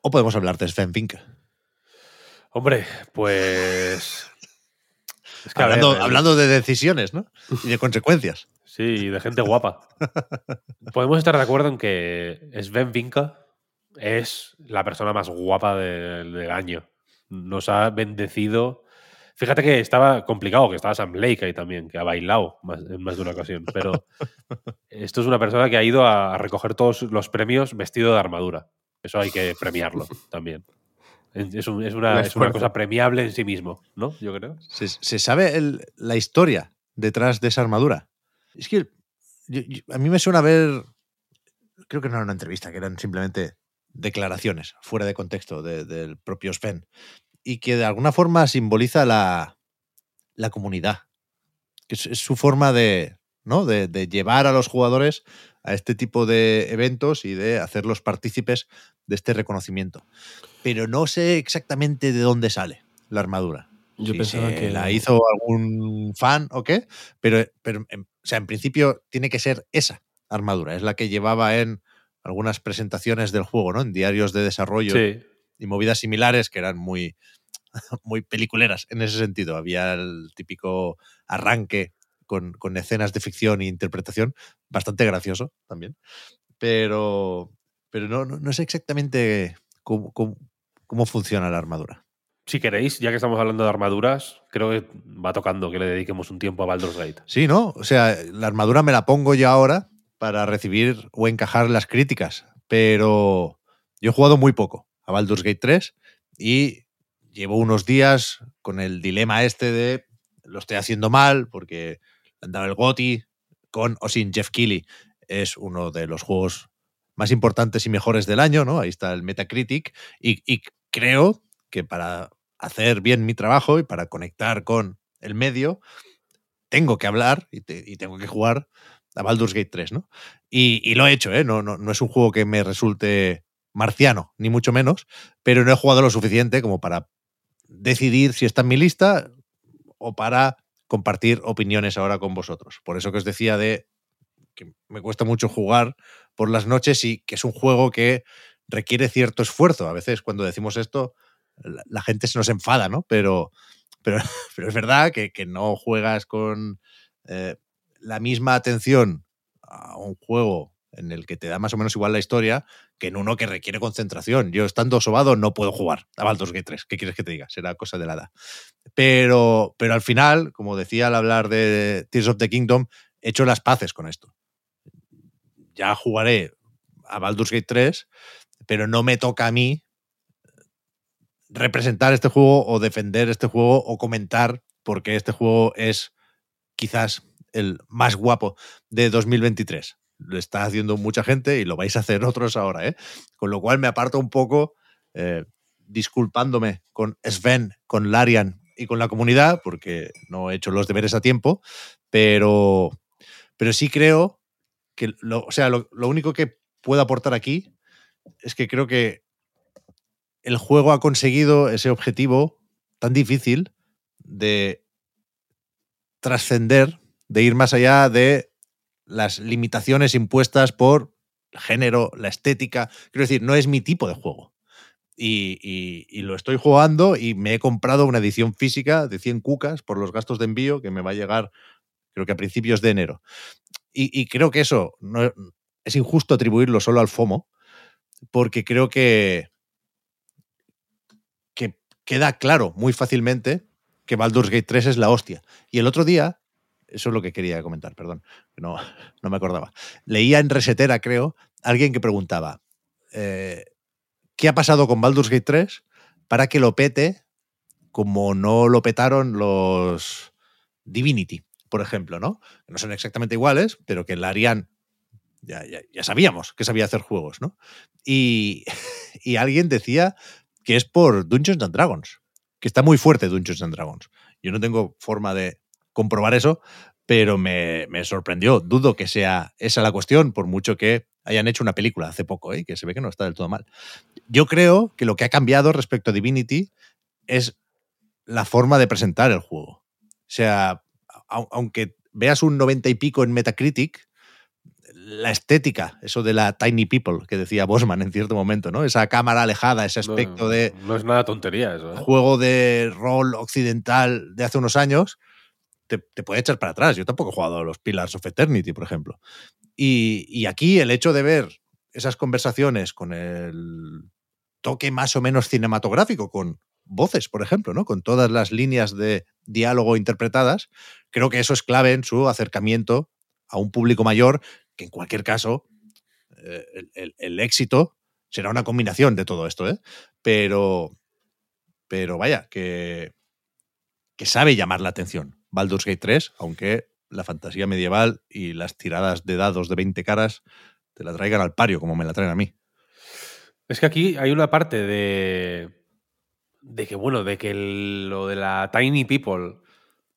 O podemos hablar de Sven Vinke.
Hombre, pues. Es que, a
Hablando,
ver, el-
hablando de decisiones, ¿no? Y de consecuencias.
Sí, de gente guapa. Podemos estar de acuerdo en que Sven Vinka es la persona más guapa del, del año. Nos ha bendecido. Fíjate que estaba complicado, que estaba Sam Lake ahí también, que ha bailado más, en más de una ocasión. Pero esto es una persona que ha ido a, recoger todos los premios vestido de armadura. Eso hay que premiarlo también. Es, un- es
El
una, es una cosa premiable en sí mismo, ¿no? Yo creo.
¿Se, se sabe el- la historia detrás de esa armadura? Es que yo- yo- a mí me suena ver, creo que no era una entrevista, que eran simplemente declaraciones fuera de contexto de- del propio Sven y que de alguna forma simboliza la, la comunidad, que es, es su forma de, ¿no? de, de llevar a los jugadores a este tipo de eventos y de hacerlos partícipes de este reconocimiento. Pero no sé exactamente de dónde sale la armadura.
Yo
Si
pensaba que-
la hizo algún fan o qué, pero, pero en, o sea, en principio tiene que ser esa armadura, es la que llevaba en algunas presentaciones del juego, ¿no? En diarios de desarrollo
Sí.
y movidas similares que eran muy, muy peliculeras en ese sentido. Había el típico arranque con, con escenas de ficción e interpretación, bastante gracioso también. Pero, pero no, no, no sé exactamente cómo, cómo, cómo funciona la armadura.
Si queréis, ya que estamos hablando de armaduras, creo que va tocando que le dediquemos un tiempo a Baldur's Gate.
Sí, ¿no? O sea, la armadura me la pongo yo ahora para recibir o encajar las críticas, pero yo he jugado muy poco a Baldur's Gate 3 y llevo unos días con el dilema este de lo estoy haciendo mal porque han dado el GOTI con o sin Jeff Keighley. Es uno de los juegos más importantes y mejores del año, ¿no? Ahí está el Metacritic y, creo que para hacer bien mi trabajo y para conectar con el medio, tengo que hablar y tengo que jugar a Baldur's Gate 3, ¿no? Y, lo he hecho, ¿eh? No, no, no es un juego que me resulte marciano, ni mucho menos, pero no he jugado lo suficiente como para decidir si está en mi lista o para compartir opiniones ahora con vosotros. Por eso que os decía de que me cuesta mucho jugar por las noches y que es un juego que requiere cierto esfuerzo. A veces cuando decimos esto, la, la gente se nos enfada, ¿no? Pero, pero, pero es verdad que, que no juegas con eh, la misma atención a un juego en el que te da más o menos igual la historia que en uno que requiere concentración. Yo estando sobado no puedo jugar a Baldur's Gate 3. ¿Qué quieres que te diga? Será cosa de la edad. Pero, pero al final, como decía al hablar de Tears of the Kingdom, he hecho las paces con esto. Ya jugaré a Baldur's Gate 3, pero no me toca a mí representar este juego o defender este juego o comentar porque este juego es quizás el más guapo de 2023. lo está haciendo mucha gente y lo vais a hacer otros ahora, ¿eh? Con lo cual me aparto un poco, eh, disculpándome con Sven, con Larian y con la comunidad, porque no he hecho los deberes a tiempo, pero, pero sí creo que, lo, o sea, lo, lo único que puedo aportar aquí es que creo que el juego ha conseguido ese objetivo tan difícil de trascender, de ir más allá de las limitaciones impuestas por género, la estética. Quiero decir, no es mi tipo de juego. Y, y- y lo estoy jugando y me he comprado una edición física de 100 cucas por los gastos de envío que me va a llegar creo que a principios de enero. Y, y creo que eso no, es injusto atribuirlo solo al FOMO, porque creo que, que queda claro muy fácilmente que Baldur's Gate 3 es la hostia. Y el otro día, eso es lo que quería comentar, perdón, no, no me acordaba. Leía en Resetera, creo, alguien que preguntaba, eh, ¿qué ha pasado con Baldur's Gate 3 para que lo pete como no lo petaron los Divinity, por ejemplo, ¿no? Que no son exactamente iguales, pero que la harían ya, ya, ya sabíamos que sabía hacer juegos, ¿no? Y, y alguien decía que es por Dungeons and Dragons, que está muy fuerte Dungeons and Dragons. Yo no tengo forma de comprobar eso, pero me, me sorprendió. Dudo que sea esa la cuestión, por mucho que hayan hecho una película hace poco, ¿eh? que se ve que no está del todo mal. Yo creo que lo que ha cambiado respecto a Divinity es la forma de presentar el juego. O sea, au- aunque veas un 90 y pico en Metacritic, la estética, eso de la tiny people que decía Bosman en cierto momento, ¿no? Esa cámara alejada, ese aspecto
no,
de
No es nada tontería eso. ¿eh?
juego de rol occidental de hace unos años, te, puede echar para atrás. Yo tampoco he jugado a los Pillars of Eternity, por ejemplo. Y, aquí el hecho de ver esas conversaciones con el toque más o menos cinematográfico, con voces, por ejemplo, ¿no? Con todas las líneas de diálogo interpretadas, creo que eso es clave en su acercamiento a un público mayor, que en cualquier caso, eh, el éxito será una combinación de todo esto, ¿eh? Pero, pero vaya, que, que sabe llamar la atención. Baldur's Gate 3, aunque la fantasía medieval y las tiradas de dados de 20 caras te la traigan al pario, como me la traen a mí.
Es que aquí hay una parte de. de que, bueno, de que lo de la Tiny People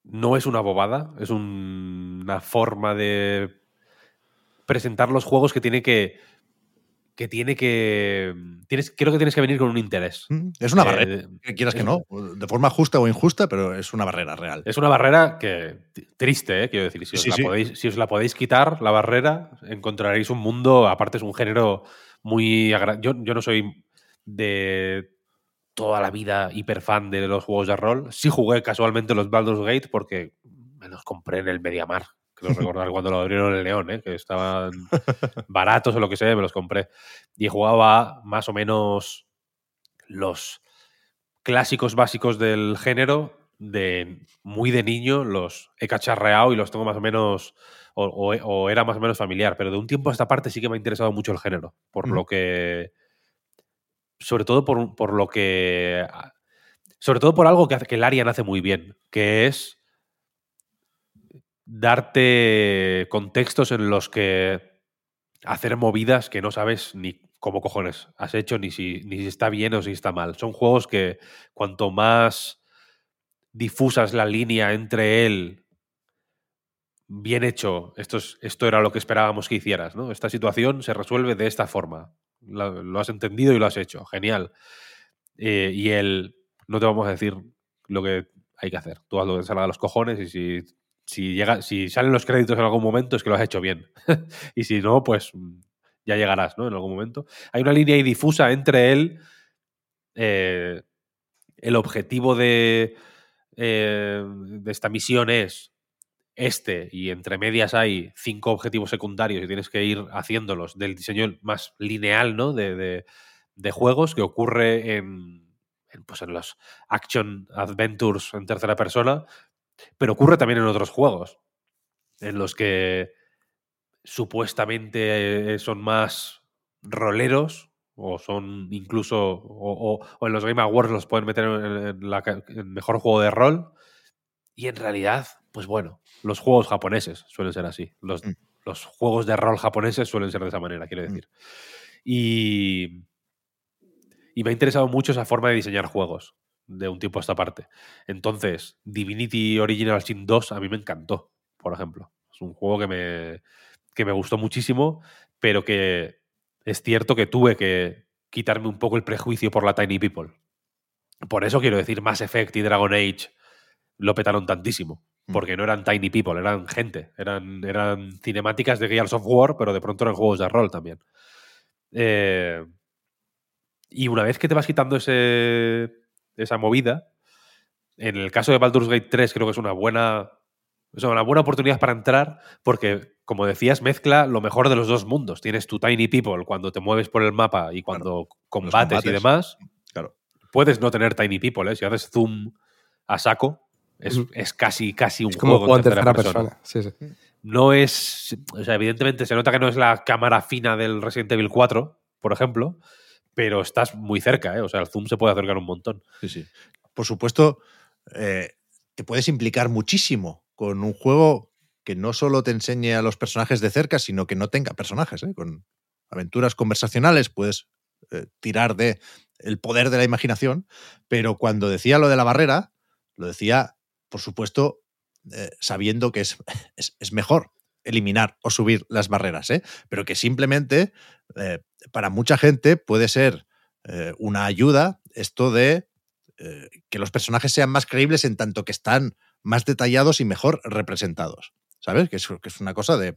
no es una bobada, es un- una forma de presentar los juegos que tiene que. Que tiene que. Tienes, creo que tienes que venir con un interés.
Mm, Es una
Eh,
barrera, que quieras que no, de forma justa o injusta, pero es una barrera real.
Es una barrera que triste, ¿eh? quiero decir. Si os, la
sí.
Podéis, si os la podéis quitar, la barrera, encontraréis un mundo. Aparte, es un género muy. Yo, yo no soy de toda la vida hiper fan de los juegos de rol. Sí jugué casualmente los Baldur's Gate porque me los compré en el Mediamar. Creo recordar cuando lo abrieron en León, ¿eh? que estaban baratos o lo que sea, me los compré. Y jugaba más o menos los clásicos básicos del género de muy de niño los he cacharreado y los tengo más o menos o, o- o era más o menos familiar pero de un tiempo a esta parte sí que me ha interesado mucho el género por lo que sobre todo por, por lo que sobre todo por algo que hace que el Arian hace muy bien que es darte contextos en los que hacer movidas que no sabes ni cómo cojones has hecho, ni si, ni si está bien o si está mal. Son juegos que cuanto más difusas la línea entre él, bien hecho, esto, es- esto era lo que esperábamos que hicieras, ¿no? Esta situación se resuelve de esta forma. Lo, has entendido y lo has hecho. Genial. Eh, y él, no te vamos a decir lo que hay que hacer. Tú haz lo que te salga de los cojones y si, si, llega, si salen los créditos en algún momento es que lo has hecho bien. y si no, pues mm, ya llegarás, ¿no? En algún momento. Hay una línea ahí difusa entre él, eh, el objetivo de, eh, de esta misión es este, y entre medias hay cinco objetivos secundarios y tienes que ir haciéndolos del diseño más lineal, ¿no? De, de- juegos que ocurre en, en, pues en los action adventures en tercera persona, pero ocurre también en otros juegos, en los que supuestamente eh, son más roleros o son incluso o, o- o en los Game Awards los pueden meter en, la en mejor juego de rol y en realidad pues bueno los juegos japoneses suelen ser así los,
Mm.
los juegos de rol japoneses suelen ser de esa manera, quiero decir. Y, y me ha interesado mucho esa forma de diseñar juegos de un tiempo a esta parte. Entonces, Divinity Original Sin 2 a mí me encantó, por ejemplo. Es un juego que me, que me gustó muchísimo, pero que es cierto que tuve que quitarme un poco el prejuicio por la Tiny People. Por eso quiero decir, Mass Effect y Dragon Age lo petaron tantísimo. Porque no eran Tiny People, eran gente. Eran, eran cinemáticas de Gears of War, pero de pronto eran juegos de rol también. Eh, y una vez que te vas quitando ese, esa movida, en el caso de Baldur's Gate 3 creo que es una buena, es una buena oportunidad para entrar porque, como decías, mezcla lo mejor de los dos mundos. Tienes tu Tiny People cuando te mueves por el mapa y cuando combates, y demás.
Claro.
Puedes no tener Tiny People, ¿eh? Si haces zoom a saco, es, es casi, casi un
Es como
juego en tercera persona.
Sí, sí.
No es. O sea, evidentemente se nota que no es la cámara fina del Resident Evil 4, por ejemplo, pero estás muy cerca, ¿eh? O sea, el zoom se puede acercar un montón.
Sí, sí. Por supuesto, eh, te puedes implicar muchísimo con un juego que no solo te enseñe a los personajes de cerca, sino que no tenga personajes. ¿eh? Con aventuras conversacionales puedes eh, tirar de el poder de la imaginación, pero cuando decía lo de la barrera, lo decía, por supuesto, sabiendo que es, es, es mejor eliminar o subir las barreras, ¿eh? pero que simplemente para mucha gente puede ser eh, una ayuda esto de eh, que los personajes sean más creíbles en tanto que están más detallados y mejor representados. ¿Sabes? Que es, una cosa de,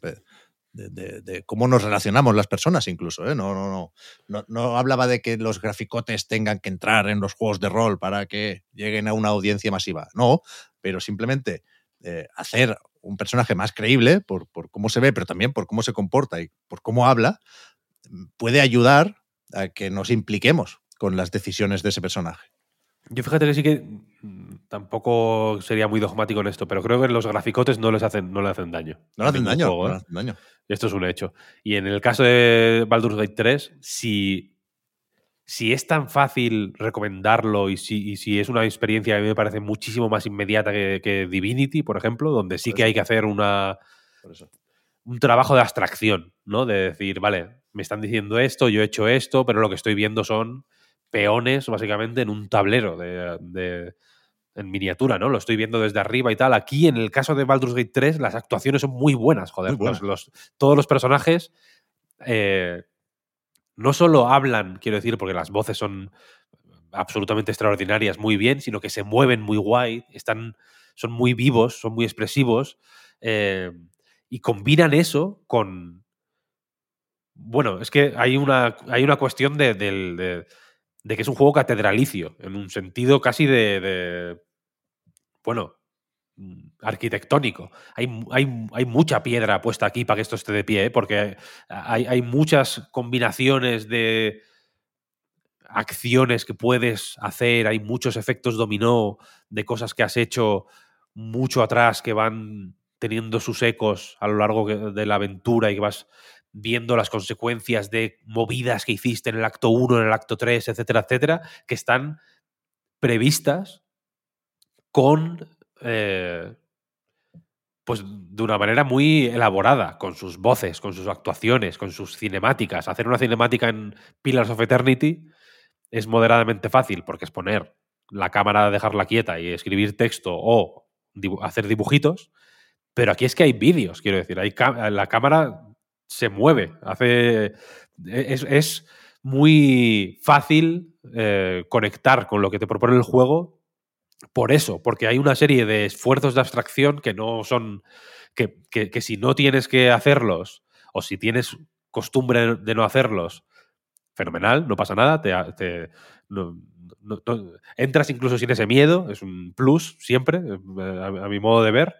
de, cómo nos relacionamos las personas incluso. ¿eh? No, no, no, no. Hablaba de que los graficotes tengan que entrar en los juegos de rol para que lleguen a una audiencia masiva. No, pero simplemente hacer un personaje más creíble por, cómo se ve, pero también por cómo se comporta y por cómo habla, puede ayudar a que nos impliquemos con las decisiones de ese personaje.
Yo fíjate que sí que mm, tampoco sería muy dogmático en esto, pero creo que los graficotes no les hacen, no le hacen daño.
No le hacen daño,
juego,
no
¿eh?
le hacen daño.
Esto es un hecho. Y en el caso de Baldur's Gate 3, si, si es tan fácil recomendarlo y si, y si es una experiencia que a mí me parece muchísimo más inmediata que, que Divinity, por ejemplo, donde sí que hay que hacer una, un trabajo de abstracción, ¿no? De decir, vale, me están diciendo esto, yo he hecho esto, pero lo que estoy viendo son peones, básicamente, en un tablero de, de- en miniatura, ¿no? Lo estoy viendo desde arriba y tal. Aquí, en el caso de Baldur's Gate 3, las actuaciones son muy buenas, joder.
Muy buenas.
Los- los- todos los personajes eh, no solo hablan, quiero decir, porque las voces son absolutamente extraordinarias, muy bien, sino que se mueven muy guay, están, son muy vivos, son muy expresivos, eh, y combinan eso con... Bueno, es que hay una, hay una cuestión de, de- que es un juego catedralicio, en un sentido casi de... bueno, mm, arquitectónico. Hay, hay, hay mucha piedra puesta aquí para que esto esté de pie, ¿eh? porque hay, hay muchas combinaciones de acciones que puedes hacer, hay muchos efectos dominó de cosas que has hecho mucho atrás que van teniendo sus ecos a lo largo de la aventura y que vas viendo las consecuencias de movidas que hiciste en el acto 1, en el acto 3, etcétera, etcétera, que están previstas con eh, pues de una manera muy elaborada, con sus voces, con sus actuaciones, con sus cinemáticas. Hacer una cinemática en Pillars of Eternity es moderadamente fácil, porque es poner la cámara, dejarla quieta y escribir texto o hacer dibujitos. Pero aquí es que hay vídeos, quiero decir. Hay la cámara se mueve, hace. Es, es muy fácil eh, conectar con lo que te propone el juego por eso, porque hay una serie de esfuerzos de abstracción que no son. que, que- que si no tienes que hacerlos, o si tienes costumbre de no hacerlos, fenomenal, no pasa nada, te, te- entras incluso sin ese miedo, es un plus siempre, eh, a mi modo de ver,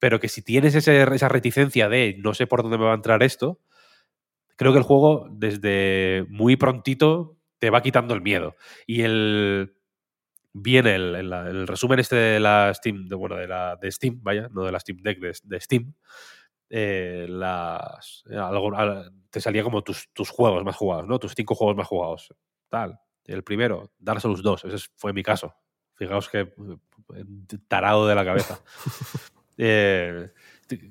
pero que si tienes esa reticencia de no sé por dónde me va a entrar esto, creo que el juego desde muy prontito te va quitando el miedo. Y el viene el, el- resumen este de la Steam, de, bueno, de la de Steam, vaya, no de la Steam Deck, de, de Steam. eh, las, te salía como tus, tus juegos más jugados, ¿no? Tus cinco juegos más jugados. Tal. El primero, Dark Souls 2, ese fue mi caso. Fijaos que eh, tarado de la cabeza. Eh,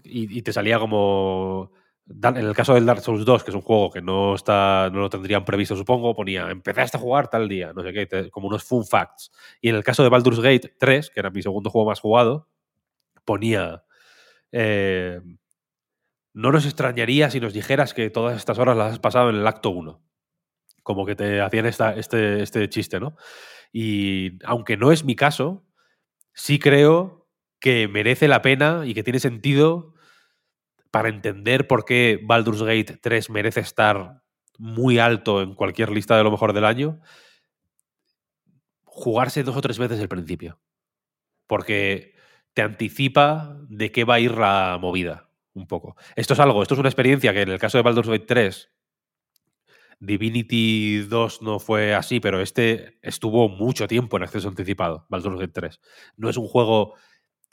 y, te salía como En el caso del Dark Souls 2, que es un juego que no está no lo tendrían previsto, supongo, ponía empezaste a jugar tal día, no sé qué, como unos fun facts. Y en el caso de Baldur's Gate 3, que era mi segundo juego más jugado, ponía eh, no nos extrañaría si nos dijeras que todas estas horas las has pasado en el acto 1. Como que te hacían esta, este, este chiste, ¿no? Y aunque no es mi caso, sí creo que merece la pena y que tiene sentido para entender por qué Baldur's Gate 3 merece estar muy alto en cualquier lista de lo mejor del año, jugarse dos o tres veces el principio. Porque te anticipa de qué va a ir la movida, un poco. Esto es algo, esto es una experiencia que en el caso de Baldur's Gate 3, Divinity 2 no fue así, pero este estuvo mucho tiempo en acceso anticipado, Baldur's Gate 3. No es un juego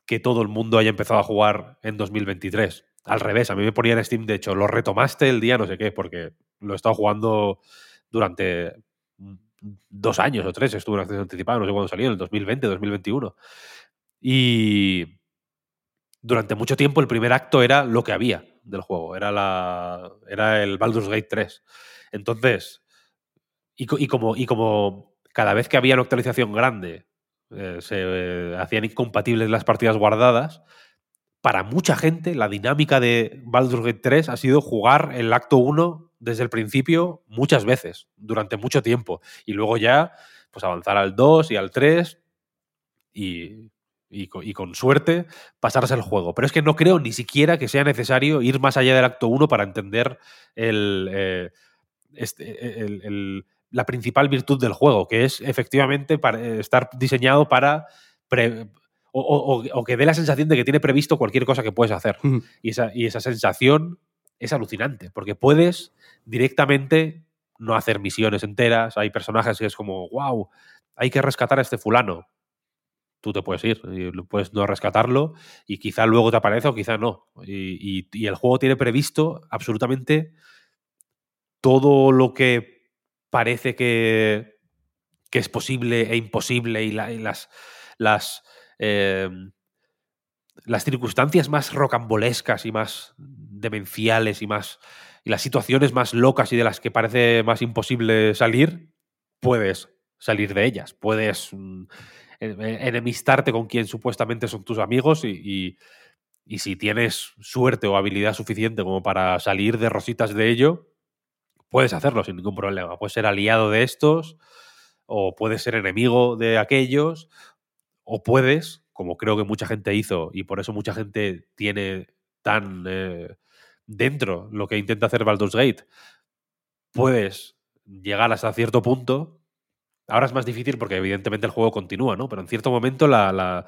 que todo el mundo haya empezado a jugar en 2023. Al revés, a mí me ponía en Steam, de hecho, lo retomaste el día no sé qué, porque lo he estado jugando durante dos años o tres, estuvo en acceso anticipado, no sé cuándo salió, en el 2020, 2021. Y durante mucho tiempo el primer acto era lo que había del juego, era, la, era el Baldur's Gate 3. Entonces, y, y como, y como cada vez que había una actualización grande eh, se eh, hacían incompatibles las partidas guardadas, para mucha gente la dinámica de Baldur's Gate 3 ha sido jugar el acto 1 desde el principio muchas veces, durante mucho tiempo, y luego ya pues avanzar al 2 y al 3 y, y, y con suerte pasarse el juego. Pero es que no creo ni siquiera que sea necesario ir más allá del acto 1 para entender el, eh, este, el- la principal virtud del juego, que es efectivamente para, eh, estar diseñado para... pre- o, o- o- o que dé la sensación de que tiene previsto cualquier cosa que puedes hacer. Y esa, y esa sensación es alucinante, porque puedes directamente no hacer misiones enteras. Hay personajes que es como, wow, hay que rescatar a este fulano. Tú te puedes ir y puedes no rescatarlo y quizá luego te aparece o quizá no. Y, y- y el juego tiene previsto absolutamente todo lo que parece que, que es posible e imposible y, la- y las, las, eh, las circunstancias más rocambolescas y más demenciales y más y las situaciones más locas y de las que parece más imposible salir, puedes salir de ellas. Puedes mm, en- enemistarte con quien supuestamente son tus amigos y- y si tienes suerte o habilidad suficiente como para salir de rositas de ello, puedes hacerlo sin ningún problema. Puedes ser aliado de estos o puedes ser enemigo de aquellos o puedes, como creo que mucha gente hizo y por eso mucha gente tiene tan eh, dentro lo que intenta hacer Baldur's Gate, puedes llegar hasta cierto punto. Ahora es más difícil porque evidentemente el juego continúa, ¿no? Pero en cierto momento la,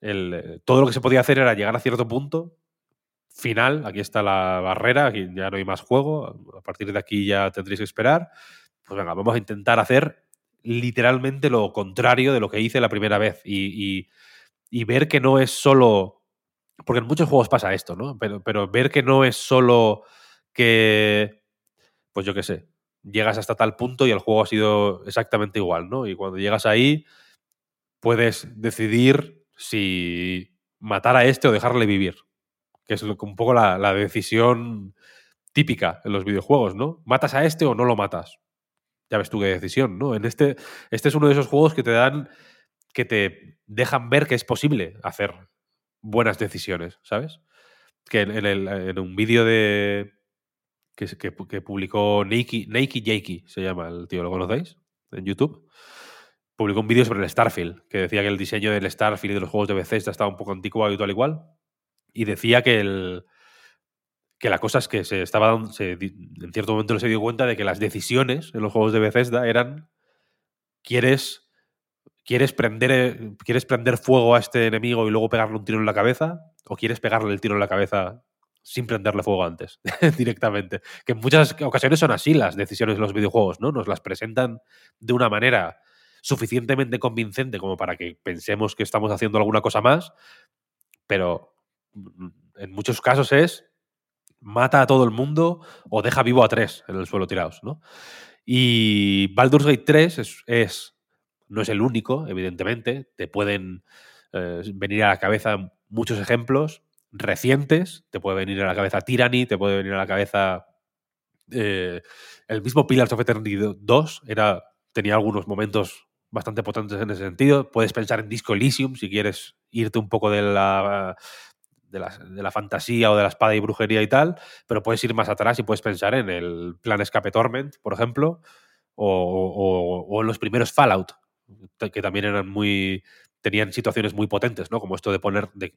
eh, todo lo que se podía hacer era llegar a cierto punto final, aquí está la barrera, aquí ya no hay más juego, a partir de aquí ya tendréis que esperar. Pues venga, vamos a intentar hacer literalmente lo contrario de lo que hice la primera vez y, ver que no es solo... Porque en muchos juegos pasa esto, ¿no? Pero, pero ver que no es solo que, pues yo qué sé, llegas hasta tal punto y el juego ha sido exactamente igual, ¿no? Y cuando llegas ahí, puedes decidir si matar a este o dejarle vivir que es un poco la, decisión típica en los videojuegos, ¿no? ¿Matas a este o no lo matas? Ya ves tú qué decisión, ¿no? En este, este es uno de esos juegos que te dan, que te dejan ver que es posible hacer buenas decisiones, ¿sabes? Que en, el- en un vídeo de que, que, pu- que publicó Nakey, Nakey Jakey, se llama el tío, ¿lo conocéis? En YouTube. Publicó un vídeo sobre el Starfield, que decía que el diseño del Starfield y de los juegos de Bethesda estaba un poco anticuado y tal igual y decía que el que la cosa es que se estaba se en cierto momento se dio cuenta de que las decisiones en los juegos de Bethesda eran quieres quieres prender eh, quieres prender fuego a este enemigo y luego pegarle un tiro en la cabeza o quieres pegarle el tiro en la cabeza sin prenderle fuego antes directamente. Que en muchas ocasiones son así las decisiones de los videojuegos no nos las presentan de una manera suficientemente convincente como para que pensemos que estamos haciendo alguna cosa más pero en muchos casos es mata a todo el mundo o deja vivo a tres en el suelo tirados, ¿no? Y Baldur's Gate 3 es, no es el único, evidentemente, te pueden eh, venir a la cabeza muchos ejemplos. recientes. Te puede venir a la cabeza Tyranny, te puede venir a la cabeza eh, el mismo Pillars of Eternity 2. Era, tenía algunos momentos bastante potentes en ese sentido. Puedes pensar en Disco Elysium si quieres irte un poco de la, de la, fantasía o de la espada y brujería y tal, pero puedes ir más atrás y puedes pensar en el Plan Escape Torment, por ejemplo, o, en los primeros Fallout, que también eran muy. tenían situaciones muy potentes, ¿no? Como esto de poner, de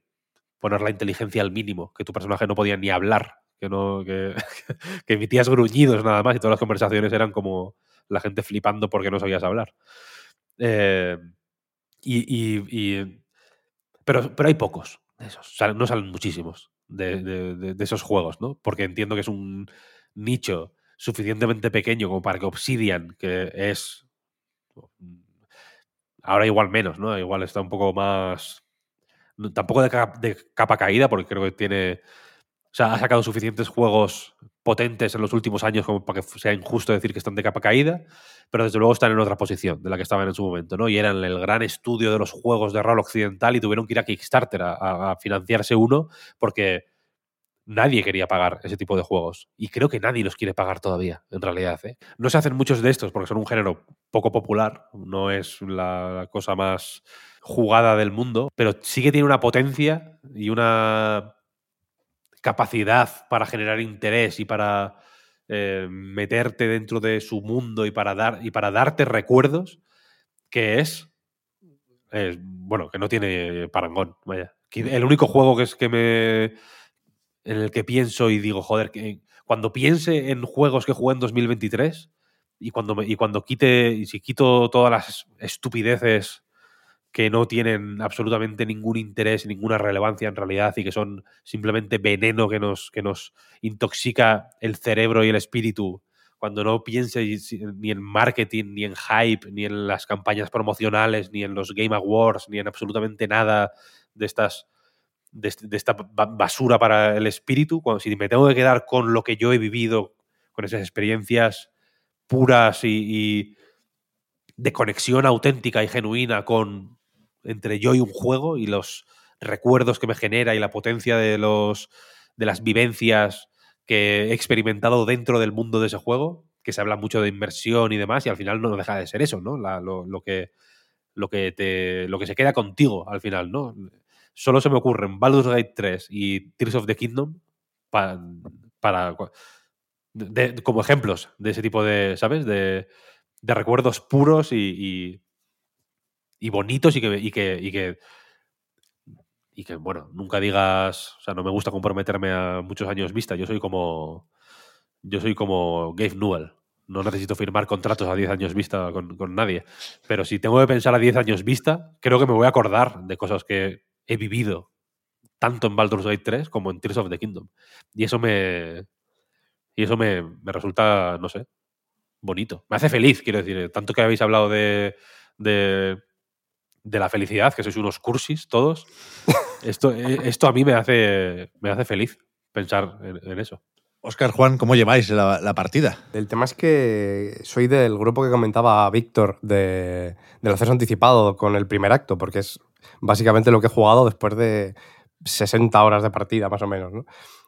poner la inteligencia al mínimo, que tu personaje no podía ni hablar, que no. que, emitías gruñidos nada más y todas las conversaciones eran como la gente flipando porque no sabías hablar. Eh, y, y- y- pero, pero hay pocos esos. Salen- no salen muchísimos de, de- de- de esos juegos, ¿no? Porque entiendo que es un nicho suficientemente pequeño como para que Obsidian, que es. Ahora igual menos, ¿no? Igual está un poco más. Tampoco de, de capa caída, porque creo que tiene. O sea, ha sacado suficientes juegos potentes en los últimos años como para que sea injusto decir que están de capa caída, pero desde luego están en otra posición de la que estaban en su momento, ¿no? Y eran el gran estudio de los juegos de rol occidental y tuvieron que ir a Kickstarter a, financiarse uno porque nadie quería pagar ese tipo de juegos. Y creo que nadie los quiere pagar todavía, en realidad. ¿eh? No se hacen muchos de estos porque son un género poco popular, no es la cosa más jugada del mundo, pero sí que tiene una potencia y una capacidad para generar interés y para eh, meterte dentro de su mundo y para, dar, y para darte recuerdos que es, es, bueno, que no tiene parangón, vaya. Que El único juego que es que me en el que pienso y digo, joder, que cuando piense en juegos que jugué en 2023 y cuando, me- y cuando quite, y si quito todas las estupideces que no tienen absolutamente ningún interés, ninguna relevancia en realidad y que son simplemente veneno que nos, que nos intoxica el cerebro y el espíritu, cuando no piense y si- ni en marketing, ni en hype, ni en las campañas promocionales, ni en los Game Awards, ni en absolutamente nada de estas de, est- de esta ba- basura para el espíritu, cuando si me tengo que quedar con lo que yo he vivido, con esas experiencias puras y de conexión auténtica y genuina con entre yo y un juego y los recuerdos que me genera y la potencia de los de las vivencias que he experimentado dentro del mundo de ese juego, que se habla mucho de inmersión y demás, y al final no deja de ser eso, ¿no? La- lo, que lo que te lo que se queda contigo al final, ¿no? Solo se me ocurren Baldur's Gate 3 y Tears of the Kingdom pa- para de- como ejemplos de ese tipo de, ¿sabes? De, de recuerdos puros y, y bonitos y que, y que, y que y que, bueno, nunca digas, o sea, no me gusta comprometerme a muchos años vista. Yo soy como yo soy como Gabe Newell. No necesito firmar contratos a 10 años vista con, nadie. Pero si tengo que pensar a 10 años vista, creo que me voy a acordar de cosas que he vivido tanto en Baldur's Gate 3 como en Tears of the Kingdom. Y eso me. Y eso me, me resulta, no sé, bonito. Me hace feliz, quiero decir. Tanto que habéis hablado de de la felicidad, que sois unos cursis todos. Esto, eh, esto a mí me hace, me hace feliz pensar en, en eso.
Oscar Juan, ¿cómo lleváis la, la partida?
El tema es que soy del grupo que comentaba Víctor de, del acceso anticipado con el primer acto, porque es básicamente lo que he jugado después de 60 horas de partida, más o menos. ¿no?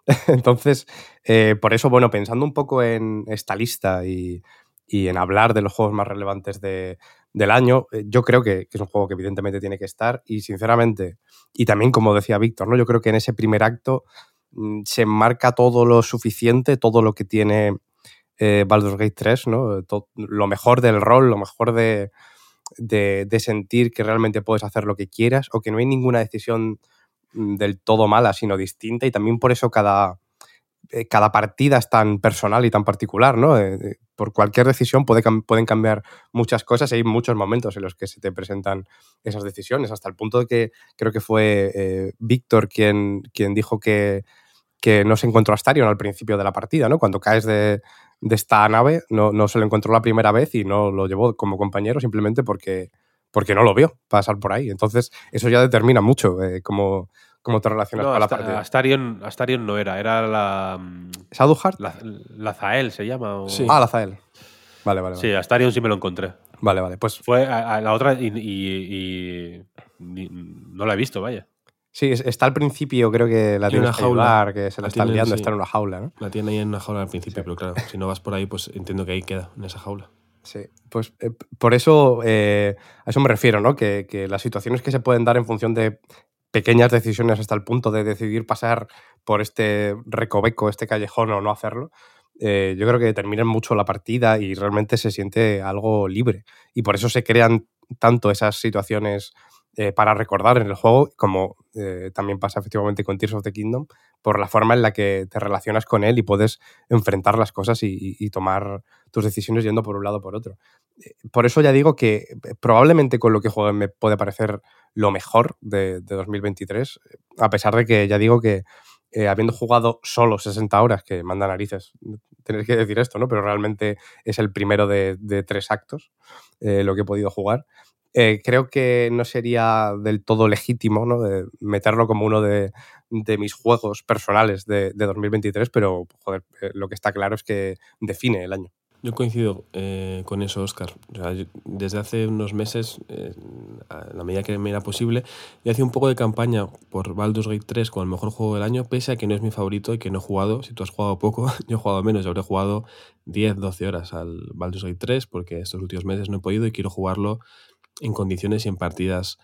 Entonces, eh, por eso, bueno, pensando un poco en esta lista y, y en hablar de los juegos más relevantes de, del año, eh, yo creo que, es un juego que evidentemente tiene que estar y sinceramente, y también como decía Víctor, ¿no? yo creo que en ese primer acto mm, se enmarca todo lo suficiente, todo lo que tiene eh, Baldur's Gate 3, ¿no? To- lo mejor del rol, lo mejor de, de, de sentir que realmente puedes hacer lo que quieras o que no hay ninguna decisión mm, del todo mala, sino distinta y también por eso cada, eh, cada partida es tan personal y tan particular, ¿no? Eh, eh, por cualquier decisión pueden cambiar muchas cosas y hay muchos momentos en los que se te presentan esas decisiones, hasta el punto de que creo que fue Víctor quien, quien dijo que, que no se encontró a Starion al principio de la partida, ¿no? Cuando caes de, de esta nave, no, no se lo encontró la primera vez y no lo llevó como compañero simplemente porque, porque no lo vio pasar por ahí. Entonces, eso ya determina mucho cómo, cómo te relacionas
No,
con la partida.
Astarion, Astarion no era, era la.
¿Shadowheart?
La, la Zael se llama. o-
Ah, la Zael. Vale, vale, vale.
Sí, Astarion sí me lo encontré.
Vale, vale. Pues
Fue a, a la otra y, y- y- ni- no la he visto, vaya.
Sí, es- está al principio, creo que la
Tiene una
que
jaula.
ayudar, que se la,
La
están
tienen,
liando,
sí.
está en una jaula, ¿no?
La tiene ahí en una jaula al principio, pero claro, si no vas por ahí, pues entiendo que ahí queda, en esa jaula.
Sí, pues eh, por eso eh, a eso me refiero, ¿no? Que, que las situaciones que se pueden dar en función de pequeñas decisiones hasta el punto de decidir pasar por este recoveco, este callejón o no hacerlo, eh, yo creo que determinan mucho la partida y realmente se siente algo libre. Y por eso se crean tanto esas situaciones eh, para recordar en el juego, como eh, también pasa efectivamente con Tears of the Kingdom, por la forma en la que te relacionas con él y puedes enfrentar las cosas y, y- y tomar tus decisiones yendo por un lado o por otro. Por eso ya digo que eh, probablemente con lo que juegue me puede parecer lo mejor de, de 2023, eh, a pesar de que ya digo que eh, habiendo jugado solo 60 horas, que manda narices tener que decir esto, ¿no? Pero realmente es el primero de, tres actos eh, lo que he podido jugar. Creo que no sería del todo legítimo ¿no? de meterlo como uno de, mis juegos personales de, de 2023, pero lo que está claro es que define el año.
Yo coincido eh, con eso, Oscar. O sea, desde hace unos meses, eh, a la medida que me era posible, yo hacía un poco de campaña por Baldur's Gate 3 como el mejor juego del año, pese a que no es mi favorito y que no he jugado. Si tú has jugado poco, yo he jugado menos. Yo habré jugado 10, 12 horas al Baldur's Gate 3 porque estos últimos meses no he podido y quiero jugarlo en condiciones y en partidas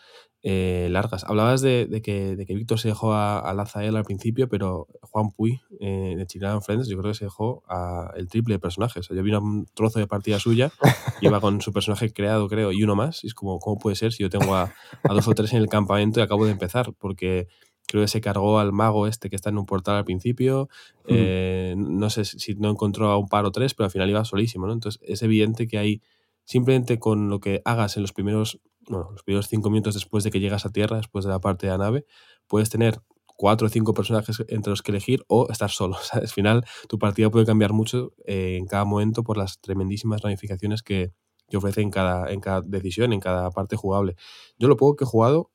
eh, largas. Hablabas de, de que, de que Víctor se dejó a, a Lazael al principio, pero Juan Puy eh, de Chilean Friends yo creo que se dejó a el triple de personajes. O sea, yo vi un trozo de partida suya, iba con su personaje creado, creo, y uno más. Y es como, ¿cómo puede ser si yo tengo a, a dos o tres en el campamento y acabo de empezar? Porque creo que se cargó al mago este que está en un portal al principio. eh, no sé si no encontró a un par o tres, pero al final iba solísimo, ¿no? Entonces es evidente que hay simplemente con lo que hagas en los primeros, bueno, los primeros cinco minutos después de que llegas a tierra, después de la parte de la nave, puedes tener cuatro o cinco personajes entre los que elegir o estar solo. Al final tu partida puede cambiar mucho eh, en cada momento por las tremendísimas ramificaciones que, que ofrece en cada, en cada decisión, en cada parte jugable. Yo lo poco que he jugado,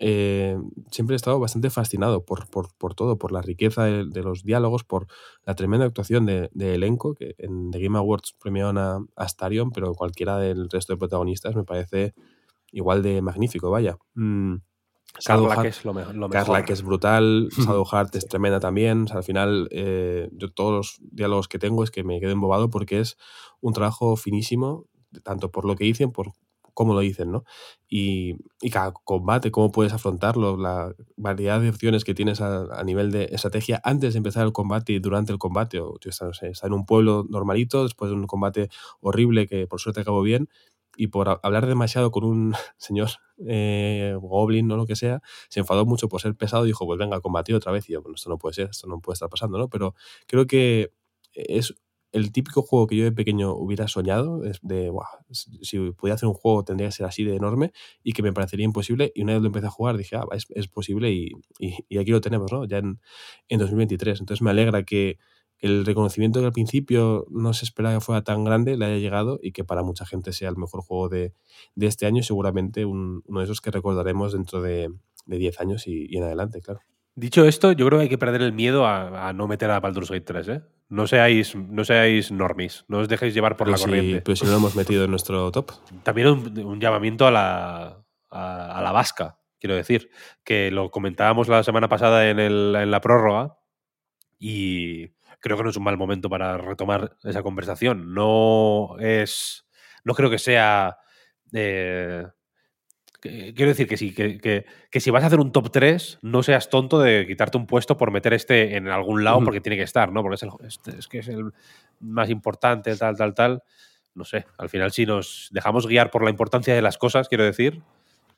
eh, siempre he estado bastante fascinado por, por, por todo, por la riqueza de, los diálogos, por la tremenda actuación de, elenco, que en The Game Awards premiaron a, a pero cualquiera del resto de protagonistas me parece igual de magnífico, vaya. Mm,
Carla, que es lo, me- lo mejor.
Carla, que es brutal, Shadowheart es tremenda también. O sea, al final, eh, yo todos los diálogos que tengo es que me quedo embobado porque es un trabajo finísimo, tanto por lo que dicen, por cómo lo dicen, ¿no? Y, y cada combate, cómo puedes afrontarlo, la variedad de opciones que tienes a, a nivel de estrategia antes de empezar el combate y durante el combate. O estás, no sé, estás en un pueblo normalito, después de un combate horrible que por suerte acabó bien, y por hablar demasiado con un señor eh, goblin o lo que sea, se enfadó mucho por ser pesado y dijo, pues venga, a combatir otra vez. Y yo, bueno, esto no puede ser, esto no puede estar pasando, ¿no? Pero creo que es el típico juego que yo de pequeño hubiera soñado, de, "Buah, si si pudiera hacer un juego tendría que ser así de enorme y que me parecería imposible. Y una vez lo empecé a jugar dije, ah, es, es posible y, y- y aquí lo tenemos, ¿no? Ya en, en 2023. Entonces me alegra que el reconocimiento que al principio no se esperaba que fuera tan grande le haya llegado y que para mucha gente sea el mejor juego de, de este año seguramente un- uno de esos que recordaremos dentro de, de 10 años y, y en adelante, claro.
Dicho esto, yo creo que hay que perder el miedo a, a no meter a Baldur's Gate 3, ¿eh? No seáis, no seáis normis, no os dejéis llevar por
Pero
la
si-
corriente.
pero si no lo hemos metido en nuestro top.
También un, un llamamiento a la, a, a la vasca, quiero decir, que lo comentábamos la semana pasada en, el- en la prórroga y creo que no es un mal momento para retomar esa conversación. No es, no creo que sea... eh, Quiero decir que sí, que, que- que si vas a hacer un top 3, no seas tonto de quitarte un puesto por meter este en algún lado porque tiene que estar, ¿no? Porque es, el, este- es que es el más importante, tal, tal, tal. No sé, al final si nos dejamos guiar por la importancia de las cosas, quiero decir,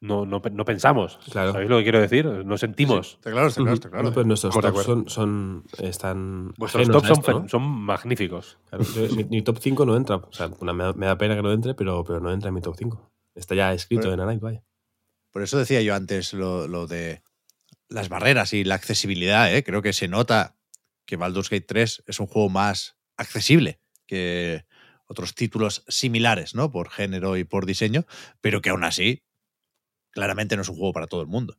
no, no, no pensamos.
Claro.
¿Sabéis lo que quiero decir? No sentimos.
Está claro, está claro, está claro.
No, pero nuestros
Estamos de
tops son, son están
Vuestros tops son, son magníficos.
Claro, yo- mi, mi top 5 no entra. O sea, una- me, da, me da pena que no entre, pero, pero no entra en mi top 5. Está ya escrito
Pero-
en Anite, vaya.
Por eso decía yo antes lo, lo de las barreras y la accesibilidad. ¿eh? Creo que se nota que Baldur's Gate 3 es un juego más accesible que otros títulos similares, ¿no? Por género y por diseño, pero que aún así, claramente no es un juego para todo el mundo.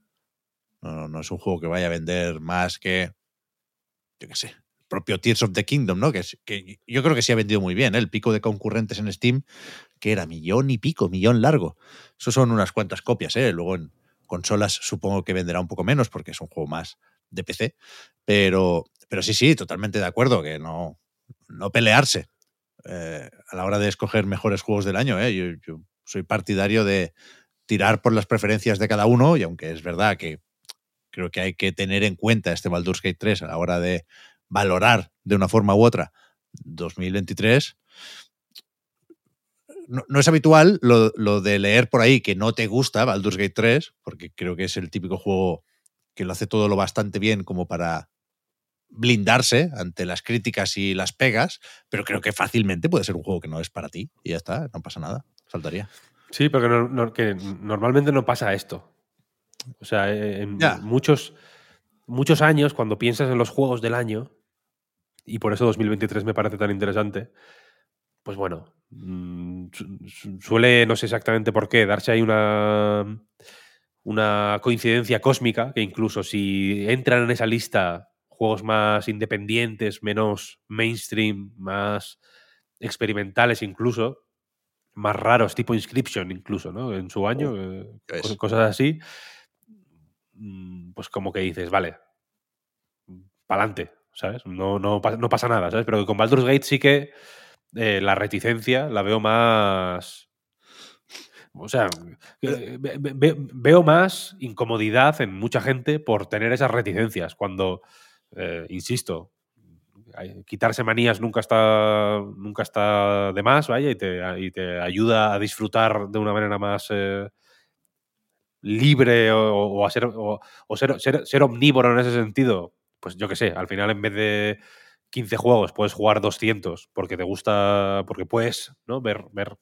No, es un juego que vaya a vender más que, yo qué sé, propio Tears of the Kingdom, ¿no? Que, que yo creo que sí ha vendido muy bien. ¿eh? El pico de concurrentes en Steam, que era millón y pico, millón largo. Eso son unas cuantas copias, ¿eh? Luego en consolas supongo que venderá un poco menos porque es un juego más de PC, pero, pero sí, sí, totalmente de acuerdo, que no, no pelearse eh, a la hora de escoger mejores juegos del año. ¿eh? Yo soy partidario de tirar por las preferencias de cada uno y aunque es verdad que creo que hay que tener en cuenta este Baldur's Gate 3 a la hora de valorar de una forma u otra 2023, no, es habitual lo, lo, de leer por ahí que no te gusta Baldur's Gate 3, porque creo que es el típico juego que lo hace todo lo bastante bien como para blindarse ante las críticas y las pegas, pero creo que fácilmente puede ser un juego que no es para ti y ya está, no pasa nada, faltaría.
Sí, pero que, no, no, que normalmente no pasa esto. O sea, en
Ya.
muchos, muchos años, cuando piensas en los juegos del año, y por eso 2023 me parece tan interesante, pues bueno, mm, su- su- suele, no sé exactamente por qué, darse ahí una, una coincidencia cósmica, que incluso si entran en esa lista juegos más independientes, menos mainstream, más experimentales incluso, más raros, tipo Inscription incluso, ¿no? En su año, eh, cosas así, mm, pues como que dices, vale, pa'lante, ¿sabes? No, no, no pasa nada, ¿sabes? Pero con Baldur's Gate sí que eh, la reticencia la veo más... O sea, eh, ve- ve- ve- veo más incomodidad en mucha gente por tener esas reticencias, cuando, insisto, quitarse manías nunca está, nunca está de más, vaya, y te, ayuda a disfrutar de una manera más eh, libre o, a ser, o, ser, ser, ser omnívoro en ese sentido. Pues yo qué sé, al final en vez de 15 juegos puedes jugar 200 porque te gusta, porque puedes ¿no? ver, ver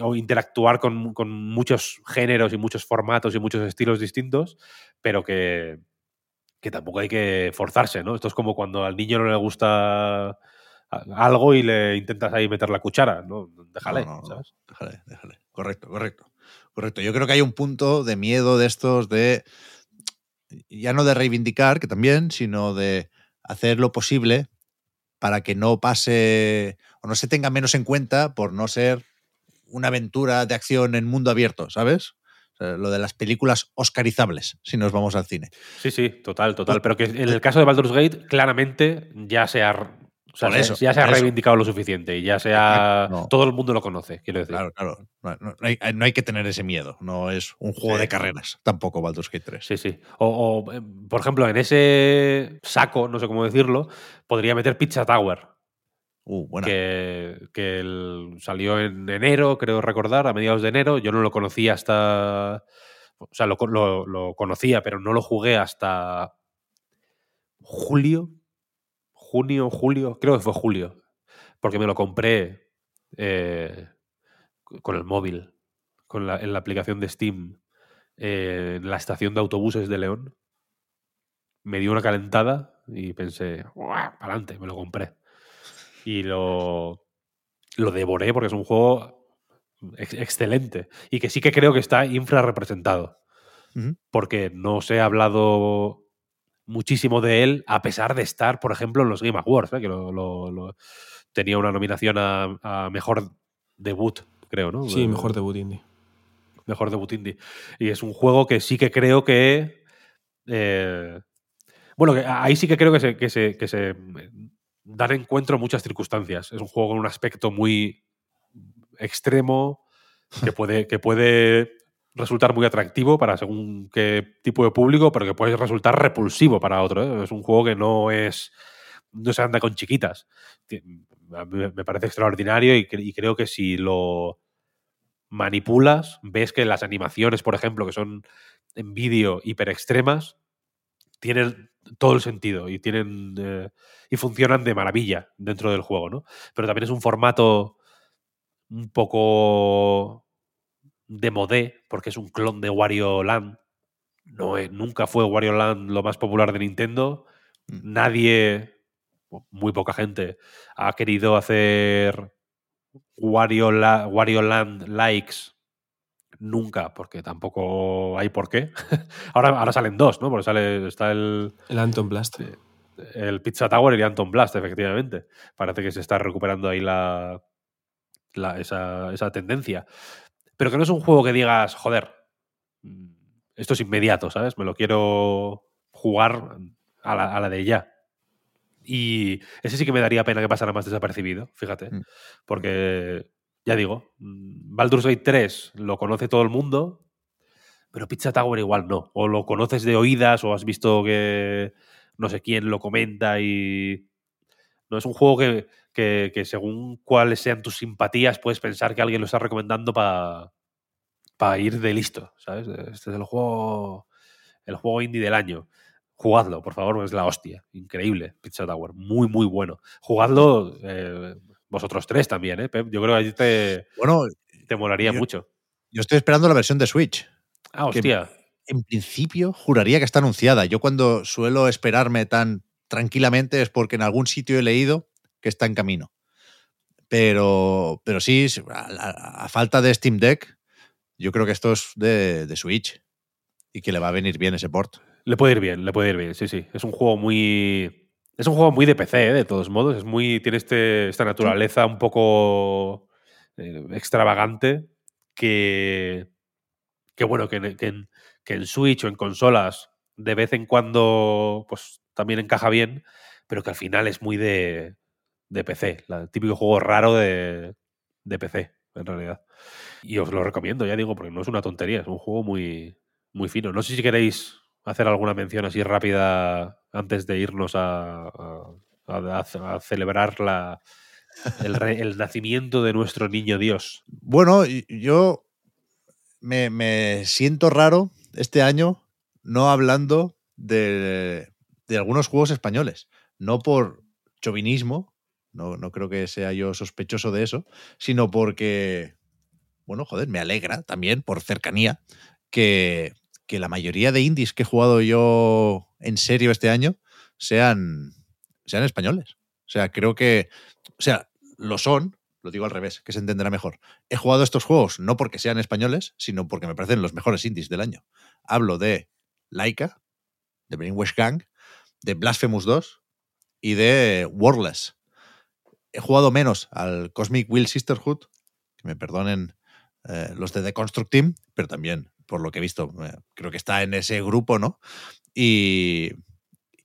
o interactuar con, con muchos géneros y muchos formatos y muchos estilos distintos, pero que, que tampoco hay que forzarse, ¿no? Esto es como cuando al niño no le gusta algo y le intentas ahí meter la cuchara, ¿no? Déjale,
no.
¿sabes?
Déjale, déjale. Correcto, correcto. Correcto. Yo creo que hay un punto de miedo de estos de ya no de reivindicar, que también, sino de hacer lo posible para que no pase o no se tenga menos en cuenta por no ser una aventura de acción en mundo abierto, ¿sabes? Sea, lo de las películas oscarizables, si nos vamos al cine.
Sí, sí, total, total. Pero que en el caso de Baldur's Gate, claramente ya se ha, o sea,
eso,
ya se ha
eso.
reivindicado lo suficiente y ya se ha.
No.
Todo el mundo lo conoce, quiero decir.
Claro, claro. No, hay, no hay que tener ese miedo. No es un juego
Sí.
de carreras, tampoco Baldur's Gate 3.
Sí, sí. O, o, eh, por ejemplo, en ese saco, no sé cómo decirlo, podría meter Pizza Tower.
Uh.
Que, que salió en enero, creo recordar, a mediados de enero. Yo no lo conocía hasta. O sea, lo- lo conocía, pero no lo jugué hasta julio. Junio, julio. Creo que fue julio. Porque me lo compré eh, con el móvil, con la, en la aplicación de Steam, eh, en la estación de autobuses de León. Me dio una calentada y pensé, para adelante, me lo compré. Y lo, lo devoré porque es un juego ex- excelente y que sí que creo que está infrarrepresentado. Porque no se ha hablado muchísimo de él, a pesar de estar, por ejemplo, en los Game Awards, ¿eh? que lo, lo- lo- tenía una nominación a, a mejor debut, creo, ¿no?
Sí,
Eh,
mejor debut indie.
mejor debut indie. Y es un juego que sí que creo que. eh, bueno, ahí sí que creo que se, que se, que se dan encuentro muchas circunstancias. Es un juego con un aspecto muy extremo que puede, que puede resultar muy atractivo para según qué tipo de público, pero que puede resultar repulsivo para otro. ¿eh? Es un juego que no es. no se anda con chiquitas. A mí Me parece extraordinario y, y creo que si lo manipulas, ves que las animaciones, por ejemplo, que son en vídeo hiper extremas, tienen todo el sentido y tienen eh, y funcionan de maravilla dentro del juego, ¿no? Pero también es un formato un poco de modé, porque es un clon de Wario Land. No es- nunca fue Wario Land lo más popular de Nintendo. Nadie, o muy poca gente, ha querido hacer Wario, La- Wario Land likes nunca, porque tampoco hay por qué. ahora, ahora salen dos, ¿no? Porque sale, está el,
El Anton Blast.
el Pizza Tower y el Anton Blast, efectivamente. Parece que se está recuperando ahí la, la- esa, esa tendencia. Pero que no es un juego que digas, joder, mm, esto es inmediato, ¿sabes? Me lo quiero jugar a la, a la de ya. Y ese sí que me daría pena que pasara más desapercibido, fíjate.
Mm.
Porque, ya digo, mm, Baldur's Gate 3 lo conoce todo el mundo, pero Pizza Tower igual no. O lo conoces de oídas o has visto que no sé quién lo comenta y... No es un juego que, que- según cuáles sean tus simpatías puedes pensar que alguien lo está recomendando para ir de listo, ¿sabes? Este es el juego, el juego indie del año. Jugadlo, por favor, es la hostia. Increíble, Pizza Tower. Muy, muy bueno. Jugadlo eh, vosotros tres también, ¿eh, Pep? Yo creo que allí te,
Bueno,
te molaría
yo-
mucho.
yo estoy esperando la versión de Switch.
Ah, hostia.
en principio juraría que está anunciada. Yo cuando suelo esperarme tan tranquilamente es porque en algún sitio he leído que está en camino. Pero, pero sí, a, a- a falta de Steam Deck, yo creo que esto es de, de Switch y que le va a venir bien ese port.
Le puede ir bien, le puede ir bien, sí, sí. Es un juego muy. Es un juego muy de PC, ¿eh? de todos modos. Es muy. Tiene este, esta naturaleza un poco eh, extravagante que. Que bueno, que, en- Switch o en consolas de vez en cuando pues también encaja bien, pero que al final es muy de, de PC. El típico juego raro de, de PC, en realidad. Y os lo recomiendo, ya digo, porque no es una tontería, es un juego muy, muy fino. No sé si queréis hacer alguna mención así rápida antes de irnos a, a- celebrar la, el, nacimiento de nuestro niño Dios.
Bueno, yo me, me siento raro este año no hablando de, de algunos juegos españoles. No por chauvinismo, no, no creo que sea yo sospechoso de eso, sino porque, bueno, joder, me alegra también por cercanía que, que la mayoría de indies que he jugado yo en serio este año sean, sean españoles. O sea, creo que, o sea, lo son, lo digo al revés, que se entenderá mejor. He jugado estos juegos no porque sean españoles, sino porque me parecen los mejores indies del año. Hablo de Laika, de Brainwash Gang, de Blasphemous 2 y de Wordless. He jugado menos al Cosmic Will Sisterhood, que me perdonen eh, los de The Construct Team, pero también, por lo que he visto, eh, creo que está en ese grupo, ¿no? Y,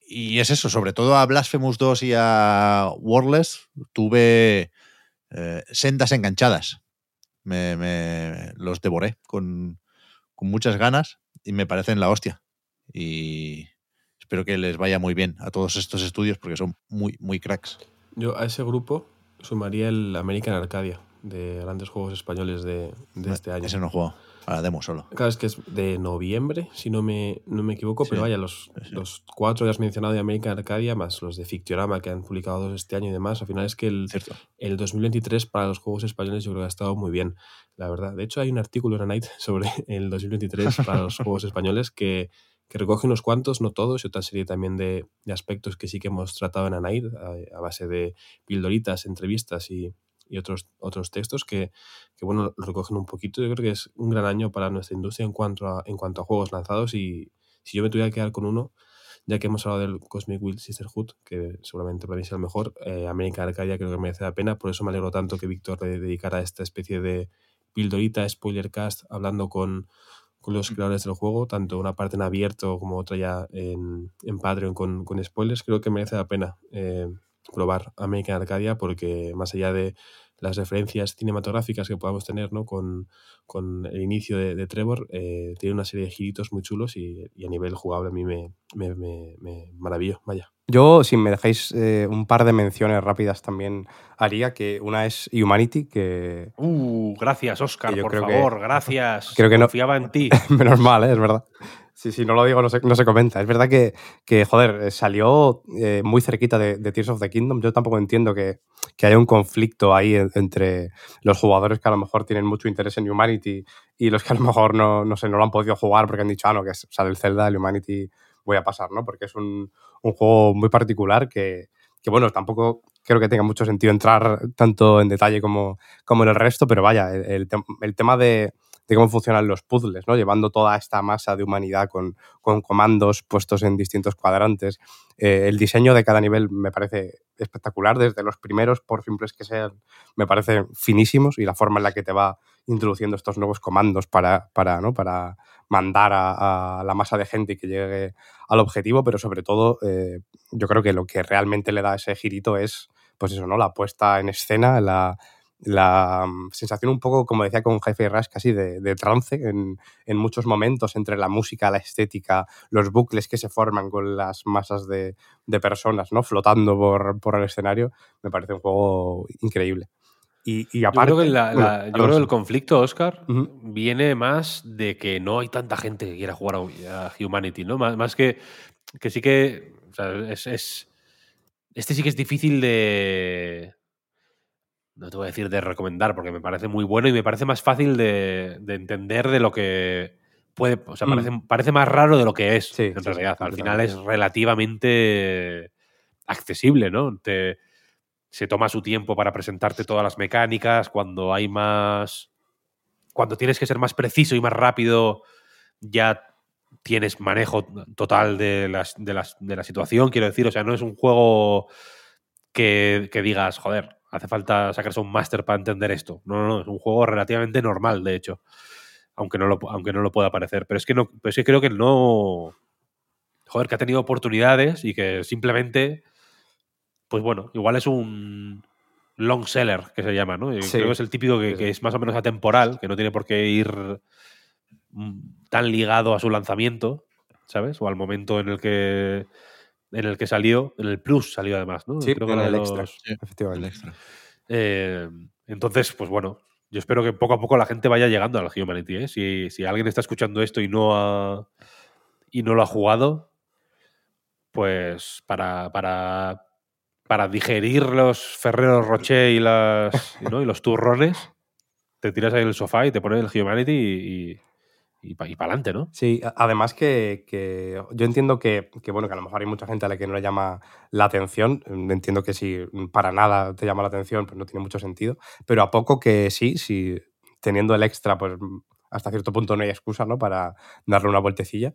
y es eso, sobre todo a Blasphemous 2 y a Wordless tuve eh, sendas enganchadas. Me, me- los devoré con, con muchas ganas y me parecen la hostia. Y espero que les vaya muy bien a todos estos estudios porque son muy, muy cracks.
Yo a ese grupo sumaría el American Arcadia, de grandes juegos españoles de, de este año.
Ese no juego, a la demo solo.
Claro, es que es de noviembre, si no me, no me equivoco,
Sí,
pero vaya, los, los cuatro que has mencionado de American Arcadia, más los de Fictiorama que han publicado dos este año y demás, al final es que el, el 2023 para los juegos españoles yo creo que ha estado muy bien, la verdad. De hecho, hay un artículo en Night sobre el 2023 para los juegos españoles que, que recoge unos cuantos, no todos, y otra serie también de, de aspectos que sí que hemos tratado en Anaid a, a base de pildoritas, entrevistas y, y otros, otros textos que, que, bueno, recogen un poquito. Yo creo que es un gran año para nuestra industria en cuanto a, en cuanto a juegos lanzados. Y si yo me tuviera que quedar con uno, ya que hemos hablado del Cosmic Will Sisterhood, que seguramente para mí sea el mejor, eh, American Arcadia creo que merece la pena, por eso me alegro tanto que Víctor le dedicara esta especie de pildorita, spoiler cast, hablando con, con los creadores del juego, tanto una parte en abierto como otra ya en, en Patreon con, con spoilers, creo que merece la pena eh, probar American Arcadia porque más allá de las referencias cinematográficas que podamos tener ¿no? con, con el inicio de, de Trevor, eh, tiene una serie de giritos muy chulos y, y, a nivel jugable a mí me, me, me, me maravilló, vaya.
Yo, si me dejáis eh, un par de menciones rápidas también haría, que una es Humanity, que...
Uh, gracias, Oscar, por
creo
favor,
que-
gracias.
Creo que no,
Confiaba en ti.
Menos mal, ¿eh? es verdad. Sí, sí, no lo digo, no se, no se comenta. Es verdad que, que joder, eh, salió eh, muy cerquita de, Tears of the Kingdom. Yo tampoco entiendo que, que haya un conflicto ahí en, entre los jugadores que a lo mejor tienen mucho interés en Humanity y los que a lo mejor no, no, sé, no lo han podido jugar porque han dicho, ah, no, que sale el Zelda, el Humanity voy a pasar, ¿no? Porque es un, un juego muy particular que, que, bueno, tampoco creo que tenga mucho sentido entrar tanto en detalle como, como en el resto, pero vaya, el, el, el tema de, de cómo funcionan los puzzles, ¿no? Llevando toda esta masa de humanidad con, con comandos puestos en distintos cuadrantes. Eh, el diseño de cada nivel me parece espectacular, desde los primeros, por simples que sean, me parecen finísimos y la forma en la que te va introduciendo estos nuevos comandos para, para, ¿no? para mandar a, a la masa de gente y que llegue al objetivo, pero sobre todo eh, yo creo que lo que realmente le da ese girito es, pues eso, ¿no? La puesta en escena, la, la mm, sensación un poco, como decía con Jefe Rush, casi de, de trance en, en, muchos momentos entre la música, la estética, los bucles que se forman con las masas de, de personas, ¿no? Flotando por, por, el escenario, me parece un juego increíble. Y, y aparte,
yo creo que, la, la, bueno, yo creo que el conflicto, Oscar, uh -huh. viene más de que no hay tanta gente que quiera jugar a, a Humanity, ¿no? Más, más, que que sí que. O sea, es, es, Este sí que es difícil de. No te voy a decir de recomendar, porque me parece muy bueno y me parece más fácil de, de entender de lo que puede. O sea, parece, mm. parece, más raro de lo que es, sí, en sí, realidad. Al final es relativamente accesible, ¿no? Te, se toma su tiempo para presentarte todas las mecánicas, cuando hay más... Cuando tienes que ser más preciso y más rápido, ya tienes manejo total de, las, de, las, de la situación, quiero decir, o sea, no es un juego que, que digas, joder, hace falta sacarse un máster para entender esto. No, no, no, es un juego relativamente normal, de hecho, aunque no lo, aunque no lo pueda parecer. Pero es que no, pero es que creo que no, joder, que ha tenido oportunidades y que simplemente pues bueno, igual es un long seller que se llama, ¿no? Sí. Creo que es el típico que, que, es más o menos atemporal, que no tiene por qué ir tan ligado a su lanzamiento, ¿sabes? O al momento en el que en el que salió, en el Plus salió además, ¿no?
Sí, Creo que en el los... extra, sí,
efectivamente. El extra.
Eh, entonces, pues bueno, yo espero que poco a poco la gente vaya llegando al Humanity, ¿eh? Si, si alguien está escuchando esto y no ha y no lo ha jugado, pues para, para para digerir los Ferreros Rocher y, las, ¿no? y los turrones, te tiras ahí en el sofá y te pones el Humanity y, y, y para pa adelante, ¿no?
Sí, además que, que yo entiendo que, que, bueno, que a lo mejor hay mucha gente a la que no le llama la atención. Entiendo que si para nada te llama la atención, pues no tiene mucho sentido. Pero a poco que sí, si teniendo el extra, pues hasta cierto punto no hay excusa ¿no? para darle una vueltecilla.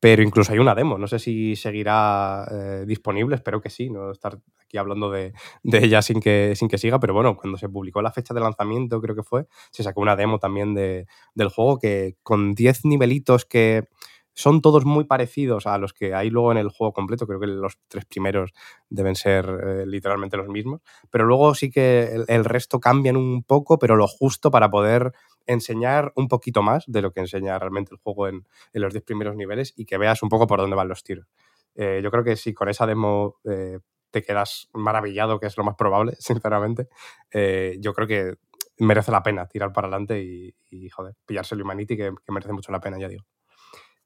Pero incluso hay una demo, no sé si seguirá eh, disponible, espero que sí, no estar aquí hablando de, de, ella sin que, sin que siga, pero bueno, cuando se publicó la fecha de lanzamiento, creo que fue, se sacó una demo también de, del juego que con 10 nivelitos que son todos muy parecidos a los que hay luego en el juego completo. Creo que los tres primeros deben ser eh, literalmente los mismos. Pero luego sí que el, el, resto cambian un poco, pero lo justo para poder enseñar un poquito más de lo que enseña realmente el juego en, en los 10 primeros niveles y que veas un poco por dónde van los tiros. Eh, yo creo que si con esa demo eh, te quedas maravillado, que es lo más probable, sinceramente, eh, yo creo que merece la pena tirar para adelante y, y joder, pillarse el Humanity, que, que merece mucho la pena, ya digo.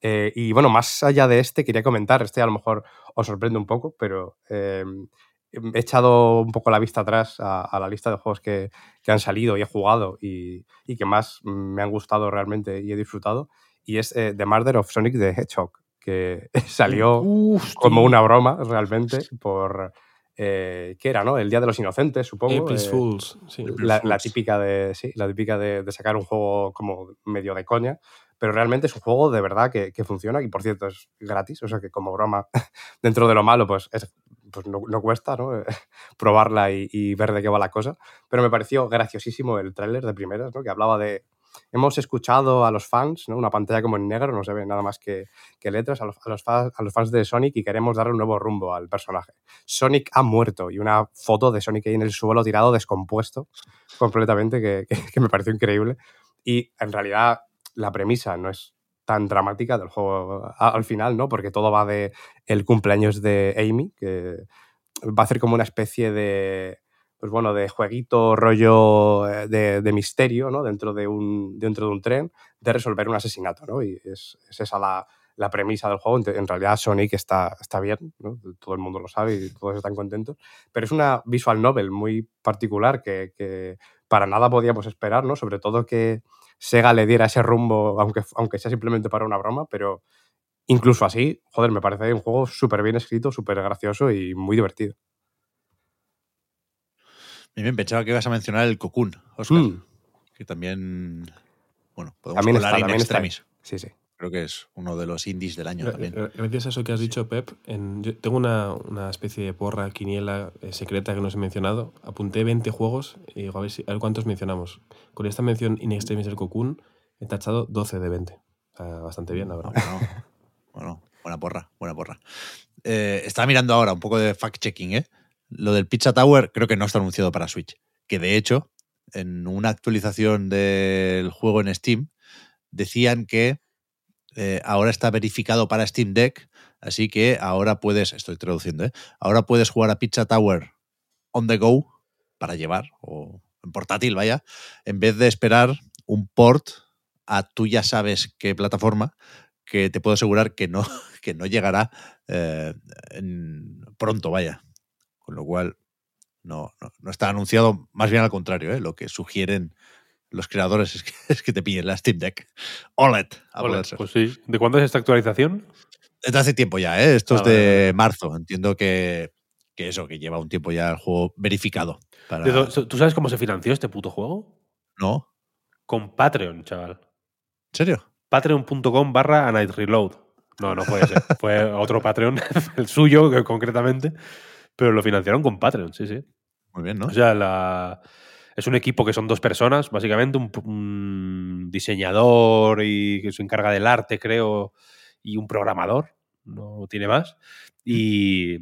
Eh, y bueno, más allá de este, quería comentar, este a lo mejor os sorprende un poco, pero eh, he echado un poco la vista atrás a, a la lista de juegos que, que, han salido y he jugado y, y, que más me han gustado realmente y he disfrutado. Y es eh, The Murder of Sonic the Hedgehog, que salió Uf, como una broma realmente por... Eh, ¿Qué era, no? El Día de los Inocentes, supongo.
April Fools. Sí,
la, la, típica, de, sí, la típica de, de sacar un juego como medio de coña pero realmente es un juego de verdad que, que, funciona y por cierto es gratis, o sea que como broma, dentro de lo malo, pues, es, pues no, cuesta ¿no? probarla y, ver de qué va la cosa, pero me pareció graciosísimo el tráiler de primeras, ¿no? que hablaba de... Hemos escuchado a los fans, ¿no? una pantalla como en negro, no se ve nada más que, que letras, a los, a, los fans, de Sonic y queremos darle un nuevo rumbo al personaje. Sonic ha muerto y una foto de Sonic ahí en el suelo tirado, descompuesto completamente, que, que me pareció increíble. Y en realidad la premisa no es tan dramática del juego al final, ¿no? Porque todo va de el cumpleaños de Amy, que va a ser como una especie de, pues bueno, de jueguito, rollo eh, de, misterio, ¿no? Dentro de, un, dentro de un tren, de resolver un asesinato, ¿no? Y es, es esa la, la, premisa del juego. En realidad Sonic está, está bien, ¿no? Todo el mundo lo sabe y todos están contentos. Pero es una visual novel muy particular que, que para nada podíamos esperar, ¿no? Sobre todo que Sega le diera ese rumbo, aunque, aunque sea simplemente para una broma, pero incluso así, joder, me parece un juego súper bien escrito, súper gracioso y muy divertido.
Bien, pensaba que ibas a mencionar el Cocoon, Oscar, mm. que también bueno, podemos
También
colar
está, también está
extremis.
Sí, sí.
Creo que es uno de los indies del año también.
gra- Gracias a eso que has dicho, Pep, en- yo tengo una, una especie de porra, quiniela eh, secreta que no os he mencionado. Apunté 20 juegos y digo, a ver, si, a ver cuántos mencionamos. Con esta mención In Extremis del Cocoon he tachado 12 de 20. O sea, bastante bien, la verdad.
Bueno, bueno, buena porra, buena porra. Eh, estaba mirando ahora un poco de fact-checking, ¿eh? Lo del Pizza Tower creo que no está anunciado para Switch. Que de hecho, en una actualización del juego en Steam, decían que eh, ahora está verificado para Steam Deck, así que ahora puedes, estoy traduciendo, ¿eh? Ahora puedes jugar a Pizza Tower on the go para llevar, o en portátil, vaya, en vez de esperar un port a tú ya sabes qué plataforma, que te puedo asegurar que no, que no llegará eh, pronto, vaya. Con lo cual, no, no, no está anunciado, más bien al contrario, ¿eh? lo que sugieren los creadores es que, es que te pillen la Steam Deck OLED. a
pues sí. ¿De cuándo es esta actualización?
Desde hace tiempo ya, ¿eh? esto
Ah,
es de
vale.
marzo. Entiendo que, que eso, que lleva un tiempo ya el juego verificado. Para...
¿De dó- ¿Tú sabes cómo se financió este puto juego?
¿No?
Con Patreon, chaval.
¿En serio?
Patreon.com barra A Night Reload. No, no puede ser. Fue otro Patreon, el suyo concretamente, pero lo financiaron con Patreon, sí, sí.
Muy bien, ¿no?
O sea, la- es un equipo que son dos personas, básicamente, un, un diseñador y que se encarga del arte, creo, y un programador, no tiene más. Y,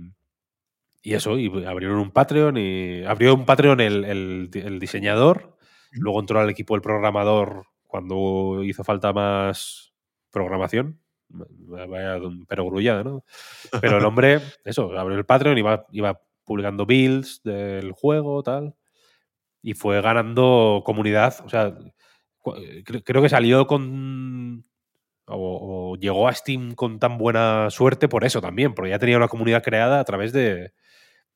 y eso, y abrieron un Patreon y abrió un Patreon el, el- el diseñador, luego entró al equipo el programador cuando hizo falta más programación. Vaya perogrullada, ¿no? Pero el hombre, eso, abrió el Patreon y iba, iba publicando builds del juego, tal. Y fue ganando comunidad. O sea, creo que salió con. O, o llegó a Steam con tan buena suerte por eso también, porque ya tenía una comunidad creada a través de.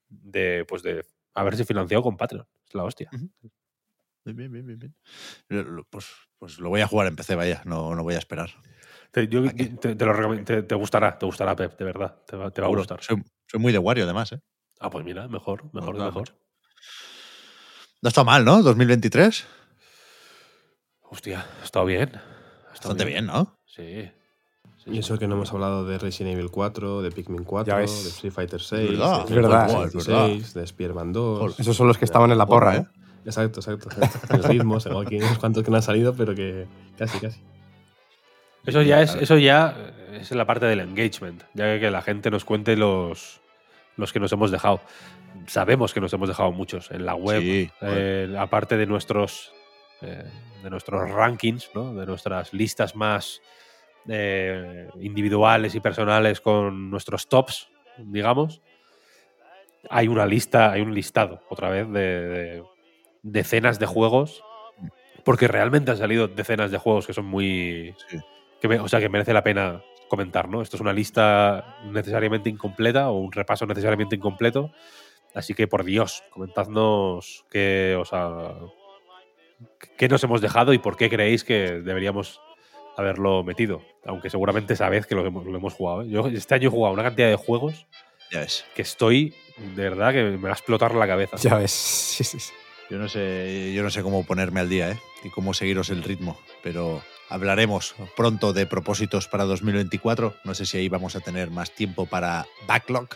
de pues de haberse financiado con Patreon. Es la hostia.
Bien, bien, bien, bien, Pues, pues lo voy a jugar en PC, vaya, no, no voy a esperar.
Te, yo- te- te lo recom- te- te gustará, te gustará, Pep, de verdad. Te va, a gustar.
Soy, soy muy de Wario, además, ¿eh?
Ah, pues mira, mejor, mejor,
gusta
mejor.
mucho. No está mal, ¿no? 2023.
Hostia, ha estado bien. Ha estado
Bastante bien, ¿no?
Sí.
Y eso que no hemos hablado de Resident Evil 4, de Pikmin 4,
Ya
de. Street Fighter 6,
verdad,
de
es verdad,
Final
es
Fantasy
verdad.
6, de Spearman 2.
Esos son los que estaban en la porra, ¿eh?
Exacto, exacto. exacto. El ritmo, tengo aquí unos cuantos que no han salido, pero que casi, casi.
Eso ya es, eso ya es la parte del engagement, ya que la gente nos cuente los, los que nos hemos dejado. Sabemos que nos hemos dejado muchos en la web,
Sí,
eh, aparte de nuestros eh, de nuestros rankings, ¿no? de nuestras listas más eh, individuales y personales con nuestros tops, digamos. Hay una lista, hay un listado otra vez de, de decenas de juegos, porque realmente han salido decenas de juegos que son muy
Sí.
que me- o sea, que merece la pena comentar, ¿no? Esto es una lista necesariamente incompleta o un repaso necesariamente incompleto. Así que, por Dios, comentadnos qué, o sea, qué nos hemos dejado y por qué creéis que deberíamos haberlo metido. Aunque seguramente sabéis que lo hemos, lo hemos jugado. ¿eh? Yo este año he jugado una cantidad de juegos
Ya ves.
que estoy, de verdad, que me va a explotar la cabeza.
Ya ves. Sí, sí, sí.
Yo no sé, yo no sé cómo ponerme al día, ¿eh? Y cómo seguiros el ritmo, pero hablaremos pronto de propósitos para 2024. No sé si ahí vamos a tener más tiempo para backlog,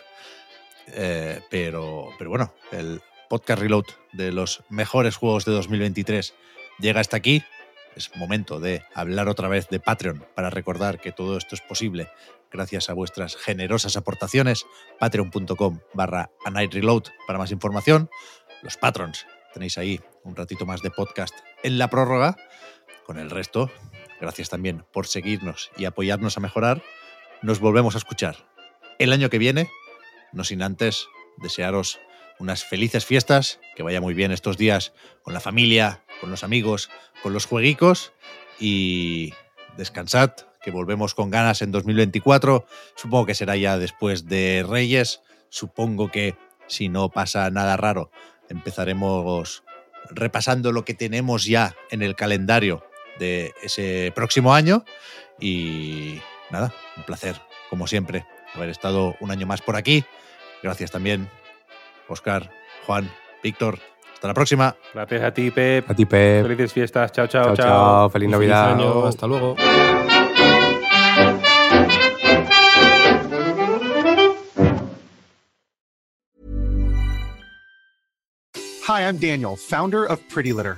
eh, pero, pero bueno, el podcast reload de los mejores juegos de 2023 llega hasta aquí. Es momento de hablar otra vez de Patreon para recordar que todo esto es posible gracias a vuestras generosas aportaciones. Patreon.com barra Reload para más información. Los patrons tenéis ahí un ratito más de podcast en la prórroga. Con el resto, gracias también por seguirnos y apoyarnos a mejorar. Nos volvemos a escuchar el año que viene, no sin antes desearos unas felices fiestas, que vaya muy bien estos días con la familia, con los amigos, con los jueguicos y descansad, que volvemos con ganas en 2024. Supongo que será ya después de Reyes. Supongo que si no pasa nada raro, empezaremos repasando lo que tenemos ya en el calendario de ese próximo año. Y nada, un placer, como siempre, haber estado un año más por aquí. Gracias también, Oscar, Juan, Víctor. Hasta la próxima.
Gracias a ti, Pep.
A ti, Pep.
Felices fiestas. Chao, chao,
Chao,
chao.
chao. Feliz
Feliz
Navidad.
año, hasta luego.
Hi, I'm Daniel, founder of Pretty Litter.